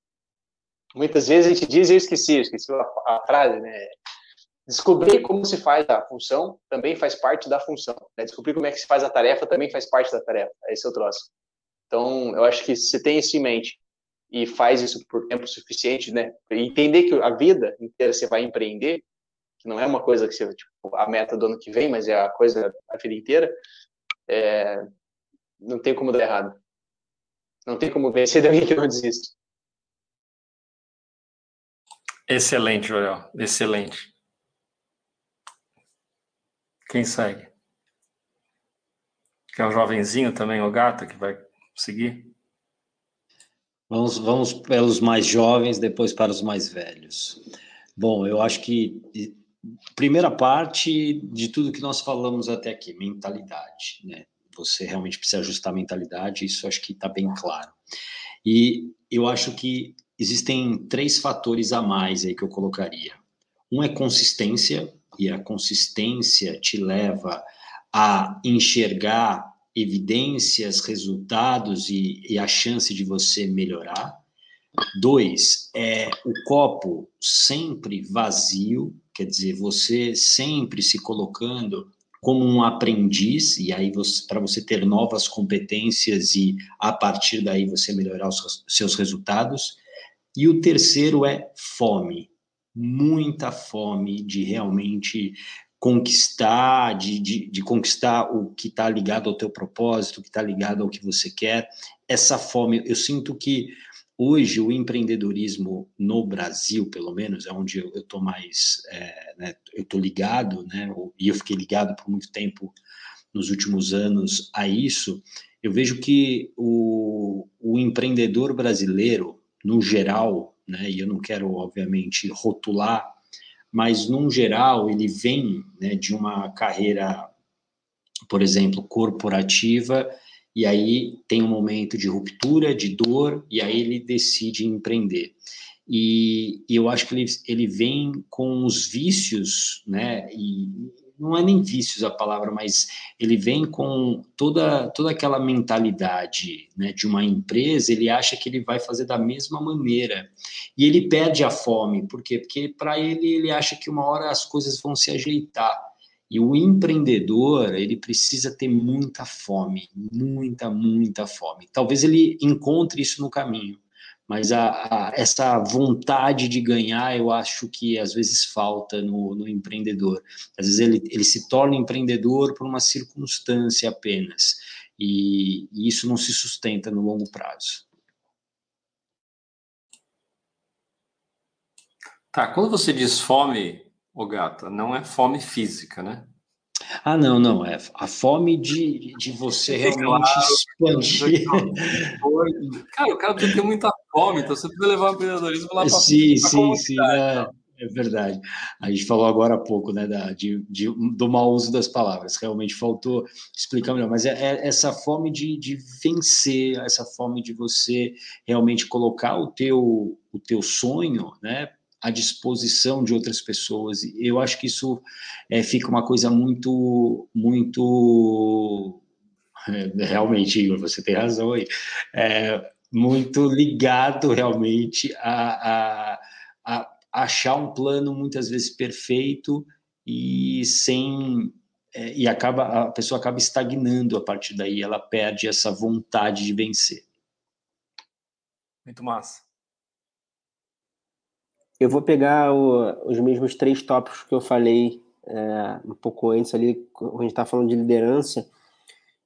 Muitas vezes a gente diz, eu esqueci, eu esqueci a, a frase, né? descobrir como se faz a função também faz parte da função. Né? Descobrir como é que se faz a tarefa também faz parte da tarefa. Esse é o troço. Então, eu acho que se tem isso em mente e faz isso por tempo suficiente, né? entender que a vida inteira você vai empreender, que não é uma coisa que você, tipo, a meta do ano que vem, mas é a coisa a vida inteira, é, não tem como dar errado. Não tem como vencer de alguém que não desiste. Excelente, Joel. Excelente. Quem segue? Quer um jovenzinho também, o gato, que vai seguir? Vamos, vamos pelos mais jovens, depois para os mais velhos. Bom, eu acho que primeira parte de tudo que nós falamos até aqui, mentalidade, né? Você realmente precisa ajustar a mentalidade, isso acho que está bem claro. E eu acho que existem três fatores a mais aí que eu colocaria. Um é consistência, e a consistência te leva a enxergar evidências, resultados e, e a chance de você melhorar. Dois, é o copo sempre vazio, quer dizer, você sempre se colocando como um aprendiz, e aí para você ter novas competências e a partir daí você melhorar os seus resultados. E o terceiro é fome, muita fome de realmente conquistar, de, de, de conquistar o que está ligado ao teu propósito, o que está ligado ao que você quer. Essa fome, eu sinto que hoje o empreendedorismo no Brasil, pelo menos, é onde eu estou mais, é, né, eu estou ligado, né, e eu fiquei ligado por muito tempo nos últimos anos a isso, eu vejo que o, o empreendedor brasileiro, no geral, né, e eu não quero, obviamente, rotular mas, num geral, ele vem né, de uma carreira, por exemplo, corporativa, e aí tem um momento de ruptura, de dor, e aí ele decide empreender. E, e eu acho que ele, ele vem com os vícios, né, e não é nem vícios a palavra, mas ele vem com toda, toda aquela mentalidade né, de uma empresa, ele acha que ele vai fazer da mesma maneira. E ele perde a fome, por quê? Porque para ele, ele acha que uma hora as coisas vão se ajeitar. E o empreendedor, ele precisa ter muita fome, muita, muita fome. Talvez ele encontre isso no caminho mas a, a, essa vontade de ganhar, eu acho que às vezes falta no, no, empreendedor. Às vezes ele, ele se torna empreendedor por uma circunstância apenas, e, e isso não se sustenta no longo prazo. Tá, quando você diz fome, ô gata, não é fome física, né? Ah, não, não. É a fome de, de você realmente claro, expandir. Cara, o cara tem ter muita fome, então você precisa levar o empreendedorismo lá para Sim, sim, sim. É, é, verdade. A gente falou agora há pouco, né, da, de, de, do mau uso das palavras. Realmente faltou explicar melhor. Mas é, é essa fome de, de vencer, essa fome de você realmente colocar o teu, o teu sonho, né? à disposição de outras pessoas. Eu acho que isso é, fica uma coisa muito, muito é, realmente, Igor, você tem razão aí, é, muito ligado realmente a, a, a, achar um plano muitas vezes perfeito e sem é, e acaba a pessoa acaba estagnando a partir daí, ela perde essa vontade de vencer. Muito massa. Eu vou pegar o, os mesmos três tópicos que eu falei é, um pouco antes ali, quando a gente está falando de liderança,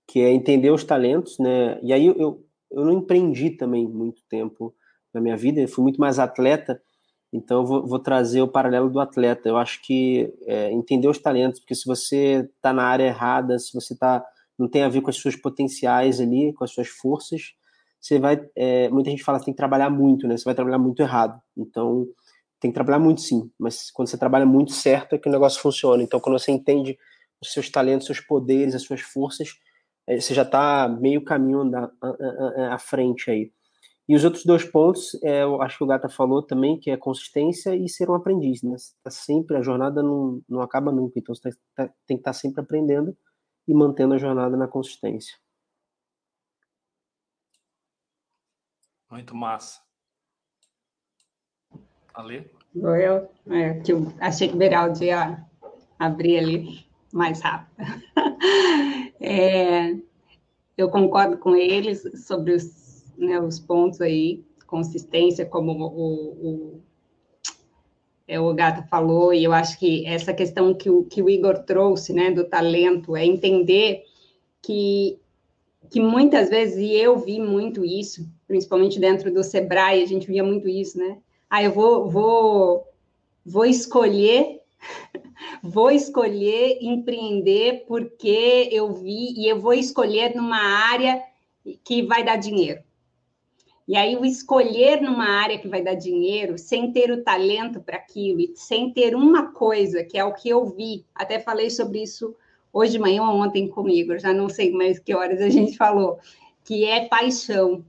que é entender os talentos, né? E aí eu, eu não empreendi também muito tempo na minha vida, eu fui muito mais atleta, então eu vou, vou trazer o paralelo do atleta. Eu acho que é, entender os talentos, porque se você está na área errada, se você tá, não tem a ver com as suas potenciais ali, com as suas forças, você vai. É, muita gente fala que tem que trabalhar muito, né? Você vai trabalhar muito errado. Então tem que trabalhar muito sim, mas quando você trabalha muito certo é que o negócio funciona. Então, quando você entende os seus talentos, seus poderes, as suas forças, você já está meio caminho à frente aí. E os outros dois pontos, é, eu acho que o Gata falou também, que é consistência e ser um aprendiz, né? Você tá sempre, a jornada não, não acaba nunca, então você tá, tá, tem que estar tá sempre aprendendo e mantendo a jornada na consistência. Muito massa. Ale? Vou eu? É, que eu achei que o Beraldi ia abrir ali mais rápido. É, eu concordo com eles sobre os, né, os pontos aí, consistência, como o, o, é, o Gato falou, e eu acho que essa questão que o, que o Igor trouxe, né, do talento, é entender que, que muitas vezes, e eu vi muito isso, principalmente dentro do Sebrae, a gente via muito isso, né? Ah, eu vou, vou, vou escolher vou escolher empreender porque eu vi e eu vou escolher numa área que vai dar dinheiro. E aí, o escolher numa área que vai dar dinheiro, sem ter o talento para aquilo, e sem ter uma coisa, que é o que eu vi, até falei sobre isso hoje de manhã ou ontem comigo, já não sei mais que horas a gente falou, que é paixão,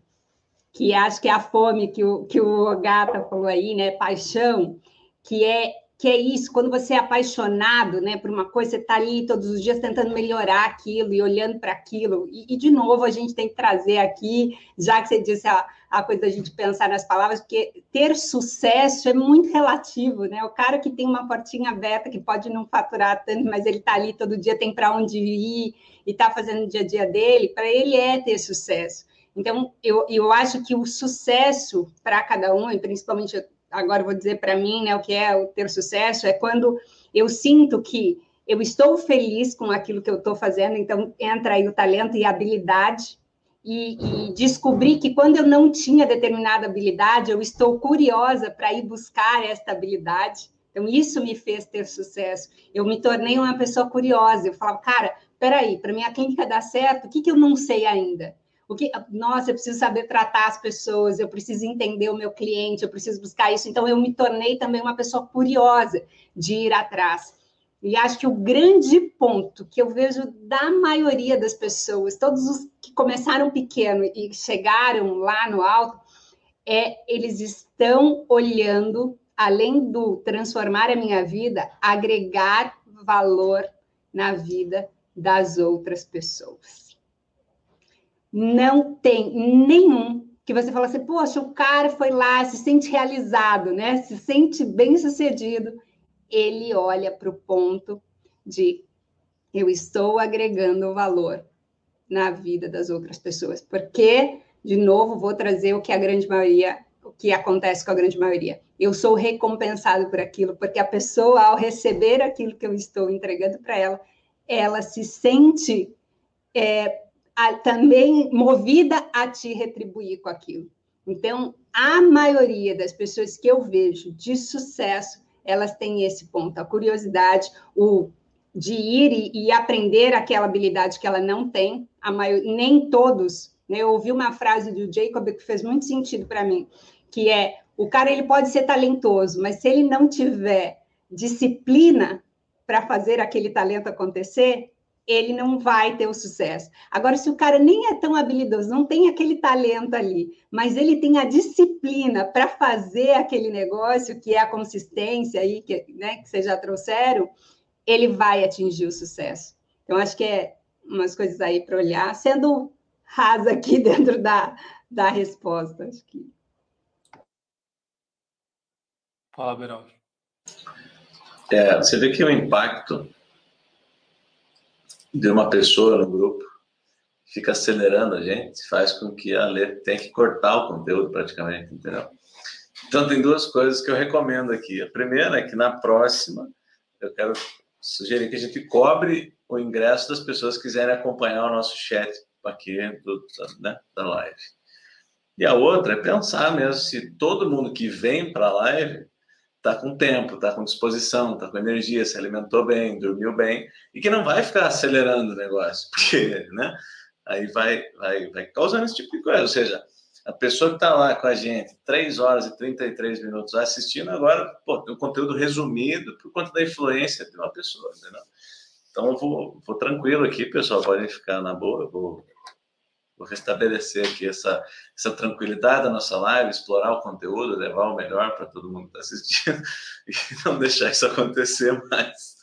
que acho que é a fome que o, que o Gata falou aí, né? Paixão, que é que é isso, quando você é apaixonado né, por uma coisa, você está ali todos os dias tentando melhorar aquilo e olhando para aquilo. E, e, de novo, a gente tem que trazer aqui, já que você disse a, a coisa da gente pensar nas palavras, porque ter sucesso é muito relativo, né? O cara que tem uma portinha aberta, que pode não faturar tanto, mas ele está ali todo dia, tem para onde ir e está fazendo o dia a dia dele, para ele é ter sucesso. Então, eu, eu acho que o sucesso para cada um, e principalmente agora vou dizer para mim, né, o que é o ter sucesso, é quando eu sinto que eu estou feliz com aquilo que eu estou fazendo, então entra aí o talento e a habilidade, e, e descobri que quando eu não tinha determinada habilidade, eu estou curiosa para ir buscar esta habilidade. Então, isso me fez ter sucesso. Eu me tornei uma pessoa curiosa. Eu falava, cara, peraí, para minha clínica dar certo, o que, que eu não sei ainda? O que, nossa, eu preciso saber tratar as pessoas, eu preciso entender o meu cliente, eu preciso buscar isso. Então, eu me tornei também uma pessoa curiosa de ir atrás. E acho que o grande ponto que eu vejo da maioria das pessoas, todos os que começaram pequeno e chegaram lá no alto, é eles estão olhando, além do transformar a minha vida, agregar valor na vida das outras pessoas não tem nenhum que você fala assim, poxa, o cara foi lá, se sente realizado, né? Se sente bem sucedido. Ele olha para o ponto de eu estou agregando valor na vida das outras pessoas. Porque, de novo, vou trazer o que a grande maioria, o que acontece com a grande maioria. Eu sou recompensado por aquilo, porque a pessoa, ao receber aquilo que eu estou entregando para ela, ela se sente é, a, também movida a te retribuir com aquilo. Então, a maioria das pessoas que eu vejo de sucesso, elas têm esse ponto, a curiosidade, o de ir e, e aprender aquela habilidade que ela não tem, a maior, nem todos. Né? Eu ouvi uma frase do Jacob que fez muito sentido para mim, que é o cara ele pode ser talentoso, mas se ele não tiver disciplina para fazer aquele talento acontecer, ele não vai ter o sucesso. Agora, se o cara nem é tão habilidoso, não tem aquele talento ali, mas ele tem a disciplina para fazer aquele negócio, que é a consistência aí, que, né, que vocês já trouxeram, ele vai atingir o sucesso. Então, acho que é umas coisas aí para olhar, sendo rasa aqui dentro da, da resposta. Acho que... Fala, Beraldo. É, você vê que o impacto de uma pessoa no grupo fica acelerando a gente, faz com que a Lê tenha que cortar o conteúdo praticamente, entendeu? Então tem duas coisas que eu recomendo aqui. A primeira é que na próxima eu quero sugerir que a gente cobre o ingresso das pessoas que quiserem acompanhar o nosso chat aqui do, né, da live. E a outra é pensar mesmo se todo mundo que vem para a live está com tempo, está com disposição, está com energia, se alimentou bem, dormiu bem, e que não vai ficar acelerando o negócio, porque, né? Aí vai, vai, vai causando esse tipo de coisa. Ou seja, a pessoa que está lá com a gente, 3 horas e 33 minutos assistindo, agora, pô, tem um conteúdo resumido por conta da influência de uma pessoa, entendeu? Então, eu vou, vou tranquilo aqui, pessoal, podem ficar na boa, eu vou vou restabelecer aqui essa, essa tranquilidade da nossa live, explorar o conteúdo, levar o melhor para todo mundo que está assistindo e não deixar isso acontecer mais.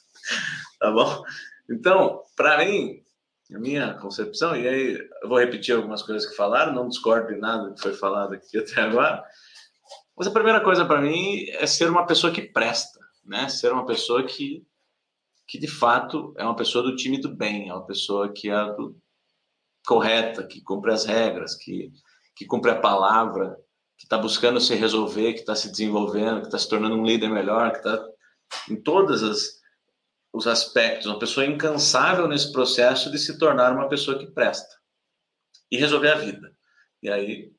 Tá bom? Então, para mim, a minha concepção, e aí eu vou repetir algumas coisas que falaram, não discordo de nada que foi falado aqui até agora. Mas a primeira coisa para mim é ser uma pessoa que presta, né? Ser uma pessoa que, que de fato é uma pessoa do time do bem, é uma pessoa que é do, correta, que cumpre as regras, que, que cumpre a palavra, que está buscando se resolver, que está se desenvolvendo, que está se tornando um líder melhor, que está em todos os aspectos, uma pessoa incansável nesse processo de se tornar uma pessoa que presta e resolver a vida. E aí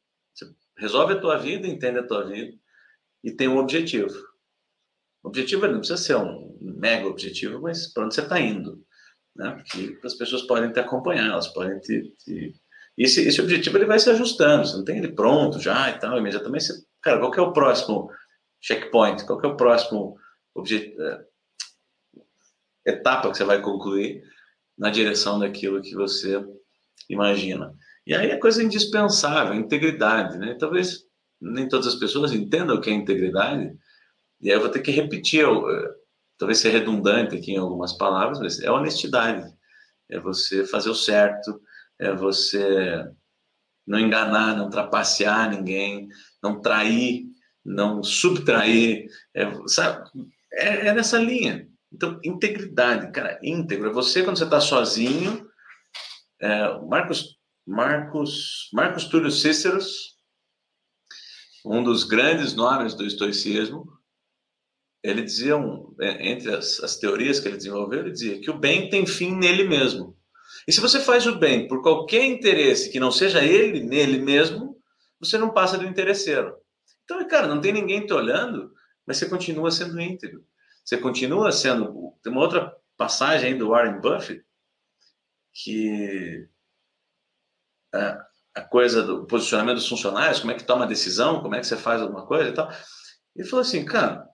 resolve a tua vida, entende a tua vida e tem um objetivo. O objetivo não precisa ser um mega objetivo, mas para onde você está indo, né? Porque as pessoas podem te acompanhar, elas podem te, te... Esse, esse objetivo ele vai se ajustando, você não tem ele pronto já e tal, imediatamente você... Cara, qual que é o próximo checkpoint? Qual que é o próximo objetivo? É, etapa que você vai concluir na direção daquilo que você imagina. E aí é coisa indispensável, integridade, né? Talvez nem todas as pessoas entendam o que é integridade, e aí eu vou ter que repetir, eh, talvez ser redundante aqui em algumas palavras, mas é honestidade, é você fazer o certo, é você não enganar, não trapacear ninguém, não trair, não subtrair, é, sabe? É, é nessa linha. Então, integridade, cara, íntegro. É você quando você está sozinho. É, Marcos Marcos, Marcos Túlio Cíceros, um dos grandes nomes do estoicismo, ele dizia, um, é, entre as, as teorias que ele desenvolveu, ele dizia que o bem tem fim nele mesmo. E se você faz o bem por qualquer interesse que não seja ele nele mesmo, você não passa do interesseiro. Então, cara, não tem ninguém te olhando, mas você continua sendo íntegro. Você continua sendo. Tem uma outra passagem aí do Warren Buffett que a, coisa do posicionamento dos funcionários, como é que toma a decisão, como é que você faz alguma coisa e tal. Ele falou assim, cara,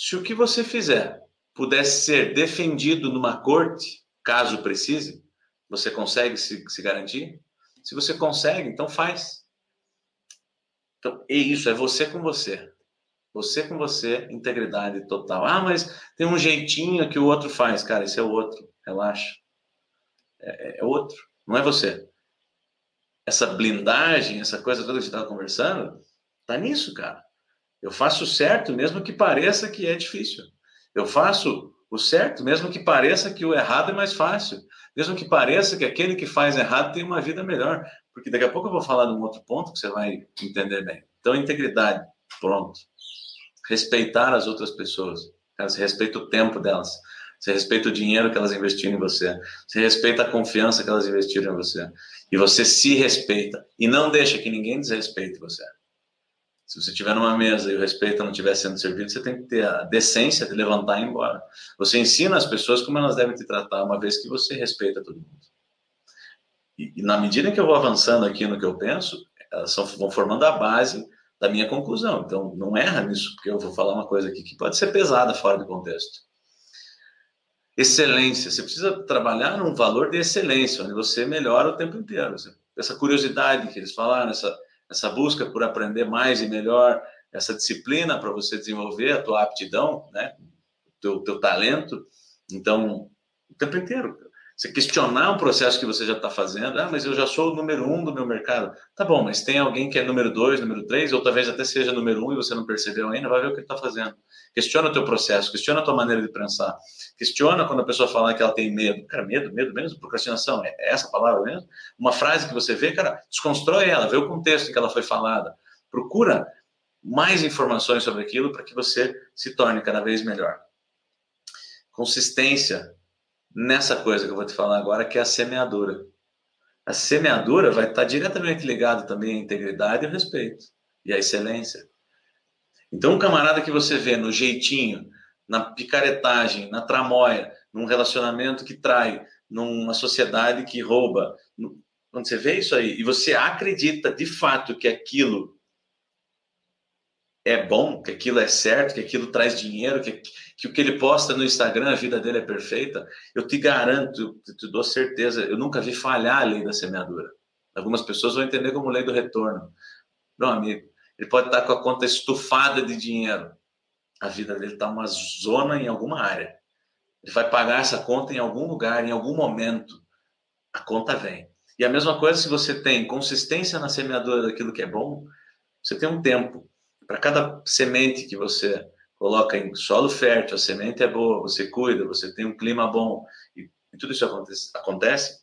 se o que você fizer pudesse ser defendido numa corte, caso precise, você consegue se, se garantir? Se você consegue, então faz. Então, é isso, é você com você. Você com você, integridade total. Ah, mas tem um jeitinho que o outro faz. Cara, esse é o outro. Relaxa. É, é, é outro. Não é você essa blindagem, essa coisa toda que a gente estava conversando, tá nisso, cara. Eu faço certo, mesmo que pareça que é difícil. Eu faço o certo, mesmo que pareça que o errado é mais fácil. Mesmo que pareça que aquele que faz errado tem uma vida melhor. Porque daqui a pouco eu vou falar de um outro ponto que você vai entender bem. Então, integridade, pronto. Respeitar as outras pessoas. Você respeita o tempo delas. Você respeita o dinheiro que elas investiram em você. Você respeita a confiança que elas investiram em você. E você se respeita. E não deixa que ninguém desrespeite você. Se você estiver numa mesa e o respeito não estiver sendo servido, você tem que ter a decência de levantar e ir embora. Você ensina as pessoas como elas devem te tratar, uma vez que você respeita todo mundo. E, e na medida que eu vou avançando aqui no que eu penso, elas são, vão formando a base da minha conclusão. Então, não erra nisso, porque eu vou falar uma coisa aqui que pode ser pesada fora do contexto excelência. Você precisa trabalhar num valor de excelência, onde você melhora o tempo inteiro. Essa curiosidade que eles falaram, essa, essa busca por aprender mais e melhor, essa disciplina para você desenvolver a tua aptidão, né? o teu, teu talento. Então, o tempo inteiro. Você questionar um processo que você já está fazendo, ah, mas eu já sou o número um do meu mercado. Tá bom, mas tem alguém que é número dois, número três, ou talvez até seja número um e você não percebeu ainda, vai ver o que ele está fazendo. Questiona o teu processo, questiona a tua maneira de pensar. Questiona quando a pessoa falar que ela tem medo. Cara, medo, medo mesmo? Procrastinação, é essa palavra mesmo? Uma frase que você vê, cara, desconstrói ela, vê o contexto em que ela foi falada. Procura mais informações sobre aquilo para que você se torne cada vez melhor. Consistência nessa coisa que eu vou te falar agora, que é a semeadura. A semeadura vai estar diretamente ligada também à integridade e ao respeito e à excelência. Então, um camarada que você vê no jeitinho, na picaretagem, na tramóia, num relacionamento que trai, numa sociedade que rouba, quando você vê isso aí e você acredita de fato que aquilo é bom, que aquilo é certo, que aquilo traz dinheiro, que, que o que ele posta no Instagram, a vida dele é perfeita, eu te garanto, eu te dou certeza, eu nunca vi falhar a lei da semeadura. Algumas pessoas vão entender como lei do retorno. Meu amigo, ele pode estar com a conta estufada de dinheiro. A vida dele está uma zona em alguma área. Ele vai pagar essa conta em algum lugar, em algum momento. A conta vem. E a mesma coisa se você tem consistência na semeadura daquilo que é bom, você tem um tempo para cada semente que você coloca em solo fértil, a semente é boa, você cuida, você tem um clima bom, e, e tudo isso acontece, acontece,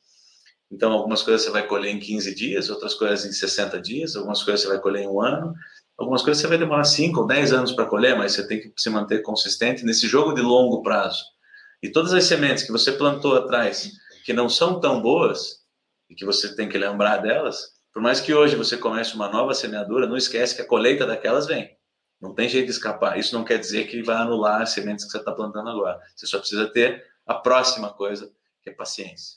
então algumas coisas você vai colher em 15 dias, outras coisas em 60 dias, algumas coisas você vai colher em um ano, algumas coisas você vai demorar 5 ou 10 anos para colher, mas você tem que se manter consistente nesse jogo de longo prazo. E todas as sementes que você plantou atrás, que não são tão boas, e que você tem que lembrar delas, por mais que hoje você comece uma nova semeadura, não esquece que a colheita daquelas vem. Não tem jeito de escapar. Isso não quer dizer que vai anular as sementes que você está plantando agora. Você só precisa ter a próxima coisa, que é paciência.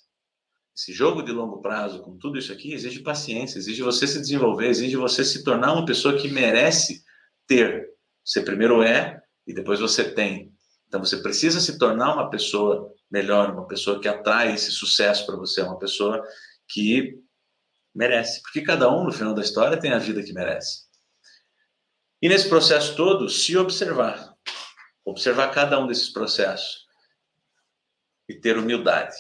Esse jogo de longo prazo, com tudo isso aqui, exige paciência, exige você se desenvolver, exige você se tornar uma pessoa que merece ter. Você primeiro é e depois você tem. Então você precisa se tornar uma pessoa melhor, uma pessoa que atrai esse sucesso para você, uma pessoa que merece. Porque cada um, no final da história, tem a vida que merece. E nesse processo todo, se observar. Observar cada um desses processos. E ter humildade.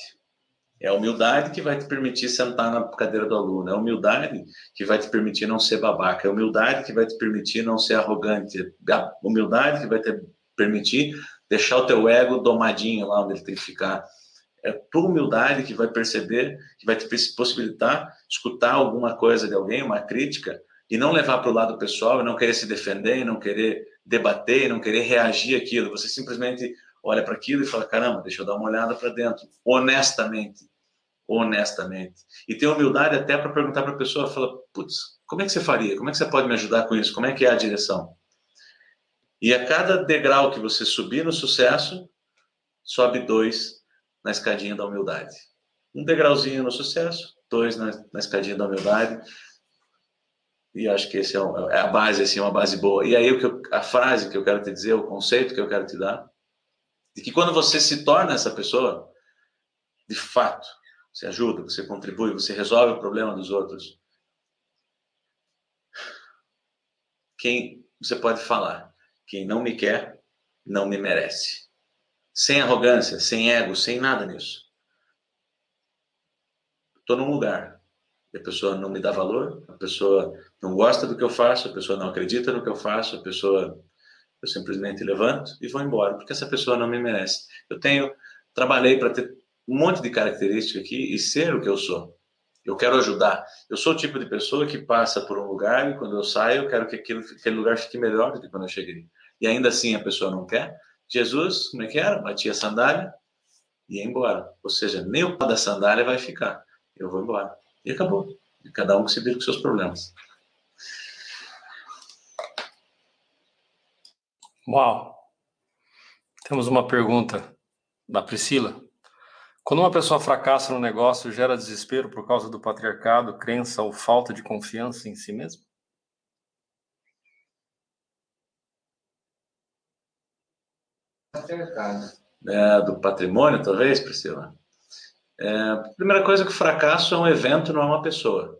É a humildade que vai te permitir sentar na cadeira do aluno. É a humildade que vai te permitir não ser babaca. É a humildade que vai te permitir não ser arrogante. É a humildade que vai te permitir deixar o teu ego domadinho lá onde ele tem que ficar. É a tua humildade que vai perceber, que vai te possibilitar escutar alguma coisa de alguém, uma crítica, e não levar para o lado pessoal, e não querer se defender, e não querer debater, e não querer reagir àquilo. Você simplesmente olha para aquilo e fala: caramba, deixa eu dar uma olhada para dentro, honestamente. Honestamente. E ter humildade até para perguntar para a pessoa: fala, putz, como é que você faria? Como é que você pode me ajudar com isso? Como é que é a direção? E a cada degrau que você subir no sucesso, sobe dois na escadinha da humildade. Um degrauzinho no sucesso, dois na, na escadinha da humildade, e acho que esse é, um, é, a base, assim, uma base boa. E aí o que eu, a frase que eu quero te dizer, o conceito que eu quero te dar, de que quando você se torna essa pessoa, de fato, você ajuda, você contribui, você resolve o problema dos outros. Quem você pode falar? Quem não me quer, não me merece. Sem arrogância, sem ego, sem nada nisso. Estou num lugar, a pessoa não me dá valor, a pessoa não gosta do que eu faço, a pessoa não acredita no que eu faço, a pessoa eu simplesmente levanto e vou embora, porque essa pessoa não me merece. Eu tenho trabalhei para ter um monte de características aqui e ser o que eu sou. Eu quero ajudar. Eu sou o tipo de pessoa que passa por um lugar e quando eu saio, eu quero que aquele, aquele lugar fique melhor do que quando eu cheguei. E ainda assim a pessoa não quer. Jesus, como é que era? Batia a sandália e ia embora. Ou seja, nem o pau da sandália vai ficar. Eu vou embora. E acabou. E cada um que se vira com seus problemas. Uau! Temos uma pergunta da Priscila. Quando uma pessoa fracassa no negócio, gera desespero por causa do patriarcado, crença ou falta de confiança em si mesmo? Patriarcado. É, do patrimônio, talvez, Priscila? É, primeira coisa é que o fracasso é um evento, não é uma pessoa.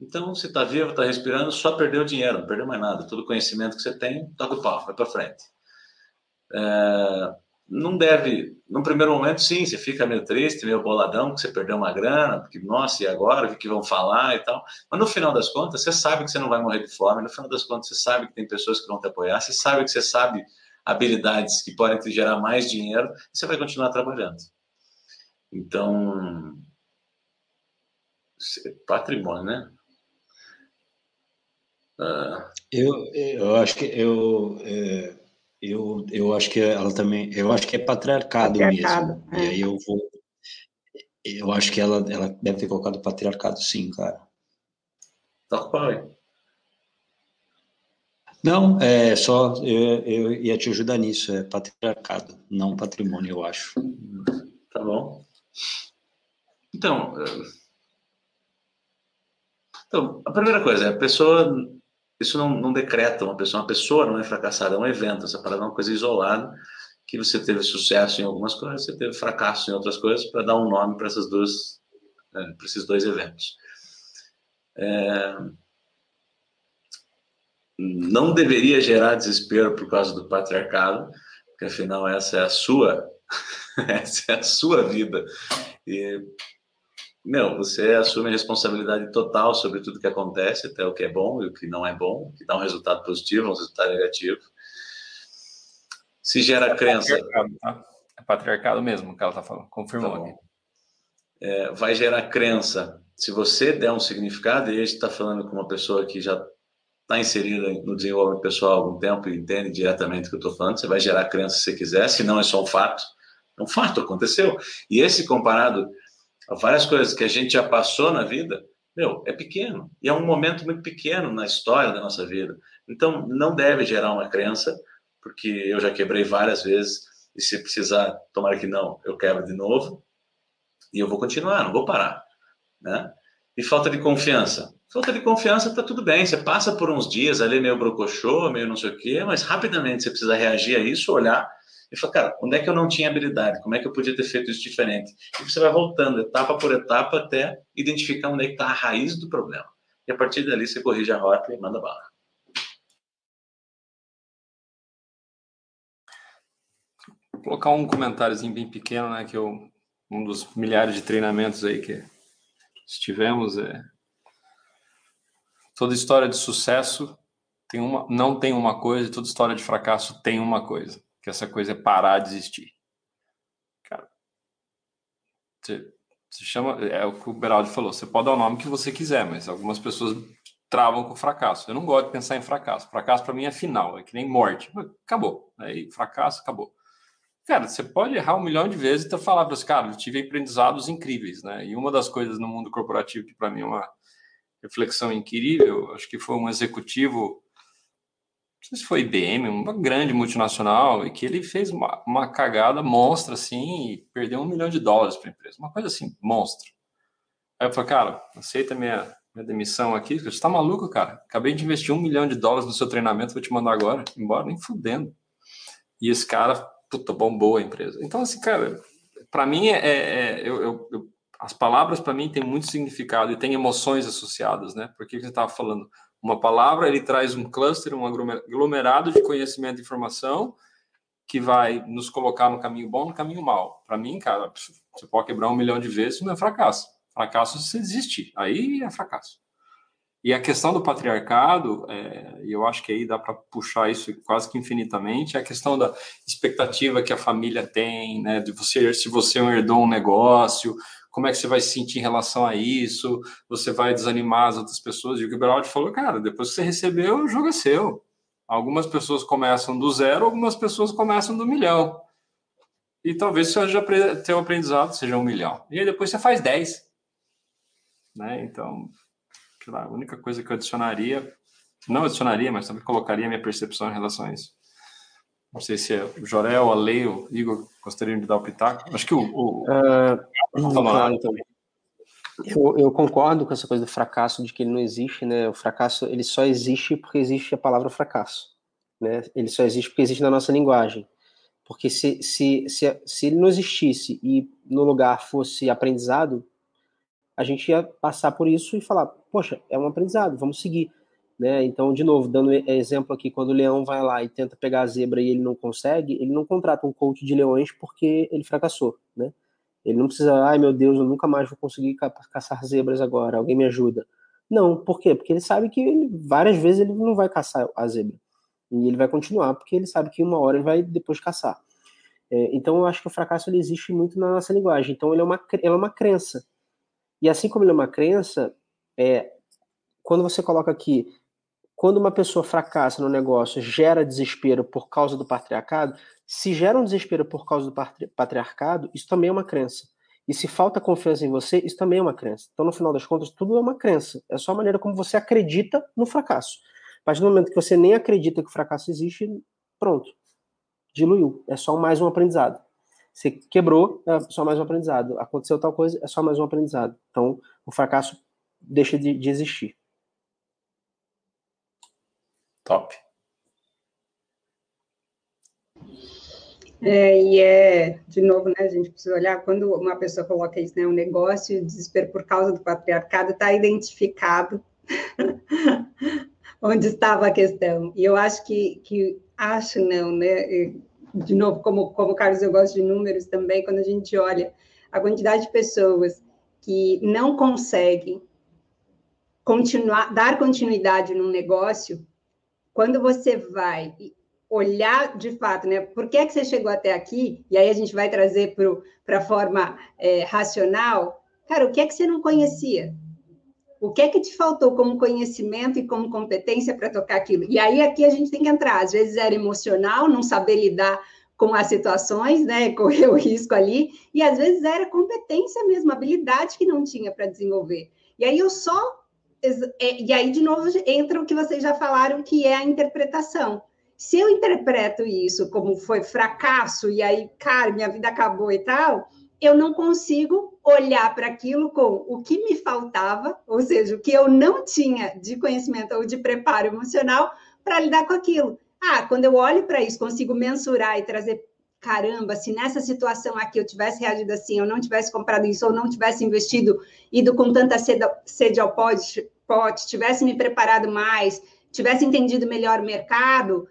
Então, se está vivo, está respirando, só perdeu dinheiro, não perdeu mais nada. Todo conhecimento que você tem, toca o pau, vai para frente. É, não deve, num primeiro momento, sim, você fica meio triste, meio boladão, que você perdeu uma grana, porque, nossa, e agora? O que, vão falar e tal. Mas no final das contas, você sabe que você não vai morrer de fome, no final das contas, você sabe que tem pessoas que vão te apoiar, você sabe que você sabe habilidades que podem te gerar mais dinheiro, e você vai continuar trabalhando. Então, patrimônio, né? Uh... Eu, eu acho que eu, é, eu, eu acho que ela também, eu acho que é patriarcado, patriarcado mesmo. É. E aí eu vou, eu acho que ela, ela deve ter colocado patriarcado, sim, cara. Tá pai. Não, é só eu, eu ia te ajudar nisso, é patriarcado, não patrimônio, eu acho. Tá bom. Então, então, a primeira coisa é a pessoa. Isso não, não decreta uma pessoa. Uma pessoa não é fracassada, é um evento. Essa parada é uma coisa isolada que você teve sucesso em algumas coisas, você teve fracasso em outras coisas, para dar um nome para essas duas, é, para esses dois eventos. É, não deveria gerar desespero por causa do patriarcado, porque afinal essa é a sua Essa é a sua vida. E meu, você assume a responsabilidade total sobre tudo que acontece, até o que é bom e o que não é bom, que dá um resultado positivo, um resultado negativo. Se gera é crença. Patriarcado, tá? É patriarcado mesmo que ela está falando, confirmou tá é, vai gerar crença. Se você der um significado, e a gente está falando com uma pessoa que já está inserida no desenvolvimento pessoal há algum tempo e entende diretamente o que eu estou falando, você vai gerar crença se você quiser, se não é só um fato. É um fato, aconteceu. E esse comparado várias coisas que a gente já passou na vida, meu, é pequeno. E é um momento muito pequeno na história da nossa vida. Então, não deve gerar uma crença, porque eu já quebrei várias vezes, e se precisar, tomara que não, eu quebro de novo, e eu vou continuar, não vou parar. Né? E falta de confiança. Falta de confiança está tudo bem, você passa por uns dias ali meio brocochô, meio não sei o quê, mas rapidamente você precisa reagir a isso, olhar e falar, cara, onde é que eu não tinha habilidade? Como é que eu podia ter feito isso diferente? E você vai voltando etapa por etapa até identificar onde é que está a raiz do problema. E a partir dali você corrige a rota e manda bala. Vou colocar um comentáriozinho bem pequeno, né, que eu um dos milhares de treinamentos aí que estivemos é toda história de sucesso tem uma não tem uma coisa, toda história de fracasso tem uma coisa, que essa coisa é parar de existir. Cara, você, você chama é o que o Beraldi falou, você pode dar o nome que você quiser, mas algumas pessoas travam com fracasso. Eu não gosto de pensar em fracasso. Fracasso para mim é final, é que nem morte. Acabou. Aí fracasso, acabou. Cara, você pode errar um milhão de vezes e ter palavras, cara, eu tive aprendizados incríveis, né? E uma das coisas no mundo corporativo que para mim é uma reflexão incrível, acho que foi um executivo, sei se foi IBM, uma grande multinacional, e que ele fez uma, uma cagada monstra, assim, e perdeu um milhão de dólares para a empresa, uma coisa assim, monstra. Aí eu falei, cara, aceita minha, minha demissão aqui, você está maluco, cara? Acabei de investir um milhão de dólares no seu treinamento, vou te mandar agora, embora nem fudendo. E esse cara puta, bombou a empresa. Então, assim, cara, para mim, é, é eu, eu, eu, as palavras para mim têm muito significado e tem emoções associadas, né? Porque você estava falando, uma palavra ele traz um cluster, um aglomerado de conhecimento e informação que vai nos colocar no caminho bom, no caminho mal. Para mim, cara, você pode quebrar um milhão de vezes, não é fracasso. Fracasso se existe, aí é fracasso. E a questão do patriarcado, é, e eu acho que aí dá para puxar isso quase que infinitamente, é a questão da expectativa que a família tem, né, de você, se você herdou um negócio, como é que você vai se sentir em relação a isso, você vai desanimar as outras pessoas. E o Gibraltar falou, cara, depois que você recebeu, o jogo é seu. Algumas pessoas começam do zero, algumas pessoas começam do milhão. E talvez seja teu aprendizado seja um milhão. E aí depois você faz dez. Né? Então, lá, a única coisa que eu adicionaria, não adicionaria, mas também colocaria minha percepção em relação a isso. Não sei se é o Jorel, a Lei, o Igor gostariam de dar o pitaco. Acho que o. o... Uh, claro, então. eu, eu, concordo com essa coisa do fracasso, de que ele não existe, né? O fracasso ele só existe porque existe a palavra fracasso, né? Ele só existe porque existe na nossa linguagem. Porque se, se, se, se ele não existisse e no lugar fosse aprendizado, a gente ia passar por isso e falar, poxa, é um aprendizado, vamos seguir. Né? Então, de novo, dando exemplo aqui, quando o leão vai lá e tenta pegar a zebra e ele não consegue, ele não contrata um coach de leões porque ele fracassou, né? Ele não precisa, ai meu Deus, eu nunca mais vou conseguir ca caçar zebras agora, alguém me ajuda. Não, por quê? Porque ele sabe que ele, várias vezes ele não vai caçar a zebra. E ele vai continuar, porque ele sabe que uma hora ele vai depois caçar. É, então, eu acho que o fracasso ele existe muito na nossa linguagem. Então, ele é uma, ele é uma crença. E assim como ele é uma crença, é, quando você coloca aqui, quando uma pessoa fracassa no negócio, gera desespero por causa do patriarcado, se gera um desespero por causa do patriarcado, isso também é uma crença. E se falta confiança em você, isso também é uma crença. Então, no final das contas, tudo é uma crença. É só a maneira como você acredita no fracasso. A partir do momento que você nem acredita que o fracasso existe, pronto. Diluiu. É só mais um aprendizado. Você quebrou, é só mais um aprendizado. Aconteceu tal coisa, é só mais um aprendizado. Então, o fracasso deixa de, de existir. Top. É, e é, de novo, né, a gente precisa olhar, quando uma pessoa coloca isso, né, um negócio, desespero por causa do patriarcado, está identificado onde estava a questão. E eu acho que, que acho não, né, de novo, como, como Carlos, eu gosto de números também, quando a gente olha a quantidade de pessoas que não consegue continuar, dar continuidade num negócio, quando você vai olhar de fato, né? Por que é que você chegou até aqui? E aí a gente vai trazer para a forma é, racional. Cara, o que é que você não conhecia? O que é que te faltou como conhecimento e como competência para tocar aquilo? E aí aqui a gente tem que entrar. Às vezes era emocional, não saber lidar com as situações, né? Correr o risco ali. E às vezes era competência mesmo, habilidade que não tinha para desenvolver. E aí eu só e aí, de novo, entra o que vocês já falaram, que é a interpretação. Se eu interpreto isso como foi fracasso, e aí, cara, minha vida acabou e tal, eu não consigo olhar para aquilo com o que me faltava, ou seja, o que eu não tinha de conhecimento ou de preparo emocional para lidar com aquilo. Ah, quando eu olho para isso, consigo mensurar e trazer caramba, se nessa situação aqui eu tivesse reagido assim, eu não tivesse comprado isso, ou não tivesse investido, ido com tanta sede, ao pote, pote, tivesse me preparado mais, tivesse entendido melhor o mercado,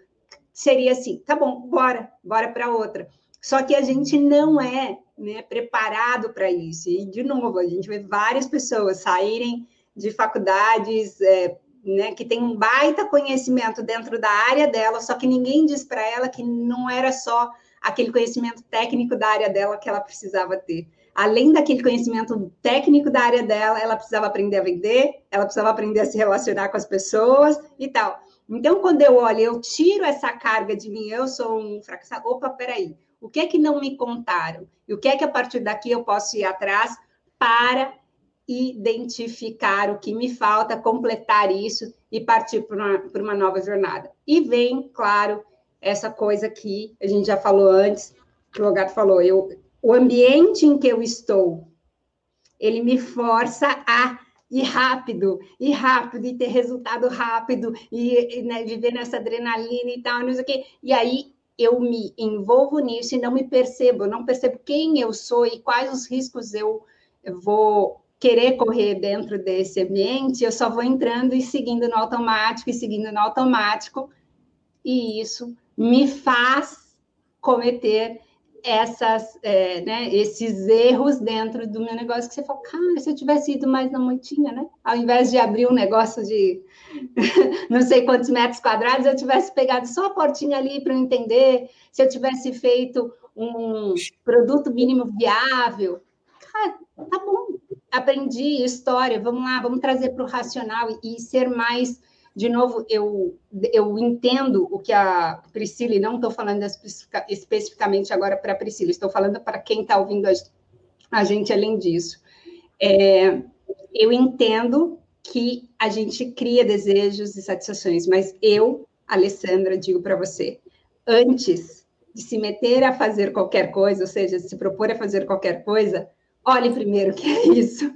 seria assim, tá bom, bora, bora para outra. Só que a gente não é né, preparado para isso. E, de novo, a gente vê várias pessoas saírem de faculdades é, né, que tem um baita conhecimento dentro da área dela, só que ninguém diz para ela que não era só aquele conhecimento técnico da área dela que ela precisava ter além daquele conhecimento técnico da área dela, ela precisava aprender a vender, ela precisava aprender a se relacionar com as pessoas e tal. Então, quando eu olho, eu tiro essa carga de mim, eu sou um fracassado. Opa, peraí, o que é que não me contaram? E o que é que a partir daqui eu posso ir atrás para identificar o que me falta, completar isso e partir para uma, uma nova jornada? E vem, claro, essa coisa que a gente já falou antes, que o Gato falou, eu o ambiente em que eu estou, ele me força a ir rápido, ir rápido, e ter resultado rápido, e, né, viver nessa adrenalina e tal, não sei o quê. E aí eu me envolvo nisso e não me percebo, não percebo quem eu sou e quais os riscos eu vou querer correr dentro desse ambiente, eu só vou entrando e seguindo no automático e seguindo no automático, e isso me faz cometer essas, é, né, esses erros dentro do meu negócio que você fala, cara, se eu tivesse ido mais na moitinha, né? Ao invés de abrir um negócio de não sei quantos metros quadrados, eu tivesse pegado só a portinha ali para eu entender, se eu tivesse feito um produto mínimo viável. Cara, tá bom, aprendi história, vamos lá, vamos trazer para o racional e, e ser mais de novo, eu, eu entendo o que a Priscila, e não estou falando especificamente agora para a Priscila, estou falando para quem está ouvindo a, a, gente além disso. É, eu entendo que a gente cria desejos e satisfações, mas eu, Alessandra, digo para você, antes de se meter a fazer qualquer coisa, ou seja, de se propor a fazer qualquer coisa, Olhe primeiro que é isso.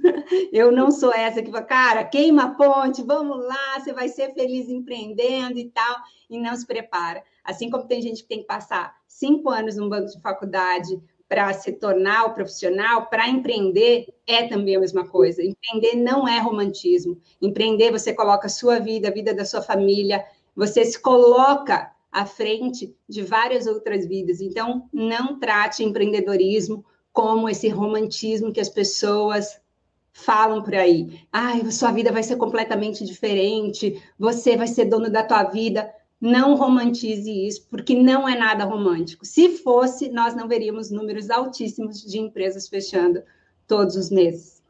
Eu não sou essa que fala, cara, queima a ponte, vamos lá, você vai ser feliz empreendendo e tal, e não se prepara. Assim como tem gente que tem que passar cinco anos num banco de faculdade para se tornar o profissional, para empreender é também a mesma coisa. Empreender não é romantismo. Empreender, você coloca a sua vida, a vida da sua família, você se coloca à frente de várias outras vidas. Então, não trate empreendedorismo como esse romantismo que as pessoas falam por aí. Ai, sua vida vai ser completamente diferente, você vai ser dono da tua vida. Não romantize isso, porque não é nada romântico. Se fosse, nós não veríamos números altíssimos de empresas fechando todos os meses.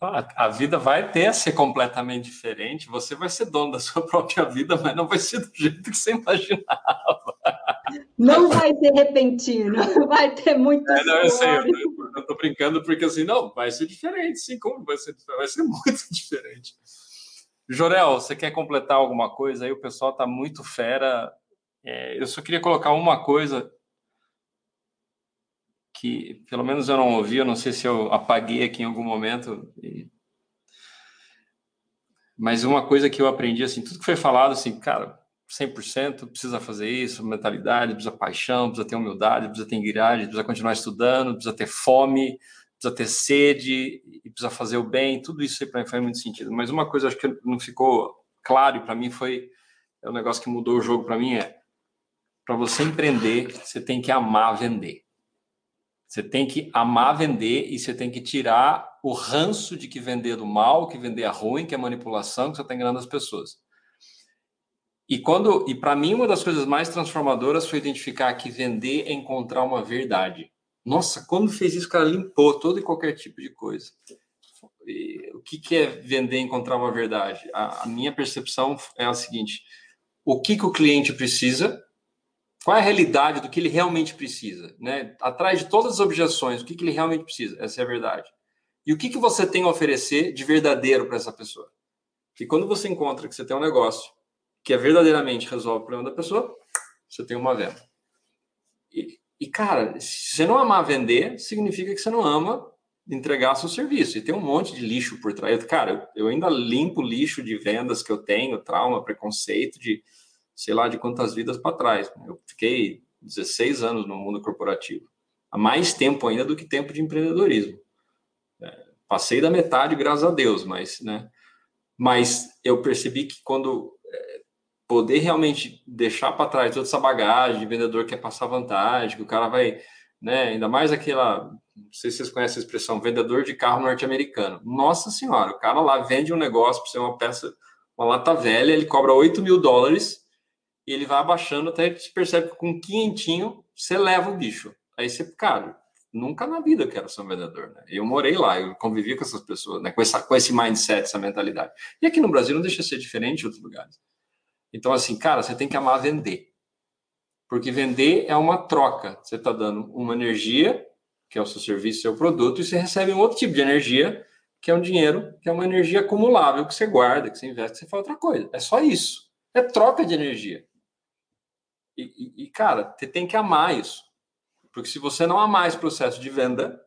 A vida vai ter a ser completamente diferente. Você vai ser dono da sua própria vida, mas não vai ser do jeito que você imaginava. Não vai ser repentino, vai ter muito. É, não, eu sei, eu, estou brincando porque assim, não, vai ser diferente, sim, como vai ser, vai ser muito diferente. Jorel, você quer completar alguma coisa aí? O pessoal está muito fera. É, eu só queria colocar uma coisa que pelo menos eu não ouvi, eu não sei se eu apaguei aqui em algum momento. Mas uma coisa que eu aprendi, assim, tudo que foi falado, assim, cara, 100% precisa fazer isso, mentalidade, precisa paixão, precisa ter humildade, precisa ter integridade, precisa continuar estudando, precisa ter fome, precisa ter sede, e precisa fazer o bem, tudo isso aí para mim faz muito sentido. Mas uma coisa acho que não ficou claro para mim foi é um negócio que mudou o jogo para mim é para você empreender, você tem que amar vender. Você tem que amar vender e você tem que tirar o ranço de que vender é do mal, que vender é ruim, que é manipulação, que você está enganando as pessoas. E quando e para mim uma das coisas mais transformadoras foi identificar que vender é encontrar uma verdade. Nossa, quando fez isso, o cara limpou todo e qualquer tipo de coisa. E, o que, que é vender e encontrar uma verdade? A, a minha percepção é a seguinte: o que, que o cliente precisa qual é a realidade do que ele realmente precisa, né? Atrás de todas as objeções, o que, que ele realmente precisa? Essa é a verdade. E o que, que você tem a oferecer de verdadeiro para essa pessoa? E quando você encontra que você tem um negócio que é verdadeiramente resolve o problema da pessoa, você tem uma venda. E, e, cara, se você não amar vender, significa que você não ama entregar seu serviço. E tem um monte de lixo por trás. Cara, eu ainda limpo lixo de vendas que eu tenho, trauma, preconceito de sei lá de quantas vidas para trás. Eu fiquei 16 anos no mundo corporativo, há mais tempo ainda do que tempo de empreendedorismo. É, passei da metade, graças a Deus, mas, né? Mas eu percebi que quando poder realmente deixar para trás toda essa bagagem, de vendedor quer passar vantagem, que o cara vai, né? Ainda mais aquela, não sei se vocês conhecem a expressão, vendedor de carro norte-americano. Nossa senhora, o cara lá vende um negócio para ser uma peça, uma lata velha, ele cobra 8 mil dólares e ele vai abaixando até que você percebe que com quinhentinho você leva o bicho. Aí você, cara, nunca na vida quero ser um vendedor, né? Eu morei lá, eu convivi com essas pessoas, né? Com, essa, com esse mindset, essa mentalidade. E aqui no Brasil não deixa de ser diferente de outros lugares. Então, assim, cara, você tem que amar vender. Porque vender é uma troca. Você está dando uma energia, que é o seu serviço, seu produto, e você recebe um outro tipo de energia, que é um dinheiro, que é uma energia acumulável que você guarda, que você investe, que você faz outra coisa. É só isso. É troca de energia. E, e, e, cara, você tem que amar isso. Porque se você não amar esse processo de venda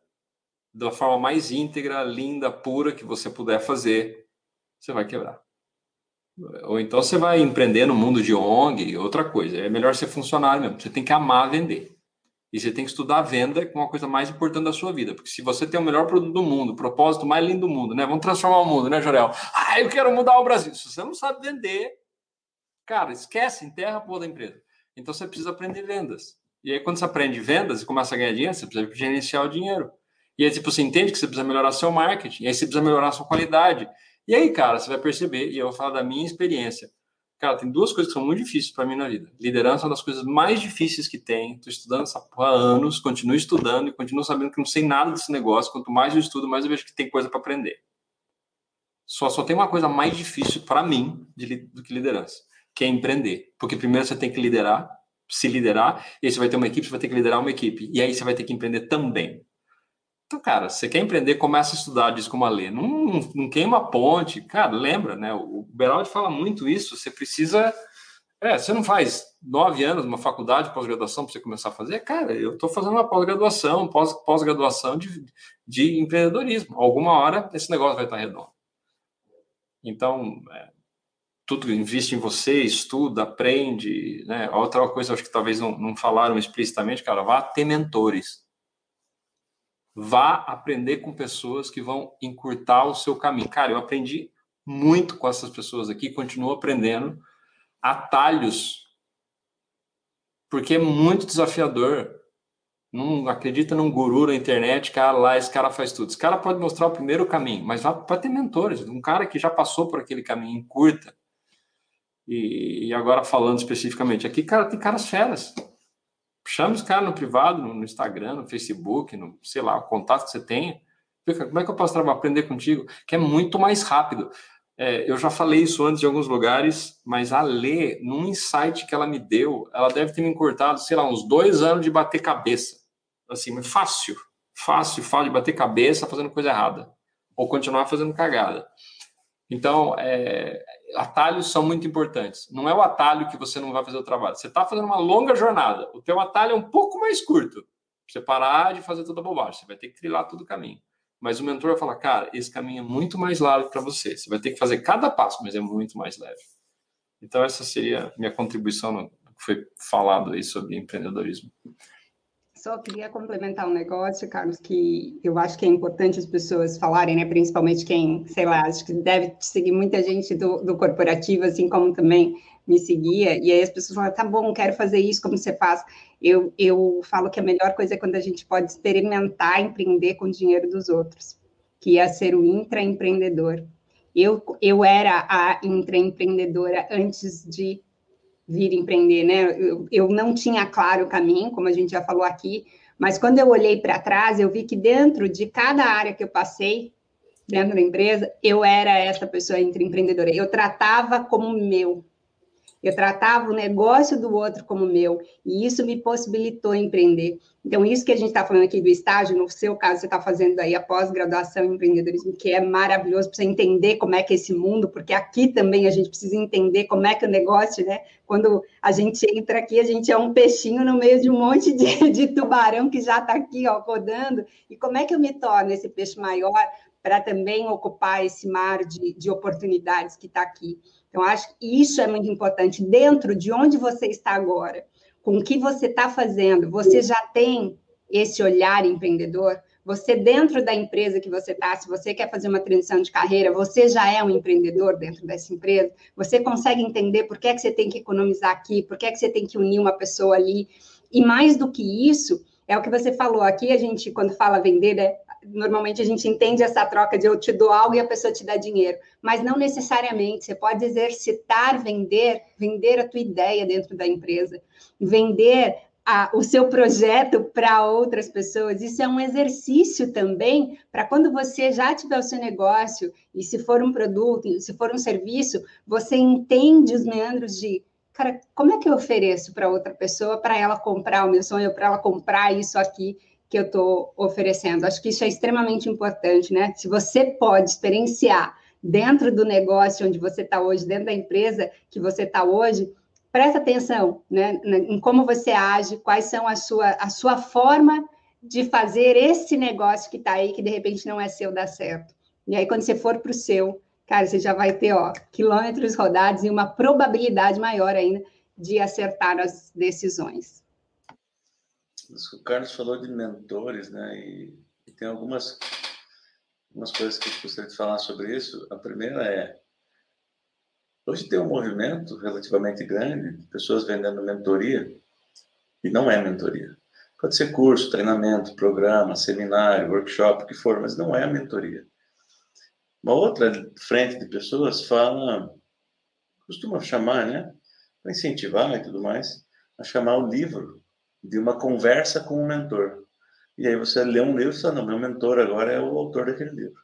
da forma mais íntegra, linda, pura que você puder fazer, você vai quebrar. Ou então você vai empreender no mundo de ONG, outra coisa. É melhor ser funcionário mesmo. Você tem que amar vender. E você tem que estudar a venda como uma coisa mais importante da sua vida. Porque se você tem o melhor produto do mundo, o propósito mais lindo do mundo, né? Vamos transformar o mundo, né, Jorel? Ah, eu quero mudar o Brasil. Se você não sabe vender, cara, esquece, enterra a porra da empresa. Então você precisa aprender vendas. E aí, quando você aprende vendas e começa a ganhar dinheiro, você precisa gerenciar o dinheiro. E aí, tipo, você entende que você precisa melhorar seu marketing, e aí você precisa melhorar sua qualidade. E aí, cara, você vai perceber, e eu vou falar da minha experiência. Cara, tem duas coisas que são muito difíceis para mim na vida. Liderança é uma das coisas mais difíceis que tem. Estou estudando essa porra há anos, continuo estudando e continuo sabendo que não sei nada desse negócio. Quanto mais eu estudo, mais eu vejo que tem coisa para aprender. Só, só tem uma coisa mais difícil para mim de, do que liderança que é empreender. Porque primeiro você tem que liderar, se liderar, e aí você vai ter uma equipe, você vai ter que liderar uma equipe. E aí você vai ter que empreender também. Então, cara, você quer empreender, começa a estudar, a ler. Não, não, não queima ponte. Cara, lembra, né? O Beraldi fala muito isso. Você precisa. É, você não faz nove anos, uma faculdade, pós-graduação, para você começar a fazer? Cara, eu estou fazendo uma pós-graduação, pós-graduação de, de empreendedorismo. Alguma hora esse negócio vai estar redondo. Então, é, tudo investe em você, estuda, aprende, né? Outra coisa, acho que talvez não, não falaram explicitamente, cara, vá ter mentores. Vá aprender com pessoas que vão encurtar o seu caminho. Cara, eu aprendi muito com essas pessoas aqui, continuo aprendendo atalhos, porque é muito desafiador. Não acredita num guru na internet, cara, lá esse cara faz tudo. Esse cara pode mostrar o primeiro caminho, mas vá para ter mentores, um cara que já passou por aquele caminho, encurta e, e, agora falando especificamente aqui, cara, tem caras feras. Chama os caras no privado, no, Instagram, no Facebook, no, sei lá, o contato que você tenha. Como é que eu posso trabalhar, aprender contigo? Que é muito mais rápido. É, eu já falei isso antes em alguns lugares, mas a Lê, num insight que ela me deu, ela deve ter me encurtado, sei lá, uns dois anos de bater cabeça. Assim, fácil, fácil, fácil de bater cabeça fazendo coisa errada. Ou continuar fazendo cagada. Então, é, atalhos são muito importantes. Não é o atalho que você não vai fazer o trabalho. Você está fazendo uma longa jornada. O teu atalho é um pouco mais curto. Você parar de fazer toda a bobagem. Você vai ter que trilhar todo o caminho. Mas o mentor vai falar, cara, esse caminho é muito mais largo para você. Você vai ter que fazer cada passo, mas é muito mais leve. Então, essa seria minha contribuição no que foi falado aí sobre empreendedorismo. Só queria complementar um negócio, Carlos, que eu acho que é importante as pessoas falarem, né? Principalmente quem, sei lá, acho que deve seguir muita gente do, do corporativo, assim como também me seguia, e aí as pessoas falam, tá bom, quero fazer isso, como você faz? Eu, eu falo que a melhor coisa é quando a gente pode experimentar empreender com o dinheiro dos outros, que ia ser o intraempreendedor. Eu, eu era a intraempreendedora antes de vir empreender, né? Eu, eu não tinha claro o caminho, como a gente já falou aqui, mas quando eu olhei para trás, eu vi que dentro de cada área que eu passei, dentro da empresa, eu era essa pessoa empreendedora. Eu tratava como meu. Eu tratava o negócio do outro como meu. E isso me possibilitou empreender. Então, isso que a gente está falando aqui do estágio, no seu caso, você está fazendo aí a pós-graduação em empreendedorismo, que é maravilhoso para você entender como é que é esse mundo, porque aqui também a gente precisa entender como é que o negócio, né? Quando a gente entra aqui, a gente é um peixinho no meio de um monte de, de tubarão que já está aqui, ó, rodando. E como é que eu me torno esse peixe maior para também ocupar esse mar de, de oportunidades que está aqui. Então, acho que isso é muito importante. Dentro de onde você está agora, com o que você está fazendo, você já tem esse olhar empreendedor? Você, dentro da empresa que você está, se você quer fazer uma transição de carreira, você já é um empreendedor dentro dessa empresa? Você consegue entender por que, é que você tem que economizar aqui, por que, é que você tem que unir uma pessoa ali? E mais do que isso, é o que você falou aqui, a gente, quando fala vender, é normalmente a gente entende essa troca de eu te dou algo e a pessoa te dá dinheiro, mas não necessariamente. Você pode exercitar, vender, vender a tua ideia dentro da empresa, vender a, o seu projeto para outras pessoas. Isso é um exercício também para quando você já tiver o seu negócio e se for um produto, se for um serviço, você entende os meandros de cara, como é que eu ofereço para outra pessoa para ela comprar o meu sonho, para ela comprar isso aqui que eu estou oferecendo. Acho que isso é extremamente importante, né? Se você pode experienciar dentro do negócio onde você está hoje, dentro da empresa que você está hoje, presta atenção né, em como você age, quais são a sua, a sua forma de fazer esse negócio que está aí, que de repente não é seu, dar certo. E aí, quando você for para o seu, cara, você já vai ter ó, quilômetros rodados e uma probabilidade maior ainda de acertar as decisões o Carlos falou de mentores, né? E, e tem algumas, algumas coisas que eu gostaria de falar sobre isso. A primeira é Hoje tem um movimento relativamente grande de pessoas vendendo mentoria, e não é mentoria. Pode ser curso, treinamento, programa, seminário, workshop, o que for, mas não é mentoria. Uma outra frente de pessoas fala, costuma chamar, né, para incentivar e tudo mais, a chamar o livro de uma conversa com um mentor. E aí você lê um livro e fala, não, meu mentor agora é o autor daquele livro.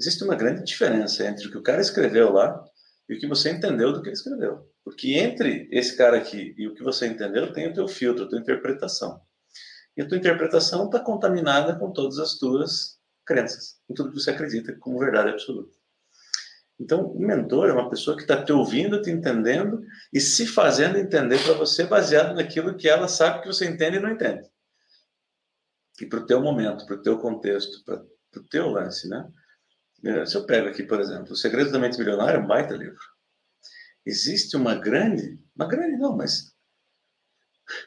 Existe uma grande diferença entre o que o cara escreveu lá e o que você entendeu do que ele escreveu. Porque entre esse cara aqui e o que você entendeu, tem o teu filtro, a tua interpretação. E a tua interpretação está contaminada com todas as tuas crenças, com tudo que você acredita como verdade absoluta. Então, o mentor é uma pessoa que está te ouvindo, te entendendo e se fazendo entender para você baseado naquilo que ela sabe que você entende e não entende. E para o teu momento, para o teu contexto, para o teu lance, né? É, se eu pego aqui, por exemplo, O Segredo da Mente Milionária é um baita livro. Existe uma grande, uma grande não, mas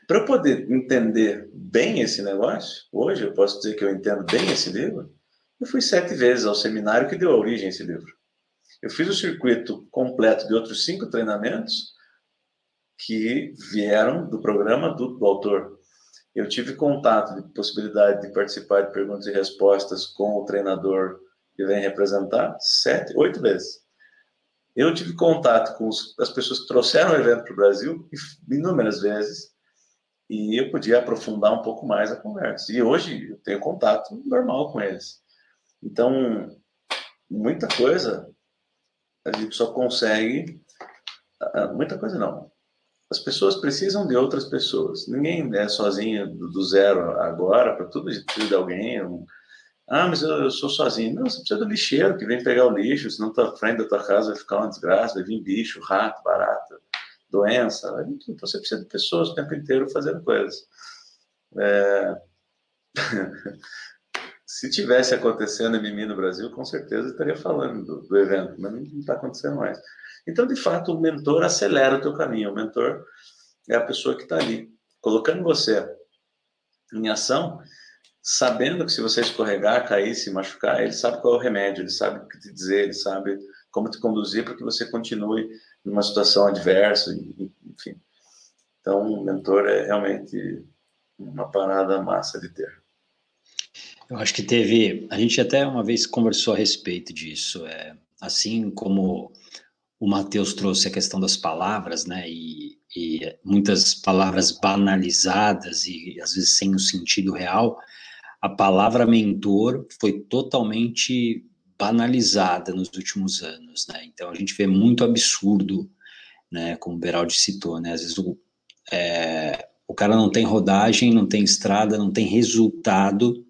para eu poder entender bem esse negócio, hoje eu posso dizer que eu entendo bem esse livro, eu fui sete vezes ao seminário que deu origem a esse livro. Eu fiz o circuito completo de outros cinco treinamentos que vieram do programa do, do autor. Eu tive contato de possibilidade de participar de perguntas e respostas com o treinador que vem representar sete, oito vezes. Eu tive contato com os, as pessoas que trouxeram o evento para o Brasil inúmeras vezes e eu podia aprofundar um pouco mais a conversa. E hoje eu tenho contato normal com eles. Então, muita coisa a gente só consegue. Ah, muita coisa não. As pessoas precisam de outras pessoas. Ninguém é sozinho do zero agora, para tudo precisa de alguém. Ah, mas eu, eu, sou sozinho. Não, você precisa do lixeiro que vem pegar o lixo, senão tua frente da tua casa vai ficar uma desgraça, vai vir bicho, rato, barata, doença. Então você precisa de pessoas o tempo inteiro fazendo coisas. É... se tivesse acontecendo Mimi no Brasil, com certeza estaria falando do, do evento, mas não está acontecendo mais. Então, de fato, o mentor acelera o teu caminho. O mentor é a pessoa que está ali, colocando você em ação, sabendo que se você escorregar, cair, se machucar, ele sabe qual é o remédio, ele sabe o que te dizer, ele sabe como te conduzir para que você continue numa situação adversa, enfim. Então, o mentor é realmente uma parada massa de ter. Eu acho que teve. A gente até uma vez conversou a respeito disso. É, assim como o Mateus trouxe a questão das palavras, né? E, e muitas palavras banalizadas e às vezes sem o sentido real. A palavra mentor foi totalmente banalizada nos últimos anos, né? Então a gente vê muito absurdo, né? Como o Beraldi citou, né? Às vezes o, é, o cara não tem rodagem, não tem estrada, não tem resultado,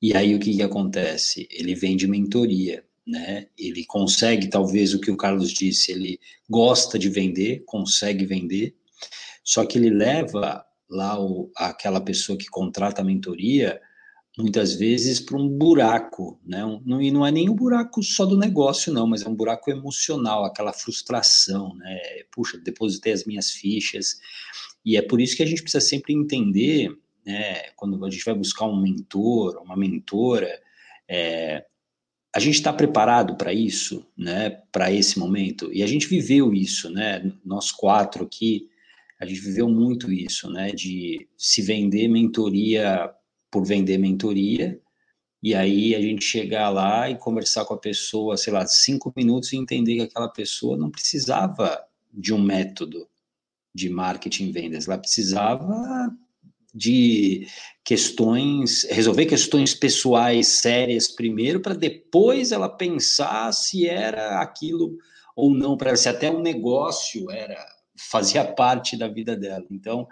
e aí o que, que acontece? Ele vende mentoria, né? Ele consegue, talvez, o que o Carlos disse, ele gosta de vender, consegue vender, só que ele leva lá o, aquela pessoa que contrata a mentoria muitas vezes para um buraco, né? Um, e não é nem um buraco só do negócio, não, mas é um buraco emocional, aquela frustração, né? Puxa, depositei as minhas fichas. E é por isso que a gente precisa sempre entender, né? Quando a gente vai buscar um mentor, uma mentora, é, a gente está preparado para isso, né? Para esse momento. E a gente viveu isso, né? Nós quatro aqui, a gente viveu muito isso, né? De se vender mentoria por vender mentoria, e aí a gente chegar lá e conversar com a pessoa, sei lá, cinco minutos e entender que aquela pessoa não precisava de um método de marketing vendas, ela precisava de questões, resolver questões pessoais sérias primeiro, para depois ela pensar se era aquilo ou não, para se até um negócio era fazia parte da vida dela. Então,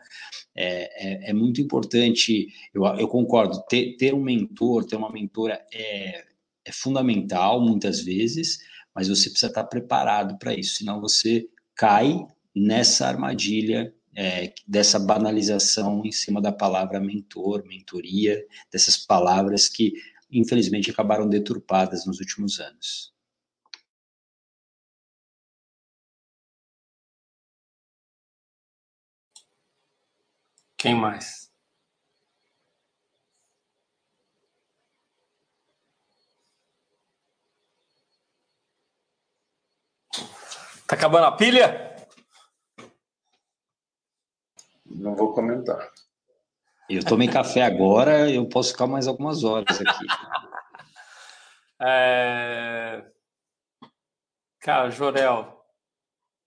é, é, é muito importante, eu, eu concordo, ter, ter um mentor, ter uma mentora é, é fundamental muitas vezes, mas você precisa estar preparado para isso, senão você cai nessa armadilha é, dessa banalização em cima da palavra mentor, mentoria, dessas palavras que infelizmente acabaram deturpadas nos últimos anos. Quem mais? Tá acabando a pilha? Não vou comentar. Eu tomei café agora, eu posso ficar mais algumas horas aqui. É... Cara, Jorel,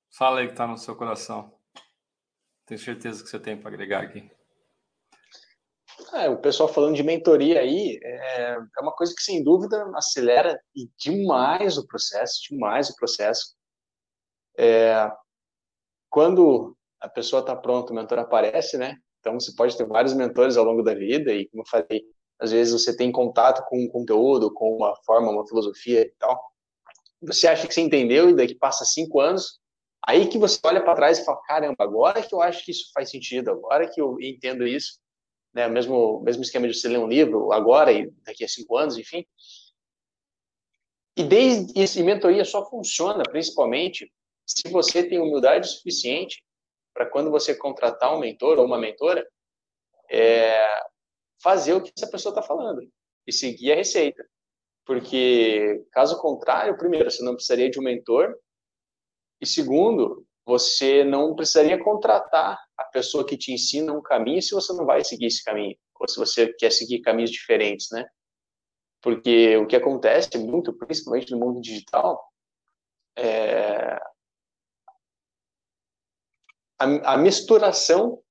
fala aí que tá no seu coração. Tenho certeza que você tem para agregar aqui. É, o pessoal falando de mentoria aí é, é, uma coisa que sem dúvida acelera demais o processo, demais o processo. É, quando a pessoa está pronta, o mentor aparece, né? Então você pode ter vários mentores ao longo da vida e, como eu falei, às vezes você tem contato com um conteúdo, com uma forma, uma filosofia e tal. Você acha que você entendeu e daqui passa cinco anos, Aí que você olha para trás e fala, caramba, agora que eu acho que isso faz sentido, agora que eu entendo isso, né? Mesmo mesmo esquema de você ler um livro agora e daqui a cinco anos, enfim. E desde e mentoria só funciona principalmente se você tem humildade suficiente para quando você contratar um mentor ou uma mentora, é, fazer o que essa pessoa está falando e seguir a receita. Porque, caso contrário, primeiro, você não precisaria de um mentor e segundo, você não precisaria contratar a pessoa que te ensina um caminho se você não vai seguir esse caminho, ou se você quer seguir caminhos diferentes, né? Porque o que acontece muito, principalmente no mundo digital, é a, a misturação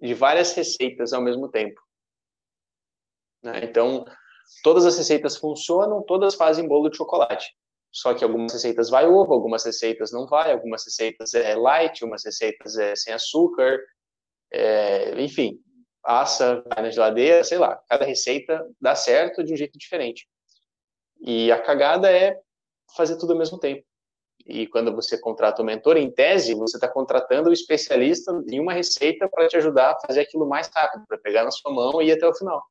de várias receitas ao mesmo tempo. Né? Então, todas as receitas funcionam, todas fazem bolo de chocolate. Só que algumas receitas vai ovo, algumas receitas não vai, algumas receitas é light, algumas receitas é sem açúcar, é, enfim, assa, vai na geladeira, sei lá. Cada receita dá certo de um jeito diferente. E a cagada é fazer tudo ao mesmo tempo. E quando você contrata o mentor, em tese, você está contratando o especialista em uma receita para te ajudar a fazer aquilo mais rápido, para pegar na sua mão e ir até o final.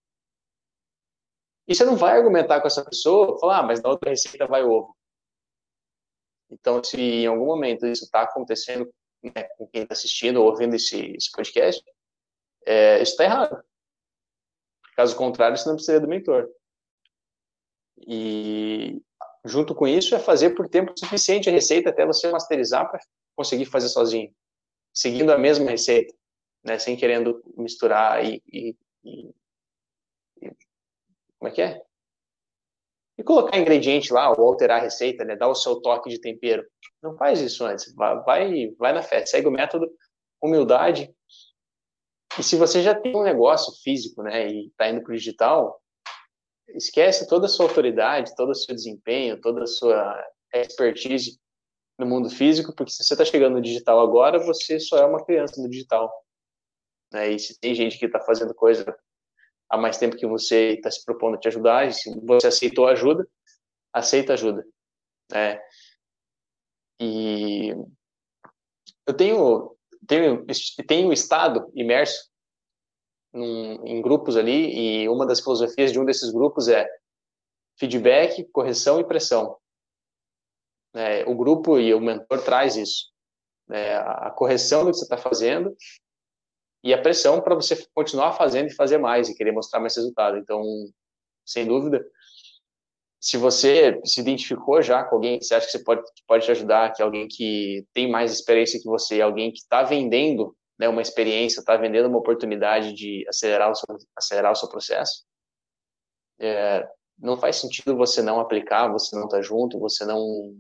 E você não vai argumentar com essa pessoa, falar, ah, mas na outra receita vai ovo. Então, se em algum momento isso está acontecendo né, com quem está assistindo ou ouvindo esse, esse podcast, é, isso está errado. Caso contrário, você não precisaria do mentor. E junto com isso, é fazer por tempo suficiente a receita até você masterizar para conseguir fazer sozinho, seguindo a mesma receita, né, sem querendo misturar e, e, e, e como é que é? E colocar ingrediente lá, ou alterar a receita, né, dar o seu toque de tempero. Não faz isso antes, vai, vai, na fé, segue o método humildade. E se você já tem um negócio físico, né, e está indo para o digital, esquece toda a sua autoridade, todo o seu desempenho, toda a sua expertise no mundo físico, porque se você está chegando no digital agora, você só é uma criança no digital. Né? E se tem gente que está fazendo coisa há mais tempo que você está se propondo a te ajudar, e se você aceitou ajuda, aceita ajuda. Né? E eu tenho, tenho, tenho estado imerso num, em grupos ali, e uma das filosofias de um desses grupos é feedback, correção e pressão. É, o grupo e o mentor traz isso. É, a correção do que você está fazendo e a pressão para você continuar fazendo e fazer mais e querer mostrar mais resultado. Então, sem dúvida, se você se identificou já com alguém que você acha que você pode, pode te ajudar, que é alguém que tem mais experiência que você, alguém que está vendendo né, uma experiência, está vendendo uma oportunidade de acelerar o seu, acelerar o seu processo, é, não faz sentido você não aplicar, você não estar tá junto, você não,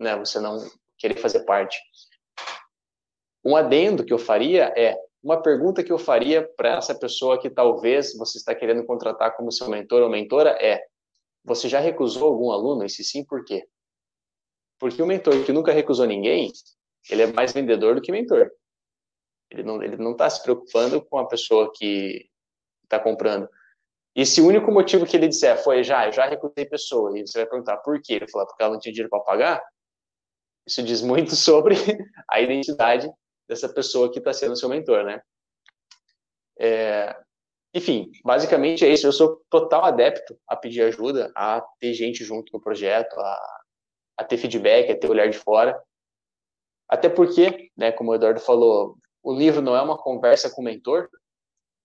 né, você não querer fazer parte. Um adendo que eu faria é uma pergunta que eu faria para essa pessoa que talvez você está querendo contratar como seu mentor ou mentora é: você já recusou algum aluno? E se sim, por quê? Porque o mentor que nunca recusou ninguém, ele é mais vendedor do que mentor. Ele não ele não está se preocupando com a pessoa que está comprando. E se o único motivo que ele disser foi já, já recusei pessoa, e você vai perguntar por quê? Ele falar porque ela não tinha dinheiro para pagar. Isso diz muito sobre a identidade dessa pessoa que está sendo seu mentor, né? É, enfim, basicamente é isso. Eu sou total adepto a pedir ajuda, a ter gente junto no projeto, a, a ter feedback, a ter olhar de fora. Até porque, né, como o Eduardo falou, o livro não é uma conversa com o mentor,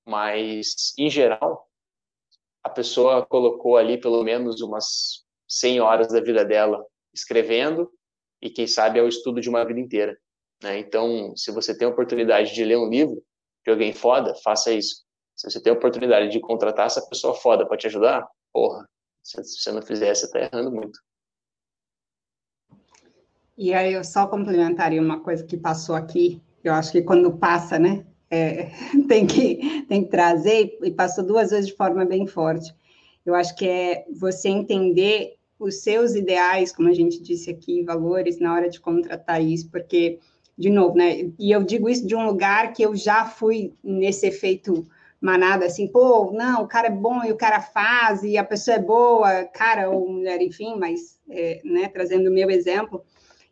mas, em geral, a pessoa colocou ali pelo menos umas 100 horas da vida dela escrevendo, e quem sabe é o estudo de uma vida inteira. Né? Então, se você tem a oportunidade de ler um livro de alguém foda, faça isso. Se você tem a oportunidade de contratar essa pessoa foda para te ajudar, porra, se você não fizer, você está errando muito. E aí eu só complementaria uma coisa que passou aqui, eu acho que quando passa, né, é, tem, que, tem que trazer, e passou duas vezes de forma bem forte. Eu acho que é você entender os seus ideais, como a gente disse aqui, valores, na hora de contratar isso, porque, de novo, né, e eu digo isso de um lugar que eu já fui nesse efeito manada, assim, pô, não, o cara é bom e o cara faz, e a pessoa é boa, cara ou mulher, enfim, mas, é, né, trazendo o meu exemplo,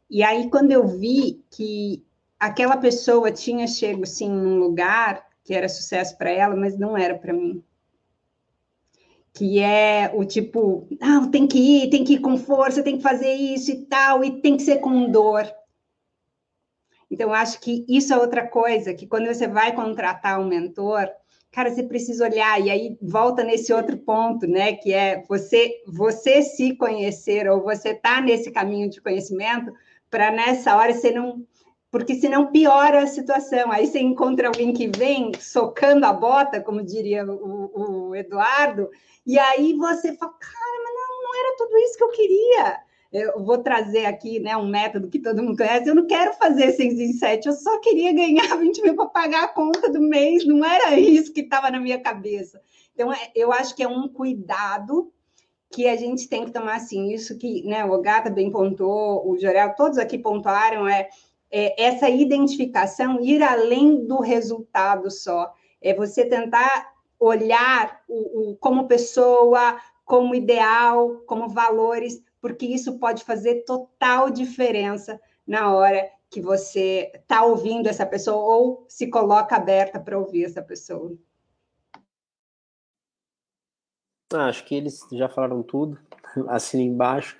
e aí, quando eu vi que aquela pessoa tinha chego assim num lugar que era sucesso para ela, mas não era para mim. Que é o tipo, não, tem que ir, tem que ir com força, tem que fazer isso e tal, e tem que ser com dor. Então, acho que isso é outra coisa, que quando você vai contratar um mentor, cara, você precisa olhar, e aí volta nesse outro ponto, né? Que é você, você se conhecer, ou você tá nesse caminho de conhecimento, para nessa hora você não porque senão piora a situação. Aí você encontra alguém que vem socando a bota, como diria o, o Eduardo, e aí você fala, cara, mas não, não era tudo isso que eu queria. Eu vou trazer aqui né, um método que todo mundo conhece. Eu não quero fazer 6 em 7, eu só queria ganhar 20 mil para pagar a conta do mês, não era isso que estava na minha cabeça. Então, é, eu acho que é um cuidado que a gente tem que tomar assim, isso que né, o Gata bem pontuou, o Jorel, todos aqui pontuaram, é é, essa identificação ir além do resultado só. É você tentar olhar o, o, como pessoa, como ideal, como valores, porque isso pode fazer total diferença na hora que você está ouvindo essa pessoa ou se coloca aberta para ouvir essa pessoa. Ah, acho que eles já falaram tudo, assim embaixo.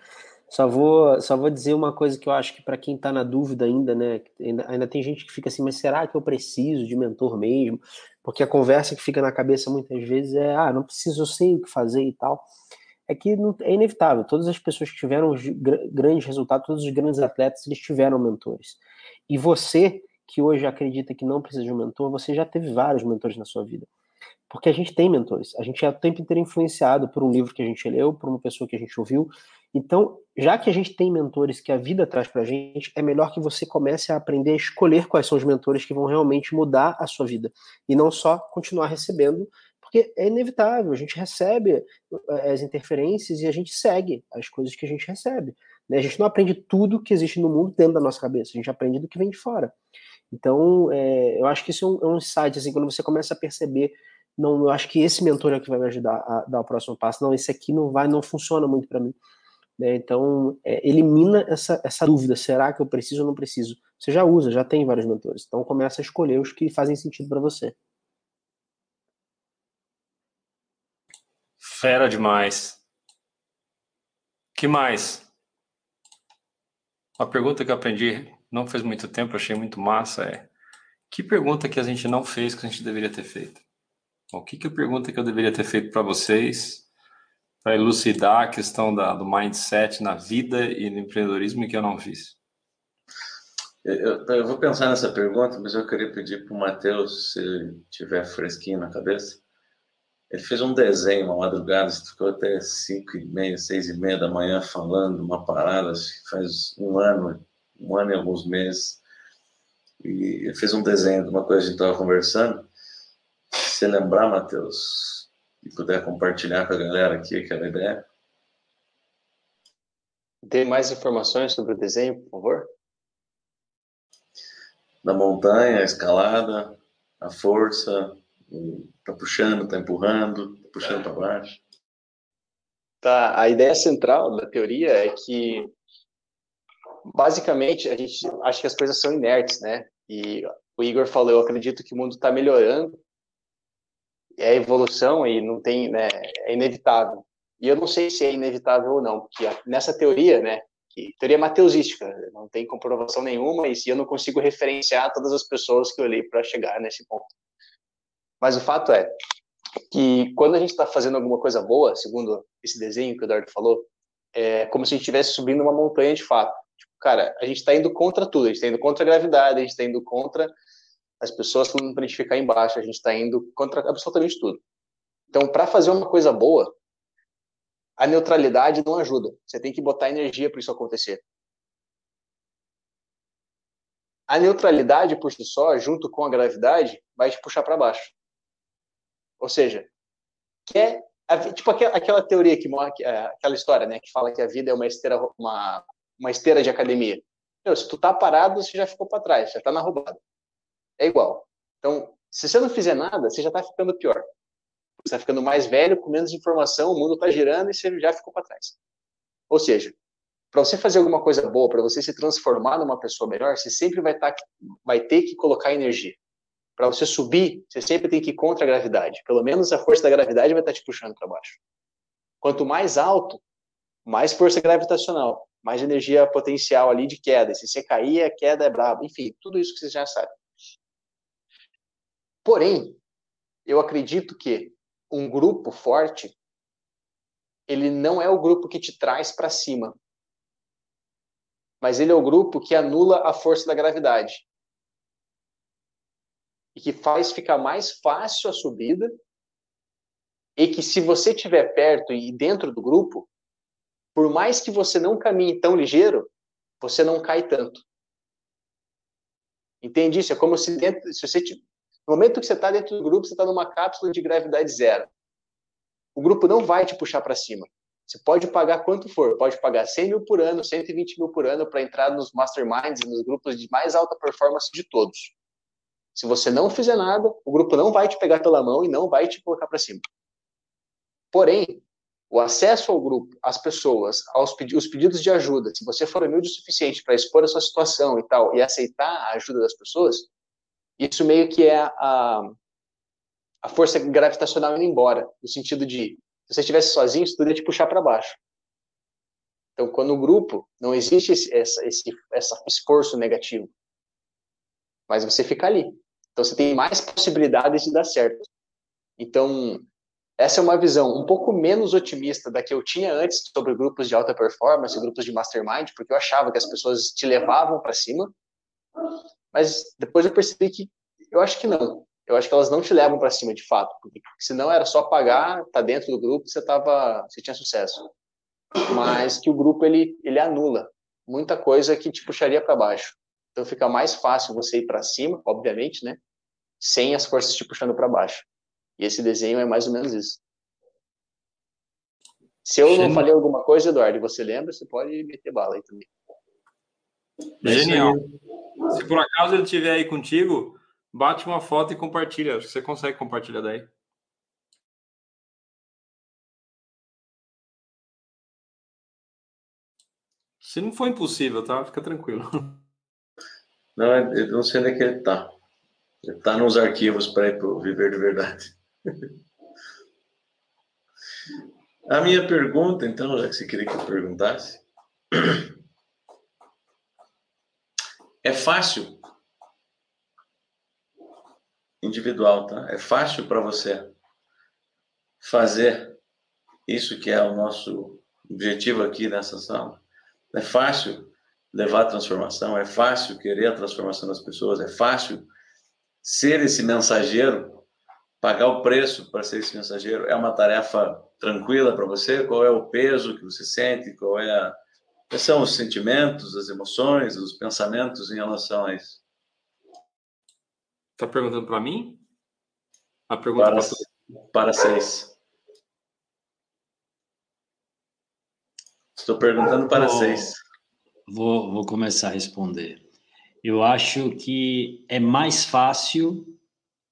Só vou, só vou dizer uma coisa que eu acho que para quem está na dúvida ainda, né? Ainda, ainda, tem gente que fica assim, mas será que eu preciso de mentor mesmo? Porque a conversa que fica na cabeça muitas vezes é, ah, não preciso, eu sei o que fazer e tal. é que é inevitável. Todas as pessoas que tiveram grandes resultados, todos os grandes atletas, eles tiveram mentores. E você, que hoje acredita que não precisa de um mentor, você já teve vários mentores na sua vida. Porque a gente tem mentores. A gente é o tempo inteiro influenciado por um livro que a gente leu, por uma pessoa que a gente ouviu. Então, já que a gente tem mentores que a vida traz pra gente, é melhor que você comece a aprender a escolher quais são os mentores que vão realmente mudar a sua vida. E não só continuar recebendo porque é inevitável, a gente recebe eh, as interferências e a gente segue as coisas que a gente recebe. Né? A gente não aprende tudo que existe no mundo dentro da nossa cabeça, a gente aprende do que vem de fora. Então, é, eu acho que isso é um, é um insight, assim, quando você começa a perceber, não, eu acho que esse mentor é o que vai me ajudar a dar o próximo passo. Não, esse aqui não vai, não funciona muito para mim. Né? Então, é, elimina essa, essa dúvida, será que eu preciso ou não preciso? Você já usa, já tem vários mentores, então começa a escolher os que fazem sentido para você. Fera demais. que mais? Uma pergunta que eu aprendi não faz muito tempo, achei muito massa é que pergunta que a gente não fez que a gente deveria ter feito? O que que pergunta que eu deveria ter feito para vocês para elucidar a questão da, do mindset na vida e no empreendedorismo que eu não fiz? Eu, eu vou pensar nessa pergunta, mas eu queria pedir para o Matheus, se ele tiver fresquinho na cabeça, ele fez um desenho uma madrugada, ficou até 5 e meia, 6 e meia da manhã falando uma parada, faz um ano, um ano e alguns meses. E ele fez um desenho de uma coisa que a gente estava conversando. Se lembrar, Matheus, e puder compartilhar com a galera aqui aquela ideia. Dê mais informações sobre o desenho, por favor. Da montanha, a escalada, a força, Tá puxando, tá empurrando, tá puxando para baixo. Tá, a ideia central da teoria é que basicamente a gente acha que as coisas são inertes, né? E o Igor falou, eu acredito que o mundo está melhorando, é evolução e não tem, né, é inevitável. E eu não sei se é inevitável ou não, porque nessa teoria, né, que teoria mateusística, não tem comprovação nenhuma e se eu não consigo referenciar todas as pessoas que eu li para chegar nesse ponto. Mas o fato é que quando a gente está fazendo alguma coisa boa, segundo esse desenho que o Eduardo falou, é como se a gente estivesse subindo uma montanha de fato. Tipo, cara, a gente está indo contra tudo, a gente está indo contra a gravidade, a gente está indo contra as pessoas falando para a gente ficar embaixo, a gente está indo contra absolutamente tudo. Então, para fazer uma coisa boa, a neutralidade não ajuda. Você tem que botar energia para isso acontecer. A neutralidade por si só, junto com a gravidade, vai te puxar para baixo. Ou seja, quer tipo aquela teoria que é, aquela história, né, que fala que a vida é uma esteira uma, uma esteira de academia. Meu, se tu tá parado, você já ficou para trás, já tá na roubada. É igual. Então, se você não fizer nada, você já tá ficando pior. Você tá ficando mais velho, com menos informação, o mundo tá girando e você já ficou para trás. Ou seja, para você fazer alguma coisa boa, para você se transformar numa pessoa melhor, você sempre vai, tá, vai ter que colocar energia para você subir, você sempre tem que ir contra a gravidade. Pelo menos a força da gravidade vai estar te puxando para baixo. Quanto mais alto, mais força gravitacional, mais energia potencial ali de queda. Se você cair, a queda é braba. Enfim, tudo isso que você já sabe. Porém, eu acredito que um grupo forte, ele não é o grupo que te traz para cima, mas ele é o grupo que anula a força da gravidade e que faz ficar mais fácil a subida e que se você estiver perto e dentro do grupo, por mais que você não caminhe tão ligeiro, você não cai tanto. Entende isso? É como se, dentro, se você no momento que você está dentro do grupo, você está numa cápsula de gravidade zero. O grupo não vai te puxar para cima. Você pode pagar quanto for, pode pagar 100 mil por ano, 120 mil por ano para entrar nos masterminds, nos grupos de mais alta performance de todos. Se você não fizer nada, o grupo não vai te pegar pela mão e não vai te colocar para cima. Porém, o acesso ao grupo, às pessoas, aos pedi os pedidos de ajuda, se você for humilde o suficiente para expor a sua situação e tal, e aceitar a ajuda das pessoas, isso meio que é a, a força gravitacional indo embora, no sentido de, se você estivesse sozinho, isso tudo ia te puxar para baixo. Então, quando o grupo, não existe esse, essa, esse, esse esforço negativo, mas você fica ali. Então você tem mais possibilidades de dar certo. Então, essa é uma visão um pouco menos otimista da que eu tinha antes sobre grupos de alta performance, grupos de mastermind, porque eu achava que as pessoas te levavam para cima. Mas depois eu percebi que eu acho que não. Eu acho que elas não te levam para cima de fato, porque senão era só pagar, tá dentro do grupo, você tava, você tinha sucesso. Mas que o grupo ele ele anula muita coisa que te puxaria para baixo. Então fica mais fácil você ir para cima, obviamente, né? Sem as forças te puxando para baixo. E esse desenho é mais ou menos isso. Se eu não falei alguma coisa, Eduardo, e você lembra, você pode meter bala aí também. Genial. Se por acaso ele estiver aí contigo, bate uma foto e compartilha. Acho que você consegue compartilhar daí. Se não for impossível, tá? Fica tranquilo. Não, eu não sei onde é que ele tá. Ele tá nos arquivos para ir pro Viver de Verdade. A minha pergunta, então, já que você queria que eu perguntasse, é fácil, individual, tá? É fácil para você fazer isso que é o nosso objetivo aqui nessa sala. É fácil levar a transformação, é fácil querer a transformação das pessoas, é fácil ser esse mensageiro pagar o preço para ser esse mensageiro é uma tarefa tranquila para você? Qual é o peso que você sente? Qual é a... Quais são os sentimentos, as emoções, os pensamentos em relação a isso? Está perguntando para mim? A pergunta para, para seis. Estou perguntando para vou, seis. Vou, vou começar a responder. Eu acho que é mais fácil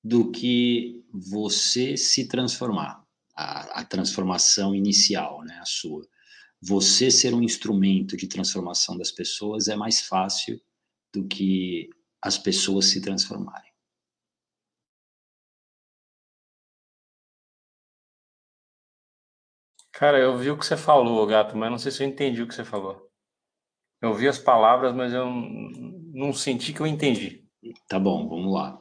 do que você se transformar, a, a, transformação inicial, né, a sua. Você ser um instrumento de transformação das pessoas é mais fácil do que as pessoas se transformarem. Cara, eu vi o que você falou, gato, mas não sei se eu entendi o que você falou. Eu ouvi as palavras, mas eu não senti que eu entendi. Tá bom, vamos lá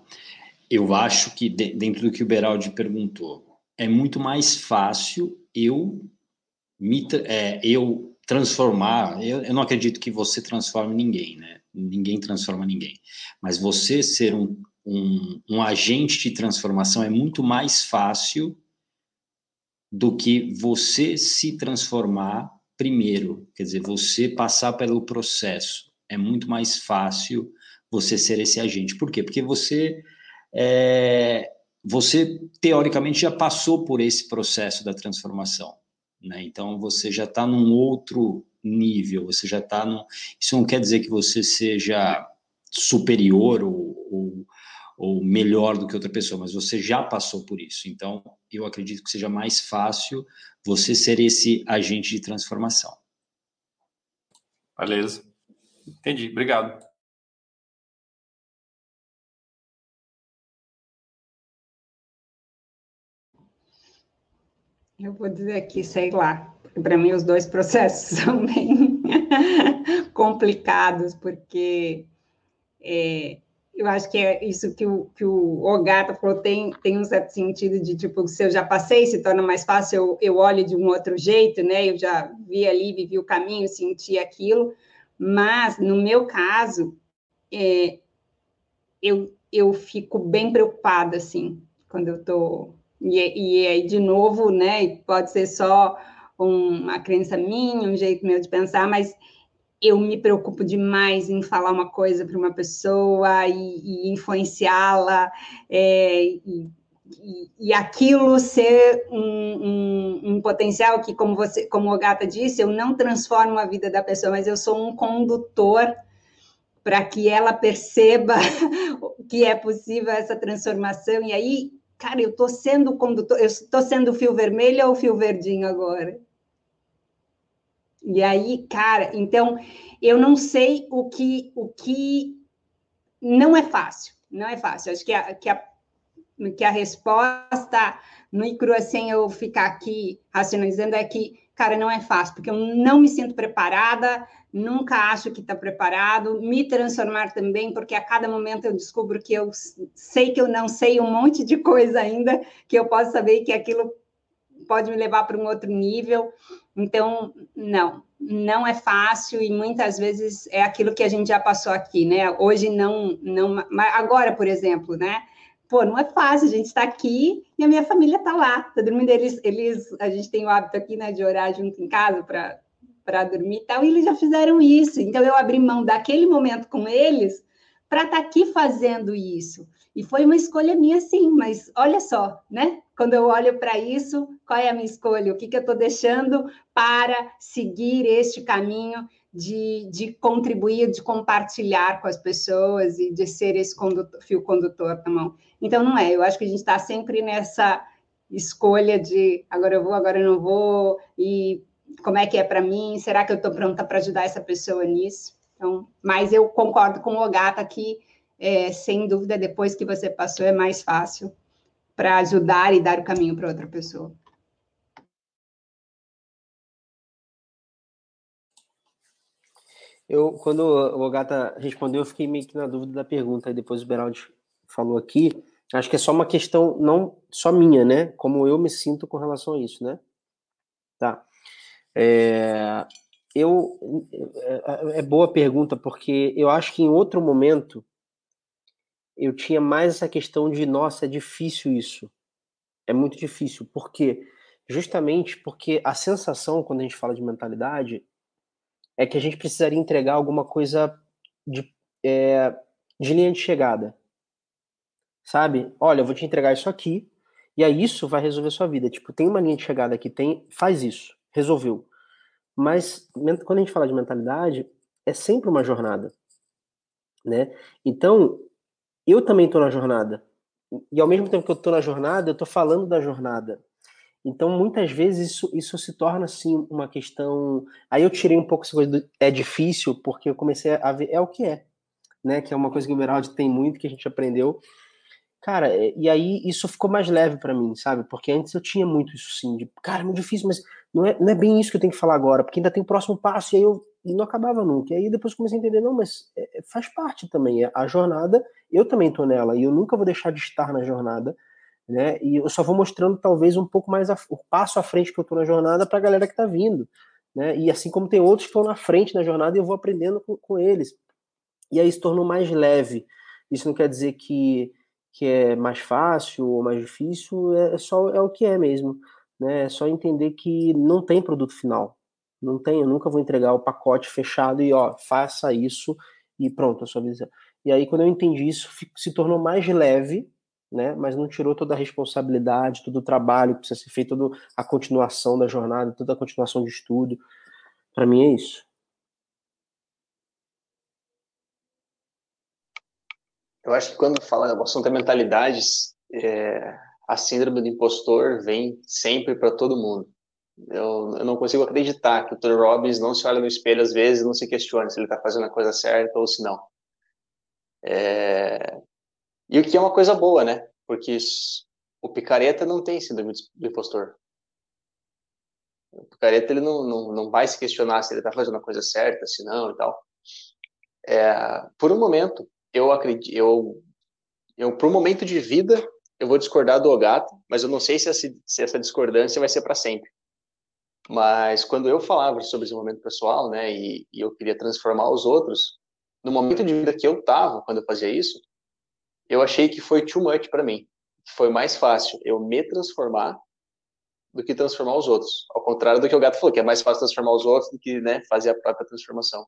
eu acho que, dentro do que o Beraldi perguntou, é muito mais fácil eu me é, eu transformar. Eu, eu, não acredito que você transforme ninguém, né? Ninguém transforma ninguém. Mas você ser um, um, um agente de transformação é muito mais fácil do que você se transformar primeiro. Quer dizer, você passar pelo processo. É muito mais fácil você ser esse agente. Por quê? Porque você é, você teoricamente já passou por esse processo da transformação. Né? Então você já está num outro nível, você já está num. Isso não quer dizer que você seja superior ou, ou, ou, melhor do que outra pessoa, mas você já passou por isso. Então eu acredito que seja mais fácil você ser esse agente de transformação. Beleza. Entendi. Obrigado. Eu vou dizer aqui, sei lá, para mim os dois processos são bem complicados, porque é, eu acho que é isso que o, que o Ogata falou, tem, tem um certo sentido de, tipo, se eu já passei, se torna mais fácil, eu, eu olho de um outro jeito, né? Eu já vi ali, vivi o caminho, senti aquilo, mas, no meu caso, é, eu, eu fico bem preocupada, assim, quando eu estou e, e aí, de novo, né, pode ser só uma crença minha, um jeito meu de pensar, mas eu me preocupo demais em falar uma coisa para uma pessoa e, e influenciá-la, é, e, e, e, aquilo ser um, um, um, potencial que, como você, como o Gata disse, eu não transformo a vida da pessoa, mas eu sou um condutor para que ela perceba que é possível essa transformação, e aí cara, eu estou sendo condutor, eu estou sendo fio vermelho ou fio verdinho agora? E aí, cara, então eu não sei o que o que não é fácil, não é fácil. Acho que a, que a, que a resposta no icru, sem eu ficar aqui racionalizando, é que, cara, não é fácil, porque eu não me sinto preparada, nunca acho que está preparado, me transformar também, porque a cada momento eu descubro que eu sei que eu não sei um monte de coisa ainda, que eu posso saber que aquilo pode me levar para um outro nível. Então, não, não é fácil e muitas vezes é aquilo que a gente já passou aqui, né? Hoje não, não, agora, por exemplo, né? Pô, não é fácil, a gente está aqui e a minha família está lá, tá dormindo. Eles, eles, a gente tem o hábito aqui, né, de orar junto em casa para dormir e tal, e eles já fizeram isso. Então eu abri mão daquele momento com eles para estar tá aqui fazendo isso. E foi uma escolha minha, sim, mas olha só, né? Quando eu olho para isso, qual é a minha escolha? O que, que eu estou deixando para seguir este caminho de, de contribuir, de compartilhar com as pessoas e de ser esse condutor, fio condutor na mão? Então, não é. Eu acho que a gente está sempre nessa escolha de agora eu vou, agora eu não vou, e como é que é para mim? Será que eu estou pronta para ajudar essa pessoa nisso? Então, mas eu concordo com o Ogata que, é, sem dúvida, depois que você passou, é mais fácil para ajudar e dar o caminho para outra pessoa. Eu, quando o Ogata respondeu, eu fiquei meio que na dúvida da pergunta, e depois o Beraldi falou aqui. Acho que é só uma questão, não só minha, né? Como eu me sinto com relação a isso, né? Tá. É, eu é, é boa pergunta porque eu acho que em outro momento eu tinha mais essa questão de nossa é difícil isso é muito difícil porque justamente porque a sensação quando a gente fala de mentalidade é que a gente precisaria entregar alguma coisa de, é, de linha de chegada sabe olha eu vou te entregar isso aqui e aí isso vai resolver sua vida tipo tem uma linha de chegada aqui tem faz isso resolveu mas quando a gente fala de mentalidade, é sempre uma jornada, né? Então, eu também estou na jornada. E ao mesmo tempo que eu estou na jornada, eu estou falando da jornada. Então, muitas vezes isso, isso se torna assim uma questão. Aí eu tirei um pouco essa coisa do é difícil, porque eu comecei a ver é o que é, né? Que é uma coisa que o Beraldi tem muito, que a gente aprendeu. Cara, e aí isso ficou mais leve para mim, sabe? Porque antes eu tinha muito isso sim, de cara, é muito difícil, mas não é, não é bem isso que eu tenho que falar agora, porque ainda tem o próximo passo, e aí eu e não acabava nunca. E aí depois comecei a entender, não, mas é, é faz parte também. É, a jornada, eu também tô nela, e eu nunca vou deixar de estar na jornada, né? E eu só vou mostrando talvez um pouco mais a, o passo à frente que eu tô na jornada para a galera que tá vindo, né? E assim como tem outros que estão na frente na jornada, eu vou aprendendo com, com eles. E aí se tornou mais leve. Isso não quer dizer que, que é mais fácil ou mais difícil, é, é só é o que é mesmo né? É só entender que não tem produto final. Não tem, eu nunca vou entregar o pacote fechado e ó, faça isso e pronto, a sua visão. E aí quando eu entendi isso, se tornou mais leve, né? Mas não tirou toda a responsabilidade, todo o trabalho que precisa ser feito, toda a continuação da jornada, toda a continuação de estudo. Para mim é isso. Eu acho que quando fala o assunto é mentalidades, é, a síndrome do impostor vem sempre para todo mundo. Eu, eu, não consigo acreditar que o Tony Robbins não se olha no espelho às vezes não se questiona se ele está fazendo a coisa certa ou se não. É... E o que é uma coisa boa, né? Porque o picareta não tem síndrome do impostor. O picareta ele não, não, não vai se questionar se ele está fazendo a coisa certa, se não e tal. É... Por um momento, eu acredito, eu, eu por um momento de vida eu vou discordar do Ogata, mas eu não sei se essa, se essa discordância vai ser para sempre. Mas quando eu falava sobre desenvolvimento pessoal, né, e, e, eu queria transformar os outros, no momento de vida que eu tava quando eu fazia isso, eu achei que foi too much para mim. Foi mais fácil eu me transformar do que transformar os outros. Ao contrário do que o gato falou, que é mais fácil transformar os outros do que né, fazer a própria transformação.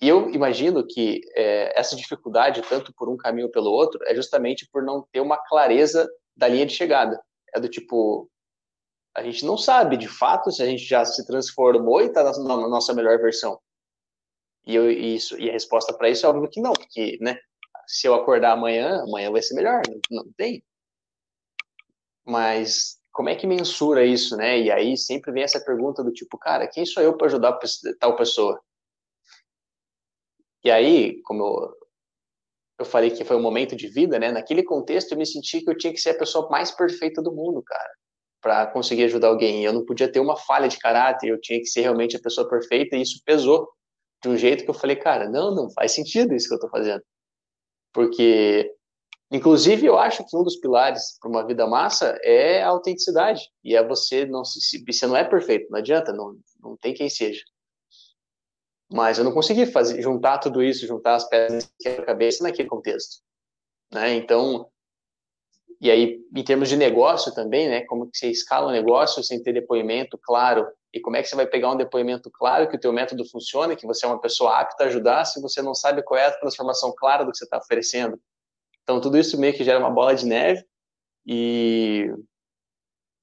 E eu imagino que é, essa dificuldade, tanto por um caminho ou pelo outro, é justamente por não ter uma clareza da linha de chegada. É do tipo, a gente não sabe de fato se a gente já se transformou e está na, na, nossa melhor versão. E, eu, e, isso, e a resposta para isso é óbvio que não, porque né, se eu acordar amanhã, amanhã vai ser melhor, não, não tem. Mas como é que mensura isso, né? E aí sempre vem essa pergunta do tipo, cara, quem sou eu para ajudar tal pessoa? E aí, como eu, eu falei que foi um momento de vida, né? Naquele contexto, eu me senti que eu tinha que ser a pessoa mais perfeita do mundo, cara, para conseguir ajudar alguém. Eu não podia ter uma falha de caráter, eu tinha que ser realmente a pessoa perfeita, e isso pesou de um jeito que eu falei, cara, não, não faz sentido isso que eu tô fazendo. Porque Inclusive, eu acho que um dos pilares para uma vida massa é a autenticidade. E é você não se, você não é perfeito, não adianta, não, não tem quem seja. Mas eu não consegui fazer juntar tudo isso, juntar as peças da cabeça naquele contexto, né? Então, e aí em termos de negócio também, né? Como que você escala o negócio sem ter depoimento claro e como é que você vai pegar um depoimento claro que o teu método funciona, que você é uma pessoa apta a ajudar, se você não sabe qual é a transformação clara do que você está oferecendo? Então, tudo isso meio que gera uma bola de neve e,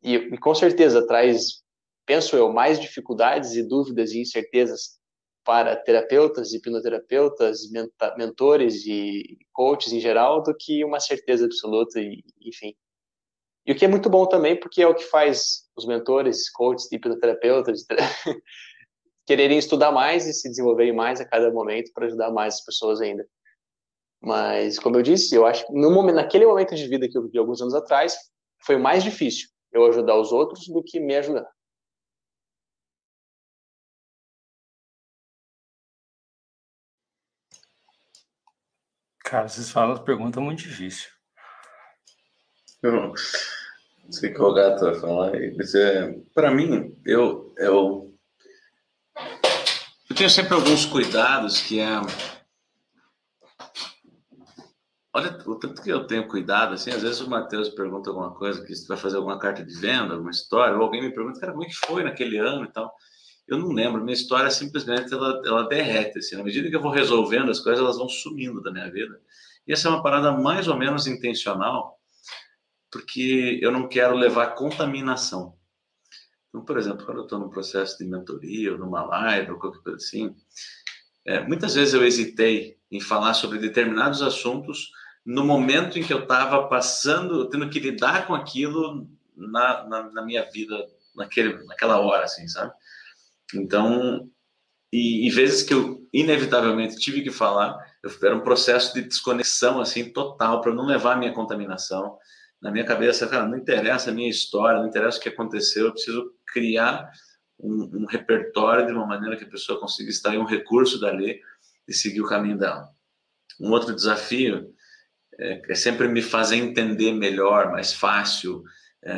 e, e com certeza traz, penso eu, mais dificuldades e dúvidas e incertezas para terapeutas, hipnoterapeutas, mentores e coaches em geral do que uma certeza absoluta e, enfim. E o que é muito bom também, porque é o que faz os mentores, coaches, hipnoterapeutas quererem estudar mais e se desenvolverem mais a cada momento para ajudar mais as pessoas ainda. Mas, como eu disse, eu acho que no momento, naquele momento de vida que eu vivi alguns anos atrás, foi mais difícil eu ajudar os outros do que me ajudar. Cara, vocês falam uma pergunta muito difícil. Eu não sei que o gato vai falar. Mas é, para mim, eu, eu, eu tenho sempre alguns cuidados que é Olha, o tanto que eu tenho cuidado, assim, às vezes o Matheus pergunta alguma coisa, que vai fazer alguma carta de venda, alguma história, ou alguém me pergunta, cara, como é que foi naquele ano e tal. Eu não lembro, minha história simplesmente ela, ela derrete, assim, na medida que eu vou resolvendo as coisas, elas vão sumindo da minha vida. E essa é uma parada mais ou menos intencional, porque eu não quero levar contaminação. Então, por exemplo, quando eu estou num processo de mentoria, ou numa live, ou qualquer coisa assim, é, muitas vezes eu hesitei em falar sobre determinados assuntos no momento em que eu estava passando, tendo que lidar com aquilo na, na, na, minha vida, naquele, naquela hora, assim, sabe? Então, e, e, vezes que eu inevitavelmente tive que falar, eu, era um processo de desconexão, assim, total, para não levar a minha contaminação. Na minha cabeça, cara, não interessa a minha história, não interessa o que aconteceu, eu preciso criar um, um repertório de uma maneira que a pessoa consiga extrair um recurso dali e seguir o caminho dela. Um outro desafio é, é sempre me fazer entender melhor, mais fácil, é,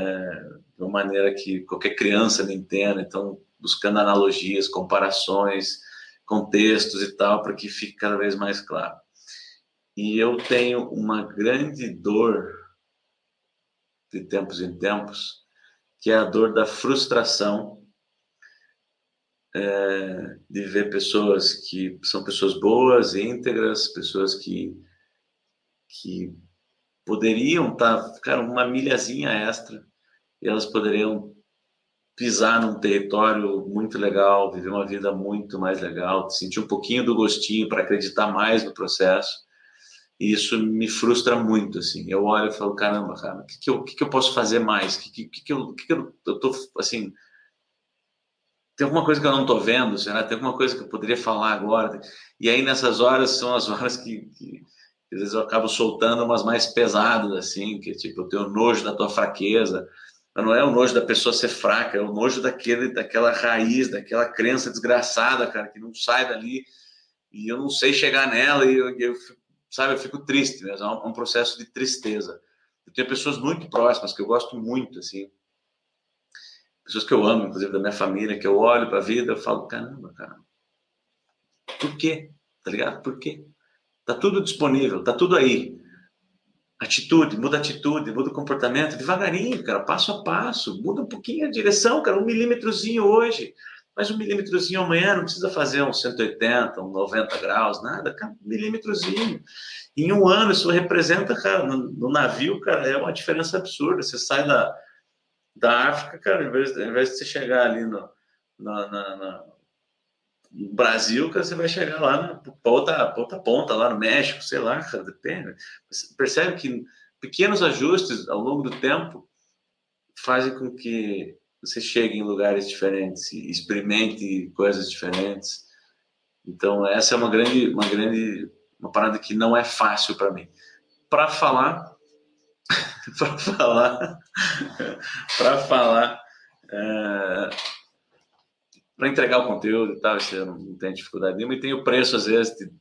de uma maneira que qualquer criança me entenda. Então, buscando analogias, comparações, contextos e tal, para que fique cada vez mais claro. E eu tenho uma grande dor de tempos em tempos, que é a dor da frustração é, de ver pessoas que são pessoas boas, íntegras, pessoas que, que poderiam estar, tá, cara, uma milhazinha extra, e elas poderiam pisar num território muito legal, viver uma vida muito mais legal, sentir um pouquinho do gostinho para acreditar mais no processo. E isso me frustra muito, assim. Eu olho e falo, caramba, cara, o que, que, eu, que, que eu posso fazer mais? O que, que, que, eu, que, que eu, eu tô, assim, tem alguma coisa que eu não estou vendo, será? Tem alguma coisa que eu poderia falar agora? E aí nessas horas são as horas que, que, às vezes eu acabo soltando umas mais pesadas, assim, que tipo, eu tenho nojo da tua fraqueza. Não é o nojo da pessoa ser fraca, é o nojo daquele, daquela raiz, daquela crença desgraçada, cara, que não sai dali e eu não sei chegar nela e eu, eu sabe, eu fico triste mesmo, é um, é um processo de tristeza. Eu tenho pessoas muito próximas que eu gosto muito, assim, pessoas que eu amo, inclusive da minha família, que eu olho para a vida, eu falo, caramba, cara, por quê? Tá ligado? Por quê? Tá tudo disponível, tá tudo aí. Atitude, muda atitude, muda o comportamento, devagarinho, cara, passo a passo, muda um pouquinho a direção, cara, um milímetrozinho hoje, mas um milímetrozinho amanhã, não precisa fazer um 180, um 90 graus, nada, cara, um milímetrozinho. Em um ano, isso representa, cara, no, no navio, cara, é uma diferença absurda. Você sai da, da África, cara, em vez, em vez de você chegar ali no, na, no Brasil, cara, você vai chegar lá na outra, ponta, lá no México, sei lá, cara, depende. Você percebe que pequenos ajustes ao longo do tempo fazem com que você chegue em lugares diferentes e experimente coisas diferentes. Então, essa é uma grande, uma grande, uma parada que não é fácil para mim. Para falar, para falar, para falar, é, para entregar o conteúdo e tal, eu não tenho dificuldade nenhuma. E tem o preço, às vezes, de,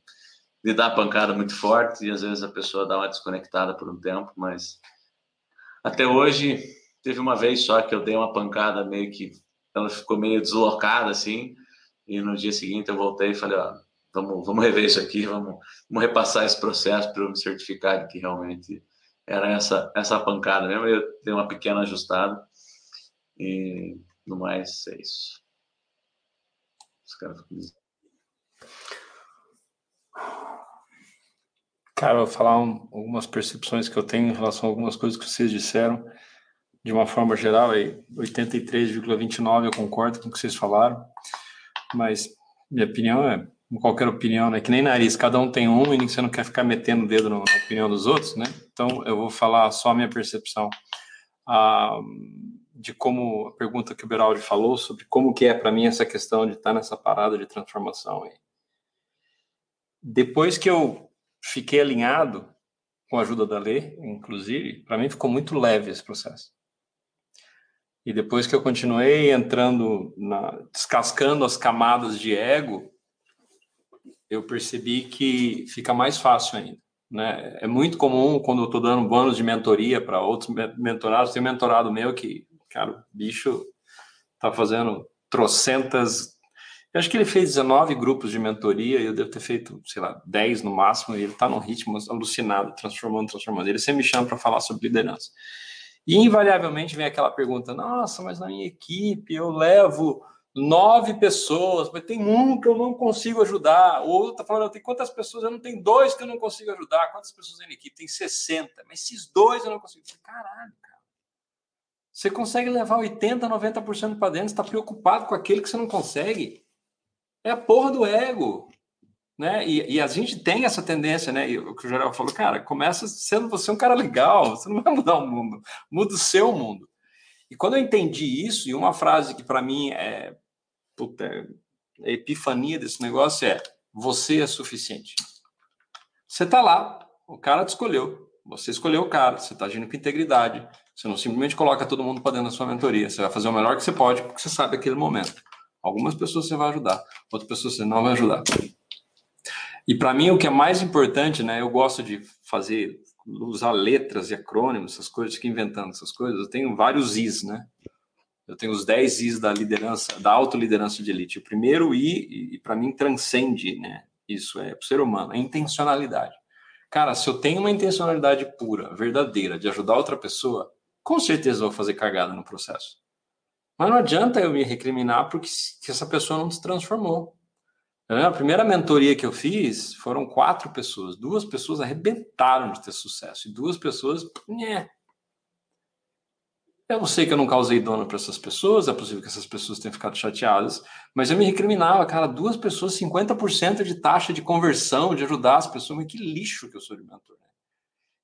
de dar pancada muito forte e às vezes a pessoa dá uma desconectada por um tempo, mas até hoje teve uma vez só que eu dei uma pancada meio que ela ficou meio deslocada assim e no dia seguinte eu voltei e falei, ó, vamos, vamos rever isso aqui, vamos, vamos repassar esse processo para eu me certificar de que realmente era essa essa pancada mesmo. Eu dei uma pequena ajustada e no mais é isso. Os caras Cara, eu vou falar um, algumas percepções que eu tenho em relação a algumas coisas que vocês disseram. De uma forma geral, aí 83,29 eu concordo com o que vocês falaram, mas minha opinião é, qualquer opinião, né? Que nem nariz, cada um tem um e você não quer ficar metendo o dedo na opinião dos outros, né? Então eu vou falar só a minha percepção ah, de como a pergunta que o Beraldi falou sobre como que é para mim essa questão de estar nessa parada de transformação aí. Depois que eu fiquei alinhado com a ajuda da lei, inclusive, para mim ficou muito leve esse processo. E depois que eu continuei entrando, na, descascando as camadas de ego, eu percebi que fica mais fácil ainda. Né? É muito comum quando eu estou dando bônus de mentoria para outros mentorados. Tem um mentorado meu que, cara, o bicho está fazendo trocentas eu acho que ele fez 19 grupos de mentoria eu devo ter feito, sei lá, 10 no máximo, e ele está num ritmo alucinado, transformando, transformando. Ele sempre me chama para falar sobre liderança. E invariavelmente vem aquela pergunta: nossa, mas na minha equipe eu levo nove pessoas, mas tem um que eu não consigo ajudar. Ou está falando, tem quantas pessoas? Eu não tenho dois que eu não consigo ajudar. Quantas pessoas tem na equipe? Tem 60. Mas esses dois eu não consigo. Caralho, cara. Você consegue levar 80, 90% para dentro, está preocupado com aquele que você não consegue. É a porra do ego. Né? E, e, a gente tem essa tendência, né? E o que o Jorel falou, cara, começa sendo você um cara legal, você não vai mudar o mundo, muda o seu mundo. E quando eu entendi isso, e uma frase que para mim é, puta, é epifania desse negócio é: você é suficiente. Você tá lá, o cara te escolheu, você escolheu o cara, você está agindo com integridade, você não simplesmente coloca todo mundo para dentro da sua mentoria, você vai fazer o melhor que você pode, porque você sabe aquele momento. Algumas pessoas você vai ajudar, outras pessoas você não vai ajudar. E para mim o que é mais importante, né? Eu gosto de fazer usar letras e acrônimos, essas coisas, fico inventando essas coisas. Eu tenho vários Is, né? Eu tenho os 10 Is da liderança, da autoliderança de elite. O primeiro I, e para mim transcende, né? Isso é o ser humano, é intencionalidade. Cara, se eu tenho uma intencionalidade pura, verdadeira, de ajudar outra pessoa, com certeza vou fazer cagada no processo. Mas não adianta eu me recriminar porque essa pessoa não se transformou. A primeira mentoria que eu fiz foram quatro pessoas. Duas pessoas arrebentaram de ter sucesso e duas pessoas, né? Eu sei que eu não causei dano para essas pessoas, é possível que essas pessoas tenham ficado chateadas, mas eu me recriminava, cara, duas pessoas, 50% de taxa de conversão, de ajudar as pessoas, mas que lixo que eu sou de mentor. Né?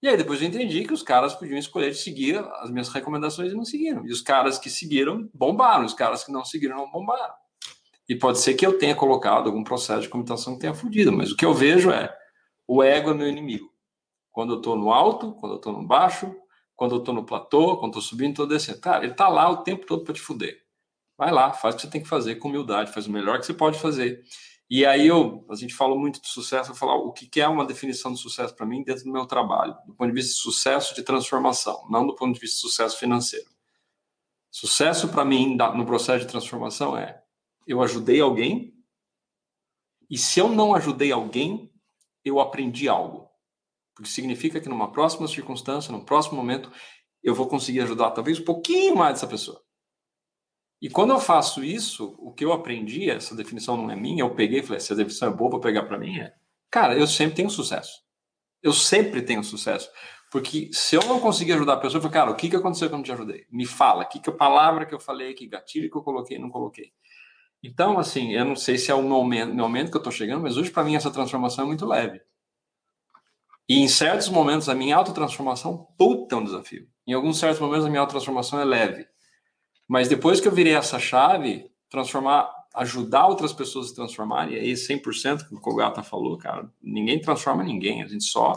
E aí depois eu entendi que os caras podiam escolher seguir as minhas recomendações e não seguiram. E os caras que seguiram bombaram, os caras que não seguiram não bombaram. E pode ser que eu tenha colocado algum processo de comutação que tenha fudido, mas o que eu vejo é o ego é meu inimigo. Quando eu estou no alto, quando eu estou no baixo, quando eu estou no platô, quando eu estou subindo, estou descendo. Cara, ele está lá o tempo todo para te fuder. Vai lá, faz o que você tem que fazer com humildade, faz o melhor que você pode fazer. E aí eu, a gente falou muito de sucesso, eu falar o que é uma definição de sucesso para mim dentro do meu trabalho, do ponto de vista de sucesso de transformação, não do ponto de vista de sucesso financeiro. Sucesso para mim no processo de transformação é eu ajudei alguém e se eu não ajudei alguém, eu aprendi algo. Porque significa que numa próxima circunstância, num próximo momento, eu vou conseguir ajudar talvez um pouquinho mais essa pessoa. E quando eu faço isso, o que eu aprendi, essa definição não é minha, eu peguei e falei, se a definição é boa, vou pegar para mim, é, cara, eu sempre tenho sucesso. Eu sempre tenho sucesso. Porque se eu não conseguir ajudar a pessoa, eu falo, cara, o que, que aconteceu que eu não te ajudei? Me fala, que, que a palavra que eu falei, que gatilho que eu coloquei, não coloquei. Então, assim, eu não sei se é o momento, momento que eu estou chegando, mas hoje para mim essa transformação é muito leve. E em certos momentos a minha autotransformação, puta, é um desafio. Em alguns certos momentos a minha autotransformação é leve. Mas depois que eu virei essa chave, transformar, ajudar outras pessoas a se transformarem, e aí 100% que o Kogata falou, cara, ninguém transforma ninguém, a gente só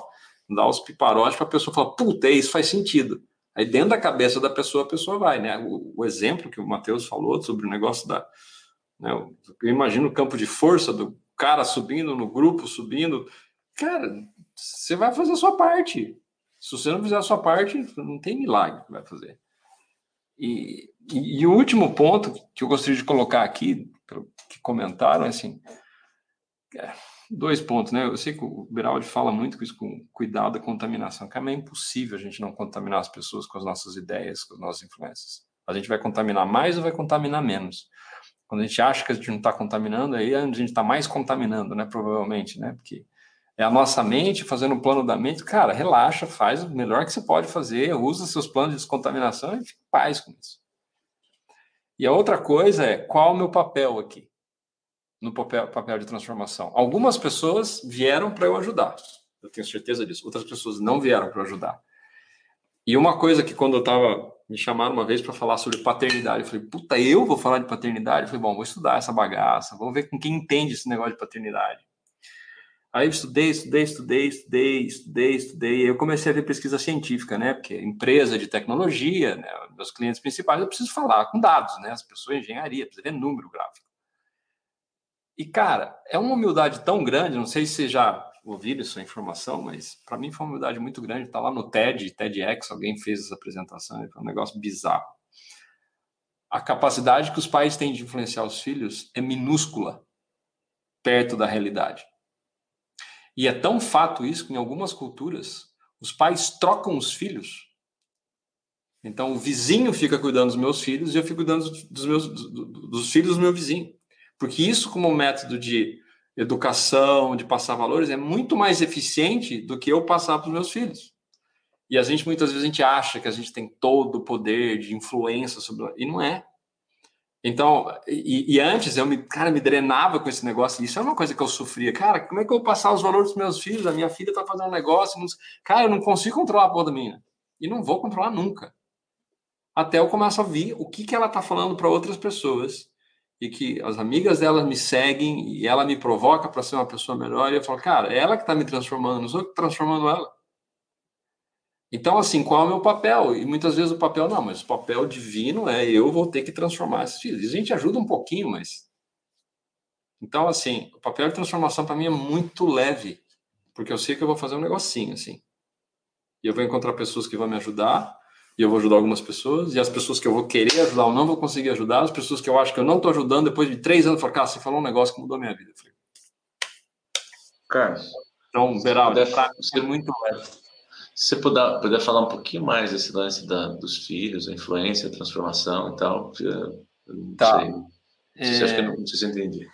dá os piparotes para a pessoa falar, puta, isso faz sentido. Aí dentro da cabeça da pessoa, a pessoa vai, né? O, o exemplo que o Matheus falou sobre o negócio da. Né, eu imagino o campo de força do cara subindo no grupo, subindo. cara, você vai fazer a sua parte. Se você não fizer a sua parte, não tem milagre que vai fazer. E, e, o último ponto que eu gostaria de colocar aqui, que comentaram, é assim, é, dois pontos, né? Eu sei que o Beraldi fala muito com isso, com cuidado da contaminação, que é impossível a gente não contaminar as pessoas com as nossas ideias, com as nossas influências. A gente vai contaminar mais ou vai contaminar menos? Quando a gente acha que a gente não está contaminando, aí a gente está mais contaminando, né? Provavelmente, né? Porque é a nossa mente fazendo um plano da mente. Cara, relaxa, faz o melhor que você pode fazer, usa seus planos de descontaminação e fique em paz com isso. E a outra coisa é qual o meu papel aqui? no papel, papel de transformação. Algumas pessoas vieram para eu ajudar, eu tenho certeza disso. Outras pessoas não vieram para ajudar. E uma coisa que quando eu estava me chamaram uma vez para falar sobre paternidade, eu falei, puta, eu vou falar de paternidade? Eu falei, bom, vou estudar essa bagaça, vamos ver com quem entende esse negócio de paternidade. Aí eu estudei, estudei, estudei, estudei, estudei, estudei. Eu comecei a ver pesquisa científica, né? Porque empresa de tecnologia, né? meus clientes principais, eu preciso falar com dados, né? As pessoas engenharia, precisa ver número gráfico. E, cara, é uma humildade tão grande, não sei se você já ouviram essa informação, mas para mim foi uma humildade muito grande. Tá lá no TED, TEDx, alguém fez essa apresentação, foi um negócio bizarro. A capacidade que os pais têm de influenciar os filhos é minúscula perto da realidade. E é tão fato isso que em algumas culturas os pais trocam os filhos. Então o vizinho fica cuidando dos meus filhos e eu fico cuidando dos meus dos filhos do meu vizinho. Porque isso, como método de educação, de passar valores, é muito mais eficiente do que eu passar para os meus filhos. E a gente, muitas vezes, a gente acha que a gente tem todo o poder de influência sobre. E não é. Então, e, e, antes eu me, cara, me drenava com esse negócio. Isso é uma coisa que eu sofria. Cara, como é que eu vou passar os valores dos meus filhos? A minha filha está fazendo um negócio. Não... Cara, eu não consigo controlar a porra da minha. E não vou controlar nunca. Até eu começo a ver o que, que ela está falando para outras pessoas e que as amigas dela me seguem e ela me provoca para ser uma pessoa melhor, e eu falo, cara, é ela que está me transformando, não sou eu que transformando ela. Então, assim, qual é o meu papel? E muitas vezes o papel, não, mas o papel divino é eu vou ter que transformar esses filhos. A gente ajuda um pouquinho, mas. Então, assim, o papel de transformação para mim é muito leve, porque eu sei que eu vou fazer um negocinho, assim. E eu vou encontrar pessoas que vão me ajudar, e eu vou ajudar algumas pessoas, e as pessoas que eu vou querer ajudar ou não vou conseguir ajudar, as pessoas que eu acho que eu não estou ajudando, depois de três anos, falam, cara, você falou um negócio que mudou a minha vida. Eu falei, Carlos. Então, Beraldo, é muito leve. Se você puder, puder falar um pouquinho mais desse lance da, dos filhos, a influência, a transformação e tal, eu não tá. sei. É... Você acha que eu não, não sei se entendi.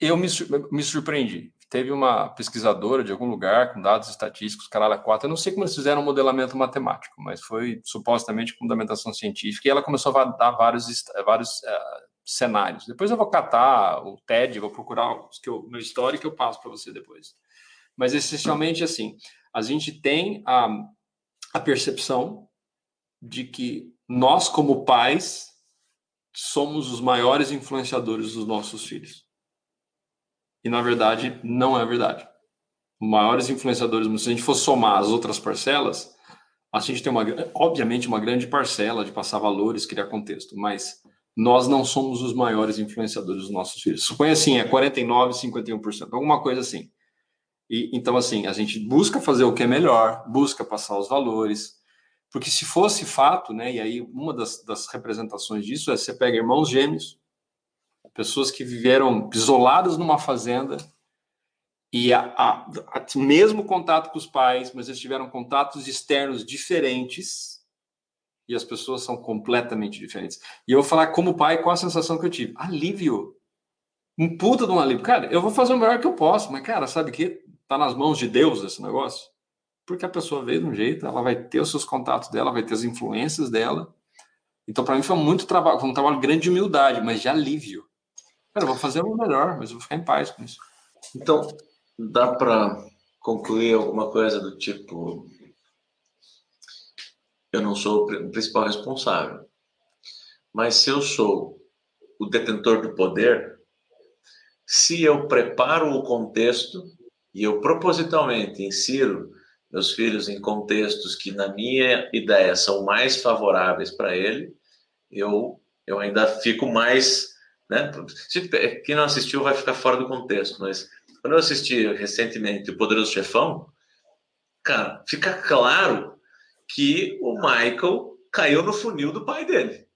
Eu me, me surpreendi teve uma pesquisadora de algum lugar com dados estatísticos, caralho, a quatro, eu não sei como eles fizeram um modelamento matemático, mas foi supostamente fundamentação científica, e ela começou a dar vários, vários uh, cenários. Depois eu vou catar o TED, vou procurar os que eu, meu histórico que eu passo para você depois. Mas essencialmente assim, a gente tem a, a percepção de que nós, como pais, somos os maiores influenciadores dos nossos filhos. E na verdade, não é verdade. Maiores influenciadores, se a gente for somar as outras parcelas, a gente tem uma, obviamente, uma grande parcela de passar valores, criar contexto, mas nós não somos os maiores influenciadores dos nossos filhos. Suponha assim, é 49, 51%, alguma coisa assim. E, então, assim, a gente busca fazer o que é melhor, busca passar os valores, porque se fosse fato, né, e aí uma das, das representações disso é você pega irmãos gêmeos, pessoas que viveram isoladas numa fazenda e a, a, a, mesmo contato com os pais, mas eles tiveram contatos externos diferentes e as pessoas são completamente diferentes. E eu vou falar como pai qual a sensação que eu tive? Alívio. Um puta de um alívio. Cara, eu vou fazer o melhor que eu posso, mas, cara, sabe que tá nas mãos de Deus esse negócio? Porque a pessoa veio de um jeito, ela vai ter os seus contatos dela, vai ter as influências dela. Então, para mim, foi muito trabalho, foi um trabalho grande de humildade, mas de alívio. Cara, eu vou fazer o melhor, mas eu vou ficar em paz com isso. Então, dá para concluir alguma coisa do tipo: eu não sou o principal responsável, mas se eu sou o detentor do poder, se eu preparo o contexto e eu propositalmente insiro meus filhos em contextos que, na minha ideia, são mais favoráveis para ele, eu, eu ainda fico mais né? Quem não assistiu vai ficar fora do contexto, mas quando eu assisti recentemente O Poderoso Chefão, cara, fica claro que o Michael caiu no funil do pai dele.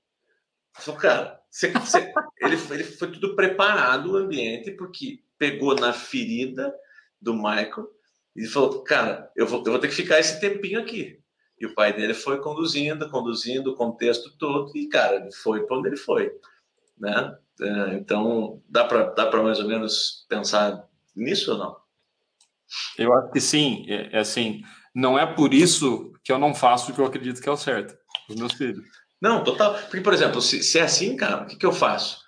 Falei, cara, você, você, ele, ele foi tudo preparado o ambiente, porque pegou na ferida do Michael e falou, cara, eu vou, eu vou ter que ficar esse tempinho aqui. E o pai dele foi conduzindo, conduzindo o contexto todo, e, cara, ele foi para onde ele foi. Né? É, então, dá para dá mais ou menos pensar nisso ou não? Eu acho que sim. É, é, assim, não é por isso que eu não faço o que eu acredito que é o certo, os meus filhos. Não, total. Porque, por exemplo, se, se é assim, cara, o que, que eu faço?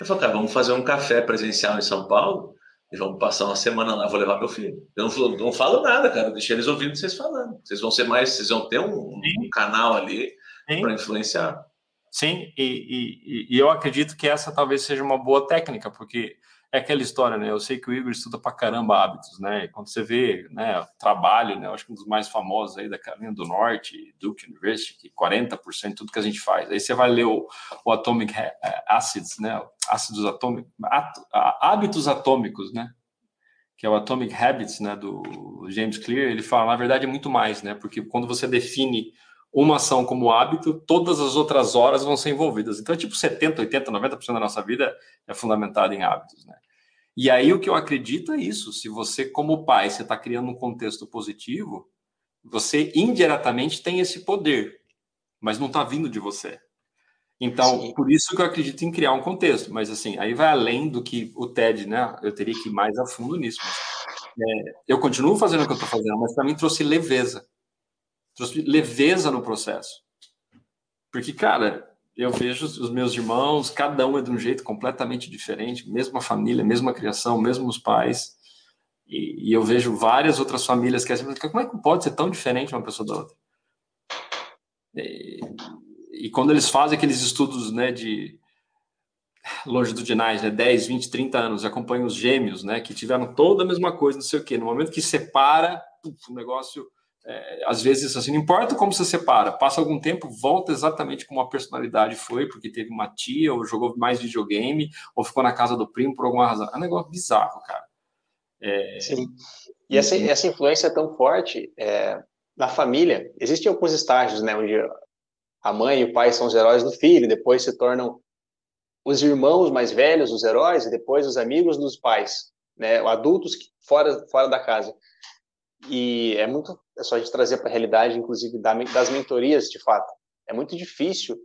Eu falo, cara, vamos fazer um café presencial em São Paulo e vamos passar uma semana lá, vou levar meu filho. Eu não, não falo nada, cara, deixei eles ouvindo vocês falando. Vocês vão ser mais, vocês vão ter um, um canal ali para influenciar. Sim, e, e, e, eu acredito que essa talvez seja uma boa técnica, porque é aquela história, né? Eu sei que o Igor estuda pra caramba hábitos, né? E quando você vê, né, trabalho, né? Eu acho que um dos mais famosos aí da Carolina do Norte, Duke University, que 40% de tudo que a gente faz. Aí você vai ler o, o Atomic é, Acids, né? Ácidos atômicos, hábitos atômicos, né? Que é o Atomic Habits, né? Do James Clear. Ele fala, na verdade, é muito mais, né? Porque quando você define uma ação como hábito, todas as outras horas vão ser envolvidas. Então, é tipo 70, 80, 90% da nossa vida é fundamentada em hábitos, né? E aí o que eu acredito é isso. Se você, como pai, você está criando um contexto positivo, você indiretamente tem esse poder, mas não está vindo de você. Então, Sim. por isso que eu acredito em criar um contexto. Mas assim, aí vai além do que o TED, né? Eu teria que ir mais a fundo nisso. Mas, é, eu continuo fazendo o que eu estou fazendo, mas para mim trouxe leveza trouxe leveza no processo. Porque, cara, eu vejo os meus irmãos, cada um é de um jeito completamente diferente, mesma família, mesma criação, mesmos pais. E, e eu vejo várias outras famílias que é assim, como é que pode ser tão diferente uma pessoa da outra? E, e quando eles fazem aqueles estudos, né, de longitudinais, né, 10, 20, 30 anos, acompanham os gêmeos, né, que tiveram toda a mesma coisa, não sei o quê. No momento que separa, o negócio é, às vezes, assim, não importa como você separa, passa algum tempo, volta exatamente como a personalidade foi, porque teve uma tia, ou jogou mais videogame, ou ficou na casa do primo por alguma razão. É um negócio bizarro, cara. É... Sim. E essa, essa influência é tão forte é, na família. Existem alguns estágios, né, onde a mãe e o pai são os heróis do filho, depois se tornam os irmãos mais velhos, os heróis, e depois os amigos dos pais, né, adultos fora, fora da casa. E é muito, é só a gente trazer para a realidade, inclusive das mentorias, de fato. É muito difícil.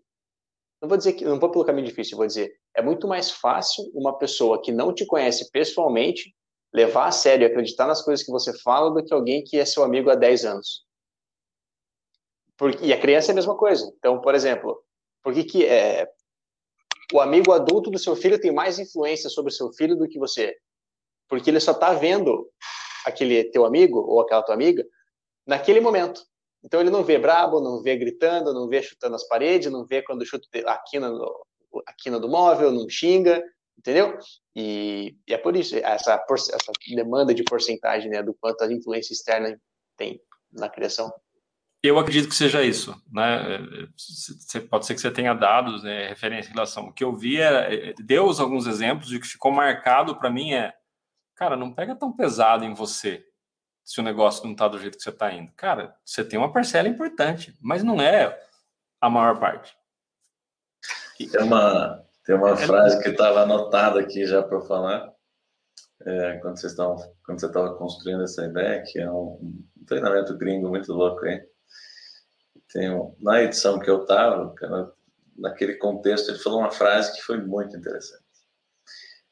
Não vou dizer que não vou pelo caminho difícil, vou dizer é muito mais fácil uma pessoa que não te conhece pessoalmente levar a sério e acreditar nas coisas que você fala do que alguém que é seu amigo há 10 anos. Porque, e a criança é a mesma coisa. Então, por exemplo, por que, que é, o amigo adulto do seu filho tem mais influência sobre o seu filho do que você? Porque ele só está vendo aquele teu amigo ou aquela tua amiga naquele momento. Então ele não vê brabo, não vê gritando, não vê chutando as paredes, não vê quando chuta a quina, a quina do móvel, não xinga, entendeu? E, e é por isso, essa, essa demanda de porcentagem né, do quanto a influência externa tem na criação. Eu acredito que seja isso, né? Pode ser que você tenha dados, né, referência em relação. O que eu vi é, é deu alguns exemplos e o que ficou marcado para mim é cara, não pega tão pesado em você se o negócio não está do jeito que você está indo. Cara, você tem uma parcela importante, mas não é a maior parte. Tem uma, tem uma é frase que estava anotada aqui já para falar, é, quando, vocês estavam, quando você estava construindo essa ideia, que é um, um treinamento gringo muito louco, hein? Tem um, na edição que eu estava, naquele contexto, ele falou uma frase que foi muito interessante.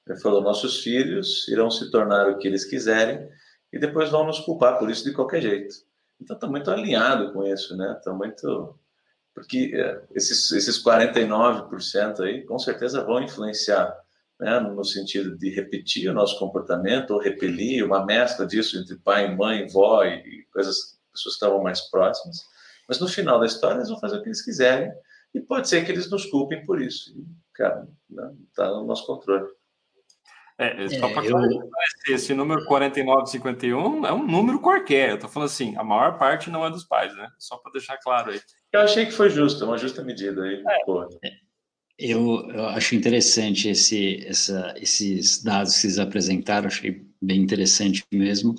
Ele falou: nossos filhos irão se tornar o que eles quiserem e depois vão nos culpar por isso de qualquer jeito. Então está muito alinhado com isso, né? Está muito porque é, esses esses 49% aí com certeza vão influenciar, né? No sentido de repetir o nosso comportamento ou repelir uma mescla disso entre pai, mãe, vó e coisas pessoas que estavam mais próximas. Mas no final da história eles vão fazer o que eles quiserem e pode ser que eles nos culpem por isso. E, cara, está né? no nosso controle. É, só para é, eu... esse número 4951 é um número qualquer. Eu tô falando assim, a maior parte não é dos pais, né? Só para deixar claro aí. Eu achei que foi justo, uma justa medida aí. É. Eu, eu, acho interessante esse, essa, esses dados que vocês apresentaram, achei bem interessante mesmo,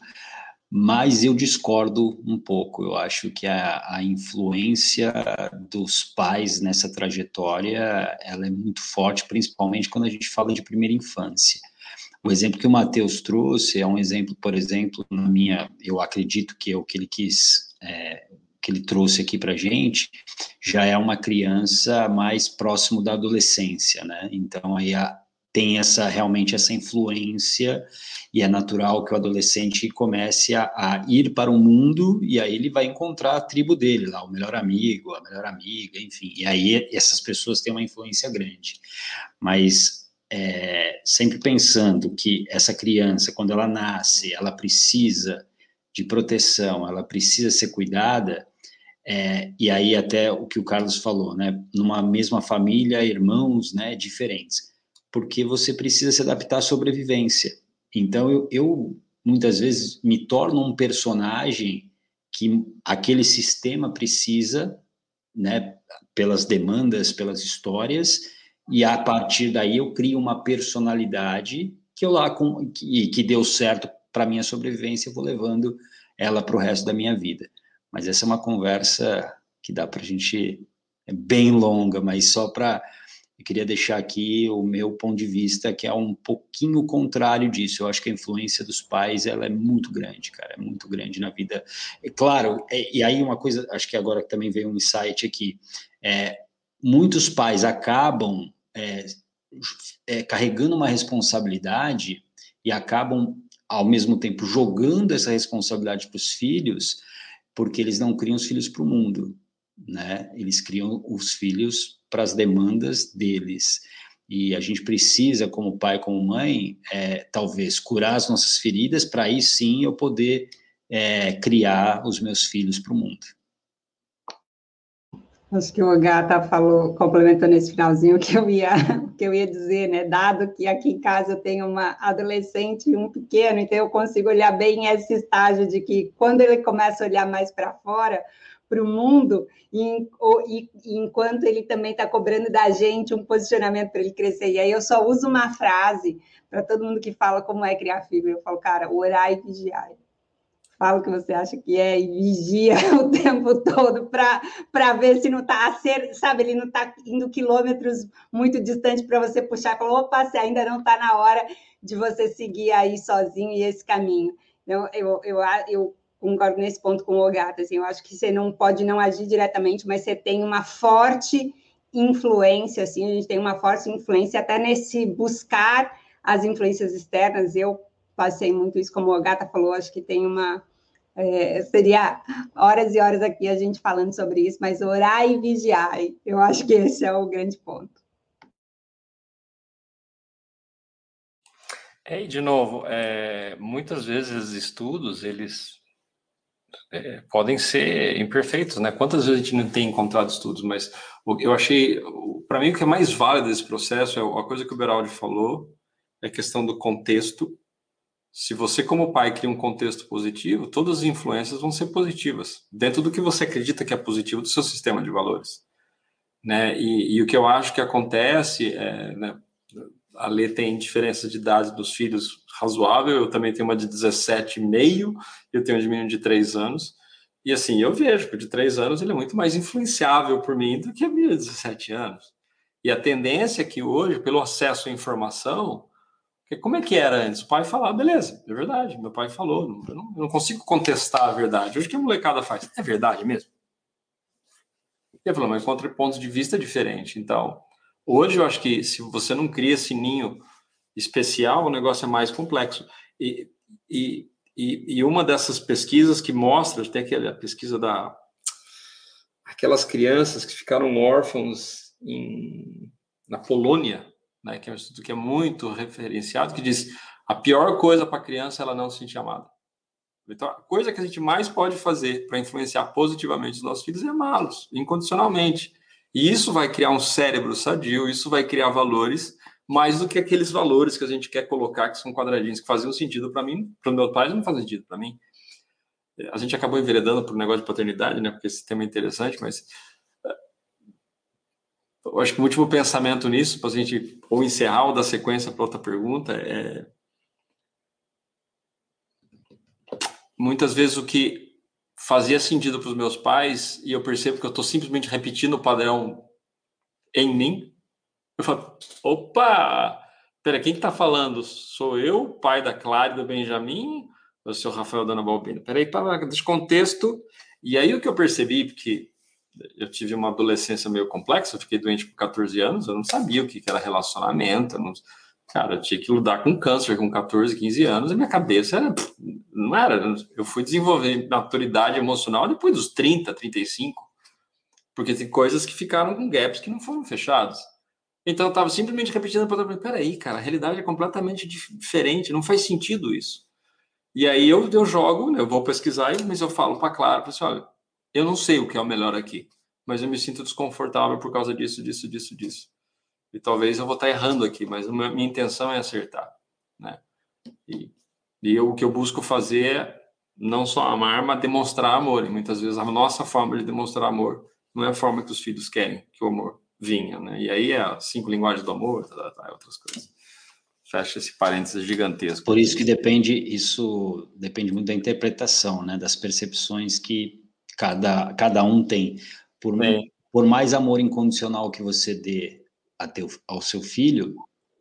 mas eu discordo um pouco. Eu acho que a, a, influência dos pais nessa trajetória ela é muito forte, principalmente quando a gente fala de primeira infância. O exemplo que o Matheus trouxe é um exemplo, por exemplo, na minha, eu acredito que é o que ele quis, é, que ele trouxe aqui para gente, já é uma criança mais próximo da adolescência, né? Então aí a, tem essa realmente essa influência e é natural que o adolescente comece a, a, ir para o mundo e aí ele vai encontrar a tribo dele lá, o melhor amigo, a melhor amiga, enfim. E aí essas pessoas têm uma influência grande. Mas é, sempre pensando que essa criança, quando ela nasce, ela precisa de proteção, ela precisa ser cuidada, é, e aí até o que o Carlos falou, né, numa mesma família, irmãos, né, diferentes, porque você precisa se adaptar à sobrevivência. Então eu, eu muitas vezes me torno um personagem que aquele sistema precisa, né, pelas demandas, pelas histórias, e a partir daí eu crio uma personalidade que eu lá com que, que deu certo para minha sobrevivência, eu vou levando ela para o resto da minha vida. Mas essa é uma conversa que dá para a gente é bem longa, mas só para eu queria deixar aqui o meu ponto de vista, que é um pouquinho contrário disso. Eu acho que a influência dos pais ela é muito grande, cara, é muito grande na vida. É claro, é, e aí uma coisa, acho que agora também veio um insight aqui. É, muitos pais acabam é, é, carregando uma responsabilidade e acabam, ao mesmo tempo, jogando essa responsabilidade para os filhos, porque eles não criam os filhos para o mundo, né? Eles criam os filhos para as demandas deles. E a gente precisa, como pai, como mãe, é, talvez curar as nossas feridas para aí sim eu poder é, criar os meus filhos para o mundo. Acho que o Gata falou, complementou nesse finalzinho que eu ia que eu ia dizer, né? Dado que aqui em casa eu tenho uma adolescente e um pequeno, então eu consigo olhar bem esse estágio de que quando ele começa a olhar mais para fora, para o mundo, e, e, e, enquanto ele também está cobrando da gente um posicionamento para ele crescer. E aí eu só uso uma frase para todo mundo que fala como é criar filho. Eu falo, cara, orar e vigiar fala o que você acha que é e vigia o tempo todo para ver se não está, sabe, ele não está indo quilômetros muito distante para você puxar, falar, opa, se ainda não está na hora de você seguir aí sozinho e esse caminho. Então, eu, eu, eu concordo nesse ponto com o Ogata, assim, eu acho que você não pode não agir diretamente, mas você tem uma forte influência, assim, a gente tem uma forte influência até nesse buscar as influências externas, eu passei muito isso, como o Ogata falou, acho que tem uma é, seria horas e horas aqui a gente falando sobre isso, mas orar e vigiar, eu acho que esse é o grande ponto. É, e de novo, é, muitas vezes estudos, eles é, podem ser imperfeitos, né? Quantas vezes a gente não tem encontrado estudos, mas eu achei, para mim, o que é mais válido desse processo é a coisa que o Beraldi falou, é a questão do contexto se você, como pai, cria um contexto positivo, todas as influências vão ser positivas, dentro do que você acredita que é positivo do seu sistema de valores. Né? E, e o que eu acho que acontece, é, né, a Lê tem diferença de idade dos filhos razoável, eu também tenho uma de 17,5, eu tenho um de menino de 3 anos, e assim, eu vejo que de 3 anos ele é muito mais influenciável por mim do que a minha de 17 anos. E a tendência é que hoje, pelo acesso à informação, porque como é que era antes? O pai falava, beleza, é verdade, meu pai falou, eu não, eu não consigo contestar a verdade. Hoje o que a molecada faz? É verdade mesmo? Eu falo, mas contra pontos de vista diferente. Então, hoje eu acho que se você não cria esse ninho especial, o negócio é mais complexo. E, e, e, uma dessas pesquisas que mostra, tem aquela pesquisa da aquelas crianças que ficaram órfãos em, na Polônia, né, que é um estudo que é muito referenciado, que diz a pior coisa para a criança é ela não se sentir amada. Então, a coisa que a gente mais pode fazer para influenciar positivamente os nossos filhos é amá-los, incondicionalmente. E isso vai criar um cérebro sadio, isso vai criar valores mais do que aqueles valores que a gente quer colocar, que são quadradinhos, que faziam sentido para mim, para os meus pais não fazem sentido para mim. A gente acabou enveredando para o negócio de paternidade, né? Porque esse tema é interessante, mas eu acho que o último pensamento nisso, para a gente ou encerrar ou dar sequência para outra pergunta, é. muitas vezes o que fazia sentido para os meus pais e eu percebo que eu estou simplesmente repetindo o padrão em mim, eu falo, opa, pera, quem que tá falando? Sou eu, pai da Clara e do Benjamin, ou o senhor Rafael Dana Balbino? Peraí, para descontexto. E aí o que eu percebi, porque eu tive uma adolescência meio complexa, eu fiquei doente por 14 anos, eu não sabia o que era relacionamento, não, cara, eu tinha que lidar com câncer com 14, 15 anos, e minha cabeça era, não era, eu fui desenvolver maturidade emocional depois dos 30, 35, porque tem coisas que ficaram com gaps que não foram fechados. Então eu estava simplesmente repetindo para o peraí, cara, a realidade é completamente diferente, não faz sentido isso. E aí eu, eu jogo, né, eu vou pesquisar, mas eu falo para Clara, assim, olha, eu não sei o que é o melhor aqui, mas eu me sinto desconfortável por causa disso, disso, disso, disso. E talvez eu vou estar errando aqui, mas a minha intenção é acertar, né? E, e eu, o que eu busco fazer é não só amar, mas demonstrar amor. E muitas vezes a nossa forma de demonstrar amor não é a forma que os filhos querem que o amor vinha, né? E aí é cinco linguagens do amor, tá, tá, tá, outras coisas. Fecha esse parênteses gigantesco. Por isso que depende, isso depende muito da interpretação, né? Das percepções que cada, cada um tem. Por, por mais amor incondicional que você dê a teu, ao seu filho,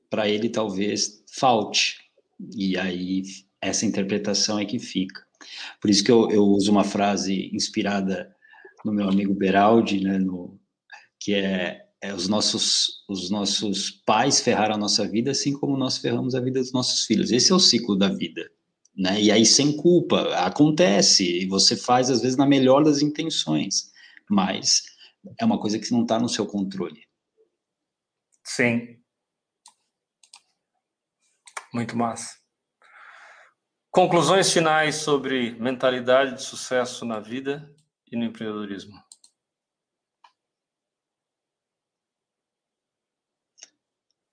para ele talvez falte. E aí essa interpretação é que fica. Por isso que eu, eu uso uma frase inspirada no meu amigo Beraldi, né, no, que é, é, os, nossos, os nossos pais ferraram a nossa vida, assim como nós ferramos a vida dos nossos filhos. Esse é o ciclo da vida. Né? E aí, sem culpa, acontece, e você faz, às vezes, na melhor das intenções, mas é uma coisa que não está no seu controle. Sim. Muito massa. Conclusões finais sobre mentalidade de sucesso na vida e no empreendedorismo.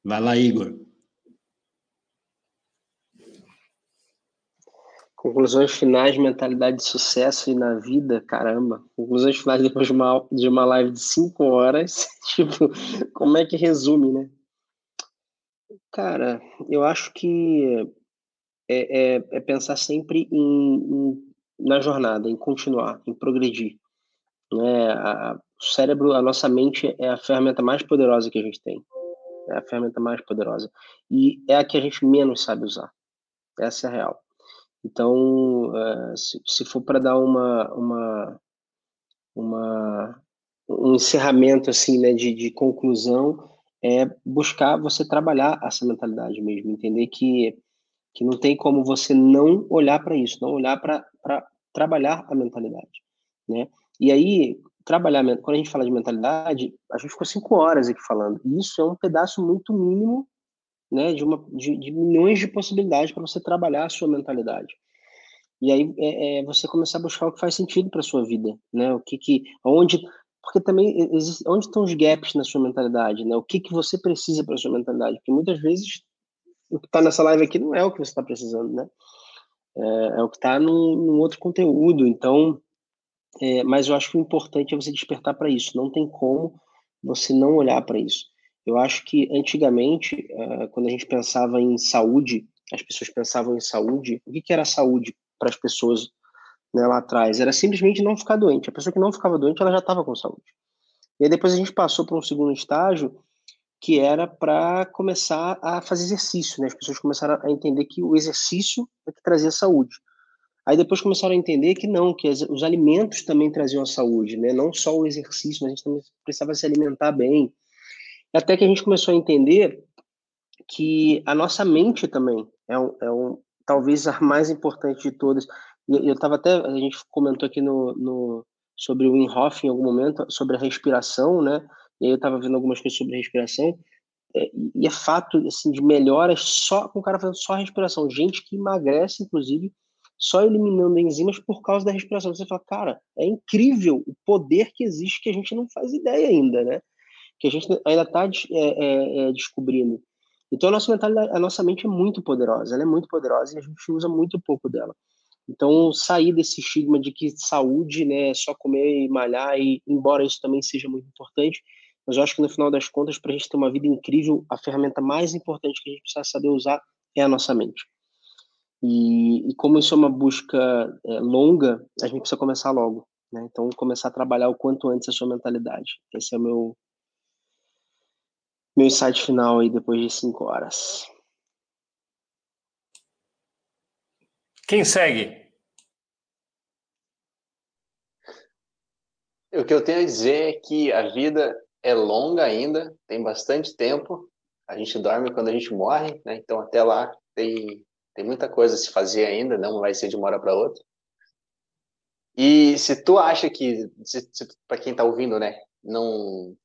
Vai lá, Igor. Conclusões finais, mentalidade de sucesso e na vida, caramba. Conclusões finais depois de uma, de uma live de cinco horas. tipo, como é que resume, né? Cara, eu acho que é, é, é pensar sempre em, em, na jornada, em continuar, em progredir. Né? A, o cérebro, a nossa mente é a ferramenta mais poderosa que a gente tem. É a ferramenta mais poderosa. E é a que a gente menos sabe usar. Essa é a real. Então, uh, se, for para dar uma, uma, uma, um encerramento assim, né, de, de conclusão, é buscar você trabalhar essa mentalidade mesmo, entender que, que não tem como você não olhar para isso, não olhar para trabalhar a mentalidade, né? E aí, trabalhar, quando a gente fala de mentalidade, a gente ficou cinco horas aqui falando, isso é um pedaço muito mínimo né, de, uma, de, de milhões de possibilidades para você trabalhar a sua mentalidade. E aí é, é você começar a buscar o que faz sentido para sua vida, né? O que que, onde, porque também existe, onde estão os gaps na sua mentalidade, né? O que que você precisa para sua mentalidade? Porque muitas vezes o que está nessa live aqui não é o que você está precisando, né? É, é, o que está num, num, outro conteúdo. Então, é, mas eu acho que o importante é você despertar para isso. Não tem como você não olhar para isso. Eu acho que antigamente, uh, quando a gente pensava em saúde, as pessoas pensavam em saúde. O que, era saúde para as pessoas né, lá atrás? Era simplesmente não ficar doente. A pessoa que não ficava doente, ela já estava com saúde. E aí depois a gente passou para um segundo estágio, que era para começar a fazer exercício. Né? As pessoas começaram a entender que o exercício é que trazia saúde. Aí depois começaram a entender que não, que os alimentos também traziam a saúde, né? Não só o exercício, mas a gente também precisava se alimentar bem, até que a gente começou a entender que a nossa mente também é um, é um talvez a mais importante de todas. E eu estava até, a gente comentou aqui no, no, sobre o Wim Hof em algum momento, sobre a respiração, né? E aí eu estava vendo algumas coisas sobre respiração. É, e é fato, assim, de melhoras só com o cara fazendo só respiração. Gente que emagrece, inclusive, só eliminando enzimas por causa da respiração. Você fala, cara, é incrível o poder que existe que a gente não faz ideia ainda, né? Que a gente ainda está é, é, é, descobrindo. Então, a nossa mentalidade, a nossa mente é muito poderosa, ela é muito poderosa e a gente usa muito pouco dela. Então, sair desse estigma de que saúde né, é só comer e malhar, e embora isso também seja muito importante, mas eu acho que no final das contas, para a gente ter uma vida incrível, a ferramenta mais importante que a gente precisa saber usar é a nossa mente. E, e como isso é uma busca é, longa, a gente precisa começar logo. Né? Então, começar a trabalhar o quanto antes a sua mentalidade. Esse é o meu, meu insight final aí depois de cinco horas. Quem segue? O que eu tenho a dizer é que a vida é longa ainda, tem bastante tempo. A gente dorme quando a gente morre, né? Então até lá tem tem muita coisa a se fazer ainda, não vai ser de uma hora para outra. E se tu acha que, para quem está ouvindo, né, não,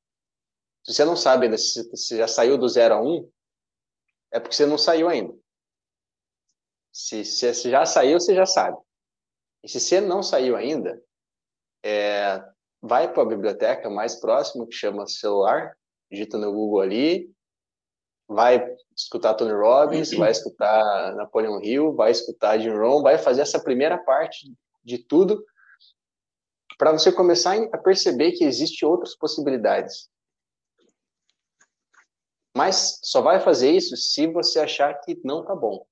se você não sabe ainda se você já saiu do zero a um, é porque você não saiu ainda. Se, se você já saiu, você já sabe. E se você não saiu ainda, é, vai para a biblioteca mais próxima, que chama celular, digita no Google ali, vai escutar Tony Robbins, vai escutar Napoleon Hill, vai escutar Jim Rohn, vai fazer essa primeira parte de tudo para você começar a perceber que existem outras possibilidades. Mas só vai fazer isso se você achar que não tá bom.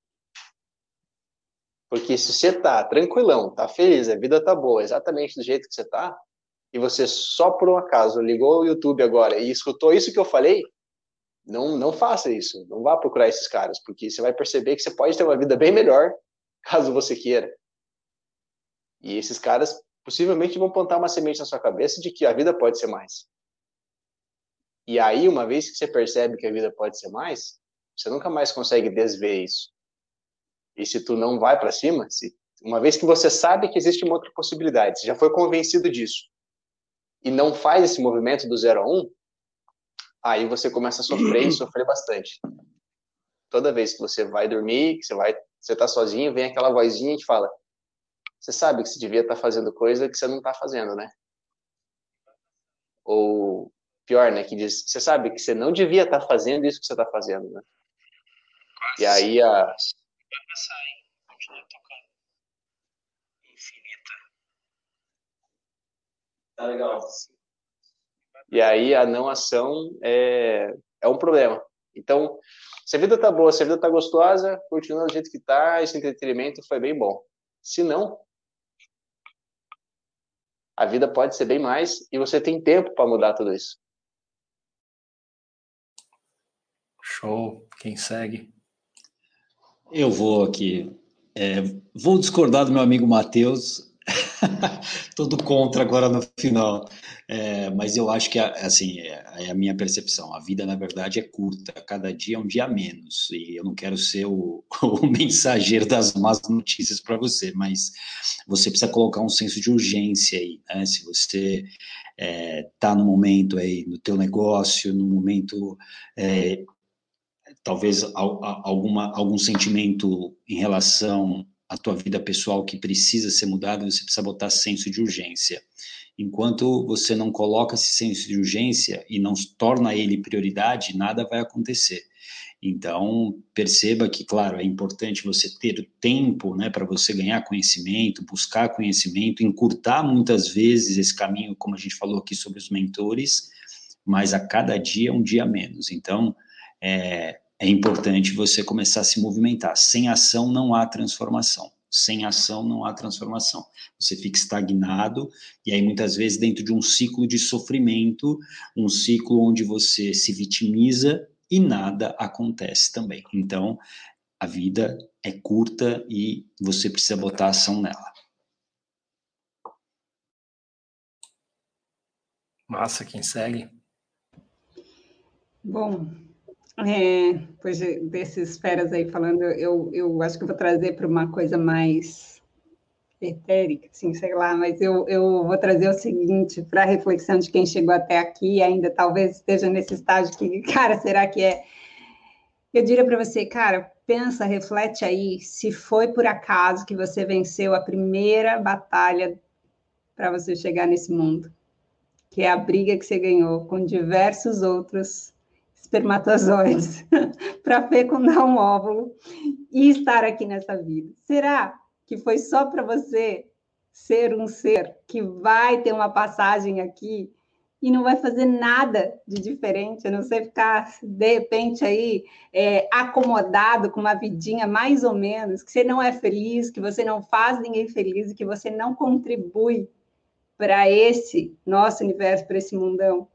Porque se você tá tranquilão, tá feliz, a vida tá boa, exatamente do jeito que você tá, e você só por um acaso ligou o YouTube agora e escutou isso que eu falei, não, não faça isso. Não vá procurar esses caras, porque você vai perceber que você pode ter uma vida bem melhor caso você queira. E esses caras possivelmente vão plantar uma semente na sua cabeça de que a vida pode ser mais. E aí, uma vez que você percebe que a vida pode ser mais, você nunca mais consegue desver isso. E se tu não vai para cima, se, uma vez que você sabe que existe uma outra possibilidade, você já foi convencido disso, e não faz esse movimento do zero a um, aí você começa a sofrer e sofrer bastante. Toda vez que você vai dormir, que você vai, você tá sozinho, vem aquela vozinha que fala: "Você sabe que você devia estar tá fazendo coisa que você não está fazendo, né?" Ou pior, né, que diz: "Você sabe que você não devia estar tá fazendo isso que você está fazendo, né?" E aí a Tá legal. E aí a não ação é, é um problema. Então, se a vida tá boa, se a vida tá gostosa, continua do jeito que tá, esse entretenimento foi bem bom. Se não, a vida pode ser bem mais e você tem tempo para mudar tudo isso. Show. Quem segue? Eu vou aqui. É, vou discordar do meu amigo Matheus. Todo contra agora no final. É, mas eu acho que, assim, é, é, a minha percepção. A vida, na verdade, é curta. Cada dia é um dia menos. E eu não quero ser o, o mensageiro das más notícias para você, mas você precisa colocar um senso de urgência aí, né? Se você está é, tá no momento aí, no teu negócio, no momento... É, talvez alguma, algum sentimento em relação à tua vida pessoal que precisa ser mudado, você precisa botar senso de urgência. Enquanto você não coloca esse senso de urgência e não torna ele prioridade, nada vai acontecer. Então, perceba que, claro, é importante você ter tempo né, para você ganhar conhecimento, buscar conhecimento, encurtar muitas vezes esse caminho, como a gente falou aqui sobre os mentores, mas a cada dia um dia menos. Então, é, é importante você começar a se movimentar. Sem ação não há transformação. Sem ação não há transformação. Você fica estagnado e aí muitas vezes dentro de um ciclo de sofrimento, um ciclo onde você se vitimiza e nada acontece também. Então, a vida é curta e você precisa botar ação nela. Massa, quem segue? Bom, é, pois desses feras aí falando, eu, eu acho que eu vou trazer para uma coisa mais etérica, assim, sei lá, mas eu, eu vou trazer o seguinte, para reflexão de quem chegou até aqui e ainda talvez esteja nesse estágio que, cara, será que é? Eu diria para você, cara, pensa, reflete aí, se foi por acaso que você venceu a primeira batalha para você chegar nesse mundo, que é a briga que você ganhou com diversos outros espermatozoides para fecundar um óvulo e estar aqui nessa vida. Será que foi só para você ser um ser que vai ter uma passagem aqui e não vai fazer nada de diferente, a não ser ficar, de repente, aí é, acomodado com uma vidinha mais ou menos, que você não é feliz, que você não faz ninguém feliz e que você não contribui para esse nosso universo, para esse mundão.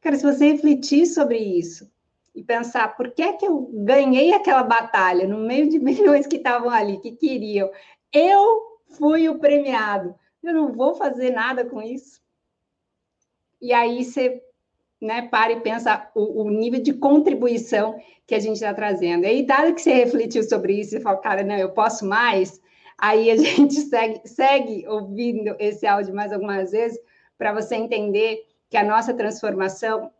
Cara, se você refletir sobre isso e pensar por que é que eu ganhei aquela batalha no meio de milhões que estavam ali, que queriam, eu fui o premiado, eu não vou fazer nada com isso e aí você né, para e pensa o, o, nível de contribuição que a gente está trazendo. E aí, dado que você refletiu sobre isso e falou, cara, não, eu posso mais, aí a gente segue, segue ouvindo esse áudio mais algumas vezes para você entender que a nossa transformação,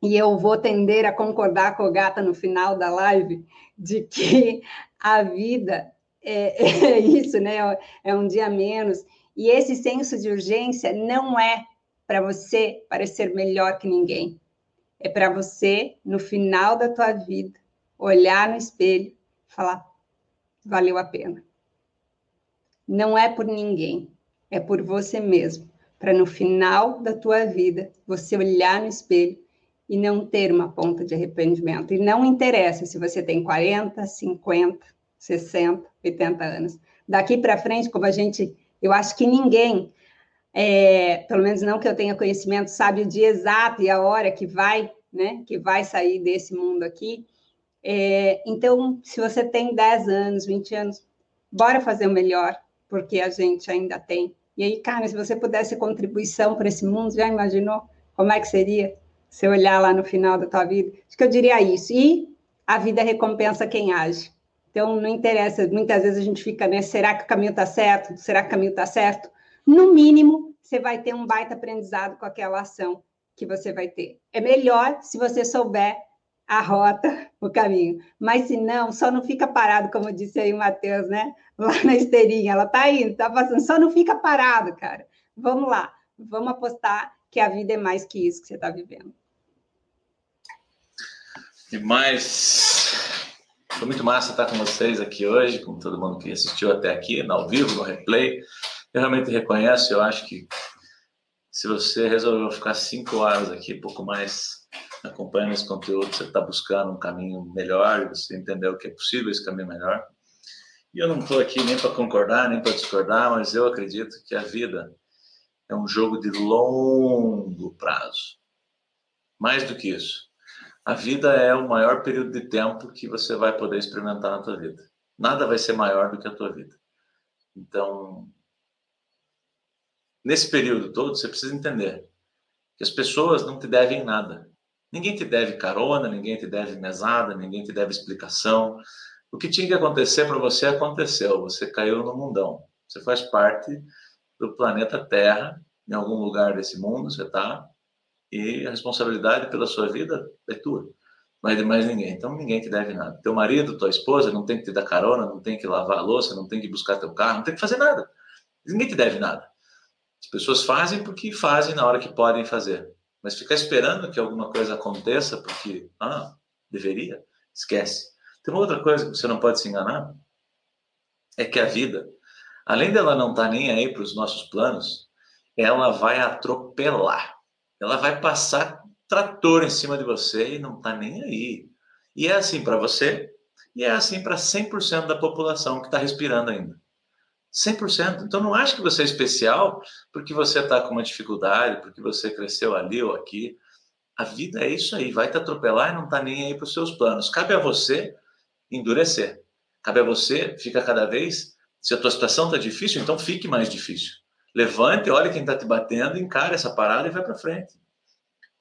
e eu vou tender a concordar com o Gata no final da live, de que a vida é, é isso, né? É um dia menos. E esse senso de urgência não é para você parecer melhor que ninguém. É para você, no final da tua vida, olhar no espelho falar: valeu a pena. Não é por ninguém, é por você mesmo. Para no final da tua vida, você olhar no espelho e não ter uma ponta de arrependimento. E não interessa se você tem 40, 50, 60, 80 anos. Daqui para frente, como a gente, eu acho que ninguém é, pelo menos não que eu tenha conhecimento, sabe o dia exato e a hora que vai, né, que vai sair desse mundo aqui. É, então, se você tem 10 anos, 20 anos, bora fazer o melhor, porque a gente ainda tem. E aí, cara, se você pudesse contribuição para esse mundo, já imaginou como é que seria se olhar lá no final da tua vida? Acho que eu diria isso. E a vida recompensa quem age. Então, não interessa, muitas vezes a gente fica, né? Será que o caminho está certo? Será que o caminho está certo? no mínimo, você vai ter um baita aprendizado com aquela ação que você vai ter. É melhor se você souber a rota, o caminho. Mas se não, só não fica parado, como disse aí o Matheus, né? Lá na esteirinha, ela tá indo, tá passando, só não fica parado, cara. Vamos lá, vamos apostar que a vida é mais que isso que você está vivendo. Demais. Foi muito massa estar com vocês aqui hoje, com todo mundo que assistiu até aqui, ao vivo, no replay. Eu realmente reconheço, eu acho que se você resolveu ficar cinco horas aqui, pouco mais, acompanhando esse conteúdo, você está buscando um caminho melhor, você entendeu que é possível esse caminho melhor. E eu não estou aqui nem para concordar, nem para discordar, mas eu acredito que a vida é um jogo de longo prazo. Mais do que isso. A vida é o maior período de tempo que você vai poder experimentar na tua vida. Nada vai ser maior do que a tua vida. Então, nesse período todo, você precisa entender que as pessoas não te devem nada. Ninguém te deve carona, ninguém te deve mesada, ninguém te deve explicação. O que tinha que acontecer para você aconteceu. Você caiu no mundão. Você faz parte do planeta Terra, em algum lugar desse mundo você está, e a responsabilidade pela sua vida é tua. Não é de mais ninguém. Então ninguém te deve nada. Teu marido, tua esposa não tem que te dar carona, não tem que lavar a louça, não tem que buscar teu carro, não tem que fazer nada. Ninguém te deve nada. As pessoas fazem porque fazem na hora que podem fazer. Mas ficar esperando que alguma coisa aconteça porque, ah, deveria, esquece. Tem uma outra coisa que você não pode se enganar, é que a vida, além dela não estar tá nem aí para os nossos planos, ela vai atropelar. Ela vai passar trator em cima de você e não está nem aí. E é assim para você, e é assim para 100% da população que está respirando ainda. 100%. Então não acho que você é especial porque você está com uma dificuldade, porque você cresceu ali ou aqui. A vida é isso aí, vai te atropelar e não está nem aí para os seus planos. Cabe a você endurecer. Cabe a você, fica cada vez. Se a tua situação está difícil, então fique mais difícil. Levante, olha quem está te batendo, encara essa parada e vai para frente.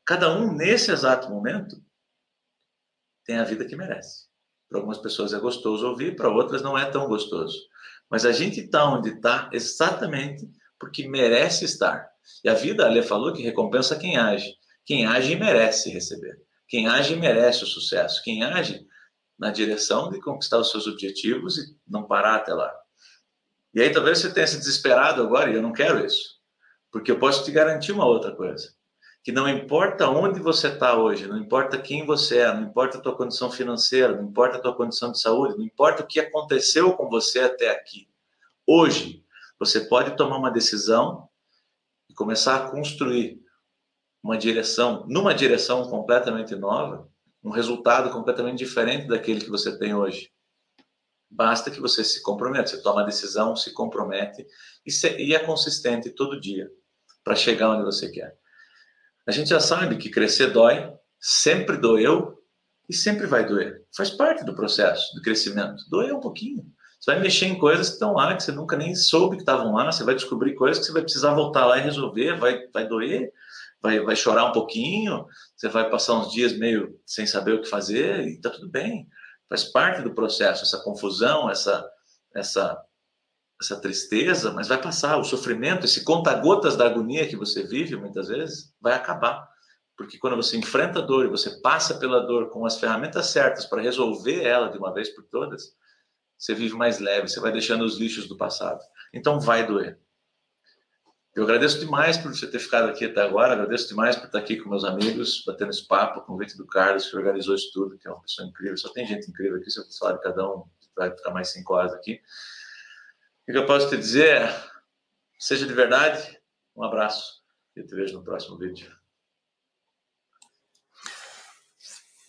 Cada um, nesse exato momento, tem a vida que merece. Para algumas pessoas é gostoso ouvir, para outras não é tão gostoso. Mas a gente está onde está exatamente porque merece estar. E a vida, a falou que recompensa quem age. Quem age merece receber. Quem age merece o sucesso. Quem age na direção de conquistar os seus objetivos e não parar até lá. E aí talvez você tenha se desesperado agora, e eu não quero isso. Porque eu posso te garantir uma outra coisa que não importa onde você está hoje, não importa quem você é, não importa a tua condição financeira, não importa a tua condição de saúde, não importa o que aconteceu com você até aqui. Hoje, você pode tomar uma decisão e começar a construir uma direção, numa direção completamente nova, um resultado completamente diferente daquele que você tem hoje. Basta que você se comprometa, você toma a decisão, se compromete e, se, e é consistente todo dia para chegar onde você quer. A gente já sabe que crescer dói, sempre doeu e sempre vai doer. Faz parte do processo do crescimento. Doer um pouquinho. Você vai mexer em coisas que estão lá, que você nunca nem soube que estavam lá. Você vai descobrir coisas que você vai precisar voltar lá e resolver. Vai, vai doer, vai, vai chorar um pouquinho. Você vai passar uns dias meio sem saber o que fazer e tá tudo bem. Faz parte do processo essa confusão, essa essa essa tristeza, mas vai passar. O sofrimento, esse conta-gotas da agonia que você vive muitas vezes, vai acabar. Porque quando você enfrenta a dor e você passa pela dor com as ferramentas certas para resolver ela de uma vez por todas, você vive mais leve, você vai deixando os lixos do passado. Então vai doer. Eu agradeço demais por você ter ficado aqui até agora, agradeço demais por estar aqui com meus amigos, batendo esse papo, o convite do Carlos, que organizou isso tudo, que é uma pessoa incrível. Só tem gente incrível aqui, se eu falar de cada um, vai ficar mais cinco horas aqui. O que eu posso te dizer é, seja de verdade, um abraço e eu te vejo no próximo vídeo.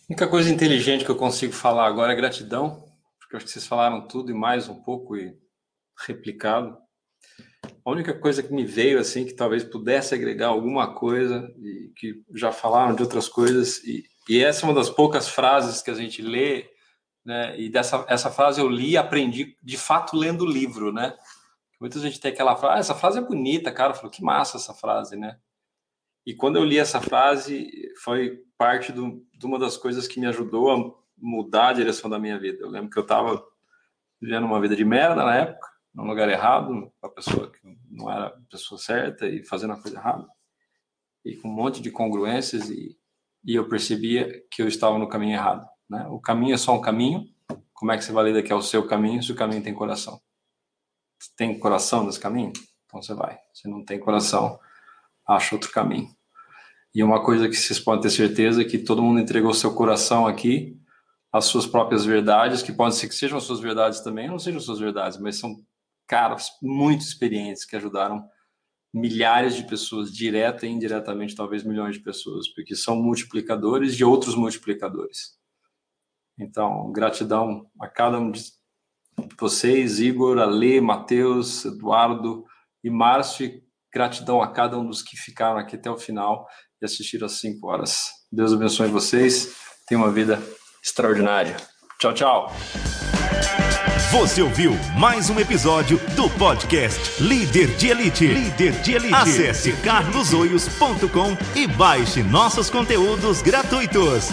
A única coisa inteligente que eu consigo falar agora é gratidão, porque acho que vocês falaram tudo e mais um pouco e replicado. A única coisa que me veio assim que talvez pudesse agregar alguma coisa e que já falaram de outras coisas e, e essa é uma das poucas frases que a gente lê, né? E dessa essa frase eu li aprendi de fato lendo o livro, né? Muita gente tem aquela frase, ah, essa frase é bonita, cara. Eu falo, que massa essa frase, né? E quando eu li essa frase, foi parte do, de uma das coisas que me ajudou a mudar a direção da minha vida. Eu lembro que eu estava vivendo uma vida de merda na época, num lugar errado, com a pessoa que não era a pessoa certa e fazendo a coisa errada, e com um monte de congruências, e, e eu percebia que eu estava no caminho errado. Né? O caminho é só um caminho. Como é que você valida que é o seu caminho se o caminho tem coração? Tem coração nesse caminho? Então você vai. Se não tem coração, acha outro caminho. E uma coisa que vocês podem ter certeza é que todo mundo entregou seu coração aqui, as suas próprias verdades, que podem ser que sejam as suas verdades também, não sejam suas verdades, mas são caras muito experientes que ajudaram milhares de pessoas, direta e indiretamente, talvez milhões de pessoas, porque são multiplicadores de outros multiplicadores. Então, gratidão a cada um de vocês, Igor, Ale, Matheus, Eduardo e Márcio, Gratidão a cada um dos que ficaram aqui até o final e assistiram às 5 horas. Deus abençoe vocês. Tenham uma vida extraordinária. Tchau, tchau. Você ouviu mais um episódio do podcast Líder de Elite. Líder de Elite. Acesse carlosoios.com e baixe nossos conteúdos gratuitos.